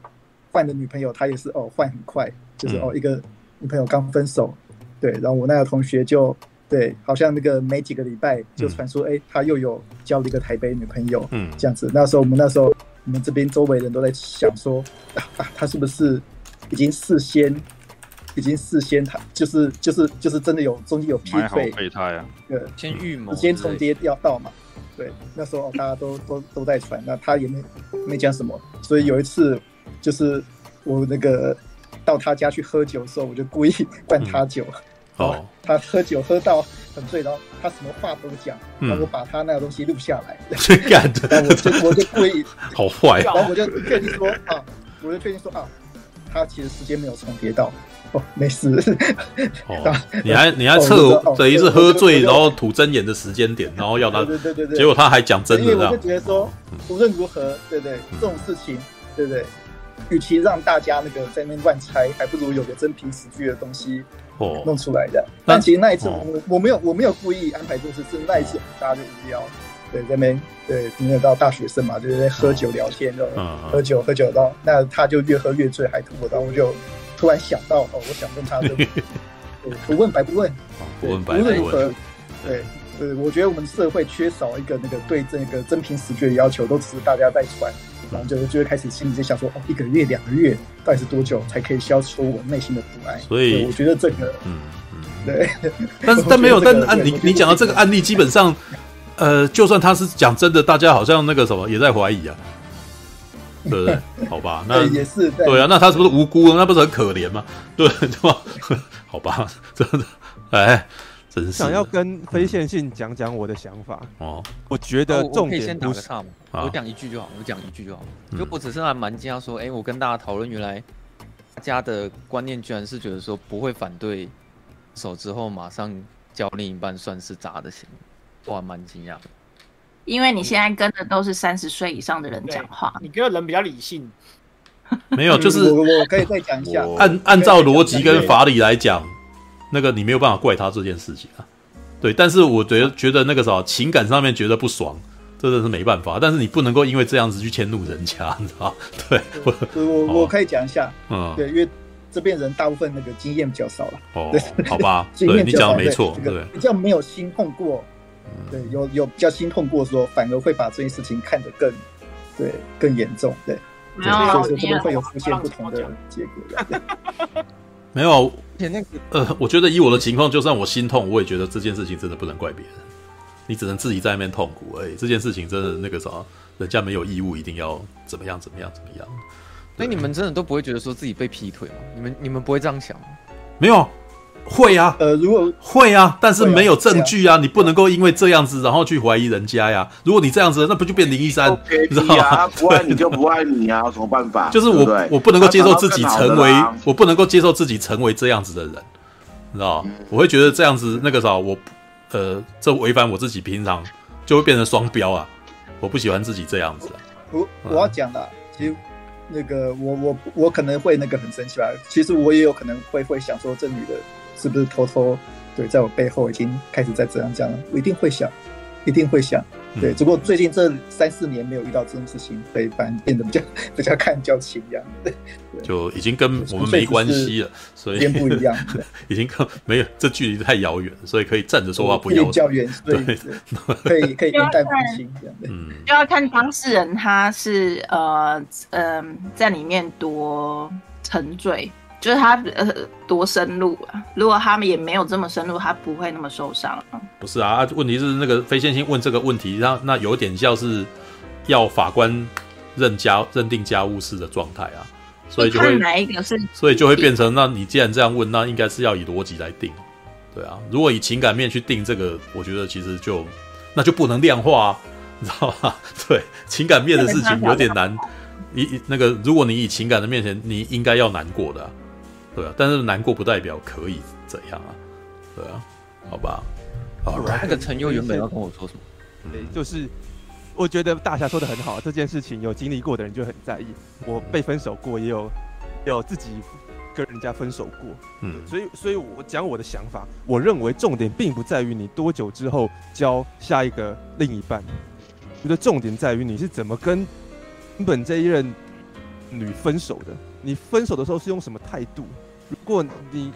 换的女朋友，他也是哦换很快，就是哦一个女朋友刚分手，对，然后我那个同学就对，好像那个没几个礼拜就传说，哎，他又有交了一个台北女朋友，嗯，这样子，那时候我们那时候我们这边周围人都在想说，啊，他是不是已经事先。已经事先他就是就是就是真的有中间有匹配备胎啊，对，先预谋，先重叠要到嘛，对，那时候大家都都都在传，那他也没没讲什么，所以有一次就是我那个到他家去喝酒的时候，我就故意灌他酒，哦，他喝酒喝到很醉，然后他什么话都讲，然后我把他那个东西录下来，真干的，然后我就我就故意。好坏，然后我就确定说啊，我就确定说啊，他其实时间没有重叠到。哦，没事。哦，你还你还测，等于是喝醉然后吐真言的时间点，然后要他，对对对对，结果他还讲真的，这样。我就觉得说，无论如何，对对，这种事情，对不对，与其让大家那个在那边乱猜，还不如有个真凭实据的东西哦弄出来的。但其实那一次我我没有我没有故意安排这事，是那一次大家就无聊，对，在那边对，因为到大学生嘛，就是在喝酒聊天，就喝酒喝酒到那他就越喝越醉，还吐，然后我就。突然想到哦，我想问他这个，不问白不问，不问白不问。无论如何，对对，我觉得我们社会缺少一个那个对这个真凭实据的要求，都只是大家在传，然后就就会开始心里在想说，哦，一个月两个月到底是多久才可以消除我内心的不安？所以我觉得这个，嗯嗯，对。但是但没有，但案你你讲到这个案例，基本上，呃，就算他是讲真的，大家好像那个什么也在怀疑啊。对不对？好吧，那也是对啊，那他是不是无辜？那不是很可怜吗？对对吧？好吧，真的，哎，真是想要跟非线性讲讲我的想法哦。我觉得重点不是，我讲一句就好，我讲一句就好。就我只是还蛮惊讶，说，哎，我跟大家讨论，原来大家的观念居然是觉得说不会反对手之后马上交另一半算是渣的行为，我还蛮惊讶。因为你现在跟的都是三十岁以上的人讲话，你跟的人比较理性。没有，就是我我可以再讲一下。按按照逻辑跟法理来讲，那个你没有办法怪他这件事情啊。对，但是我觉得觉得那个啥，情感上面觉得不爽，真的是没办法。但是你不能够因为这样子去迁怒人家，你知道？对，我我我可以讲一下。嗯，对，因为这边人大部分那个经验比较少了。哦，好吧，对，你讲的没错，对，比较没有心痛过。对，有有比较心痛过，说反而会把这件事情看得更，对，更严重，对，所以说这边会有出现不同的结果。没有，呃，我觉得以我的情况，就算我心痛，我也觉得这件事情真的不能怪别人，你只能自己在那边痛苦而已。这件事情真的那个啥，人家没有义务一定要怎么样怎么样怎么样。所以你们真的都不会觉得说自己被劈腿吗？你们你们不会这样想吗？没有。会啊，呃，如果会啊，但是没有证据啊，你不能够因为这样子然后去怀疑人家呀。如果你这样子，那不就变林一山？你知道吗？不爱你就不爱你啊，有什么办法？就是我，我不能够接受自己成为，我不能够接受自己成为这样子的人，你知道？我会觉得这样子那个啥，我呃，这违反我自己平常就会变成双标啊。我不喜欢自己这样子。我我要讲的，其实那个我我我可能会那个很生气吧。其实我也有可能会会想说，这女的。是不是偷偷对，在我背后已经开始在这样讲了？我一定会想，一定会想。对，只不过最近这三四年没有遇到这种事情，所以反而变得比较 比较看较轻一样。对，就已经跟我们没关系了，所以边不一样。已经跟没有这距离太遥远，所以可以站着说话不腰较远，对，可以 可以云淡风轻这样。嗯，就要看当事人他是呃呃在里面多沉醉。就是他呃多深入啊，如果他们也没有这么深入，他不会那么受伤。不是啊，问题是那个非线性问这个问题，那那有点像是要法官认家认定家务事的状态啊，所以就会哪一个是，所以就会变成，那你既然这样问，那应该是要以逻辑来定，对啊，如果以情感面去定这个，我觉得其实就那就不能量化啊，你知道吗？对，情感面的事情有点难，以那个如果你以情感的面前，你应该要难过的啊。对啊，但是难过不代表可以怎样啊？对啊，好吧。好，那个陈佑原本要跟我说什么？对，就是我觉得大侠说的很好，这件事情有经历过的人就很在意。我被分手过，也有有自己跟人家分手过，嗯，所以所以我讲我的想法，我认为重点并不在于你多久之后交下一个另一半，我觉得重点在于你是怎么跟原本这一任女分手的，你分手的时候是用什么态度？如果你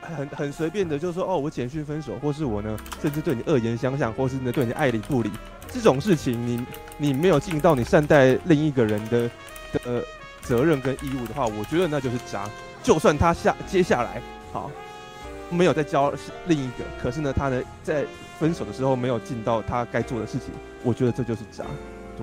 很很随便的就是说哦，我简讯分手，或是我呢，甚至对你恶言相向，或是呢对你爱理不理，这种事情你你没有尽到你善待另一个人的的责任跟义务的话，我觉得那就是渣。就算他下接下来好没有再交另一个，可是呢，他呢在分手的时候没有尽到他该做的事情，我觉得这就是渣。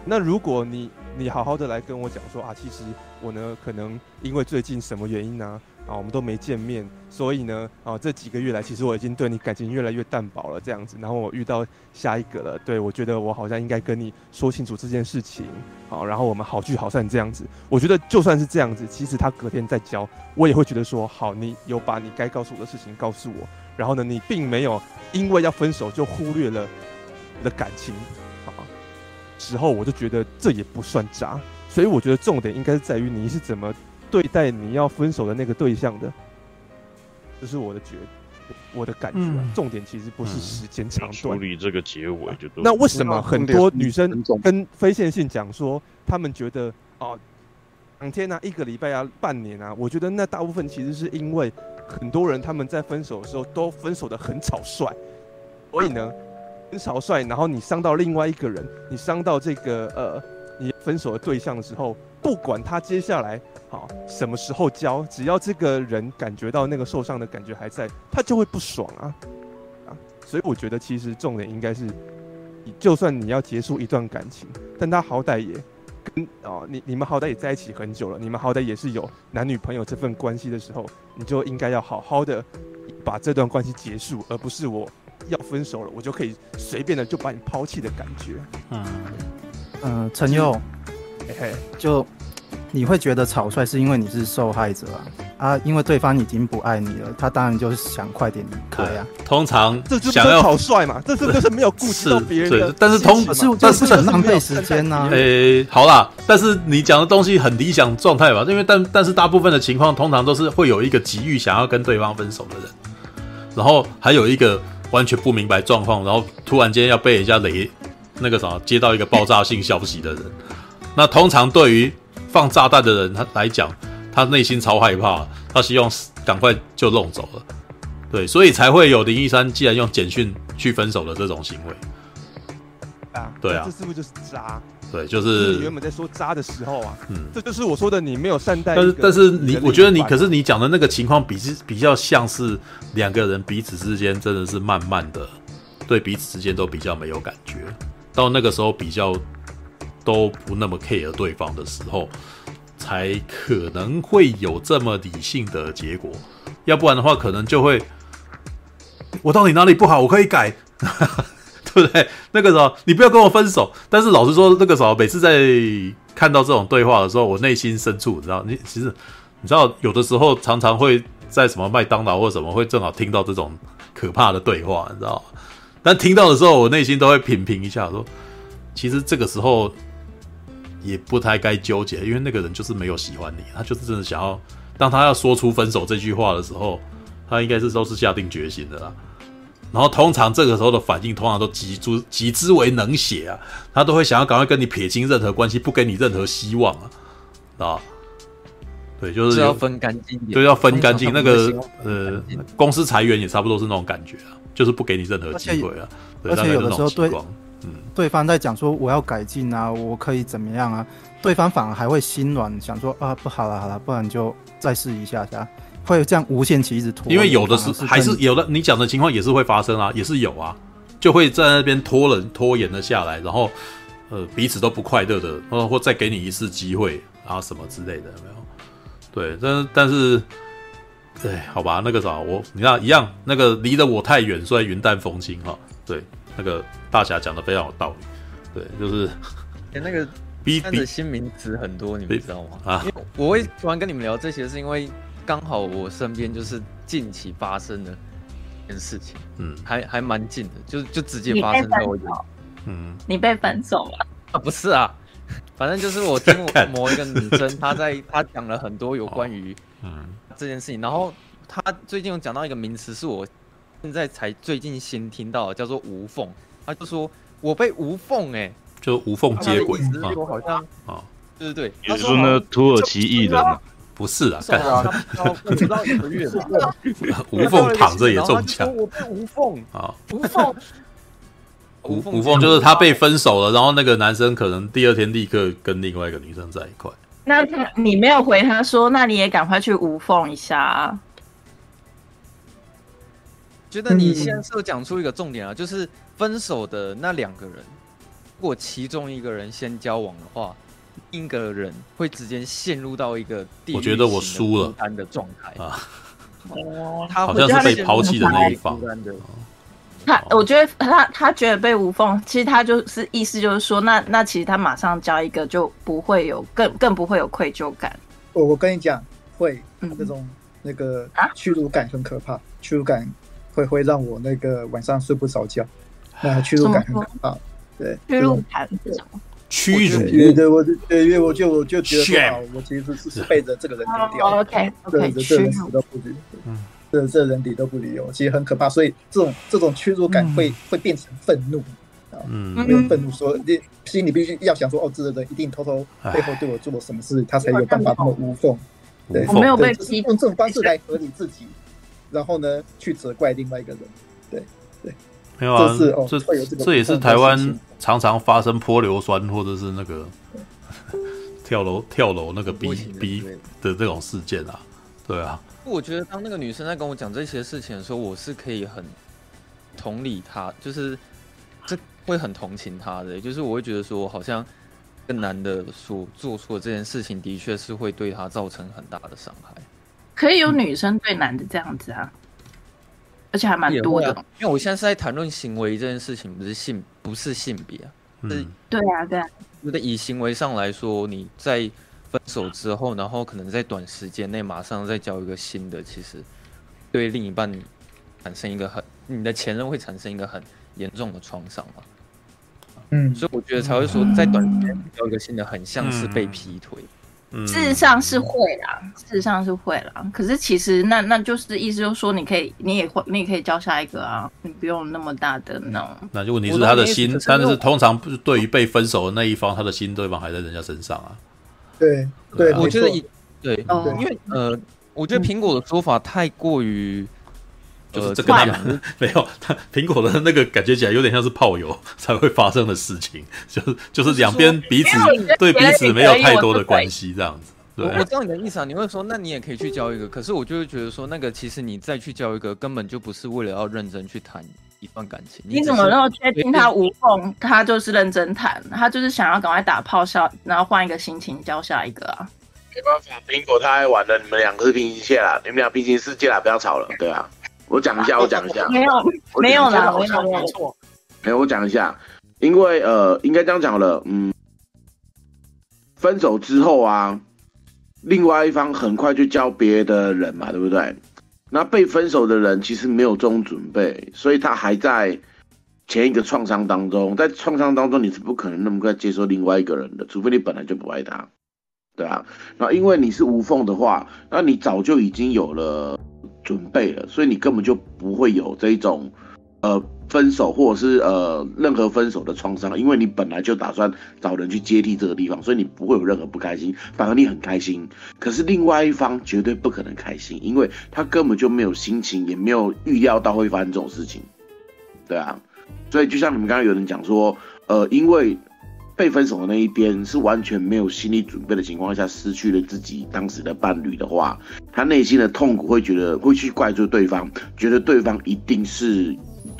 那如果你你好好的来跟我讲说啊，其实我呢可能因为最近什么原因呢？啊，我们都没见面，所以呢，啊，这几个月来，其实我已经对你感情越来越淡薄了，这样子。然后我遇到下一个了，对，我觉得我好像应该跟你说清楚这件事情，好，然后我们好聚好散这样子。我觉得就算是这样子，其实他隔天再交，我也会觉得说，好，你有把你该告诉我的事情告诉我，然后呢，你并没有因为要分手就忽略了的感情，时候我就觉得这也不算渣。所以我觉得重点应该是在于你是怎么。对待你要分手的那个对象的，这是我的觉得，我的感觉、啊。嗯、重点其实不是时间长短，处理这个结尾就。那为什么很多女生跟非线性讲说，他们觉得哦，两天啊，一个礼拜啊，半年啊？我觉得那大部分其实是因为很多人他们在分手的时候都分手的很草率，所以呢，很草率，然后你伤到另外一个人，你伤到这个呃，你分手的对象的时候，不管他接下来。好，什么时候交？只要这个人感觉到那个受伤的感觉还在，他就会不爽啊啊！所以我觉得其实重点应该是，就算你要结束一段感情，但他好歹也跟哦，你你们好歹也在一起很久了，你们好歹也是有男女朋友这份关系的时候，你就应该要好好的把这段关系结束，而不是我要分手了，我就可以随便的就把你抛弃的感觉。嗯嗯，陈佑，嘿嘿，就。你会觉得草率是因为你是受害者啊啊！因为对方已经不爱你了，他当然就是想快点离开啊。通常这就是草率嘛，这是就是没有顾及到别人的。但是通是但是很浪费时间呐。诶，好啦，但是你讲的东西很理想状态吧？因为但但是大部分的情况，通常都是会有一个急于想要跟对方分手的人，然后还有一个完全不明白状况，然后突然间要被人家雷那个啥接到一个爆炸性消息的人。那通常对于放炸弹的人，他来讲，他内心超害怕，他希望赶快就弄走了，对，所以才会有林一山既然用简讯去分手的这种行为。啊，对啊，这是不是就是渣？对，就是你原本在说渣的时候啊，嗯，这就是我说的，你没有善待。但是，但是你，我觉得你，可是你讲的那个情况，比是比较像是两个人彼此之间真的是慢慢的，对彼此之间都比较没有感觉，到那个时候比较。都不那么 care 对方的时候，才可能会有这么理性的结果。要不然的话，可能就会我到底哪里不好，我可以改，对不对？那个时候你不要跟我分手。但是老实说，那个时候每次在看到这种对话的时候，我内心深处，你知道，你其实你知道，有的时候常常会在什么麦当劳或什么会正好听到这种可怕的对话，你知道？但听到的时候，我内心都会品评一下，说其实这个时候。也不太该纠结，因为那个人就是没有喜欢你，他就是真的想要。当他要说出分手这句话的时候，他应该是都是下定决心的啦。然后通常这个时候的反应，通常都极之极之为冷血啊，他都会想要赶快跟你撇清任何关系，不给你任何希望啊，啊，对，就是要分干净，对，要分干净。那个呃，公司裁员也差不多是那种感觉啊，就是不给你任何机会啊。而且有的时候对。嗯，对方在讲说我要改进啊，我可以怎么样啊？对方反而还会心软，想说啊，不好了，好了，不然就再试一下下，会这样无限期一直拖。因为有的是还是有的，你讲的情况也是会发生啊，也是有啊，就会在那边拖了拖延了下来，然后呃彼此都不快乐的，或或再给你一次机会啊什么之类的，有没有？对，但但是，对，好吧，那个啥，我你看一样，那个离得我太远，所以云淡风轻哈，对。那个大侠讲的非常有道理，对，就是，欸、那个 B B 的新名词很多，你们知道吗？啊，因为我会突然跟你们聊这些，是因为刚好我身边就是近期发生的一件事情，嗯，还还蛮近的，就就直接发生在我，嗯，你被分手了？啊，不是啊，反正就是我听 我某一个女生，她在她讲了很多有关于嗯这件事情。然后她最近有讲到一个名词，是我现在才最近新听到的，叫做无缝。她就说我被无缝哎，就无缝接轨。我好像啊，对对对，也是说那土耳其艺人啊？不是啊，不知道几个月吧？无缝躺着也中枪。我被无缝啊，无缝。无无缝就是他被分手了，然后那个男生可能第二天立刻跟另外一个女生在一块。那他你没有回他说，那你也赶快去无缝一下啊。觉得你现在是讲出一个重点啊，就是分手的那两个人，如果其中一个人先交往的话，另一个人会直接陷入到一个我觉得我输了的状态啊。哦，他好像是被抛弃的那一方。他我觉得他他觉得被无缝，其实他就是意思就是说，那那其实他马上交一个就不会有更更不会有愧疚感。我我跟你讲，会这种那个屈辱感很可怕，屈辱感会会让我那个晚上睡不着觉。那屈辱感很可怕，对，屈辱感是什么？屈辱，对对，我对，因为我就我就觉得说，我其实是是背着这个人丢掉，OK OK，这人死都不理，嗯。这这人理都不理我，其实很可怕，所以这种这种屈辱感会、嗯、会变成愤怒啊，嗯，没有愤怒说，你心里必须要想说，哦，这个人一定偷偷背后对我做了什么事，他才有办法那么无缝，对，我没有被批，用这种方式来合理自己，然后呢，去责怪另外一个人，对对，没有啊，这是哦，这这也是台湾常常发生泼硫酸或者是那个 跳楼跳楼那个逼逼的这种事件啊，对啊。我觉得当那个女生在跟我讲这些事情的时候，我是可以很同理她，就是这会很同情她的，就是我会觉得说，好像这男的所做出的这件事情，的确是会对她造成很大的伤害。可以有女生对男的这样子啊，而且还蛮多的。因为我现在是在谈论行为这件事情，不是性，不是性别啊。是，对啊，对啊。觉得以行为上来说，你在。分手之后，然后可能在短时间内马上再交一个新的，其实对另一半产生一个很，你的前任会产生一个很严重的创伤嘛？嗯，所以我觉得才会说，在短时间交一个新的，很像是被劈腿。嗯，事实上是会啦，事实上是会啦。可是其实那那就是意思就是说，你可以，你也会，你也可以教下一个啊，你不用那么大的那种。那就问题是他的心，但是通常不是对于被分手的那一方，他的心对方还在人家身上啊。对对，我觉得以对，因为呃，我觉得苹果的说法太过于，就是这个他 没有，他苹果的那个感觉起来有点像是炮友才会发生的事情，就是就是两边彼此对彼此没有太多的关系这样子。对，我知道你的意思啊，你会说那你也可以去交一个，可是我就会觉得说那个其实你再去交一个根本就不是为了要认真去谈一段感情。你怎么那么确定他无缝？他就是认真谈，他就是想要赶快打炮下，然后换一个心情交下一个啊。没办法，苹果太爱玩了，你们两个是平行线啦，你们俩平行世界啦，不要吵了。对啊，我讲一下，我讲一下，没有，没有啦，没有，没有错。没有，我讲一下，因为呃，应该这样讲了，嗯，分手之后啊。另外一方很快就交别的人嘛，对不对？那被分手的人其实没有这种准备，所以他还在前一个创伤当中，在创伤当中你是不可能那么快接受另外一个人的，除非你本来就不爱他，对啊。那因为你是无缝的话，那你早就已经有了准备了，所以你根本就不会有这种呃。分手或者是呃任何分手的创伤，因为你本来就打算找人去接替这个地方，所以你不会有任何不开心，反而你很开心。可是另外一方绝对不可能开心，因为他根本就没有心情，也没有预料到会发生这种事情，对啊。所以就像你们刚刚有人讲说，呃，因为被分手的那一边是完全没有心理准备的情况下失去了自己当时的伴侣的话，他内心的痛苦会觉得会去怪罪对方，觉得对方一定是。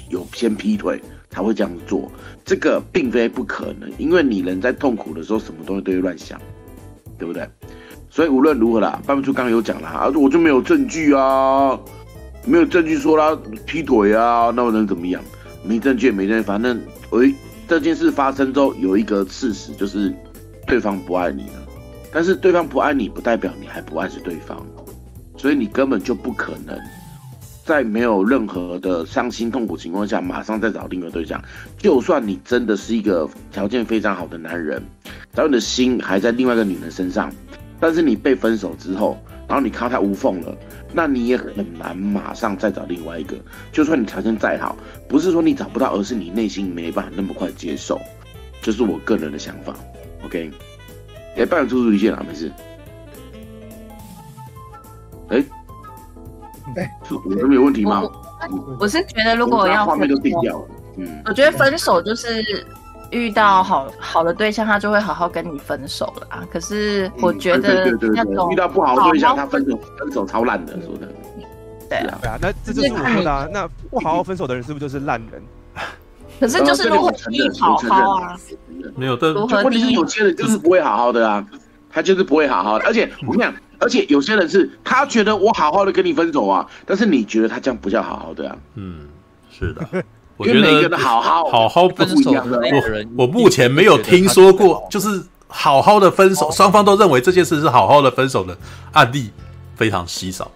有先劈腿才会这样做，这个并非不可能，因为你人在痛苦的时候，什么东西都会乱想，对不对？所以无论如何啦，办不出刚刚有讲了啊，我就没有证据啊，没有证据说他劈腿啊，那我能怎么样？没证据没证据，反正诶，这件事发生之后有一个事实就是对方不爱你了，但是对方不爱你不代表你还不爱是对方，所以你根本就不可能。在没有任何的伤心痛苦情况下，马上再找另一个对象。就算你真的是一个条件非常好的男人，只要你的心还在另外一个女人身上，但是你被分手之后，然后你看到他无缝了，那你也很难马上再找另外一个。就算你条件再好，不是说你找不到，而是你内心没办法那么快接受。这是我个人的想法。OK，哎，帮你出出一线啊，没事。哎，哎，我这边有问题吗？我，我是觉得如果要画面都定掉了，嗯，我觉得分手就是。遇到好好的对象，他就会好好跟你分手了啊。可是我觉得那种遇到不好的对象，他分手分手超烂的，说的。对啊，对啊，那这就是我说的啊。那不好好分手的人，是不是就是烂人？可是就是如何可以好好啊？没有，但问题是有些人就是不会好好的啊，他就是不会好好的。而且我跟你讲，而且有些人是他觉得我好好的跟你分手啊，但是你觉得他这样不叫好好的啊？嗯，是的。我觉得好好好好分手，我我目前没有听说过，就是好好的分手，双方都认为这件事是好好的分手的案例非常稀少，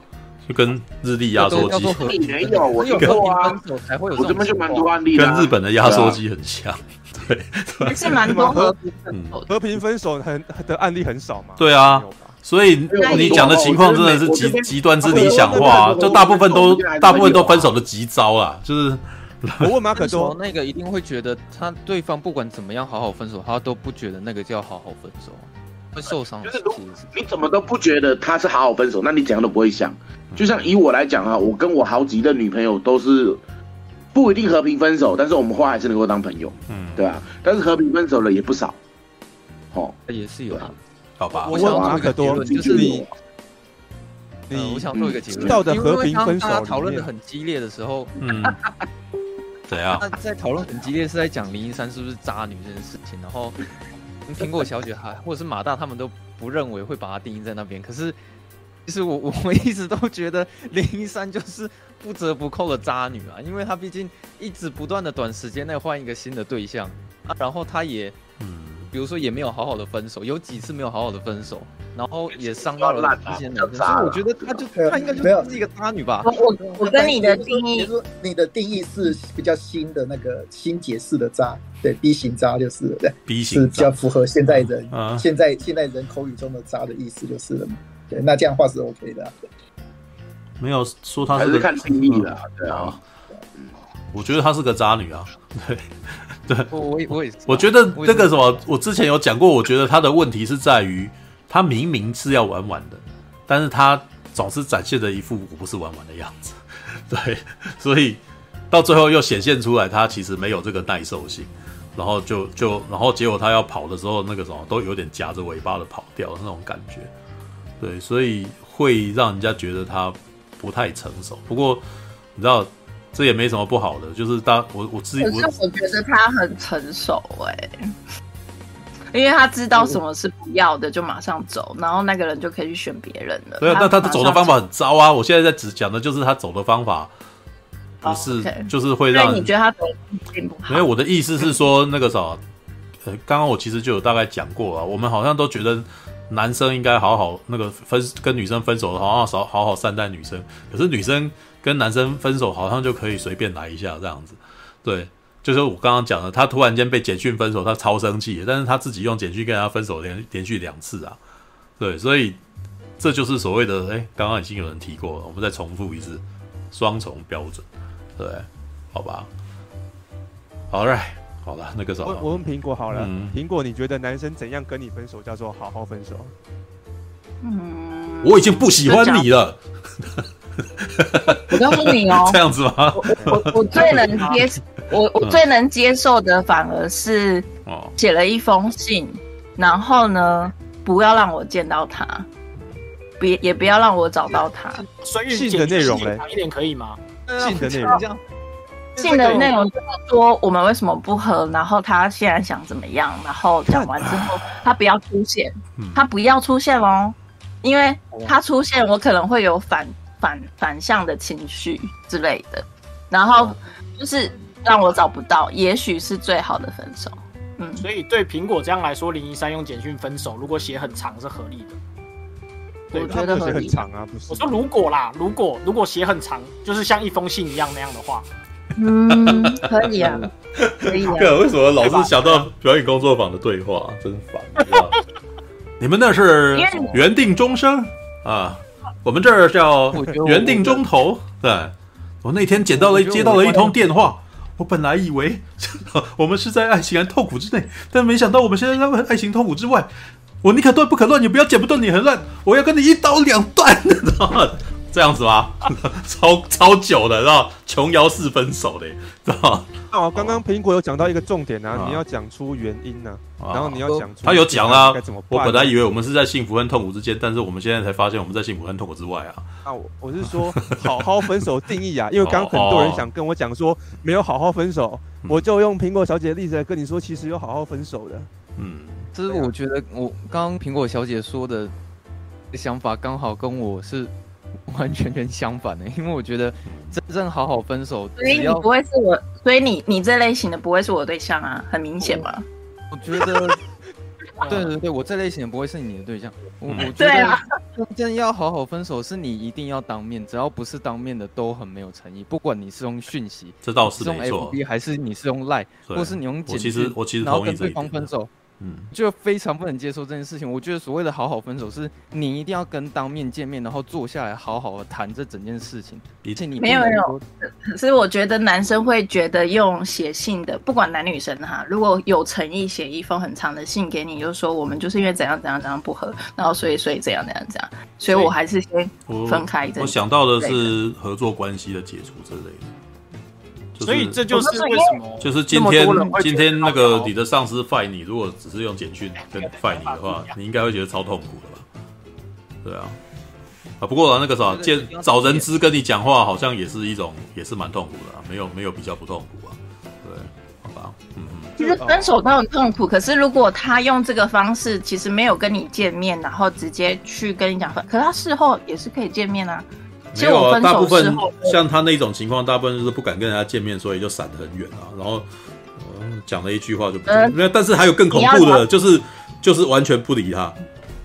就跟日历压缩机没有，我有过啊，我这边就蛮多案例，跟日本的压缩机很像，对，是蛮多和平和平分手很的案例很少嘛？对啊，所以你讲的情况真的是极极端之理想化，就大部分都大部分都分手的急招啊，就是。我问马可多，那个一定会觉得他对方不管怎么样好好分手，他都不觉得那个叫好好分手，会受伤。就是你怎么都不觉得他是好好分手，那你怎样都不会想。就像以我来讲啊，我跟我好几任女朋友都是不一定和平分手，但是我们话还是能够当朋友，嗯，对啊。但是和平分手了也不少，哦，也是有，啊好吧。我想马可多就是你，你我想做一个结论，道德和平分手讨论的很激烈的时候，嗯。怎样？那在讨论很激烈，是在讲林一山是不是渣女这件事情。然后，苹果小姐还或者是马大他们都不认为会把它定义在那边。可是，其实我 我一直都觉得林一山就是不折不扣的渣女啊，因为她毕竟一直不断的短时间内换一个新的对象啊，然后她也嗯。比如说也没有好好的分手，有几次没有好好的分手，然后也伤到了一些男生，所以我觉得她就她应该就是一个渣女吧。我我我跟你的定义，说你的定义是比较新的那个新解释的渣，对 B 型渣就是对 B 型是比较符合现在人现在现在人口语中的渣的意思就是了嘛。对，那这样话是 OK 的。没有说她是看定义的，对啊。我觉得她是个渣女啊，对。对，我我我也，我觉得这个什么，我之前有讲过，我觉得他的问题是在于，他明明是要玩玩的，但是他总是展现着一副我不是玩玩的样子，对，所以到最后又显现出来，他其实没有这个耐受性，然后就就然后结果他要跑的时候，那个什么都有点夹着尾巴的跑掉的那种感觉，对，所以会让人家觉得他不太成熟。不过你知道。这也没什么不好的，就是当我我自己，可是我觉得他很成熟哎、欸，因为他知道什么是不要的，就马上走，然后那个人就可以去选别人了。对啊，那他走的方法很糟啊！我现在在只讲的就是他走的方法，不是，oh, okay. 就是会让你觉得他走并不好。因为我的意思是说，那个啥，呃，刚刚我其实就有大概讲过啊，我们好像都觉得男生应该好好那个分跟女生分手好好少好好善待女生，可是女生。跟男生分手好像就可以随便来一下这样子，对，就是我刚刚讲的，他突然间被简讯分手，他超生气，但是他自己用简讯跟人家分手连连续两次啊，对，所以这就是所谓的，哎、欸，刚刚已经有人提过了，我们再重复一次，双重标准，对，好吧，好嘞，好了，那个什么，我问苹果好了，苹、嗯、果你觉得男生怎样跟你分手叫做好好分手？嗯，我已经不喜欢你了。我告诉你哦，这样子吗？我我我最能接，我我最能接受的反而是写了一封信，然后呢，不要让我见到他，别也不要让我找到他。所以信的内容嘞，一点可以吗？信的内容，信的内容就是说我们为什么不和，然后他现在想怎么样，然后讲完之后他不要出现，他不要出现哦，因为他出现我可能会有反。反反向的情绪之类的，然后就是让我找不到，也许是最好的分手。嗯，所以对苹果这样来说，林一山用简讯分手，如果写很长是合理的。对，我觉得合理。很长啊，不是？我说如果啦，如果如果写很长，就是像一封信一样那样的话，嗯，可以啊，可以啊。为什么老是想到表演工作坊的对话？真烦？你 们那是原定终生啊。我们这儿叫原定终头。对，我那天捡到了接到了一通电话，我本来以为 我们是在爱情和痛苦之内，但没想到我们现在在爱情痛苦之外。我宁可断不可乱，你不要剪不断，你很乱，我要跟你一刀两断，知道吗？这样子吗？超超久的，知道琼瑶式分手的，知道吗？哦，刚刚苹果有讲到一个重点啊，你要讲出原因呢，然后你要讲出他有讲啊。该怎么我本来以为我们是在幸福和痛苦之间，但是我们现在才发现我们在幸福和痛苦之外啊。啊，我我是说好好分手定义啊，因为刚刚很多人想跟我讲说没有好好分手，我就用苹果小姐的例子来跟你说，其实有好好分手的。嗯，这是我觉得我刚刚苹果小姐说的想法刚好跟我是。完全全相反的，因为我觉得真正好好分手，所以你不会是我，所以你你这类型的不会是我对象啊，很明显吧？我觉得，对对对，我这类型的不会是你的对象。我我觉得真正要好好分手，是你一定要当面，只要不是当面的都很没有诚意。不管你是用讯息，这倒是用 FB 还是你是用 Line，或是你用简讯，其实我其实然后跟对方分手。嗯，就非常不能接受这件事情。我觉得所谓的好好分手，是你一定要跟当面见面，然后坐下来好好的谈这整件事情。而且你没有没有，可是我觉得男生会觉得用写信的，不管男女生哈，如果有诚意写一封很长的信给你，就是说我们就是因为怎样怎样怎样不合，然后所以所以怎样怎样怎样，所以我还是先分开我。我想到的是合作关系的解除之类的。所以这就是为什么，就是今天今天那个你的上司 fire 你，如果只是用简讯跟 fire 你的话，你应该会觉得超痛苦的吧？对啊，啊不过那个啥，见找人资跟你讲话，好像也是一种，也是蛮痛苦的，啊没有没有比较不痛苦啊？对，好吧，嗯嗯。其实分手都很痛苦，可是如果他用这个方式，其实没有跟你见面，然后直接去跟你讲分，可是他事后也是可以见面啊。没有啊，大部分像他那种情况，大部分就是不敢跟人家见面，所以就闪得很远啊。然后讲、呃、了一句话就不，没有、呃。但是还有更恐怖的，就是就是完全不理他，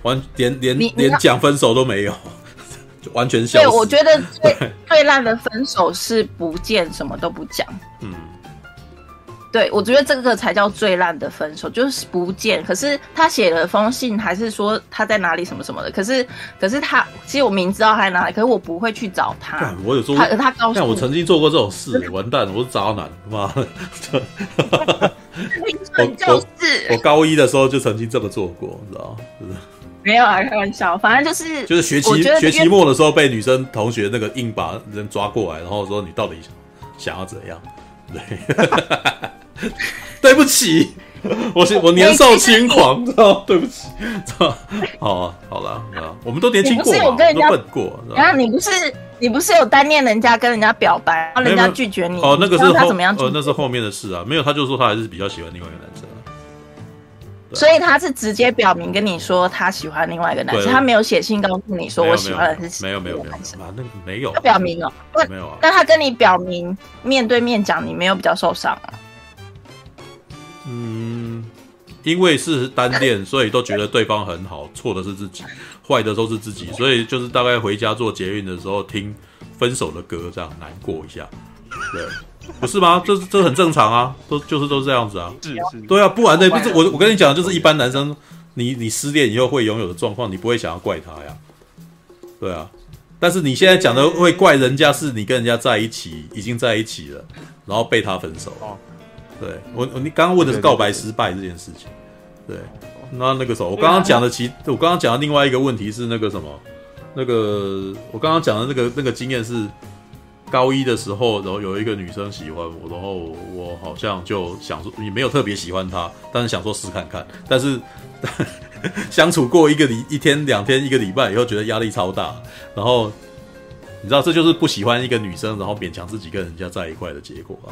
完连连连讲分手都没有，就完全消失。对，我觉得最 最烂的分手是不见，什么都不讲。嗯。对，我觉得这个才叫最烂的分手，就是不见。可是他写了封信，还是说他在哪里什么什么的。可是，可是他其实我明知道他在哪里，可是我不会去找他。我有说他，他告诉我，但我曾经做过这种事，完蛋，我是渣男，妈的！我就是我高一的时候就曾经这么做过，你知道吗？没有啊，开玩笑，反正就是就是学期学期末的时候被女生同学那个硬把人抓过来，然后说你到底想要怎样？对。对不起，我是我年少轻狂，知道？对不起，好啊，好了，啊我们都年轻过，我跟人家笨过。然后你不是你不是有单恋人家，跟人家表白，然后人家拒绝你？哦，那个是他怎么样？哦，那是后面的事啊。没有，他就说他还是比较喜欢另外一个男生。所以他是直接表明跟你说他喜欢另外一个男生，他没有写信告诉你说我喜欢的是没有没有没有啊，那个没有。他表明了，没有啊。但他跟你表明面对面讲，你没有比较受伤啊？嗯，因为是单恋，所以都觉得对方很好，错的是自己，坏的都是自己，所以就是大概回家做捷运的时候听分手的歌，这样难过一下，对，不是吗？这这很正常啊，都就是都是这样子啊，是是，对啊，不然的不是我我跟你讲，就是一般男生，你你失恋以后会拥有的状况，你不会想要怪他呀，对啊，但是你现在讲的会怪人家，是你跟人家在一起，已经在一起了，然后被他分手。对我，我你刚刚问的是告白失败这件事情，对，那那个时候我刚刚讲的其，我刚刚讲的另外一个问题是那个什么，那个我刚刚讲的那个那个经验是高一的时候，然后有一个女生喜欢我，然后我好像就想说，也没有特别喜欢她，但是想说试看看，但是 相处过一个礼一天两天一个礼拜以后，觉得压力超大，然后你知道这就是不喜欢一个女生，然后勉强自己跟人家在一块的结果啊。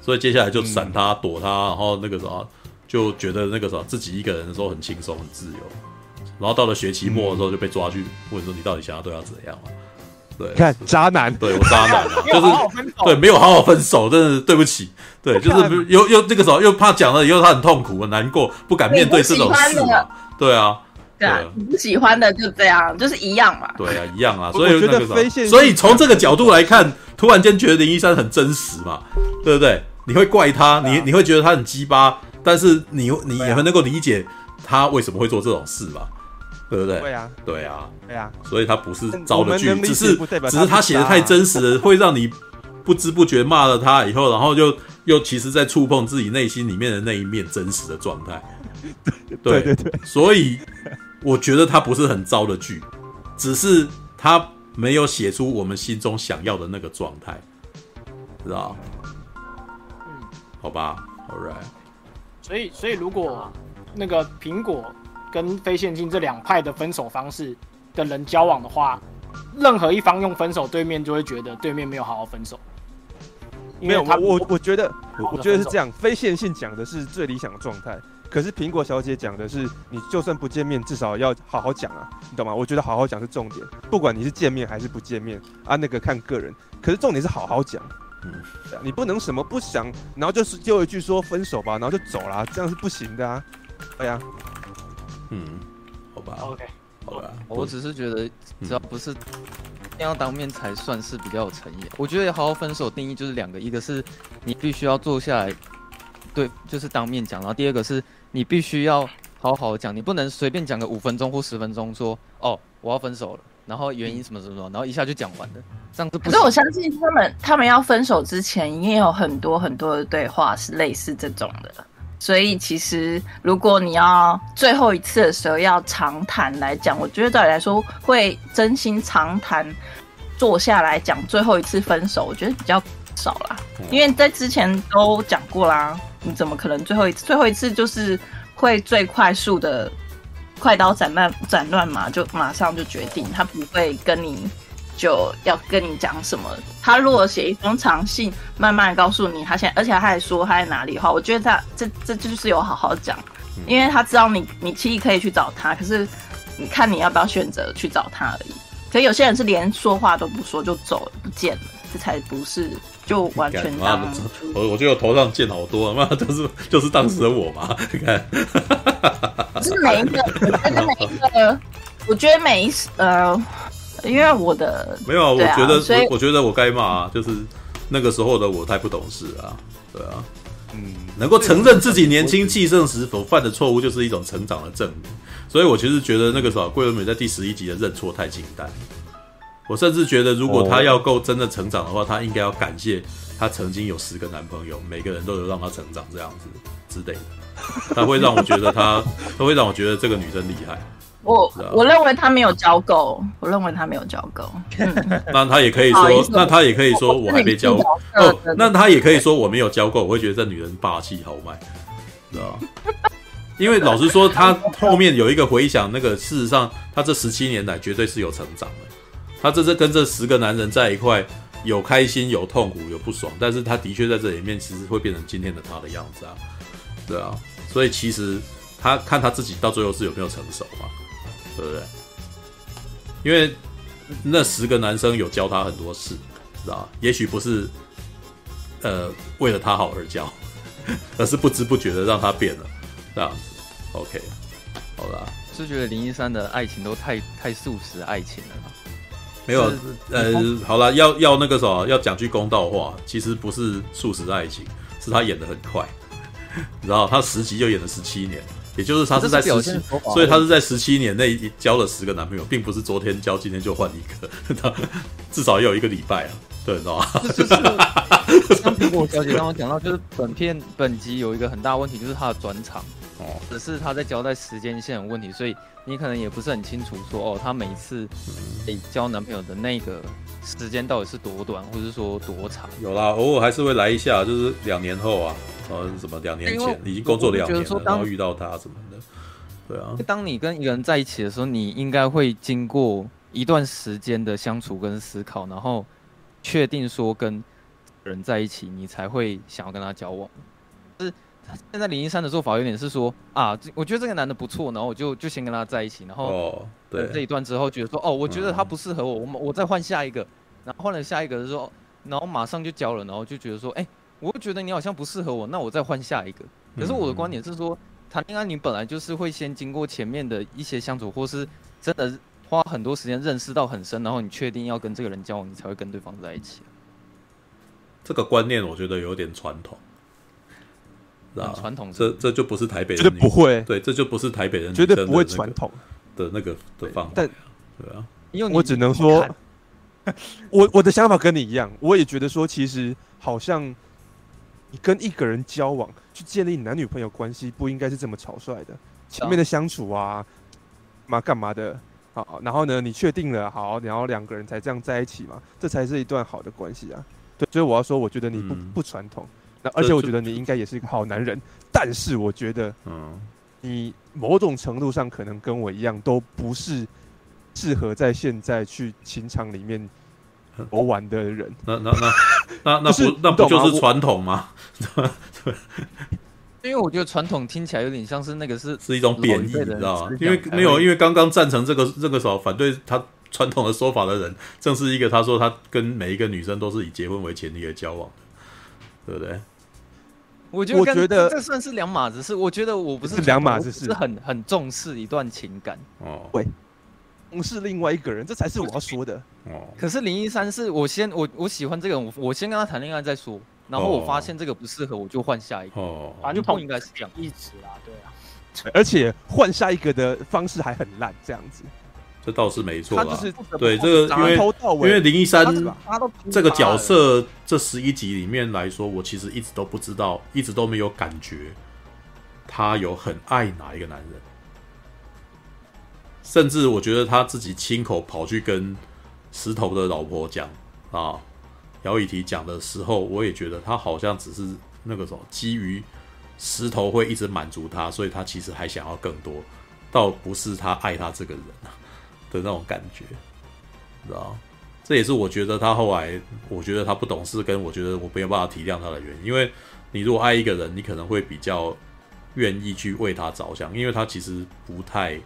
所以接下来就闪她、躲她，然后那个啥，就觉得那个啥，自己一个人的时候很轻松、很自由。然后到了学期末的时候就被抓去问说：“你到底想要对她怎样？”对，看渣男，对我渣男、啊，就是对没有好好分手，真的对不起。对，就是又又那个时候又怕讲了以后他很痛苦、很难过，不敢面对这种事嘛。对啊，对啊，你不喜欢的就这样，就是一样嘛。对啊，一样啊。所以那个所以从这个角度来看，突然间觉得林一山很真实嘛，对不对？你会怪他，你你会觉得他很鸡巴，但是你你也会能够理解他为什么会做这种事吧？对不对？对啊，对啊，对啊，所以他不是糟的剧，只是只是他写的太真实了，会让你不知不觉骂了他以后，然后就又其实在触碰自己内心里面的那一面真实的状态。对对对，所以我觉得他不是很糟的剧，只是他没有写出我们心中想要的那个状态，知道？嗯，好吧，All right。所以，所以如果那个苹果跟非线性这两派的分手方式的人交往的话，任何一方用分手，对面就会觉得对面没有好好分手。没有，我我我觉得，我觉得是这样，非线性讲的是最理想的状态。可是苹果小姐讲的是，你就算不见面，至少要好好讲啊，你懂吗？我觉得好好讲是重点，不管你是见面还是不见面啊，那个看个人。可是重点是好好讲，嗯，你不能什么不想，然后就是就一句说分手吧，然后就走了，这样是不行的啊。对呀，嗯，好吧，OK，好吧，我只是觉得只要不是一定要当面才算是比较有诚意。我觉得好好分手定义就是两个，一个是你必须要坐下来，对，就是当面讲，然后第二个是。你必须要好好讲，你不能随便讲个五分钟或十分钟，说哦我要分手了，然后原因什么什么什么，然后一下就讲完了，这样子。可是我相信他们，他们要分手之前，一定有很多很多的对话是类似这种的。所以其实如果你要最后一次的时候要长谈来讲，我觉得对你来说会真心长谈，坐下来讲最后一次分手，我觉得比较少啦，因为在之前都讲过啦。你怎么可能最后一次？最后一次就是会最快速的快刀斩乱斩乱麻，就马上就决定，他不会跟你就要跟你讲什么。他如果写一封长信，慢慢告诉你他现在，而且他还说他在哪里的话，我觉得他这这就是有好好讲，因为他知道你你其实可以去找他，可是你看你要不要选择去找他而已。可是有些人是连说话都不说就走了不见了，这才不是。就完全当我，我觉得我头上见好多，妈 就是就是当时的我嘛，你看，是每一个，是每一个，我觉得每一呃，因为我的没有，啊、我觉得我我觉得我该骂，啊，就是那个时候的我太不懂事啊，对啊，嗯，能够承认自己年轻气盛时所犯的错误，就是一种成长的证明，所以我其实觉得那个时候桂纶镁在第十一集的认错太简单。我甚至觉得，如果她要够真的成长的话，她应该要感谢她曾经有十个男朋友，每个人都有让她成长这样子之类的。他会让我觉得他，他会让我觉得这个女生厉害。我我认为他没有教够，我认为他没有教够。那他也可以说，那他也可以说我还没教够。哦，那他也可以说我没有教够。我会觉得这女人霸气豪迈，知？因为老实说，他后面有一个回想，那个事实上，他这十七年来绝对是有成长的。他这是跟这十个男人在一块，有开心，有痛苦，有不爽，但是他的确在这里面其实会变成今天的他的样子啊，对啊，所以其实他看他自己到最后是有没有成熟嘛，对不对？因为那十个男生有教他很多事，知道也许不是呃为了他好而教，而是不知不觉的让他变了，这样子。OK，好啦，是觉得林一山的爱情都太太速食爱情了吗？没有，呃，好了，要要那个什么，要讲句公道话，其实不是速食爱情，是他演的很快，你知道，他十集就演了十七年，也就是他是在十七，所以他是在十七年内交了十个男朋友，并不是昨天交，今天就换一个，他至少也有一个礼拜啊，对，你知道吗？像苹果小姐刚刚讲到，就是本片本集有一个很大问题，就是他的转场。哦，只是他在交代时间线有问题，所以你可能也不是很清楚说哦，他每次诶交男朋友的那个时间到底是多短，或者说多长？有啦，偶尔还是会来一下，就是两年后啊，呃，什么两年前已经工作两年了，然后遇到他什么的，对啊。当你跟一个人在一起的时候，你应该会经过一段时间的相处跟思考，然后确定说跟人在一起，你才会想要跟他交往，就是。现在林一山的做法有点是说啊，我觉得这个男的不错，然后我就就先跟他在一起，然后对这一段之后觉得说哦，我觉得他不适合我，我我再换下一个，然后换了下一个的时候，然后马上就交了，然后就觉得说，哎，我觉得你好像不适合我，那我再换下一个。可是我的观点是说，谈恋爱你本来就是会先经过前面的一些相处，或是真的花很多时间认识到很深，然后你确定要跟这个人交往，你才会跟对方在一起。这个观念我觉得有点传统。传统，这这就不是台北人，绝对不会。对，这就不是台北人，绝对不会传统。的那个的方法。但对啊，因为我只能说，我我的想法跟你一样，我也觉得说，其实好像你跟一个人交往，去建立男女朋友关系，不应该是这么草率的。前面的相处啊，嘛干嘛的，好，然后呢，你确定了，好，然后两个人才这样在一起嘛，这才是一段好的关系啊。对，所以我要说，我觉得你不、嗯、不传统，那而且我觉得你应该也是一个好男人，但是我觉得，嗯，你某种程度上可能跟我一样，都不是适合在现在去情场里面游玩的人。那那那那 那不那不就是传统吗？对。因为我觉得传统听起来有点像是那个是是一种贬义，你知道吗？因为没有，因为刚刚赞成这个这个时候反对他传统的说法的人，正是一个他说他跟每一个女生都是以结婚为前提的交往的，对不对？我觉得，我觉得这算是两码子事。我觉得我不是两码子事，是很很重视一段情感哦。对，重视另外一个人，这才是我要说的哦。可是林一山是我先我我喜欢这个人，我我先跟他谈恋爱再说。然后我发现这个不适合，我就换下一个。哦，反正不应该是这样，一直啦，对啊。而且换下一个的方式还很烂，这样子。这倒是没错啦。他就是对这个，因为因为林一山这个角色，这十一集里面来说，我其实一直都不知道，一直都没有感觉他有很爱哪一个男人，甚至我觉得他自己亲口跑去跟石头的老婆讲啊。姚以缇讲的时候，我也觉得他好像只是那个什么，基于石头会一直满足他，所以他其实还想要更多，倒不是他爱他这个人的那种感觉，知道？这也是我觉得他后来，我觉得他不懂事，跟我觉得我没有办法体谅他的原因。因为你如果爱一个人，你可能会比较愿意去为他着想，因为他其实不太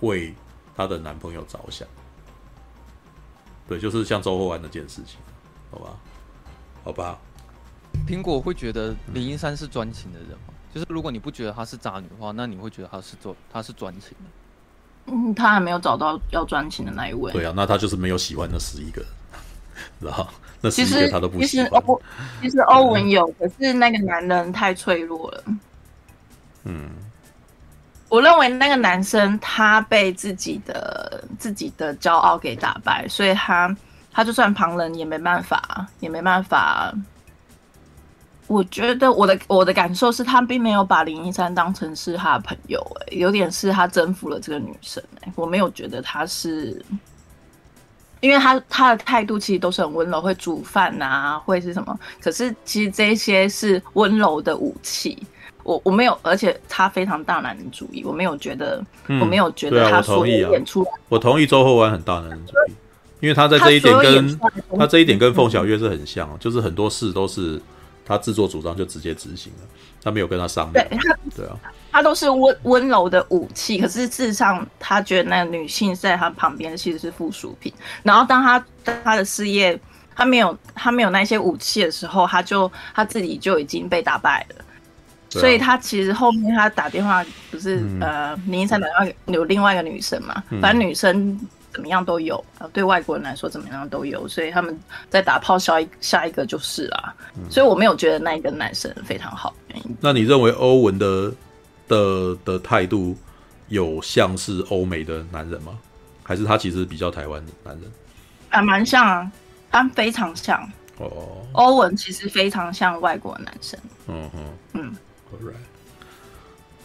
为他的男朋友着想。对，就是像周厚安那件事情。好吧，好吧。苹果会觉得林一山是专情的人吗？就是如果你不觉得她是渣女的话，那你会觉得她是做她是专情的？嗯，他还没有找到要专情的那一位。对啊，那他就是没有喜欢那十一个人，然后那十一个他都不喜欢。其实欧，其实欧文有，可是那个男人太脆弱了。嗯，我认为那个男生他被自己的自己的骄傲给打败，所以他。他就算旁人也没办法，也没办法。我觉得我的我的感受是他并没有把林一山当成是他的朋友，哎，有点是他征服了这个女生，哎，我没有觉得他是，因为他他的态度其实都是很温柔，会煮饭啊，会是什么？可是其实这些是温柔的武器，我我没有，而且他非常大男人主义，我没有觉得，嗯、我没有觉得他所演出来，我同意周厚安很大男人主义。因为他在这一点跟他，他这一点跟凤小岳是很像，嗯，就是很多事都是他自作主张就直接执行了，他没有跟他商量。对，对啊，他都是温温柔的武器，可是事实上他觉得那个女性在他旁边其实是附属品。然后当他当他的事业他没有他没有那些武器的时候，他就他自己就已经被打败了。啊，所以他其实后面他打电话不是、嗯、呃林一山打电话有另外一个女生嘛，嗯、反正女生。怎么样都有，对外国人来说怎么样都有，所以他们在打炮下一下一个就是啦、嗯，所以我没有觉得那一个男生非常好。那你认为欧文的的的态度有像是欧美的男人吗？还是他其实比较台湾的男人？啊，蛮像啊，他非常像哦。欧文其实非常像外国男生。嗯哼，嗯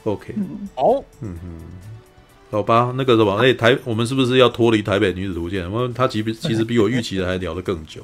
，Alright，OK，、okay. 好，嗯哼。好吧，那个什么，哎、欸，台我们是不是要脱离台北女子图鉴？因为他其实其实比我预期的还聊得更久。